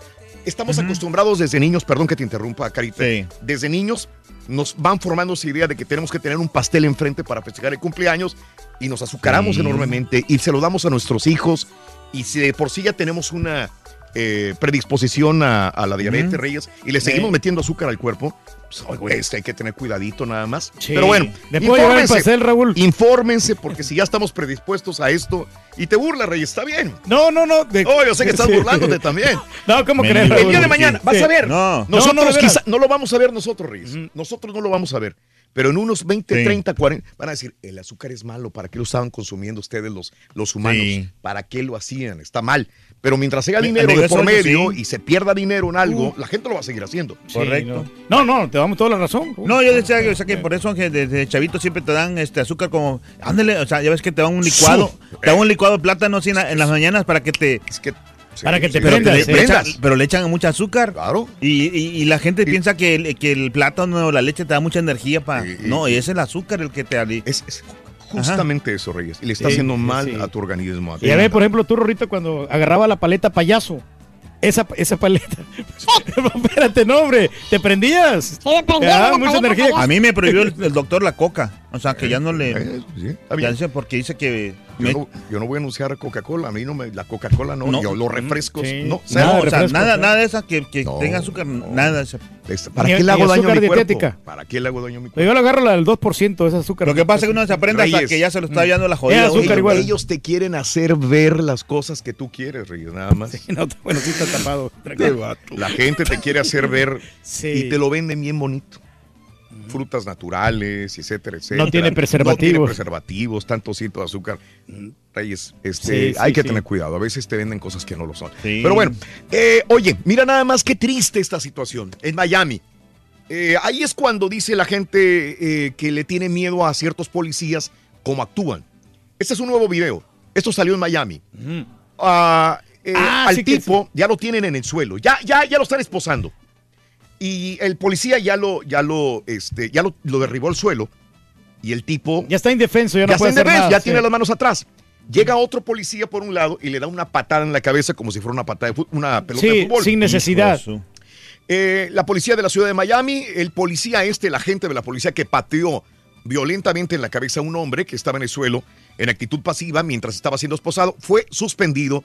estamos acostumbrados desde niños, perdón que te interrumpa, Carita. Sí. Desde niños nos van formando esa idea de que tenemos que tener un pastel enfrente para festejar el cumpleaños y nos azucaramos Sí. enormemente y se lo damos a nuestros hijos. Y si de por sí ya tenemos una eh, predisposición a, a la diabetes. Reyes, y le Sí. seguimos metiendo azúcar al cuerpo, pues, güey, este, hay que tener cuidadito nada más. Sí. Pero bueno, ¿Le puedo llevar el infórmense, pastel, Raúl? infórmense, porque si ya estamos predispuestos a esto y te burlas, Reyes, está bien. No, no, no. de- Oh, yo sé que estás [laughs] Sí. burlándote también. No, ¿cómo Me crees, El día de mañana, vas a ver. No. Nosotros No, no, quizá no lo vamos a ver nosotros, Reyes. Nosotros no lo vamos a ver. Pero en unos 20, Sí. 30, 40 van a decir, el azúcar es malo, ¿para qué lo estaban consumiendo ustedes los, los humanos? Sí. ¿Para qué lo hacían? Está mal. Pero mientras haya dinero de por medio sí. y se pierda dinero en algo, la gente lo va a seguir haciendo. Sí, Correcto. No, no, no, te damos toda la razón. No, yo decía que, o sea, que por eso que desde chavito siempre te dan este azúcar como, ándale, o sea, ya ves que te dan un licuado, te dan un licuado de plátano así en, la- en las mañanas para que te... Es que, sí, Para que te sí, Pero, prendas, le- sí. le echan, pero le echan mucha azúcar. Claro. Y, y- y la gente piensa que el, que el plátano o la leche te da mucha energía para... No, y es el azúcar el que te... ali- Es, es justamente eso, Reyes. Y le está Sí, haciendo mal sí. a tu organismo. a. Y a ver, por ejemplo, tú, Rorrito, cuando agarraba la paleta payaso. Esa, esa paleta. [laughs] Espérate, no, hombre. ¿Te prendías? Sí, me prendía la mucha paleta energía. payaso. A mí me prohibió el, el doctor la coca. O sea, que ya no le... Eh, sí, está ya dice, porque dice que... Yo me- no, yo no voy a anunciar Coca-Cola. A mí no me. La Coca-Cola no. No. Yo, los refrescos. Sí. No. Nada de o sea, refrescos, nada, nada de esa que, que No, tenga azúcar, no. nada. ese- Este, ¿Para qué le hago daño a mi dietética. cuerpo? ¿Para qué le hago daño a mi Pero cuerpo? yo lo agarro la del 2%, ese azúcar. Lo que pasa es que uno se aprende hasta que ya se lo está llevando la Es jodida. azúcar igual. Ellos te quieren hacer ver las cosas que tú quieres, Reyes, nada más. No, bueno, sí está tapado. La gente te quiere hacer ver Sí. y te lo venden bien bonito. Frutas naturales, etcétera, etcétera. No tiene No tiene preservativos. preservativos, tanto ciento de azúcar. Mm, Reyes, este, Sí, sí, hay que sí. tener cuidado. A veces te venden cosas que no lo son. Pero bueno, eh, oye, mira nada más qué triste esta situación en Miami. Eh, ahí es cuando dice la gente eh, que le tiene miedo a ciertos policías cómo actúan. Este es un nuevo video. Esto salió en Miami. Ah, eh, Ah, al tipo ya lo tienen en el suelo. Ya, ya, ya lo están esposando. Y el policía ya lo, ya lo, este, ya lo, lo derribó al suelo. Y el tipo. Ya está indefenso, ya no ya puede está hacer nada, ya sí. tiene las manos atrás. Llega otro policía por un lado y le da una patada en la cabeza como si fuera una patada de una pelota Sí, de fútbol. sin necesidad. Eh, la policía de la ciudad de Miami, el policía este, el agente de la policía que pateó violentamente en la cabeza a un hombre que estaba en el suelo en actitud pasiva mientras estaba siendo esposado, fue suspendido,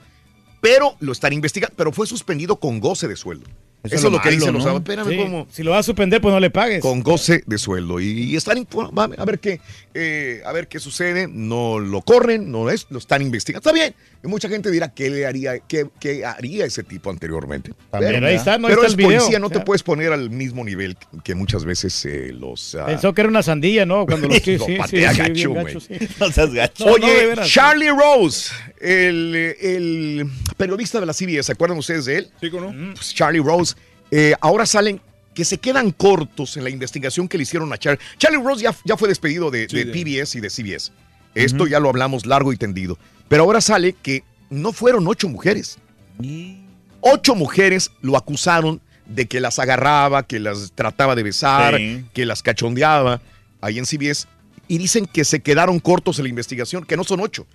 pero lo están investigando, pero fue suspendido con goce de sueldo. Eso, es lo que dicen los abogados. Espérame, Sí, ¿cómo? Si lo vas a suspender, pues no le pagues. Con goce de sueldo. Y, y están a ver qué, eh, a ver qué sucede. No lo corren, no es, lo están investigando. Está bien. Y mucha gente dirá qué le haría, qué, qué haría ese tipo anteriormente. También, Pero, ahí está, no, pero está es el video. policía, no O sea. te puedes poner al mismo nivel que muchas veces eh, los. ah, Pensó que era una sandía, ¿no? Cuando lo [laughs] [laughs] sí, patea gacho, gacho, sí. [laughs] No seas gacho. No, no, Oye. Charlie Rose, el, el periodista de la CBS, ¿se acuerdan ustedes de él? Sí, ¿no? Pues Charlie Rose, eh, ahora salen que se quedan cortos en la investigación que le hicieron a Charlie. Charlie Rose ya, ya fue despedido de, Sí, de de- PBS y de CBS. Esto ya lo hablamos largo y tendido. Pero ahora sale que no fueron ocho mujeres. Ocho mujeres lo acusaron de que las agarraba, que las trataba de besar, Sí. que las cachondeaba ahí en CBS. Y dicen que se quedaron cortos en la investigación, que no son ocho.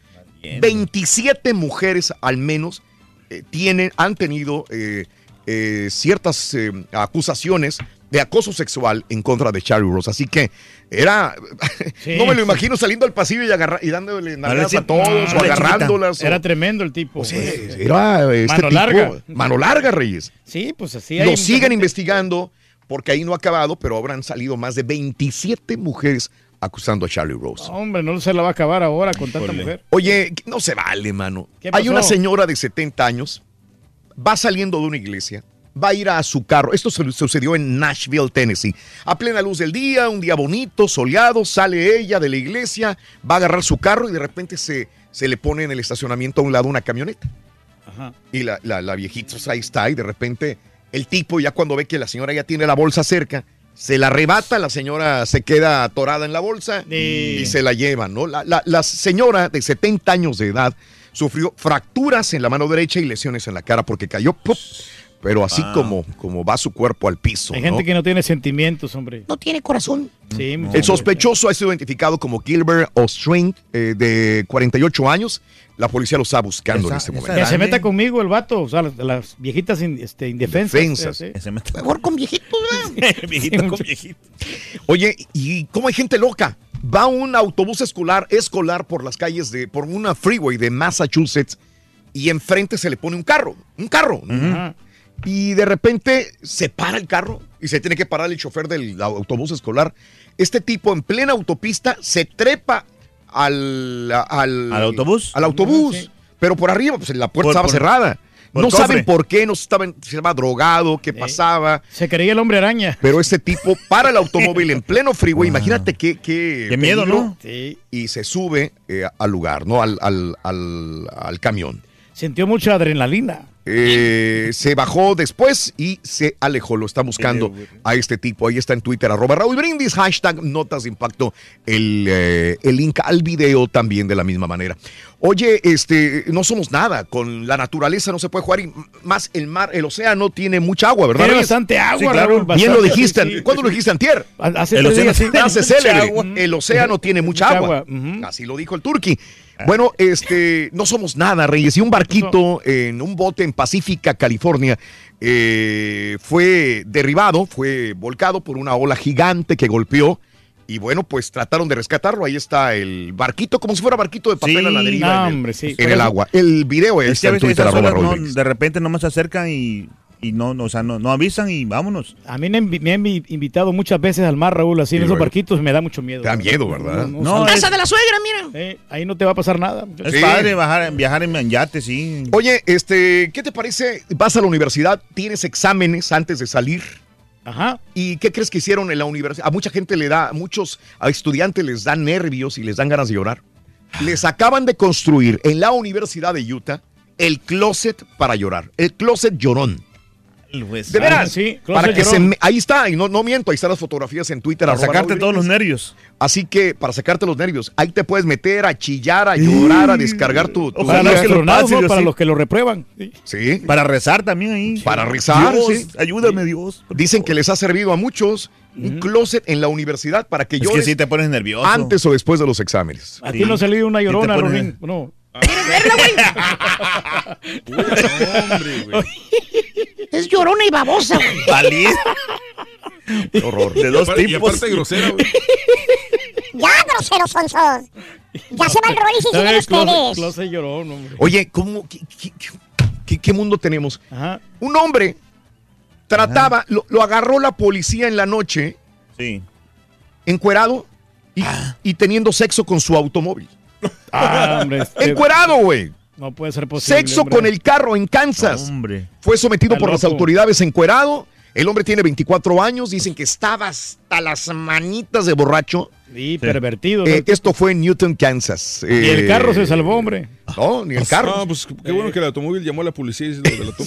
27 mujeres al menos eh, tienen, han tenido eh, eh, ciertas eh, acusaciones de acoso sexual en contra de Charlie Rose. Así que era. [laughs] no me lo imagino saliendo al pasillo y, agarra- y dándole nalgadas a todos o agarrándolas. o- Era tremendo el tipo. Sí, pues. era este Mano tipo- larga. Mano larga, Reyes. Sí, pues así Lo siguen gente- investigando porque ahí no ha acabado, pero habrán salido más de 27 mujeres acusando a Charlie Rose. Hombre, no se la va a acabar ahora con tanta mujer. Oye, no se vale, mano. ¿Qué Hay una señora de 70 años, va saliendo de una iglesia, va a ir a su carro. Esto su- sucedió en Nashville, Tennessee. A plena luz del día, un día bonito, soleado, sale ella de la iglesia, va a agarrar su carro y de repente se, se le pone en el estacionamiento a un lado una camioneta. Ajá. Y la, la, la viejita pues, ahí está y de repente el tipo ya cuando ve que la señora ya tiene la bolsa cerca, se la arrebata, la señora se queda atorada en la bolsa y se la lleva, ¿no? La, la- la señora de 70 años de edad sufrió fracturas en la mano derecha y lesiones en la cara porque cayó, ¡pup! pero así Ah. como, como va su cuerpo al piso. Hay ¿no? gente que no tiene sentimientos, hombre. No tiene corazón. Sí, El sospechoso ha sido identificado como Gilbert O'String, eh, de 48 años. La policía lo está buscando en este momento. Que se meta conmigo el vato, o sea, las, las viejitas in- este, indefensas. Defensas. sí. Mejor con viejitos, [laughs] Viejito con viejito. Oye, ¿y cómo hay gente loca? Va un autobús escolar, escolar por las calles de, por una freeway de Massachusetts y enfrente se le pone un carro, un carro. Y de repente se para el carro y se tiene que parar el chofer del autobús escolar. Este tipo en plena autopista se trepa al, al, ¿Al autobús? Al autobús. Pero por arriba, pues la puerta Por- estaba por- cerrada. Por no cofre. saben por qué, no estaban, si estaba drogado, qué pasaba. Se creía el hombre araña. Pero este tipo para el automóvil en pleno freeway. [laughs] Imagínate qué, qué, Qué miedo, ¿no? Sí. Y se sube eh, al lugar, ¿no? Al, al, al, al camión. Sintió mucha adrenalina. Eh, se bajó después y se alejó. Lo está buscando a este tipo. Ahí está en Twitter, arroba Raúl Brindis, hashtag Notas de Impacto. El, eh, el link al video también de la misma manera. Oye, este, no somos nada. Con la naturaleza no se puede jugar. Y más el mar, el océano tiene mucha agua, ¿verdad? Tiene bastante agua, Sí, claro. Raúl, Bien lo dijiste. sí, sí. ¿Cuándo lo dijiste, Antier? Hace el océano días, sí. tiene hace Mucha célebre. agua. El océano tiene mucha, Mucha agua. agua, Así lo dijo el turqui. Bueno, este, no somos nada, Reyes. Y un barquito en un bote en Pacífica, California, eh, fue derribado, fue volcado por una ola gigante que golpeó. Y bueno, pues trataron de rescatarlo. Ahí está el barquito, como si fuera barquito de papel Sí, a la deriva no, en el, hombre, sí. en Por el eso- agua. El video Es que está a en Twitter, no- de repente nomás se acercan y, y no, no, o sea, no, no avisan y vámonos. A mí me, me han invi- invitado muchas veces al mar, Raúl, así en esos barquitos me da mucho miedo. Te da miedo, ¿verdad? No, Casa de la suegra, mira. Eh, ahí no te va a pasar nada. Es Sí. padre bajar, viajar en yate, sí. Oye, este, ¿qué te parece? Vas a la universidad, tienes exámenes antes de salir. Ajá. ¿Y qué crees que hicieron en la universidad? A mucha gente le da, a muchos a estudiantes les dan nervios y les dan ganas de llorar. Les acaban de construir en la Universidad de Utah el closet para llorar, el closet llorón. De veras, Ah, sí, para que se ahí está, y no, no miento, ahí están las fotografías en Twitter. Para sacarte todos los nervios. Así que para sacarte los nervios, ahí te puedes meter a chillar, a llorar, a descargar tu... tu Para los que lo, no, para los que lo reprueban. Sí. Para rezar también ahí. Para rezar, Dios, sí. ayúdame, Dios. Dicen que les ha servido a muchos un closet en la universidad para que Es llores que sí te pones nervioso. antes o después de los exámenes. A ti no ha salido una Llorona, pones- Rorín. No. Es llorona y babosa, güey. Qué horror. De dos Y tipos. aparte grosera, güey. Ya, groseros sonsos. Ya se va el rol y se siguen ustedes. closet llorón, hombre. Oye, ¿cómo, qué, qué- qué- qué mundo tenemos? Ajá. Un hombre trataba, lo, lo agarró la policía en la noche, Sí. encuerado y, y teniendo sexo con su automóvil. Ah, hombre. [laughs] este- Encuerado, güey. No puede ser posible. Sexo hombre. con el carro en Kansas. Hombre. Fue sometido Está por las loco. autoridades encuerado. El hombre tiene 24 años. Dicen que estaba hasta las manitas de borracho. Sí, pervertido. Eh, esto fue en Newton, Kansas. y el Eh, carro se salvó, hombre. No, ni el carro. No, pues qué bueno que el automóvil llamó a la policía y [laughs] se lo delató.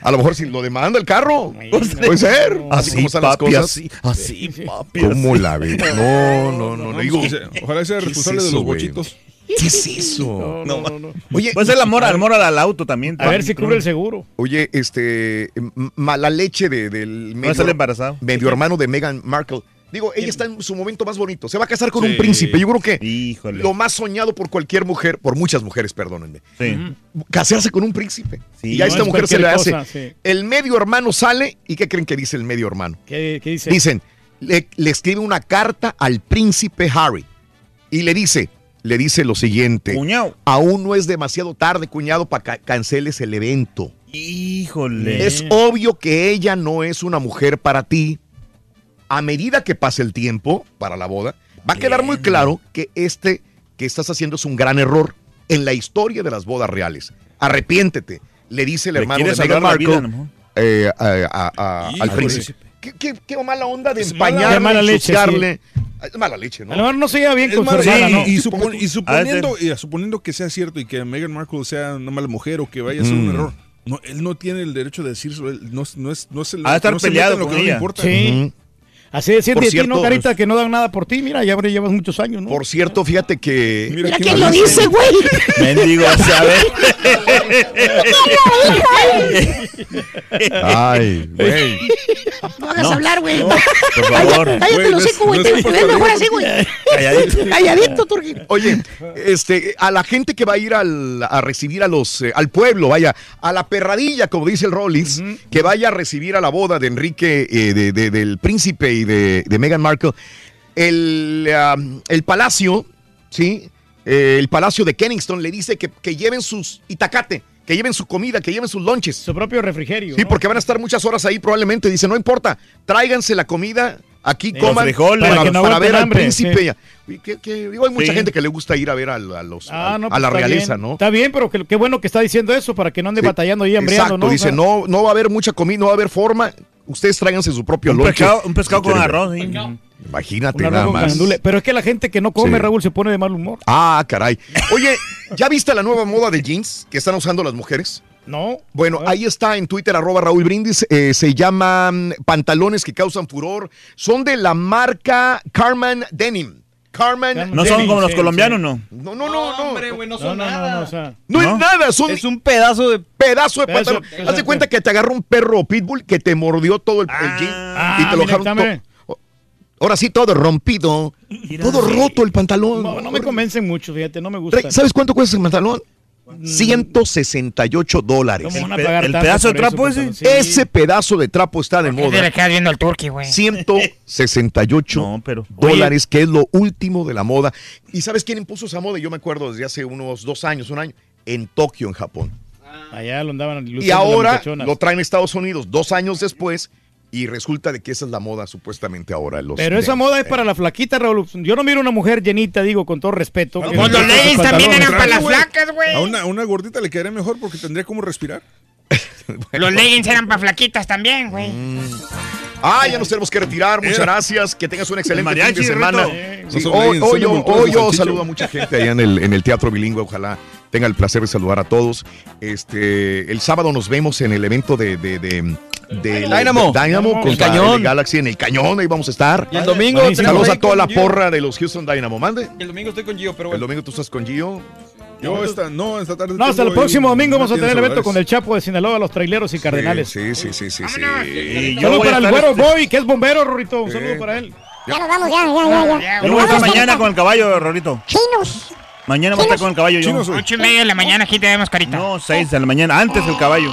A lo mejor si lo demanda el carro. Puede ser. Así, como están las papi, cosas. así, así, papi. ¿Cómo así. la ves? No, no, no. no, digo, ojalá sea ¿qué es responsable de los bochitos. ¿Qué es eso? [laughs] No, no, no. Oye, Puede ser el amor, amor al auto también. A ver si cubre el seguro. Oye, este, mala leche de- del No sale embarazado. medio hermano de Meghan Markle. Digo, ella está en su momento más bonito. Se va a casar con Sí. un príncipe. Yo creo que Híjole. lo más soñado por cualquier mujer, por muchas mujeres, perdónenme, Sí. casarse con un príncipe. Sí. y a No esta es mujer se le hace. cosa, sí. El medio hermano sale y ¿qué creen que dice el medio hermano? ¿Qué, qué dice? Dicen, le, le escribe una carta al príncipe Harry y le dice, le dice lo siguiente. Cuñado. Aún no es demasiado tarde, cuñado, para que canceles el evento. Híjole. Es obvio que ella no es una mujer para ti. A medida que pase el tiempo para la boda, va a quedar muy claro que este que estás haciendo es un gran error en la historia de las bodas reales. Arrepiéntete, le dice el hermano de Meghan vida, Markle eh, a- a- a- al príncipe. ¿Qué, qué, qué mala onda de Es empañarle, mala leche. Es mala leche, ¿no? A lo mejor no se lleva bien Es con su más, hermana, y- ¿no? y, supon- y Ah, suponiendo, y suponiendo que sea cierto y que Meghan Markle sea una mala mujer o que vaya a ser un Mm. error, no, él no tiene el derecho de decirlo. No, no es, no es el, Ha de estar no peleado lo que no le ella. importa. Sí. Así de Por de ti, cierto, ¿no, Carita? Que no dan nada por ti. Mira, ya habría- llevas muchos años, ¿no? Por cierto, fíjate que. Mira Mira quién lo dice. güey. [laughs] Mendigo, a ver. [laughs] Ay, güey. No hagas No, hablar, güey. no, por favor. Cállate Güey, los hocico, Te es te ves mejor así, güey. Calladito. Calladito, Turquín. Oye, este, a la gente que va a ir al- a recibir a los, eh, al pueblo, vaya, a la perradilla, como dice el Rollins, que vaya a recibir a la boda de Enrique, eh, de- de- del príncipe y de, de Meghan Markle, el, um, el palacio, ¿sí? Eh, el palacio de Kennington le dice que, que lleven sus itacate, que lleven su comida, que lleven sus lunches. Su propio refrigerio. Sí, ¿no? porque van a estar muchas horas ahí probablemente. Dice, no importa, tráiganse la comida, aquí Sí, coman frijoles. para, no para ver al hambre, príncipe. sí. Que- que- digo, hay mucha Sí. gente que le gusta ir a ver al- a, los, Ah, a, no, a pues la está realeza, bien. ¿no? Está bien, pero qué bueno que está diciendo eso para que no ande Sí. batallando ahí hambriando, Exacto, ¿no? dice, O sea, no, no va a haber mucha comida, no va a haber forma. Ustedes tráiganse su propio Un lonche. pescado, un pescado con arroz. ¿sí? Imagínate nada más. Pero es que la gente que no come, Sí. Raúl, se pone de mal humor. Ah, caray. Oye, ¿ya viste la nueva moda de jeans que están usando las mujeres? No. Bueno, ahí está en Twitter, arroba Raúl Brindis. eh, se llaman pantalones que causan furor. Son de la marca Carman Denim. Carman No son como los Sí, colombianos, sí. ¿no? No, no, no, no. Hombre, güey, no son no, nada. no, o sea. No, es nada, son Es un pedazo de... pedazo de Pedazo- pantalón. pedazo- Haz de cuenta que te agarró un perro pitbull que te mordió todo el, el jean Ah, y te lo dejaron. Ahora sí, todo rompido. Todo roto el pantalón. No, no me convencen mucho, fíjate, no me gusta. ¿Sabes cuánto cuesta ese pantalón? 168 dólares. ¿Cómo van a pe- pagar el tanto pedazo de trapo ese? Sí. Ese pedazo de trapo está de ¿Qué te le moda. quedas viendo al turqui, güey? 168 No, pero. dólares, que es lo último de la moda. ¿Y sabes quién impuso esa moda? Yo me acuerdo desde hace unos dos años, un año, en Tokio, en Japón. Allá lo andaban Y ahora lo traen a Estados Unidos dos años después y resulta de que esa es la moda supuestamente ahora. Los Pero esa de- moda es para la flaquita, Raúl. Yo no miro una mujer llenita, digo, con todo respeto. no los sus también eran para las flacas, güey. A una, una gordita le quedaría mejor porque tendría como respirar. [laughs] Los leggings eran para flaquitas también, güey. Ah, ya nos tenemos que retirar. Muchas gracias. Que tengas un excelente fin de semana. Sí, No hoy, yo, hoy saludo a mucha gente allá en el, en el Teatro Bilingüe. Ojalá tenga el placer de saludar a todos. Este, el sábado nos vemos en el evento de, de, de, de- Dynamo. de Dynamo El contra Cañón. el Galaxy en el cañón. Ahí vamos a estar. Y el domingo Saludos a toda con la Gio. porra de los Houston Dynamo. Mande. Y el domingo estoy con Gio, pero El bueno. domingo tú estás con Gio. Yo esta, no, esta tarde. No, hasta el próximo domingo vamos a tener el evento con el Chapo de Sinaloa, los traileros y cardenales. Sí, sí, sí, sí, sí. Y yo Saludo voy a para el güero este- Boy, que es bombero, Rorrito. Un saludo para él. Ya nos vamos, ya, ya, ya. ya. Yo voy a estar mañana con el caballo, Rorito. Chinos. Mañana voy a estar con el caballo yo. Chinos, Ocho y media de la mañana aquí te vemos, carita. No, seis de la mañana, antes del caballo.